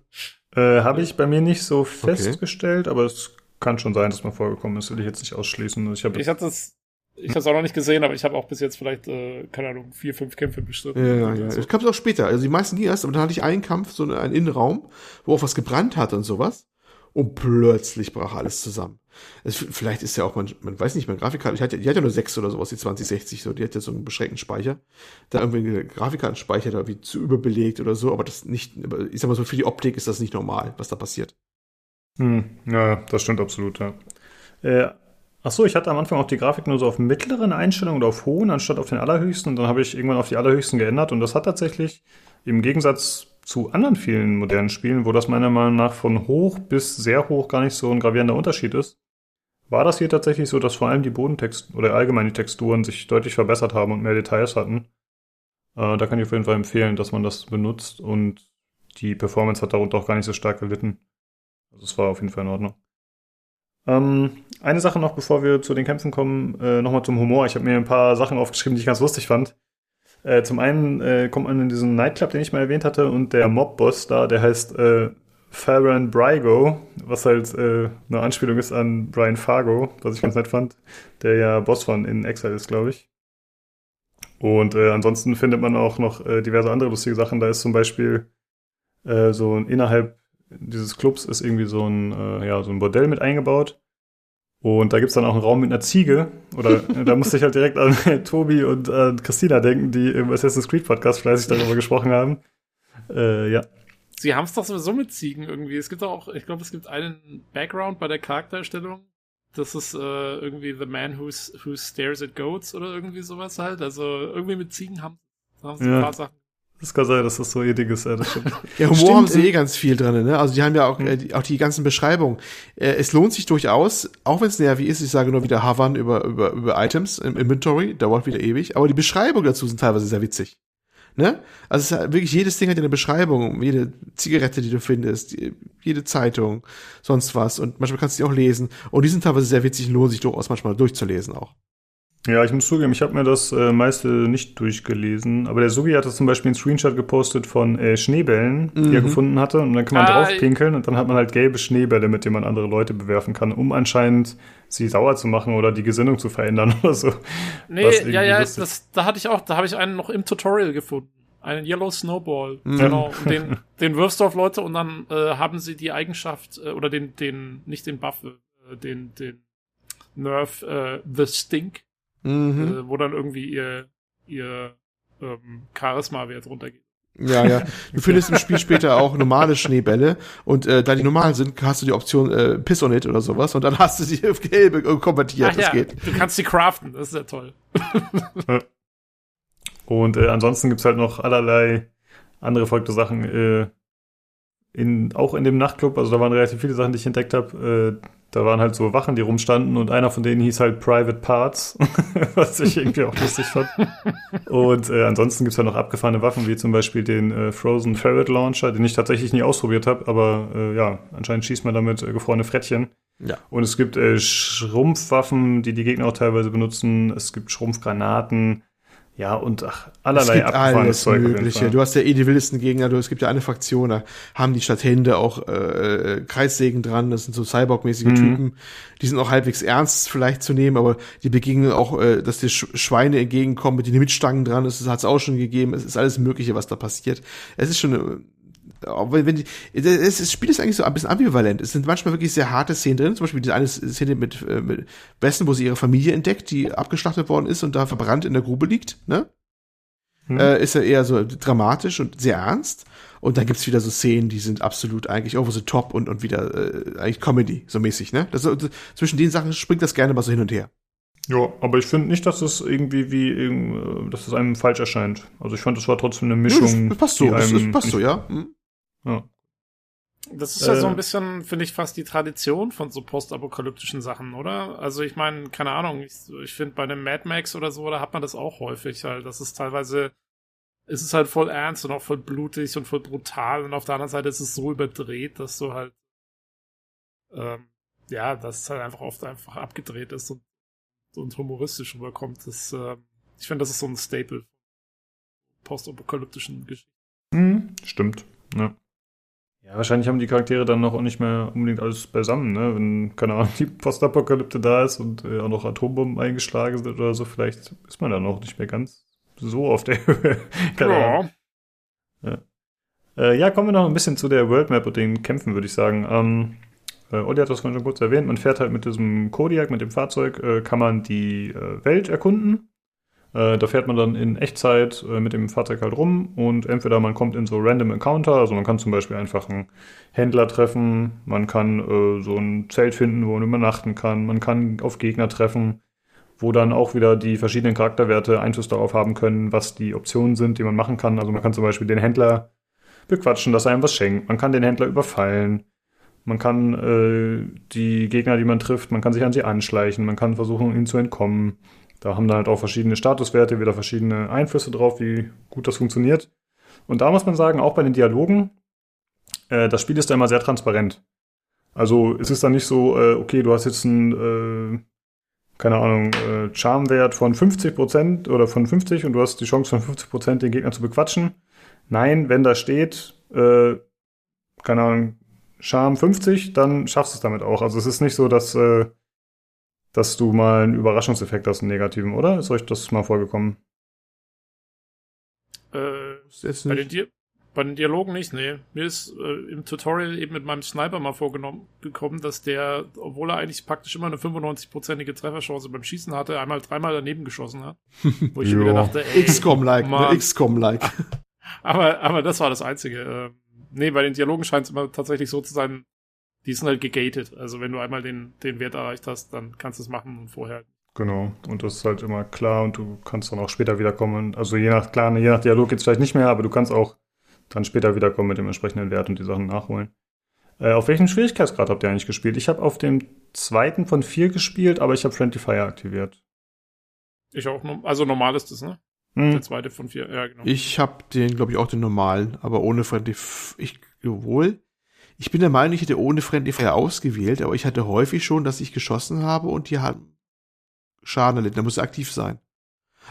Äh, Habe ich bei mir nicht so festgestellt, aber es kann schon sein, dass mal vorgekommen ist, will ich jetzt nicht ausschließen. Ich habe Ich hatte das, ich habe es auch noch nicht gesehen, aber ich habe auch bis jetzt vielleicht, äh, keine Ahnung, vier, fünf Kämpfe bestritten. Ja, ja. so. Es kam auch später. Also die meisten ging erst, aber dann hatte ich einen Kampf, so einen Innenraum, wo auch was gebrannt hat und sowas. Und plötzlich brach alles zusammen. Es, vielleicht ist ja auch, man, man weiß nicht, meine Grafikkarte, ich hatte, die hat ja nur sechs oder sowas, die 2060, so, die hat ja so einen beschränkten Speicher. Da irgendwie eine Grafikkartenspeicher da wie zu überbelegt oder so, aber das nicht, ich sag mal so, für die Optik ist das nicht normal, was da passiert. Hm, ja, das stimmt absolut, ja. Äh, ach so, ich hatte am Anfang auch die Grafik nur so auf mittleren Einstellungen oder auf hohen, anstatt auf den allerhöchsten. Und dann habe ich irgendwann auf die allerhöchsten geändert. Und das hat tatsächlich im Gegensatz zu anderen vielen modernen Spielen, wo das meiner Meinung nach von hoch bis sehr hoch gar nicht so ein gravierender Unterschied ist, war das hier tatsächlich so, dass vor allem die Bodentexturen oder allgemein die Texturen sich deutlich verbessert haben und mehr Details hatten. Äh, da kann ich auf jeden Fall empfehlen, dass man das benutzt und die Performance hat darunter auch gar nicht so stark gelitten. Also es war auf jeden Fall in Ordnung. Ähm, eine Sache noch, bevor wir zu den Kämpfen kommen, äh, nochmal zum Humor. Ich habe mir ein paar Sachen aufgeschrieben, die ich ganz lustig fand. Äh, zum einen äh, kommt man in diesen Nightclub, den ich mal erwähnt hatte, und der Mob-Boss da, der heißt äh, Farron Brygo, was halt äh, eine Anspielung ist an Brian Fargo, was ich ganz nett fand, der ja Boss von In Exile ist, glaube ich. Und äh, ansonsten findet man auch noch äh, diverse andere lustige Sachen. Da ist zum Beispiel äh, so ein, innerhalb dieses Clubs ist irgendwie so ein, äh, ja, so ein Bordell mit eingebaut. Und da gibt's dann auch einen Raum mit einer Ziege. Oder da musste ich halt direkt an Tobi und an Christina denken, die im Assassin's Creed Podcast fleißig darüber gesprochen haben. Äh, ja. Sie haben es doch sowieso mit Ziegen irgendwie. Es gibt auch, ich glaube, es gibt einen Background bei der Charakterstellung. Das ist äh, irgendwie The Man who, who Stares at Goats oder irgendwie sowas halt. Also irgendwie mit Ziegen haben, haben sie Ja. ein paar Sachen. Das kann sein, dass das so ihr Ding ist, ja. Ja, Humor Stimmt, haben sie eh ganz viel drin, ne? Also die haben ja auch, äh, die, auch die ganzen Beschreibungen. Äh, es lohnt sich durchaus, auch wenn es nervig ist, ich sage nur wieder Havern über, über, über Items im Inventory, dauert wieder ewig, aber die Beschreibungen dazu sind teilweise sehr witzig. Ne? Also halt wirklich jedes Ding hat eine Beschreibung, jede Zigarette, die du findest, jede Zeitung, sonst was. Und manchmal kannst du die auch lesen. Und die sind teilweise sehr witzig und lohnt sich durchaus manchmal durchzulesen auch. Ja, ich muss zugeben, ich habe mir das äh, meiste nicht durchgelesen, aber der Sugi hatte zum Beispiel einen Screenshot gepostet von äh, Schneebällen, die er Mhm. gefunden hatte, und dann kann man Ah, draufpinkeln und dann hat man halt gelbe Schneebälle, mit denen man andere Leute bewerfen kann, um anscheinend sie sauer zu machen oder die Gesinnung zu verändern oder so. Nee, ja, ja, das, da hatte ich auch, da habe ich einen noch im Tutorial gefunden. Einen Yellow Snowball. Mhm. Genau. Und den, den wirfst du auf Leute und dann äh, haben sie die Eigenschaft, äh, oder den, den, nicht den Buff, äh, den, den Nerf, äh, The Stink, Mhm. äh, wo dann irgendwie ihr, ihr ähm, Charisma-Wert runtergeht. Ja, ja. Du findest im Spiel später auch normale Schneebälle und äh, da die normal sind, hast du die Option äh, Piss on it oder sowas und dann hast du sie auf gelbe äh, konvertiert. Ach das ja, geht. du kannst die craften, das ist ja toll. Und äh, ansonsten gibt's halt noch allerlei andere verrückte Sachen, äh, in, auch in dem Nachtclub, also da waren relativ viele Sachen, die ich entdeckt habe. Äh, da waren halt so Wachen, die rumstanden und einer von denen hieß halt Private Parts, was ich irgendwie auch lustig fand. Und äh, ansonsten gibt's halt noch abgefahrene Waffen, wie zum Beispiel den äh, Frozen Ferret Launcher, den ich tatsächlich nie ausprobiert habe, aber äh, ja, anscheinend schießt man damit äh, gefrorene Frettchen. Ja. Und es gibt äh, Schrumpfwaffen, die die Gegner auch teilweise benutzen. Es gibt Schrumpfgranaten. Ja, und ach, Es allerlei gibt abgefahrenes alles Zeug. Mögliche. Du hast ja eh die wildesten Gegner. Du, es gibt ja eine Fraktion, da haben die statt Hände auch äh, äh, Kreissägen dran. Das sind so Cyborg-mäßige Mhm. Typen. Die sind auch halbwegs ernst vielleicht zu nehmen, aber die begegnen auch, äh, dass dir Sch Schweine entgegenkommen mit den Stangen dran. Das hat es auch schon gegeben. Es ist alles Mögliche, was da passiert. Es ist schon äh, wenn, es, das Spiel ist eigentlich so ein bisschen ambivalent. Es sind manchmal wirklich sehr harte Szenen drin. Zum Beispiel diese eine Szene mit, äh, mit Besten, wo sie ihre Familie entdeckt, die abgeschlachtet worden ist und da verbrannt in der Grube liegt. Ne? Hm. Äh, ist ja eher so dramatisch und sehr ernst. Und dann gibt's wieder so Szenen, die sind absolut eigentlich over the top und, und wieder äh, eigentlich Comedy, so mäßig. Ne? Das, das, zwischen den Sachen springt das gerne mal so hin und her. Ja, aber ich finde nicht, dass es irgendwie wie, äh, dass es einem falsch erscheint. Also ich fand, es war trotzdem eine Ja, Mischung. das, das passt so, das, das passt so, ja. Hm. Ja. Das ist ja so Äh. ein bisschen, finde ich, fast die Tradition von so postapokalyptischen Sachen, oder? Also ich meine, keine Ahnung, ich, ich finde bei einem Mad Max oder so, da hat man das auch häufig halt. Das ist teilweise, es ist halt voll ernst und auch voll blutig und voll brutal und auf der anderen Seite ist es so überdreht, dass du halt, ähm, ja, dass es halt einfach oft einfach abgedreht ist und, und humoristisch rüberkommt. Das, ähm, ich finde, das ist so ein Staple postapokalyptischen Geschichten. Hm, stimmt. Ja. Ja, wahrscheinlich haben die Charaktere dann noch auch nicht mehr unbedingt alles beisammen, ne? Wenn, keine Ahnung, die Postapokalypte da ist und äh, auch noch Atombomben eingeschlagen sind oder so, vielleicht ist man dann auch nicht mehr ganz so auf der Höhe. keine Ahnung. Äh, ja, kommen wir noch ein bisschen zu der World Map und den Kämpfen, würde ich sagen. Ähm, äh, Olli hat das vorhin schon kurz erwähnt. Man fährt halt mit diesem Kodiak, mit dem Fahrzeug, äh, kann man die äh, Welt erkunden. Äh, da fährt man dann in Echtzeit äh, mit dem Fahrzeug halt rum und entweder man kommt in so random Encounter, also man kann zum Beispiel einfach einen Händler treffen, man kann äh, so ein Zelt finden, wo man übernachten kann, man kann auf Gegner treffen, wo dann auch wieder die verschiedenen Charakterwerte Einfluss darauf haben können, was die Optionen sind, die man machen kann. Also man kann zum Beispiel den Händler bequatschen, dass er einem was schenkt, man kann den Händler überfallen, man kann die Gegner, die man trifft, man kann sich an sie anschleichen, man kann versuchen, ihnen zu entkommen. Da haben da halt auch verschiedene Statuswerte, wieder verschiedene Einflüsse drauf, wie gut das funktioniert. Und da muss man sagen, auch bei den Dialogen, äh, das Spiel ist da immer sehr transparent. Also es ist dann nicht so, äh, okay, du hast jetzt einen, äh, keine Ahnung, äh, Charmwert von 50% oder von 50 und du hast die Chance von 50% den Gegner zu bequatschen. Nein, wenn da steht, äh, keine Ahnung, Charme 50, dann schaffst du es damit auch. Also es ist nicht so, dass äh, dass du mal einen Überraschungseffekt hast, einen negativen, oder? Ist euch das mal vorgekommen? Äh, bei, den Di bei den Dialogen nicht, nee. Mir ist äh, im Tutorial eben mit meinem Sniper mal vorgenommen gekommen, dass der, obwohl er eigentlich praktisch immer eine 95-prozentige Trefferchance beim Schießen hatte, einmal dreimal daneben geschossen hat. Wo ich wieder dachte, ey, XCOM-like, ne? XCOM-like. aber, aber das war das Einzige. Äh, nee, bei den Dialogen scheint es immer tatsächlich so zu sein, die sind halt gegated. Also wenn du einmal den, den Wert erreicht hast, dann kannst du es machen und vorher. Genau, und das ist halt immer klar und du kannst dann auch später wiederkommen. Also je nach, klar, je nach Dialog geht es vielleicht nicht mehr, aber du kannst auch dann später wiederkommen mit dem entsprechenden Wert und die Sachen nachholen. Äh, auf welchem Schwierigkeitsgrad habt ihr eigentlich gespielt? Ich habe auf dem zweiten von vier gespielt, aber ich habe Friendly Fire aktiviert. Ich auch, also normal ist das, ne? Hm. Der zweite von vier, ja, genau. Ich habe den, glaube ich, auch den normalen, aber ohne Friendly, F ich, wohl. Ich bin der Meinung, ich hätte ohne Friendly Fire ausgewählt, aber ich hatte häufig schon, dass ich geschossen habe und die haben Schaden erlitten. Da muss aktiv sein.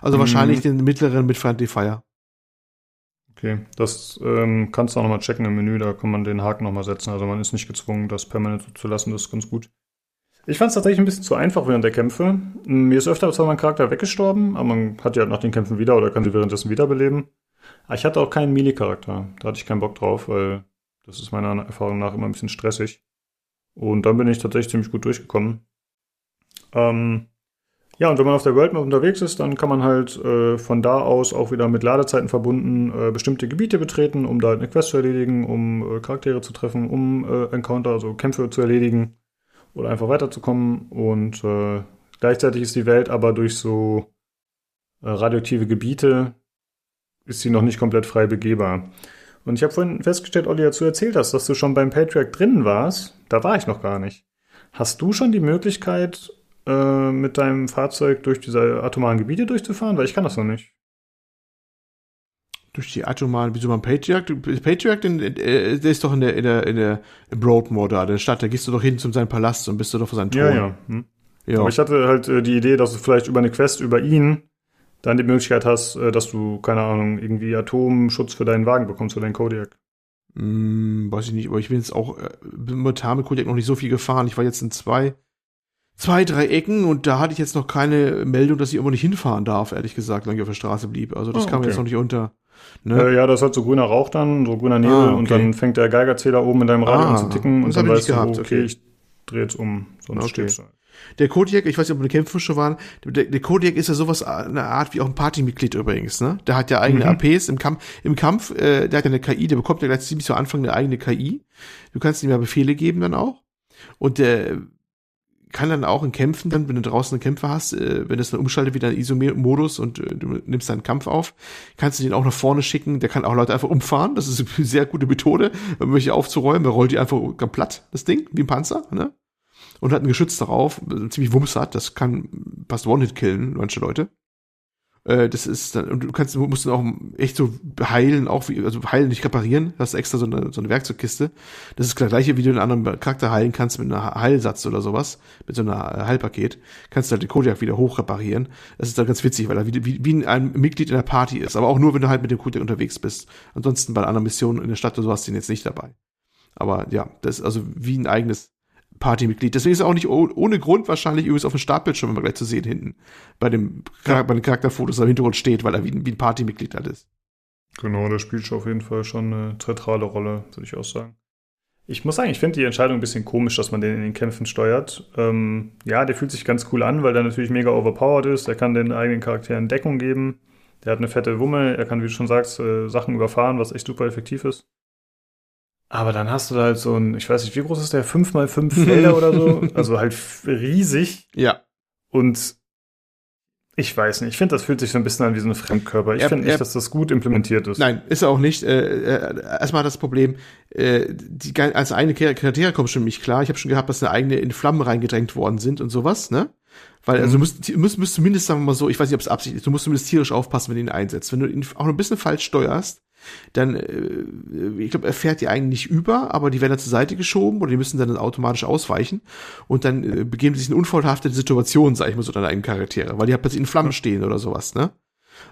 Also mhm. wahrscheinlich den mittleren mit Friendly Fire. Okay, das ähm, kannst du auch nochmal checken im Menü, da kann man den Haken nochmal setzen. Also man ist nicht gezwungen, das permanent zu lassen, das ist ganz gut. Ich fand es tatsächlich ein bisschen zu einfach während der Kämpfe. Mir ist öfter zwar mein Charakter weggestorben, aber man hat ja nach den Kämpfen wieder oder kann sie währenddessen wiederbeleben. Aber ich hatte auch keinen Melee-Charakter. Da hatte ich keinen Bock drauf, weil das ist meiner Erfahrung nach immer ein bisschen stressig. Und dann bin ich tatsächlich ziemlich gut durchgekommen. Ähm, ja, und wenn man auf der World Map unterwegs ist, dann kann man halt äh, von da aus auch wieder mit Ladezeiten verbunden äh, bestimmte Gebiete betreten, um da halt eine Quest zu erledigen, um äh, Charaktere zu treffen, um äh, Encounter, also Kämpfe zu erledigen oder einfach weiterzukommen. Und äh, gleichzeitig ist die Welt aber durch so äh, radioaktive Gebiete ist sie noch nicht komplett frei begehbar. Und ich habe vorhin festgestellt, Olli, du erzählt hast, dass du schon beim Patriarch drinnen warst, da war ich noch gar nicht. Hast du schon die Möglichkeit, äh, mit deinem Fahrzeug durch diese atomaren Gebiete durchzufahren? Weil ich kann das noch nicht. Durch die atomaren, wieso beim Patriarch? Patriarch, der, der ist doch in der, in der, in der Broadmoor da, der Stadt, da gehst du doch hin zu seinem Palast und bist du doch vor seinem Thron. Ja, ja. Hm. ja. Aber ich hatte halt äh, die Idee, dass du vielleicht über eine Quest über ihn dann die Möglichkeit hast, äh, dass du, keine Ahnung, irgendwie Atomschutz für deinen Wagen bekommst, für deinen Kodiak. Hm, weiß ich nicht, aber ich bin jetzt auch äh, momentan mit Kodiak noch nicht so viel gefahren. Ich war jetzt in zwei, zwei, drei Ecken und da hatte ich jetzt noch keine Meldung, dass ich irgendwo nicht hinfahren darf, ehrlich gesagt, solange ich auf der Straße blieb. Also das oh, kam okay. jetzt noch nicht unter. Ne? Äh, ja, das hat so grüner Rauch dann, so grüner Nebel ah, okay. und dann fängt der Geigerzähler oben in deinem Radio ah, an zu ticken und dann weißt du, okay, okay, ich drehe jetzt um, sonst okay. du. Der Kodiak, ich weiß nicht, ob wir Kämpfe schon waren, der, der Kodiak ist ja sowas, eine Art wie auch ein Partymitglied übrigens, ne? Der hat ja eigene mhm. APs im Kampf, im Kampf, äh, der hat ja eine KI, der bekommt ja gleich ziemlich zu Anfang eine eigene KI. Du kannst ihm ja Befehle geben dann auch. Und der kann dann auch in Kämpfen dann, wenn du draußen einen Kämpfer hast, äh, wenn das dann umschaltet wieder in ISO-Modus und äh, du nimmst deinen Kampf auf, kannst du den auch nach vorne schicken, der kann auch Leute einfach umfahren, das ist eine sehr gute Methode, um welche aufzuräumen, er rollt die einfach platt, das Ding, wie ein Panzer, ne? Und hat ein Geschütz darauf, ziemlich Wumms hat, das kann fast One-Hit killen, manche Leute. Äh, das ist dann, und du kannst, musst dann auch echt so heilen, auch wie, also heilen, nicht reparieren, hast extra so eine, so eine Werkzeugkiste. Das ist das gleiche, wie du einen anderen Charakter heilen kannst mit einem Heilsatz oder sowas, mit so einer Heilpaket, kannst du halt den Kodiak wieder hoch reparieren. Das ist dann ganz witzig, weil er wie, wie, wie ein Mitglied in der Party ist, aber auch nur, wenn du halt mit dem Kodiak unterwegs bist. Ansonsten bei anderen Missionen in der Stadt oder so hast du ihn jetzt nicht dabei. Aber ja, das ist also wie ein eigenes Partymitglied. Deswegen ist er auch nicht ohne Grund wahrscheinlich übrigens auf dem Startbildschirm immer gleich zu sehen hinten. Bei dem bei den Charakterfotos im Hintergrund steht, weil er wie, wie ein Partymitglied halt ist. Genau, der spielt schon auf jeden Fall schon eine zentrale Rolle, würde ich auch sagen. Ich muss sagen, ich finde die Entscheidung ein bisschen komisch, dass man den in den Kämpfen steuert. Ähm, ja, der fühlt sich ganz cool an, weil der natürlich mega overpowered ist. Er kann den eigenen Charakteren Deckung geben. Der hat eine fette Wumme. Er kann, wie du schon sagst, äh, Sachen überfahren, was echt super effektiv ist. Aber dann hast du da halt so ein, ich weiß nicht, wie groß ist der? Fünf mal fünf Felder oder so? Also halt riesig. Ja. Und ich weiß nicht, ich finde, das fühlt sich so ein bisschen an wie so ein Fremdkörper. Ich finde nicht, dass das gut implementiert ist. Nein, ist er auch nicht. Äh, äh, erstmal das Problem, äh, die als eine Charaktere kommt schon nicht klar. Ich habe schon gehabt, dass eine eigene in Flammen reingedrängt worden sind und sowas, ne? Weil also du musst, du musst, musst zumindest, sagen wir mal so, ich weiß nicht, ob es Absicht ist, du musst zumindest tierisch aufpassen, wenn du ihn einsetzt. Wenn du ihn auch ein bisschen falsch steuerst, dann, äh, ich glaube, er fährt die eigentlich nicht über, aber die werden dann zur Seite geschoben oder die müssen dann automatisch ausweichen und dann äh, begeben sie sich in unvorteilhafte Situationen, sag ich mal so, deine eigenen Charaktere, weil die halt plötzlich in Flammen stehen oder sowas, ne?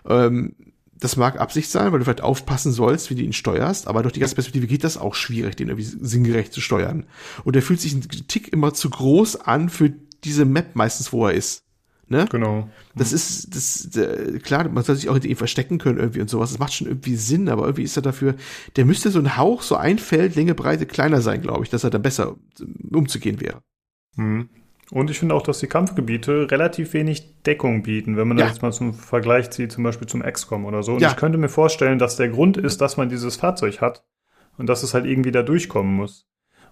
Ähm, das mag Absicht sein, weil du vielleicht aufpassen sollst, wie du ihn steuerst, aber durch die ganze Perspektive geht das auch schwierig, den irgendwie sinngerecht zu steuern. Und er fühlt sich ein Tick immer zu groß an für diese Map meistens, wo er ist. Ne? Genau. Das ist, das, äh, klar, man soll sich auch hinter ihm verstecken können irgendwie und sowas. Das macht schon irgendwie Sinn, aber irgendwie ist er dafür, der müsste so ein Hauch, so ein Feld, Länge, Breite kleiner sein, glaube ich, dass er dann besser umzugehen wäre. Mhm. Und ich finde auch, dass die Kampfgebiete relativ wenig Deckung bieten, wenn man Ja. das jetzt mal zum Vergleich zieht, zum Beispiel zum XCOM oder so. Und Ja. ich könnte mir vorstellen, dass der Grund ist, dass man dieses Fahrzeug hat und dass es halt irgendwie da durchkommen muss.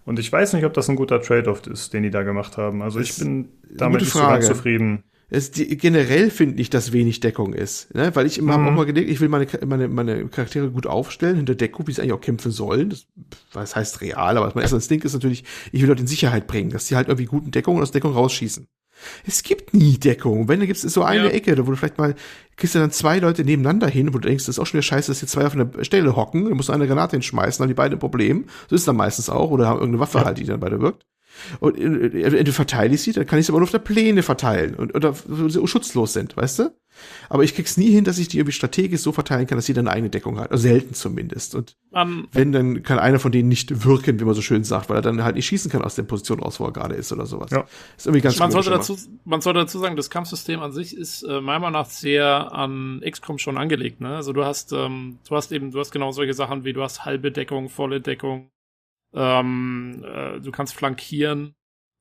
Und ich weiß nicht, ob das ein guter Trade-off ist, den die da gemacht haben. Also ich bin damit nicht so ganz zufrieden. Es, die, generell finde ich, dass wenig Deckung ist, ne? weil ich immer hab Mhm. auch mal gedacht, ich will meine, meine, meine Charaktere gut aufstellen, hinter Deckung, wie sie eigentlich auch kämpfen sollen. Das, das heißt real, aber mein erster Instinkt ist natürlich, ich will Leute in Sicherheit bringen, dass die halt irgendwie guten Deckung und aus Deckung rausschießen. Es gibt nie Deckung. Wenn, da gibt es so eine Ja. Ecke, da wo du vielleicht mal, kriegst du dann zwei Leute nebeneinander hin, wo du denkst, das ist auch schon wieder scheiße, dass hier zwei auf einer Stelle hocken, da musst du eine Granate hinschmeißen, dann haben die beiden ein Problem. So ist es dann meistens auch, oder haben irgendeine Waffe halt, die dann beide wirkt. Und äh, entweder verteile ich sie, dann kann ich sie aber nur auf der Pläne verteilen und oder sie schutzlos sind, weißt du? Aber ich krieg's nie hin, dass ich die irgendwie strategisch so verteilen kann, dass jeder eine eigene Deckung hat. Also selten zumindest. Und An, wenn, dann kann einer von denen nicht wirken, wie man so schön sagt, weil er dann halt nicht schießen kann aus der Position raus, wo er gerade ist oder sowas. Ja. Ist irgendwie ganz man sollte immer. dazu, man sollte dazu sagen, das Kampfsystem an sich ist äh, meiner Meinung nach sehr an XCOM schon angelegt. Ne? Also du hast, ähm, du hast eben, du hast genau solche Sachen wie du hast halbe Deckung, volle Deckung, ähm, äh, du kannst flankieren.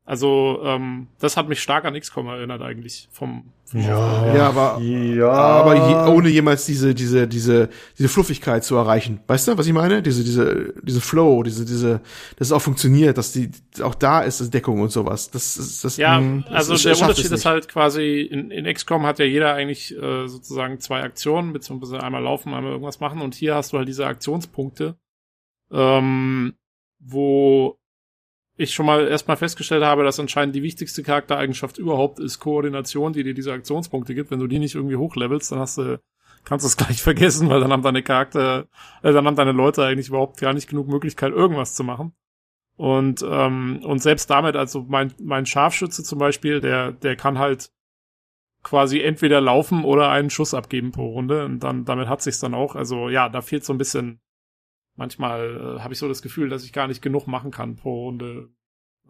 Also ähm, das hat mich stark an XCOM erinnert eigentlich vom, vom Aufbau. Ja, aber- ja, Aber je, ohne jemals diese, diese, diese, diese Fluffigkeit zu erreichen. Weißt du, was ich meine? Diese, diese, diese Flow, diese, diese, dass es auch funktioniert, dass die auch da ist, das Deckung und sowas. Das ist, das, Ja, mh, also das- der das schafft Unterschied ist halt quasi, in, in XCOM hat ja jeder eigentlich äh, sozusagen zwei Aktionen, beziehungsweise einmal laufen, einmal irgendwas machen und hier hast du halt diese Aktionspunkte, ähm, wo ich schon mal erstmal festgestellt habe, dass anscheinend die wichtigste Charaktereigenschaft überhaupt ist Koordination, die dir diese Aktionspunkte gibt. Wenn du die nicht irgendwie hochlevelst, dann hast du, kannst du es gleich vergessen, weil dann haben deine Charakter, äh, dann haben deine Leute eigentlich überhaupt gar nicht genug Möglichkeit, irgendwas zu machen. Und, ähm, und selbst damit, also mein, mein Scharfschütze zum Beispiel, der, der kann halt quasi entweder laufen oder einen Schuss abgeben pro Runde. Und dann, damit hat sich's dann auch. Also ja, da fehlt so ein bisschen, manchmal äh, habe ich so das Gefühl, dass ich gar nicht genug machen kann pro Runde.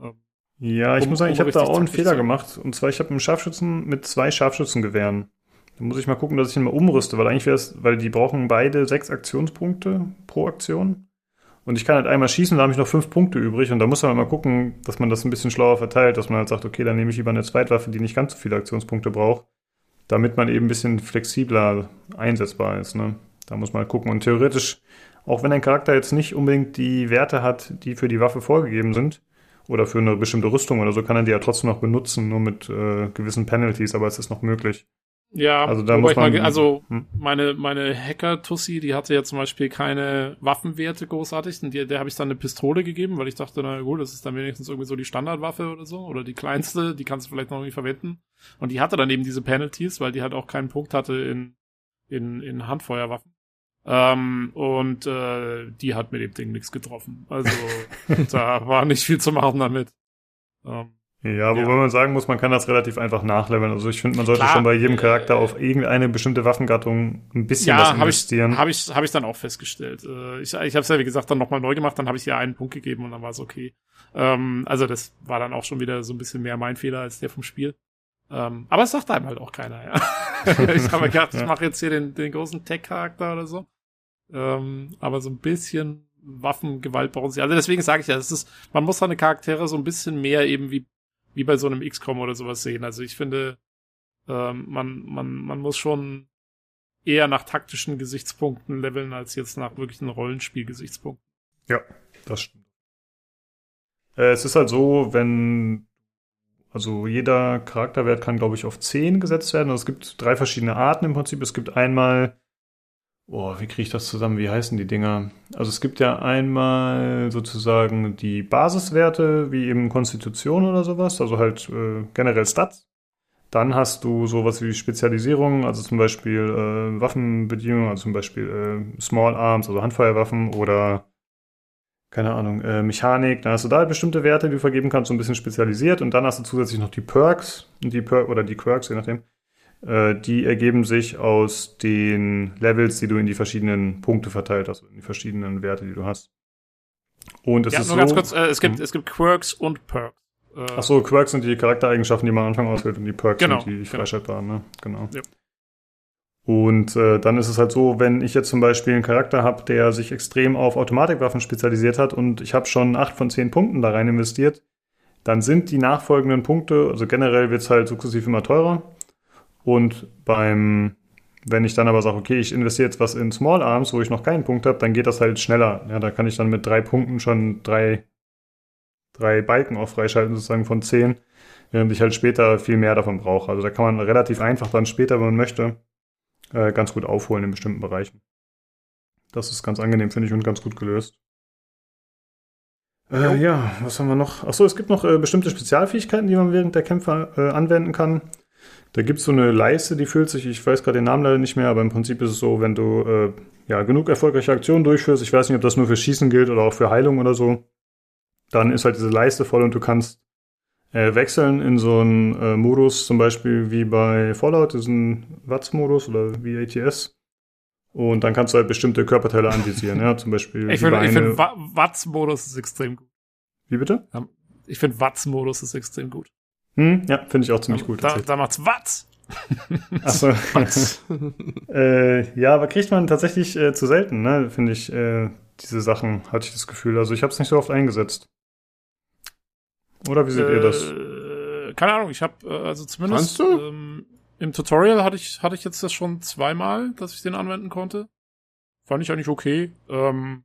Ähm, Ja, ich Um- muss sagen, um ich habe da auch einen Fehler zu- gemacht. Und zwar, ich habe einen Scharfschützen mit zwei Scharfschützengewehren. Da muss ich mal gucken, dass ich ihn mal umrüste, weil eigentlich wäre es, weil die brauchen beide sechs Aktionspunkte pro Aktion. Und ich kann halt einmal schießen, da habe ich noch fünf Punkte übrig. Und da muss man mal gucken, dass man das ein bisschen schlauer verteilt, dass man halt sagt, okay, dann nehme ich lieber eine Zweitwaffe, die nicht ganz so viele Aktionspunkte braucht, damit man eben ein bisschen flexibler einsetzbar ist. Ne? Da muss man halt gucken. Und theoretisch, auch wenn ein Charakter jetzt nicht unbedingt die Werte hat, die für die Waffe vorgegeben sind, oder für eine bestimmte Rüstung oder so, kann er die ja trotzdem noch benutzen, nur mit äh, gewissen Penalties, aber es ist noch möglich. Ja, Also da muss ich mal, man- ge- also Hm. meine meine Hacker-Tussi, die hatte ja zum Beispiel keine Waffenwerte großartig, und die, der habe ich dann eine Pistole gegeben, weil ich dachte, na gut, das ist dann wenigstens irgendwie so die Standardwaffe oder so, oder die kleinste, die kannst du vielleicht noch irgendwie verwenden. Und die hatte dann eben diese Penalties, weil die halt auch keinen Punkt hatte in in, in Handfeuerwaffen. Ähm, und äh, die hat mit dem Ding nichts getroffen. Also da war nicht viel zu machen damit. Ähm, Ja, wobei Ja. man sagen muss, man kann das relativ einfach nachleveln. Also ich finde, man sollte Klar, schon bei jedem äh, Charakter auf irgendeine bestimmte Waffengattung ein bisschen was Ja, habe ich, investieren. hab ich, hab ich dann auch festgestellt. Äh, ich ich habe es ja, wie gesagt, dann nochmal neu gemacht, dann habe ich ihr einen Punkt gegeben und dann war es okay. Ähm, also das war dann auch schon wieder so ein bisschen mehr mein Fehler als der vom Spiel. Ähm, aber es sagt einem halt auch keiner, ja. ich habe gedacht, ich Ja. mache jetzt hier den, den großen Tech-Charakter oder so. Ähm, aber so ein bisschen Waffengewalt brauchen sie. Also deswegen sage ich ja, es ist, man muss seine Charaktere so ein bisschen mehr eben wie, wie bei so einem XCOM oder sowas sehen. Also ich finde, ähm, man, man, man muss schon eher nach taktischen Gesichtspunkten leveln, als jetzt nach wirklichen Rollenspielgesichtspunkten. Ja, das stimmt. Äh, es ist halt so, wenn also jeder Charakterwert kann, glaube ich, auf 10 gesetzt werden. Also es gibt drei verschiedene Arten im Prinzip. Es gibt einmal, boah, wie kriege ich das zusammen? Wie heißen die Dinger? Also es gibt ja einmal sozusagen die Basiswerte, wie eben Konstitution oder sowas, also halt äh, generell Stats. Dann hast du sowas wie Spezialisierung, also zum Beispiel äh, Waffenbedienung, also zum Beispiel äh, Small Arms, also Handfeuerwaffen oder keine Ahnung, äh, Mechanik, dann hast du da halt bestimmte Werte, die du vergeben kannst, so ein bisschen spezialisiert und dann hast du zusätzlich noch die Perks die Per oder die Quirks, je nachdem. Äh, die ergeben sich aus den Levels, die du in die verschiedenen Punkte verteilt hast, in die verschiedenen Werte, die du hast. Und es ja, ist nur so, ganz kurz, äh, es gibt, Hm. es gibt Quirks und Perks. Äh, Ach so, Quirks sind die Charaktereigenschaften, die man am Anfang auswählt und die Perks Genau, sind die genau. freischaltbaren, ne? Genau. Ja. Und äh, dann ist es halt so, wenn ich jetzt zum Beispiel einen Charakter habe, der sich extrem auf Automatikwaffen spezialisiert hat und ich habe schon acht von zehn Punkten da rein investiert, dann sind die nachfolgenden Punkte, also generell wird's halt sukzessiv immer teurer. Und beim, wenn ich dann aber sage, okay, ich investiere jetzt was in Small Arms, wo ich noch keinen Punkt habe, dann geht das halt schneller. Ja, da kann ich dann mit drei Punkten schon drei, drei Balken auch freischalten, sozusagen von zehn, während ich halt später viel mehr davon brauche. Also da kann man relativ einfach dann später, wenn man möchte, äh, ganz gut aufholen in bestimmten Bereichen. Das ist ganz angenehm, finde ich, und ganz gut gelöst. Äh, ja, was haben wir noch? Achso, es gibt noch äh, bestimmte Spezialfähigkeiten, die man während der Kämpfe äh, anwenden kann. Da gibt's so eine Leiste, die füllt sich, ich weiß gerade den Namen leider nicht mehr, aber im Prinzip ist es so, wenn du äh, ja genug erfolgreiche Aktionen durchführst, ich weiß nicht, ob das nur für Schießen gilt oder auch für Heilung oder so, dann ist halt diese Leiste voll und du kannst äh, wechseln in so einen äh, Modus, zum Beispiel wie bei Fallout, diesen Watts-Modus oder wie ATS. Und dann kannst du halt bestimmte Körperteile anvisieren, ja, zum Beispiel ich finde, ich Beine. finde, Wa- Watts-Modus ist extrem gut. Wie bitte? Ich finde, Watts-Modus ist extrem gut. Hm, ja, finde ich auch ziemlich gut. Da, da macht's Watts. Achso. äh, ja, aber kriegt man tatsächlich äh, zu selten, ne? Finde ich, äh, diese Sachen, hatte ich das Gefühl. Also ich habe es nicht so oft eingesetzt. Oder wie seht ihr das? Äh, keine Ahnung, ich habe äh, also zumindest ähm, im Tutorial hatte ich hatte ich jetzt das schon zweimal, dass ich den anwenden konnte. Fand ich eigentlich okay. Ähm,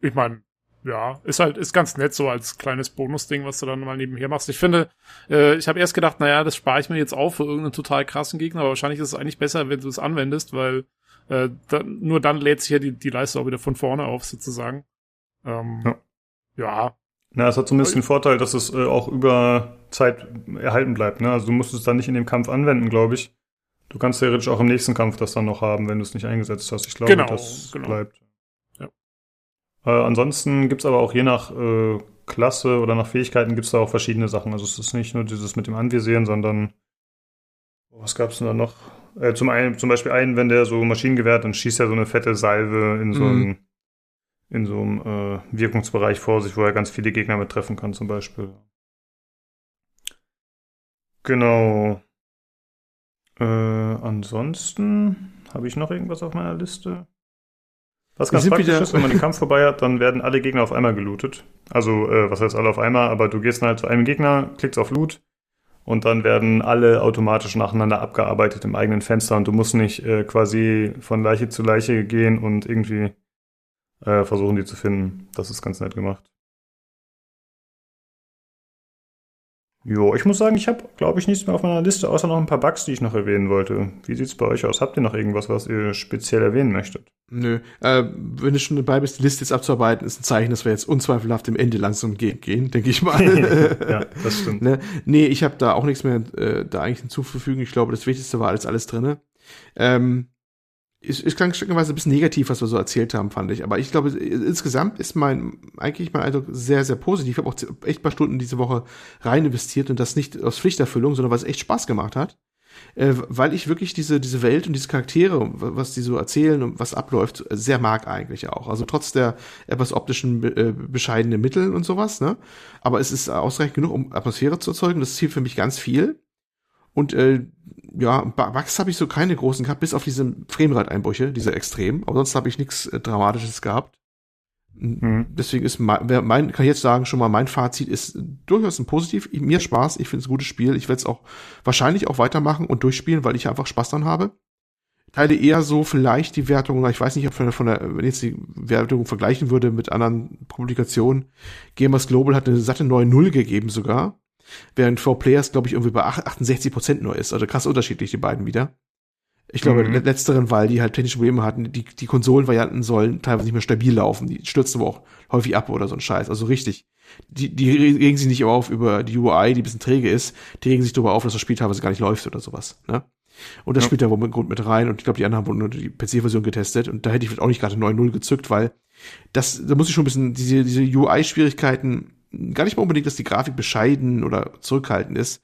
ich meine, ja, ist halt ist ganz nett so als kleines Bonusding, was du dann mal nebenher machst. Ich finde, äh, ich habe erst gedacht, naja, das spare ich mir jetzt auf für irgendeinen total krassen Gegner, aber wahrscheinlich ist es eigentlich besser, wenn du es anwendest, weil äh, dann, nur dann lädt sich ja die, die Leiste auch wieder von vorne auf sozusagen. Ähm, Ja. ja, Na, es hat zumindest den Vorteil, dass es äh, auch über Zeit erhalten bleibt. Ne? Also du musst es dann nicht in dem Kampf anwenden, glaube ich. Du kannst theoretisch auch im nächsten Kampf das dann noch haben, wenn du es nicht eingesetzt hast. Ich glaube, Genau, das genau. bleibt. Äh, ansonsten gibt's aber auch je nach äh, Klasse oder nach Fähigkeiten gibt's da auch verschiedene Sachen. Also es ist nicht nur dieses mit dem Anvisieren, sondern was gab's denn da noch? Äh, zum einen, zum Beispiel einen, wenn der so Maschinengewehr dann schießt er so eine fette Salve in so Mhm. einen in so einem äh, Wirkungsbereich vor sich, wo er ganz viele Gegner mit treffen kann, zum Beispiel. Genau. Äh, ansonsten habe ich noch irgendwas auf meiner Liste. Was ganz praktisch wieder- ist, wenn man den Kampf vorbei hat, dann werden alle Gegner auf einmal gelootet. Also, äh, was heißt alle auf einmal, aber du gehst dann halt zu einem Gegner, klickst auf Loot und dann werden alle automatisch nacheinander abgearbeitet im eigenen Fenster und du musst nicht äh, quasi von Leiche zu Leiche gehen und irgendwie äh, versuchen, die zu finden. Das ist ganz nett gemacht. Jo, ich muss sagen, ich habe, glaube ich, nichts mehr auf meiner Liste, außer noch ein paar Bugs, die ich noch erwähnen wollte. Wie sieht's bei euch aus? Habt ihr noch irgendwas, was ihr speziell erwähnen möchtet? Nö. Äh, wenn du schon dabei bist, die Liste jetzt abzuarbeiten, ist ein Zeichen, dass wir jetzt unzweifelhaft dem Ende langsam gehen, gehen denke ich mal. ja, das stimmt. ne? Nee, ich habe da auch nichts mehr äh, da eigentlich hinzuzufügen. Ich glaube, das Wichtigste war alles, alles drinne. Ähm, es, es klang stückweise ein bisschen negativ, was wir so erzählt haben, fand ich. Aber ich glaube, insgesamt ist mein, eigentlich mein Eindruck sehr, sehr positiv. Ich habe auch echt paar Stunden diese Woche rein investiert und das nicht aus Pflichterfüllung, sondern weil es echt Spaß gemacht hat. Äh, weil ich wirklich diese, diese Welt und diese Charaktere, was die so erzählen und was abläuft, sehr mag eigentlich auch. Also trotz der etwas optischen äh, bescheidenen Mittel und sowas, ne? Aber es ist ausreichend genug, um Atmosphäre zu erzeugen. Das zielt für mich ganz viel. Und äh, ja, Bugs habe ich so keine großen gehabt, bis auf diese Framerate-Einbrüche, diese extrem. Aber sonst habe ich nichts äh, Dramatisches gehabt. Mhm. Deswegen ist mein, mein, kann ich jetzt sagen, schon mal mein Fazit ist durchaus ein positiv. Ich- Mir Spaß, ich finde es ein gutes Spiel. Ich werde es auch wahrscheinlich auch weitermachen und durchspielen, weil ich einfach Spaß dran habe. Teile eher so vielleicht die Wertung, ich weiß nicht, ob von der, von der, wenn ich jetzt die Wertung vergleichen würde mit anderen Publikationen, Gamers Global hat eine satte 9.0 gegeben sogar, während 4Players, glaube ich, irgendwie bei 68 Prozent nur ist. Also krass unterschiedlich, die beiden wieder. Ich glaube, Mhm. le- letzteren, weil die halt technische Probleme hatten, die, die Konsolenvarianten sollen teilweise nicht mehr stabil laufen. Die stürzen aber auch häufig ab oder so ein Scheiß. Also richtig. Die, die regen sich nicht auf über die UI, die ein bisschen träge ist. Die regen sich darüber auf, dass das Spiel teilweise gar nicht läuft oder sowas. Ne? Und das Ja. spielt da wohl mit Grund mit rein. Und ich glaube, die anderen haben wohl nur die PC-Version getestet. Und da hätte ich auch nicht gerade 9.0 gezückt, weil das, da muss ich schon ein bisschen diese, diese UI-Schwierigkeiten, gar nicht mal unbedingt, dass die Grafik bescheiden oder zurückhaltend ist,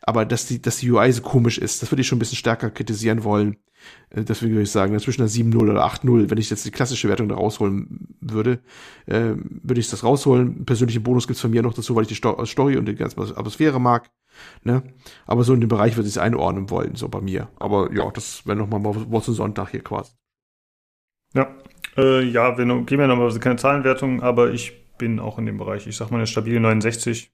aber dass die, dass die UI so komisch ist, das würde ich schon ein bisschen stärker kritisieren wollen. Äh, Deswegen würde ich sagen, zwischen einer 7.0 oder 8.0, wenn ich jetzt die klassische Wertung da rausholen würde, äh, würde ich das rausholen. Persönliche Bonus gibt's von mir noch dazu, weil ich die Sto Story und die ganze Atmosphäre mag. Ne? Aber so in dem Bereich würde ich es einordnen wollen, so bei mir. Aber ja, das wäre nochmal Wort zum Sonntag hier quasi. Ja, äh, ja, wir geben ja nochmal keine Zahlenwertung, aber ich bin auch in dem Bereich. Ich sag mal eine stabile 69.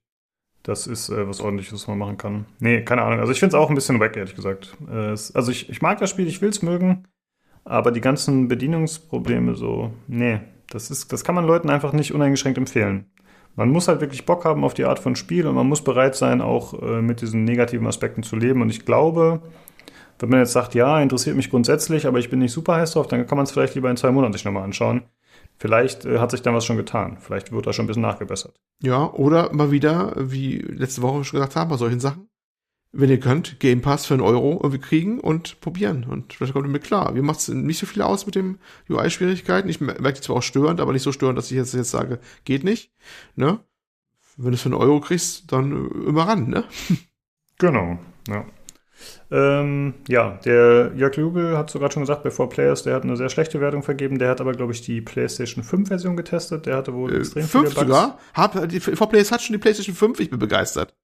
Das ist äh, was ordentliches, was man machen kann. Nee, keine Ahnung. Also ich finde es auch ein bisschen wack, ehrlich gesagt. Äh, also ich, ich mag das Spiel, ich will es mögen, aber die ganzen Bedienungsprobleme so, nee, das ist, das kann man Leuten einfach nicht uneingeschränkt empfehlen. Man muss halt wirklich Bock haben auf die Art von Spiel und man muss bereit sein, auch äh, mit diesen negativen Aspekten zu leben. Und ich glaube, wenn man jetzt sagt, ja, interessiert mich grundsätzlich, aber ich bin nicht super heiß drauf, dann kann man es vielleicht lieber in zwei Monaten sich nochmal anschauen. Vielleicht äh, hat sich dann was schon getan. Vielleicht wird da schon ein bisschen nachgebessert. Ja, oder mal wieder, wie letzte Woche schon gesagt haben, bei solchen Sachen. Wenn ihr könnt, Game Pass für einen Euro irgendwie kriegen und probieren. Und vielleicht kommt ihr mit klar. Mir macht es nicht so viel aus mit dem UI-Schwierigkeiten. Ich mer- merke die zwar auch störend, aber nicht so störend, dass ich jetzt, jetzt sage, geht nicht. Ne? Wenn du es für einen Euro kriegst, dann äh, immer ran, ne? Genau, ja. Ähm, ja, der Jörg Lubel hat sogar schon gesagt, bei 4Players, der hat eine sehr schlechte Wertung vergeben. Der hat aber, glaube ich, die PlayStation 5-Version getestet. Der hatte wohl Äh, extrem fünf viele Bugs. sogar. Hab, die V-Players hat schon die PlayStation 5, ich bin begeistert.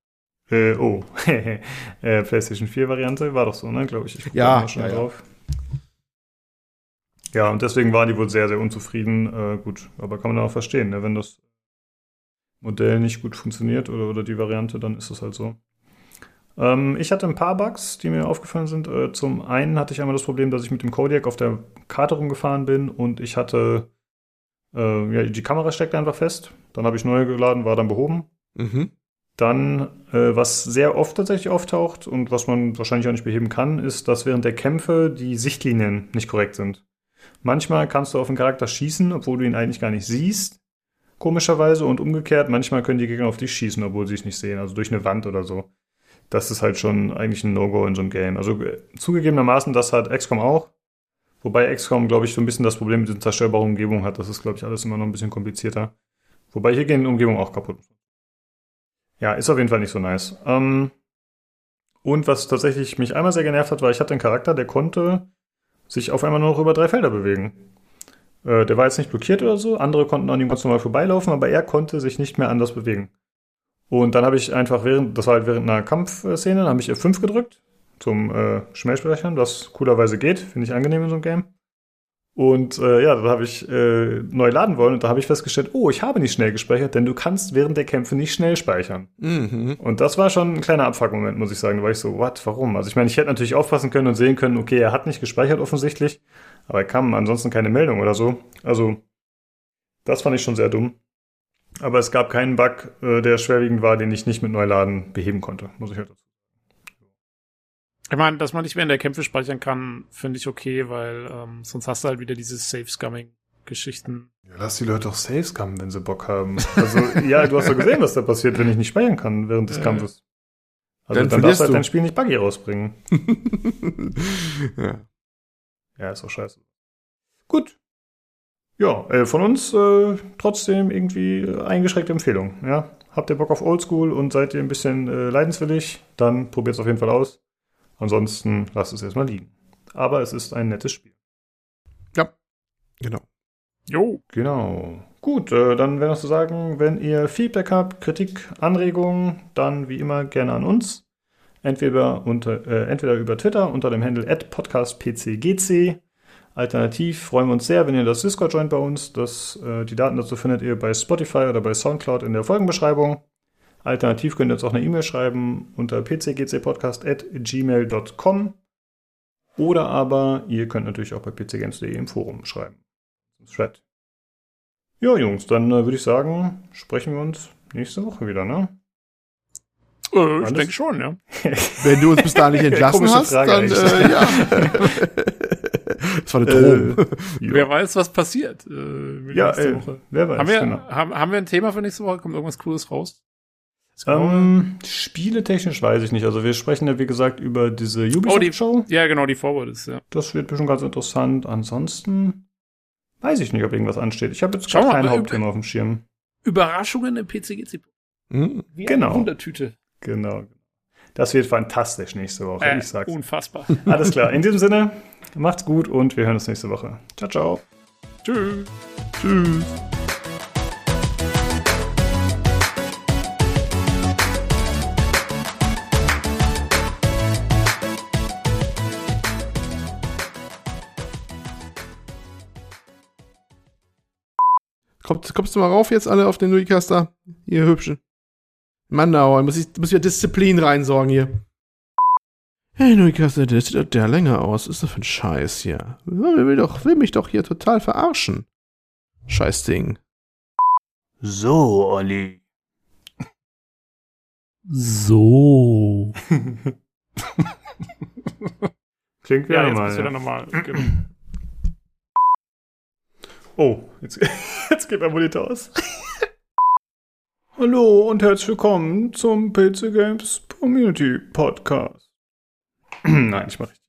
Äh, oh, äh, PlayStation 4-Variante war doch so, ne, glaube ich. ich Ja, schnell ja, ja. drauf. Ja, und deswegen waren die wohl sehr, sehr unzufrieden. Äh, gut, aber kann man auch verstehen, ne? wenn das Modell nicht gut funktioniert oder, oder die Variante, dann ist es halt so. Ähm, ich hatte ein paar Bugs, die mir aufgefallen sind. Äh, zum einen hatte ich einmal das Problem, dass ich mit dem Kodiak auf der Karte rumgefahren bin und ich hatte, äh, ja, die Kamera steckt einfach fest. Dann habe ich neu geladen, war dann behoben. Mhm. Dann, äh, was sehr oft tatsächlich auftaucht und was man wahrscheinlich auch nicht beheben kann, ist, dass während der Kämpfe die Sichtlinien nicht korrekt sind. Manchmal kannst du auf einen Charakter schießen, obwohl du ihn eigentlich gar nicht siehst. Komischerweise und umgekehrt, manchmal können die Gegner auf dich schießen, obwohl sie es nicht sehen, also durch eine Wand oder so. Das ist halt schon eigentlich ein No-Go in so einem Game. Also äh, zugegebenermaßen, das hat XCOM auch. Wobei XCOM, glaube ich, so ein bisschen das Problem mit den zerstörbaren Umgebungen hat. Das ist, glaube ich, alles immer noch ein bisschen komplizierter. Wobei hier gehen die Umgebungen auch kaputt. Ja, ist auf jeden Fall nicht so nice. Ähm, und was tatsächlich mich einmal sehr genervt hat, war, ich hatte einen Charakter, der konnte sich auf einmal nur noch über drei Felder bewegen. Äh, der war jetzt nicht blockiert oder so, andere konnten an ihm ganz normal vorbeilaufen, aber er konnte sich nicht mehr anders bewegen. Und dann habe ich einfach während, das war halt während einer Kampfszene, dann habe ich F5 gedrückt zum äh, Schnellsprechern, was coolerweise geht, finde ich angenehm in so einem Game. Und äh, ja, dann habe ich äh, neu laden wollen und da habe ich festgestellt, oh, ich habe nicht schnell gespeichert, denn du kannst während der Kämpfe nicht schnell speichern. Mhm. Und das war schon ein kleiner Abfuck-Moment, muss ich sagen. Da war ich so, what, warum? Also ich meine, ich hätte natürlich aufpassen können und sehen können, okay, er hat nicht gespeichert offensichtlich, aber er kam ansonsten keine Meldung oder so. Also, das fand ich schon sehr dumm. Aber es gab keinen Bug, äh, der schwerwiegend war, den ich nicht mit Neuladen beheben konnte, muss ich halt dazu. Ich meine, dass man nicht während der Kämpfe speichern kann, finde ich okay, weil ähm, sonst hast du halt wieder diese Safe-Scumming-Geschichten. Ja, lass die Leute doch safe scammen, wenn sie Bock haben. Also, ja, du hast doch gesehen, was da passiert, wenn ich nicht speichern kann während des. Kampfes. Also, Dann dann, darfst du halt dein Spiel nicht buggy rausbringen. ja. Ja, ist auch scheiße. Gut. Ja, äh, von uns äh, trotzdem irgendwie äh, eingeschränkte Empfehlung. Ja, habt ihr Bock auf Oldschool und seid ihr ein bisschen äh, leidenswillig, dann probiert es auf jeden Fall aus. Ansonsten lasst es erstmal liegen. Aber es ist ein nettes Spiel. Genau. Jo. Genau. Gut, äh, dann wäre noch zu sagen, wenn ihr Feedback habt, Kritik, Anregungen, dann wie immer gerne an uns. Entweder, unter, äh, entweder über Twitter unter dem Handle @podcastpcgc, Alternativ freuen wir uns sehr, wenn ihr das Discord joint bei uns. Das, äh, die Daten dazu findet ihr bei Spotify oder bei Soundcloud in der Folgenbeschreibung. Alternativ könnt ihr uns auch eine E-Mail schreiben unter pcgcpodcast.gmail.com oder aber ihr könnt natürlich auch bei pcgames.de im Forum schreiben. Thread. Ja, Jungs, dann äh, würde ich sagen, sprechen wir uns nächste Woche wieder, ne? Äh, ich denke schon, ja. Wenn du uns bis dahin nicht entlassen Komische hast, Frage dann äh, ja. das war eine Drohung. Äh, ja, Wer weiß, was passiert. Äh, ja nächste äh, Woche. wer weiß. Haben wir, genau. haben, haben wir ein Thema für nächste Woche? Kommt irgendwas Cooles raus? Ähm, spieletechnisch weiß ich nicht. Also wir sprechen ja, wie gesagt, über diese Oh, die- Ubisoft-Show. ja, genau, die Forward ist, ja. Das wird bestimmt ganz interessant. Ansonsten weiß ich nicht, ob irgendwas ansteht. Ich habe jetzt Schau mal, kein Hauptthema auf dem Schirm. Überraschungen im PCGC. Hm? Wie Genau. Wundertüte. Genau. Das wird fantastisch nächste Woche, Äh, ich sag's. unfassbar. Alles klar. In diesem Sinne, macht's gut und wir hören uns nächste Woche. Ciao, ciao. Tschüss. Tschüss. Kommt, kommst du mal rauf jetzt alle auf den Nullcaster? Ihr Hübschen. Mann, da muss ich, muss ich ja Disziplin reinsorgen hier. Hey, Nullcaster, der sieht doch der länger aus. Was ist das für ein Scheiß hier? Will, doch, will mich doch hier total verarschen. Scheiß Ding. So, Olli. So. Klingt Ja, wieder jetzt mal. bist du wieder Ja. normal. Genau. Oh, jetzt, jetzt geht mein Monitor aus. Hallo und herzlich willkommen zum PC Games Community Podcast. Nein, ich mache richtig.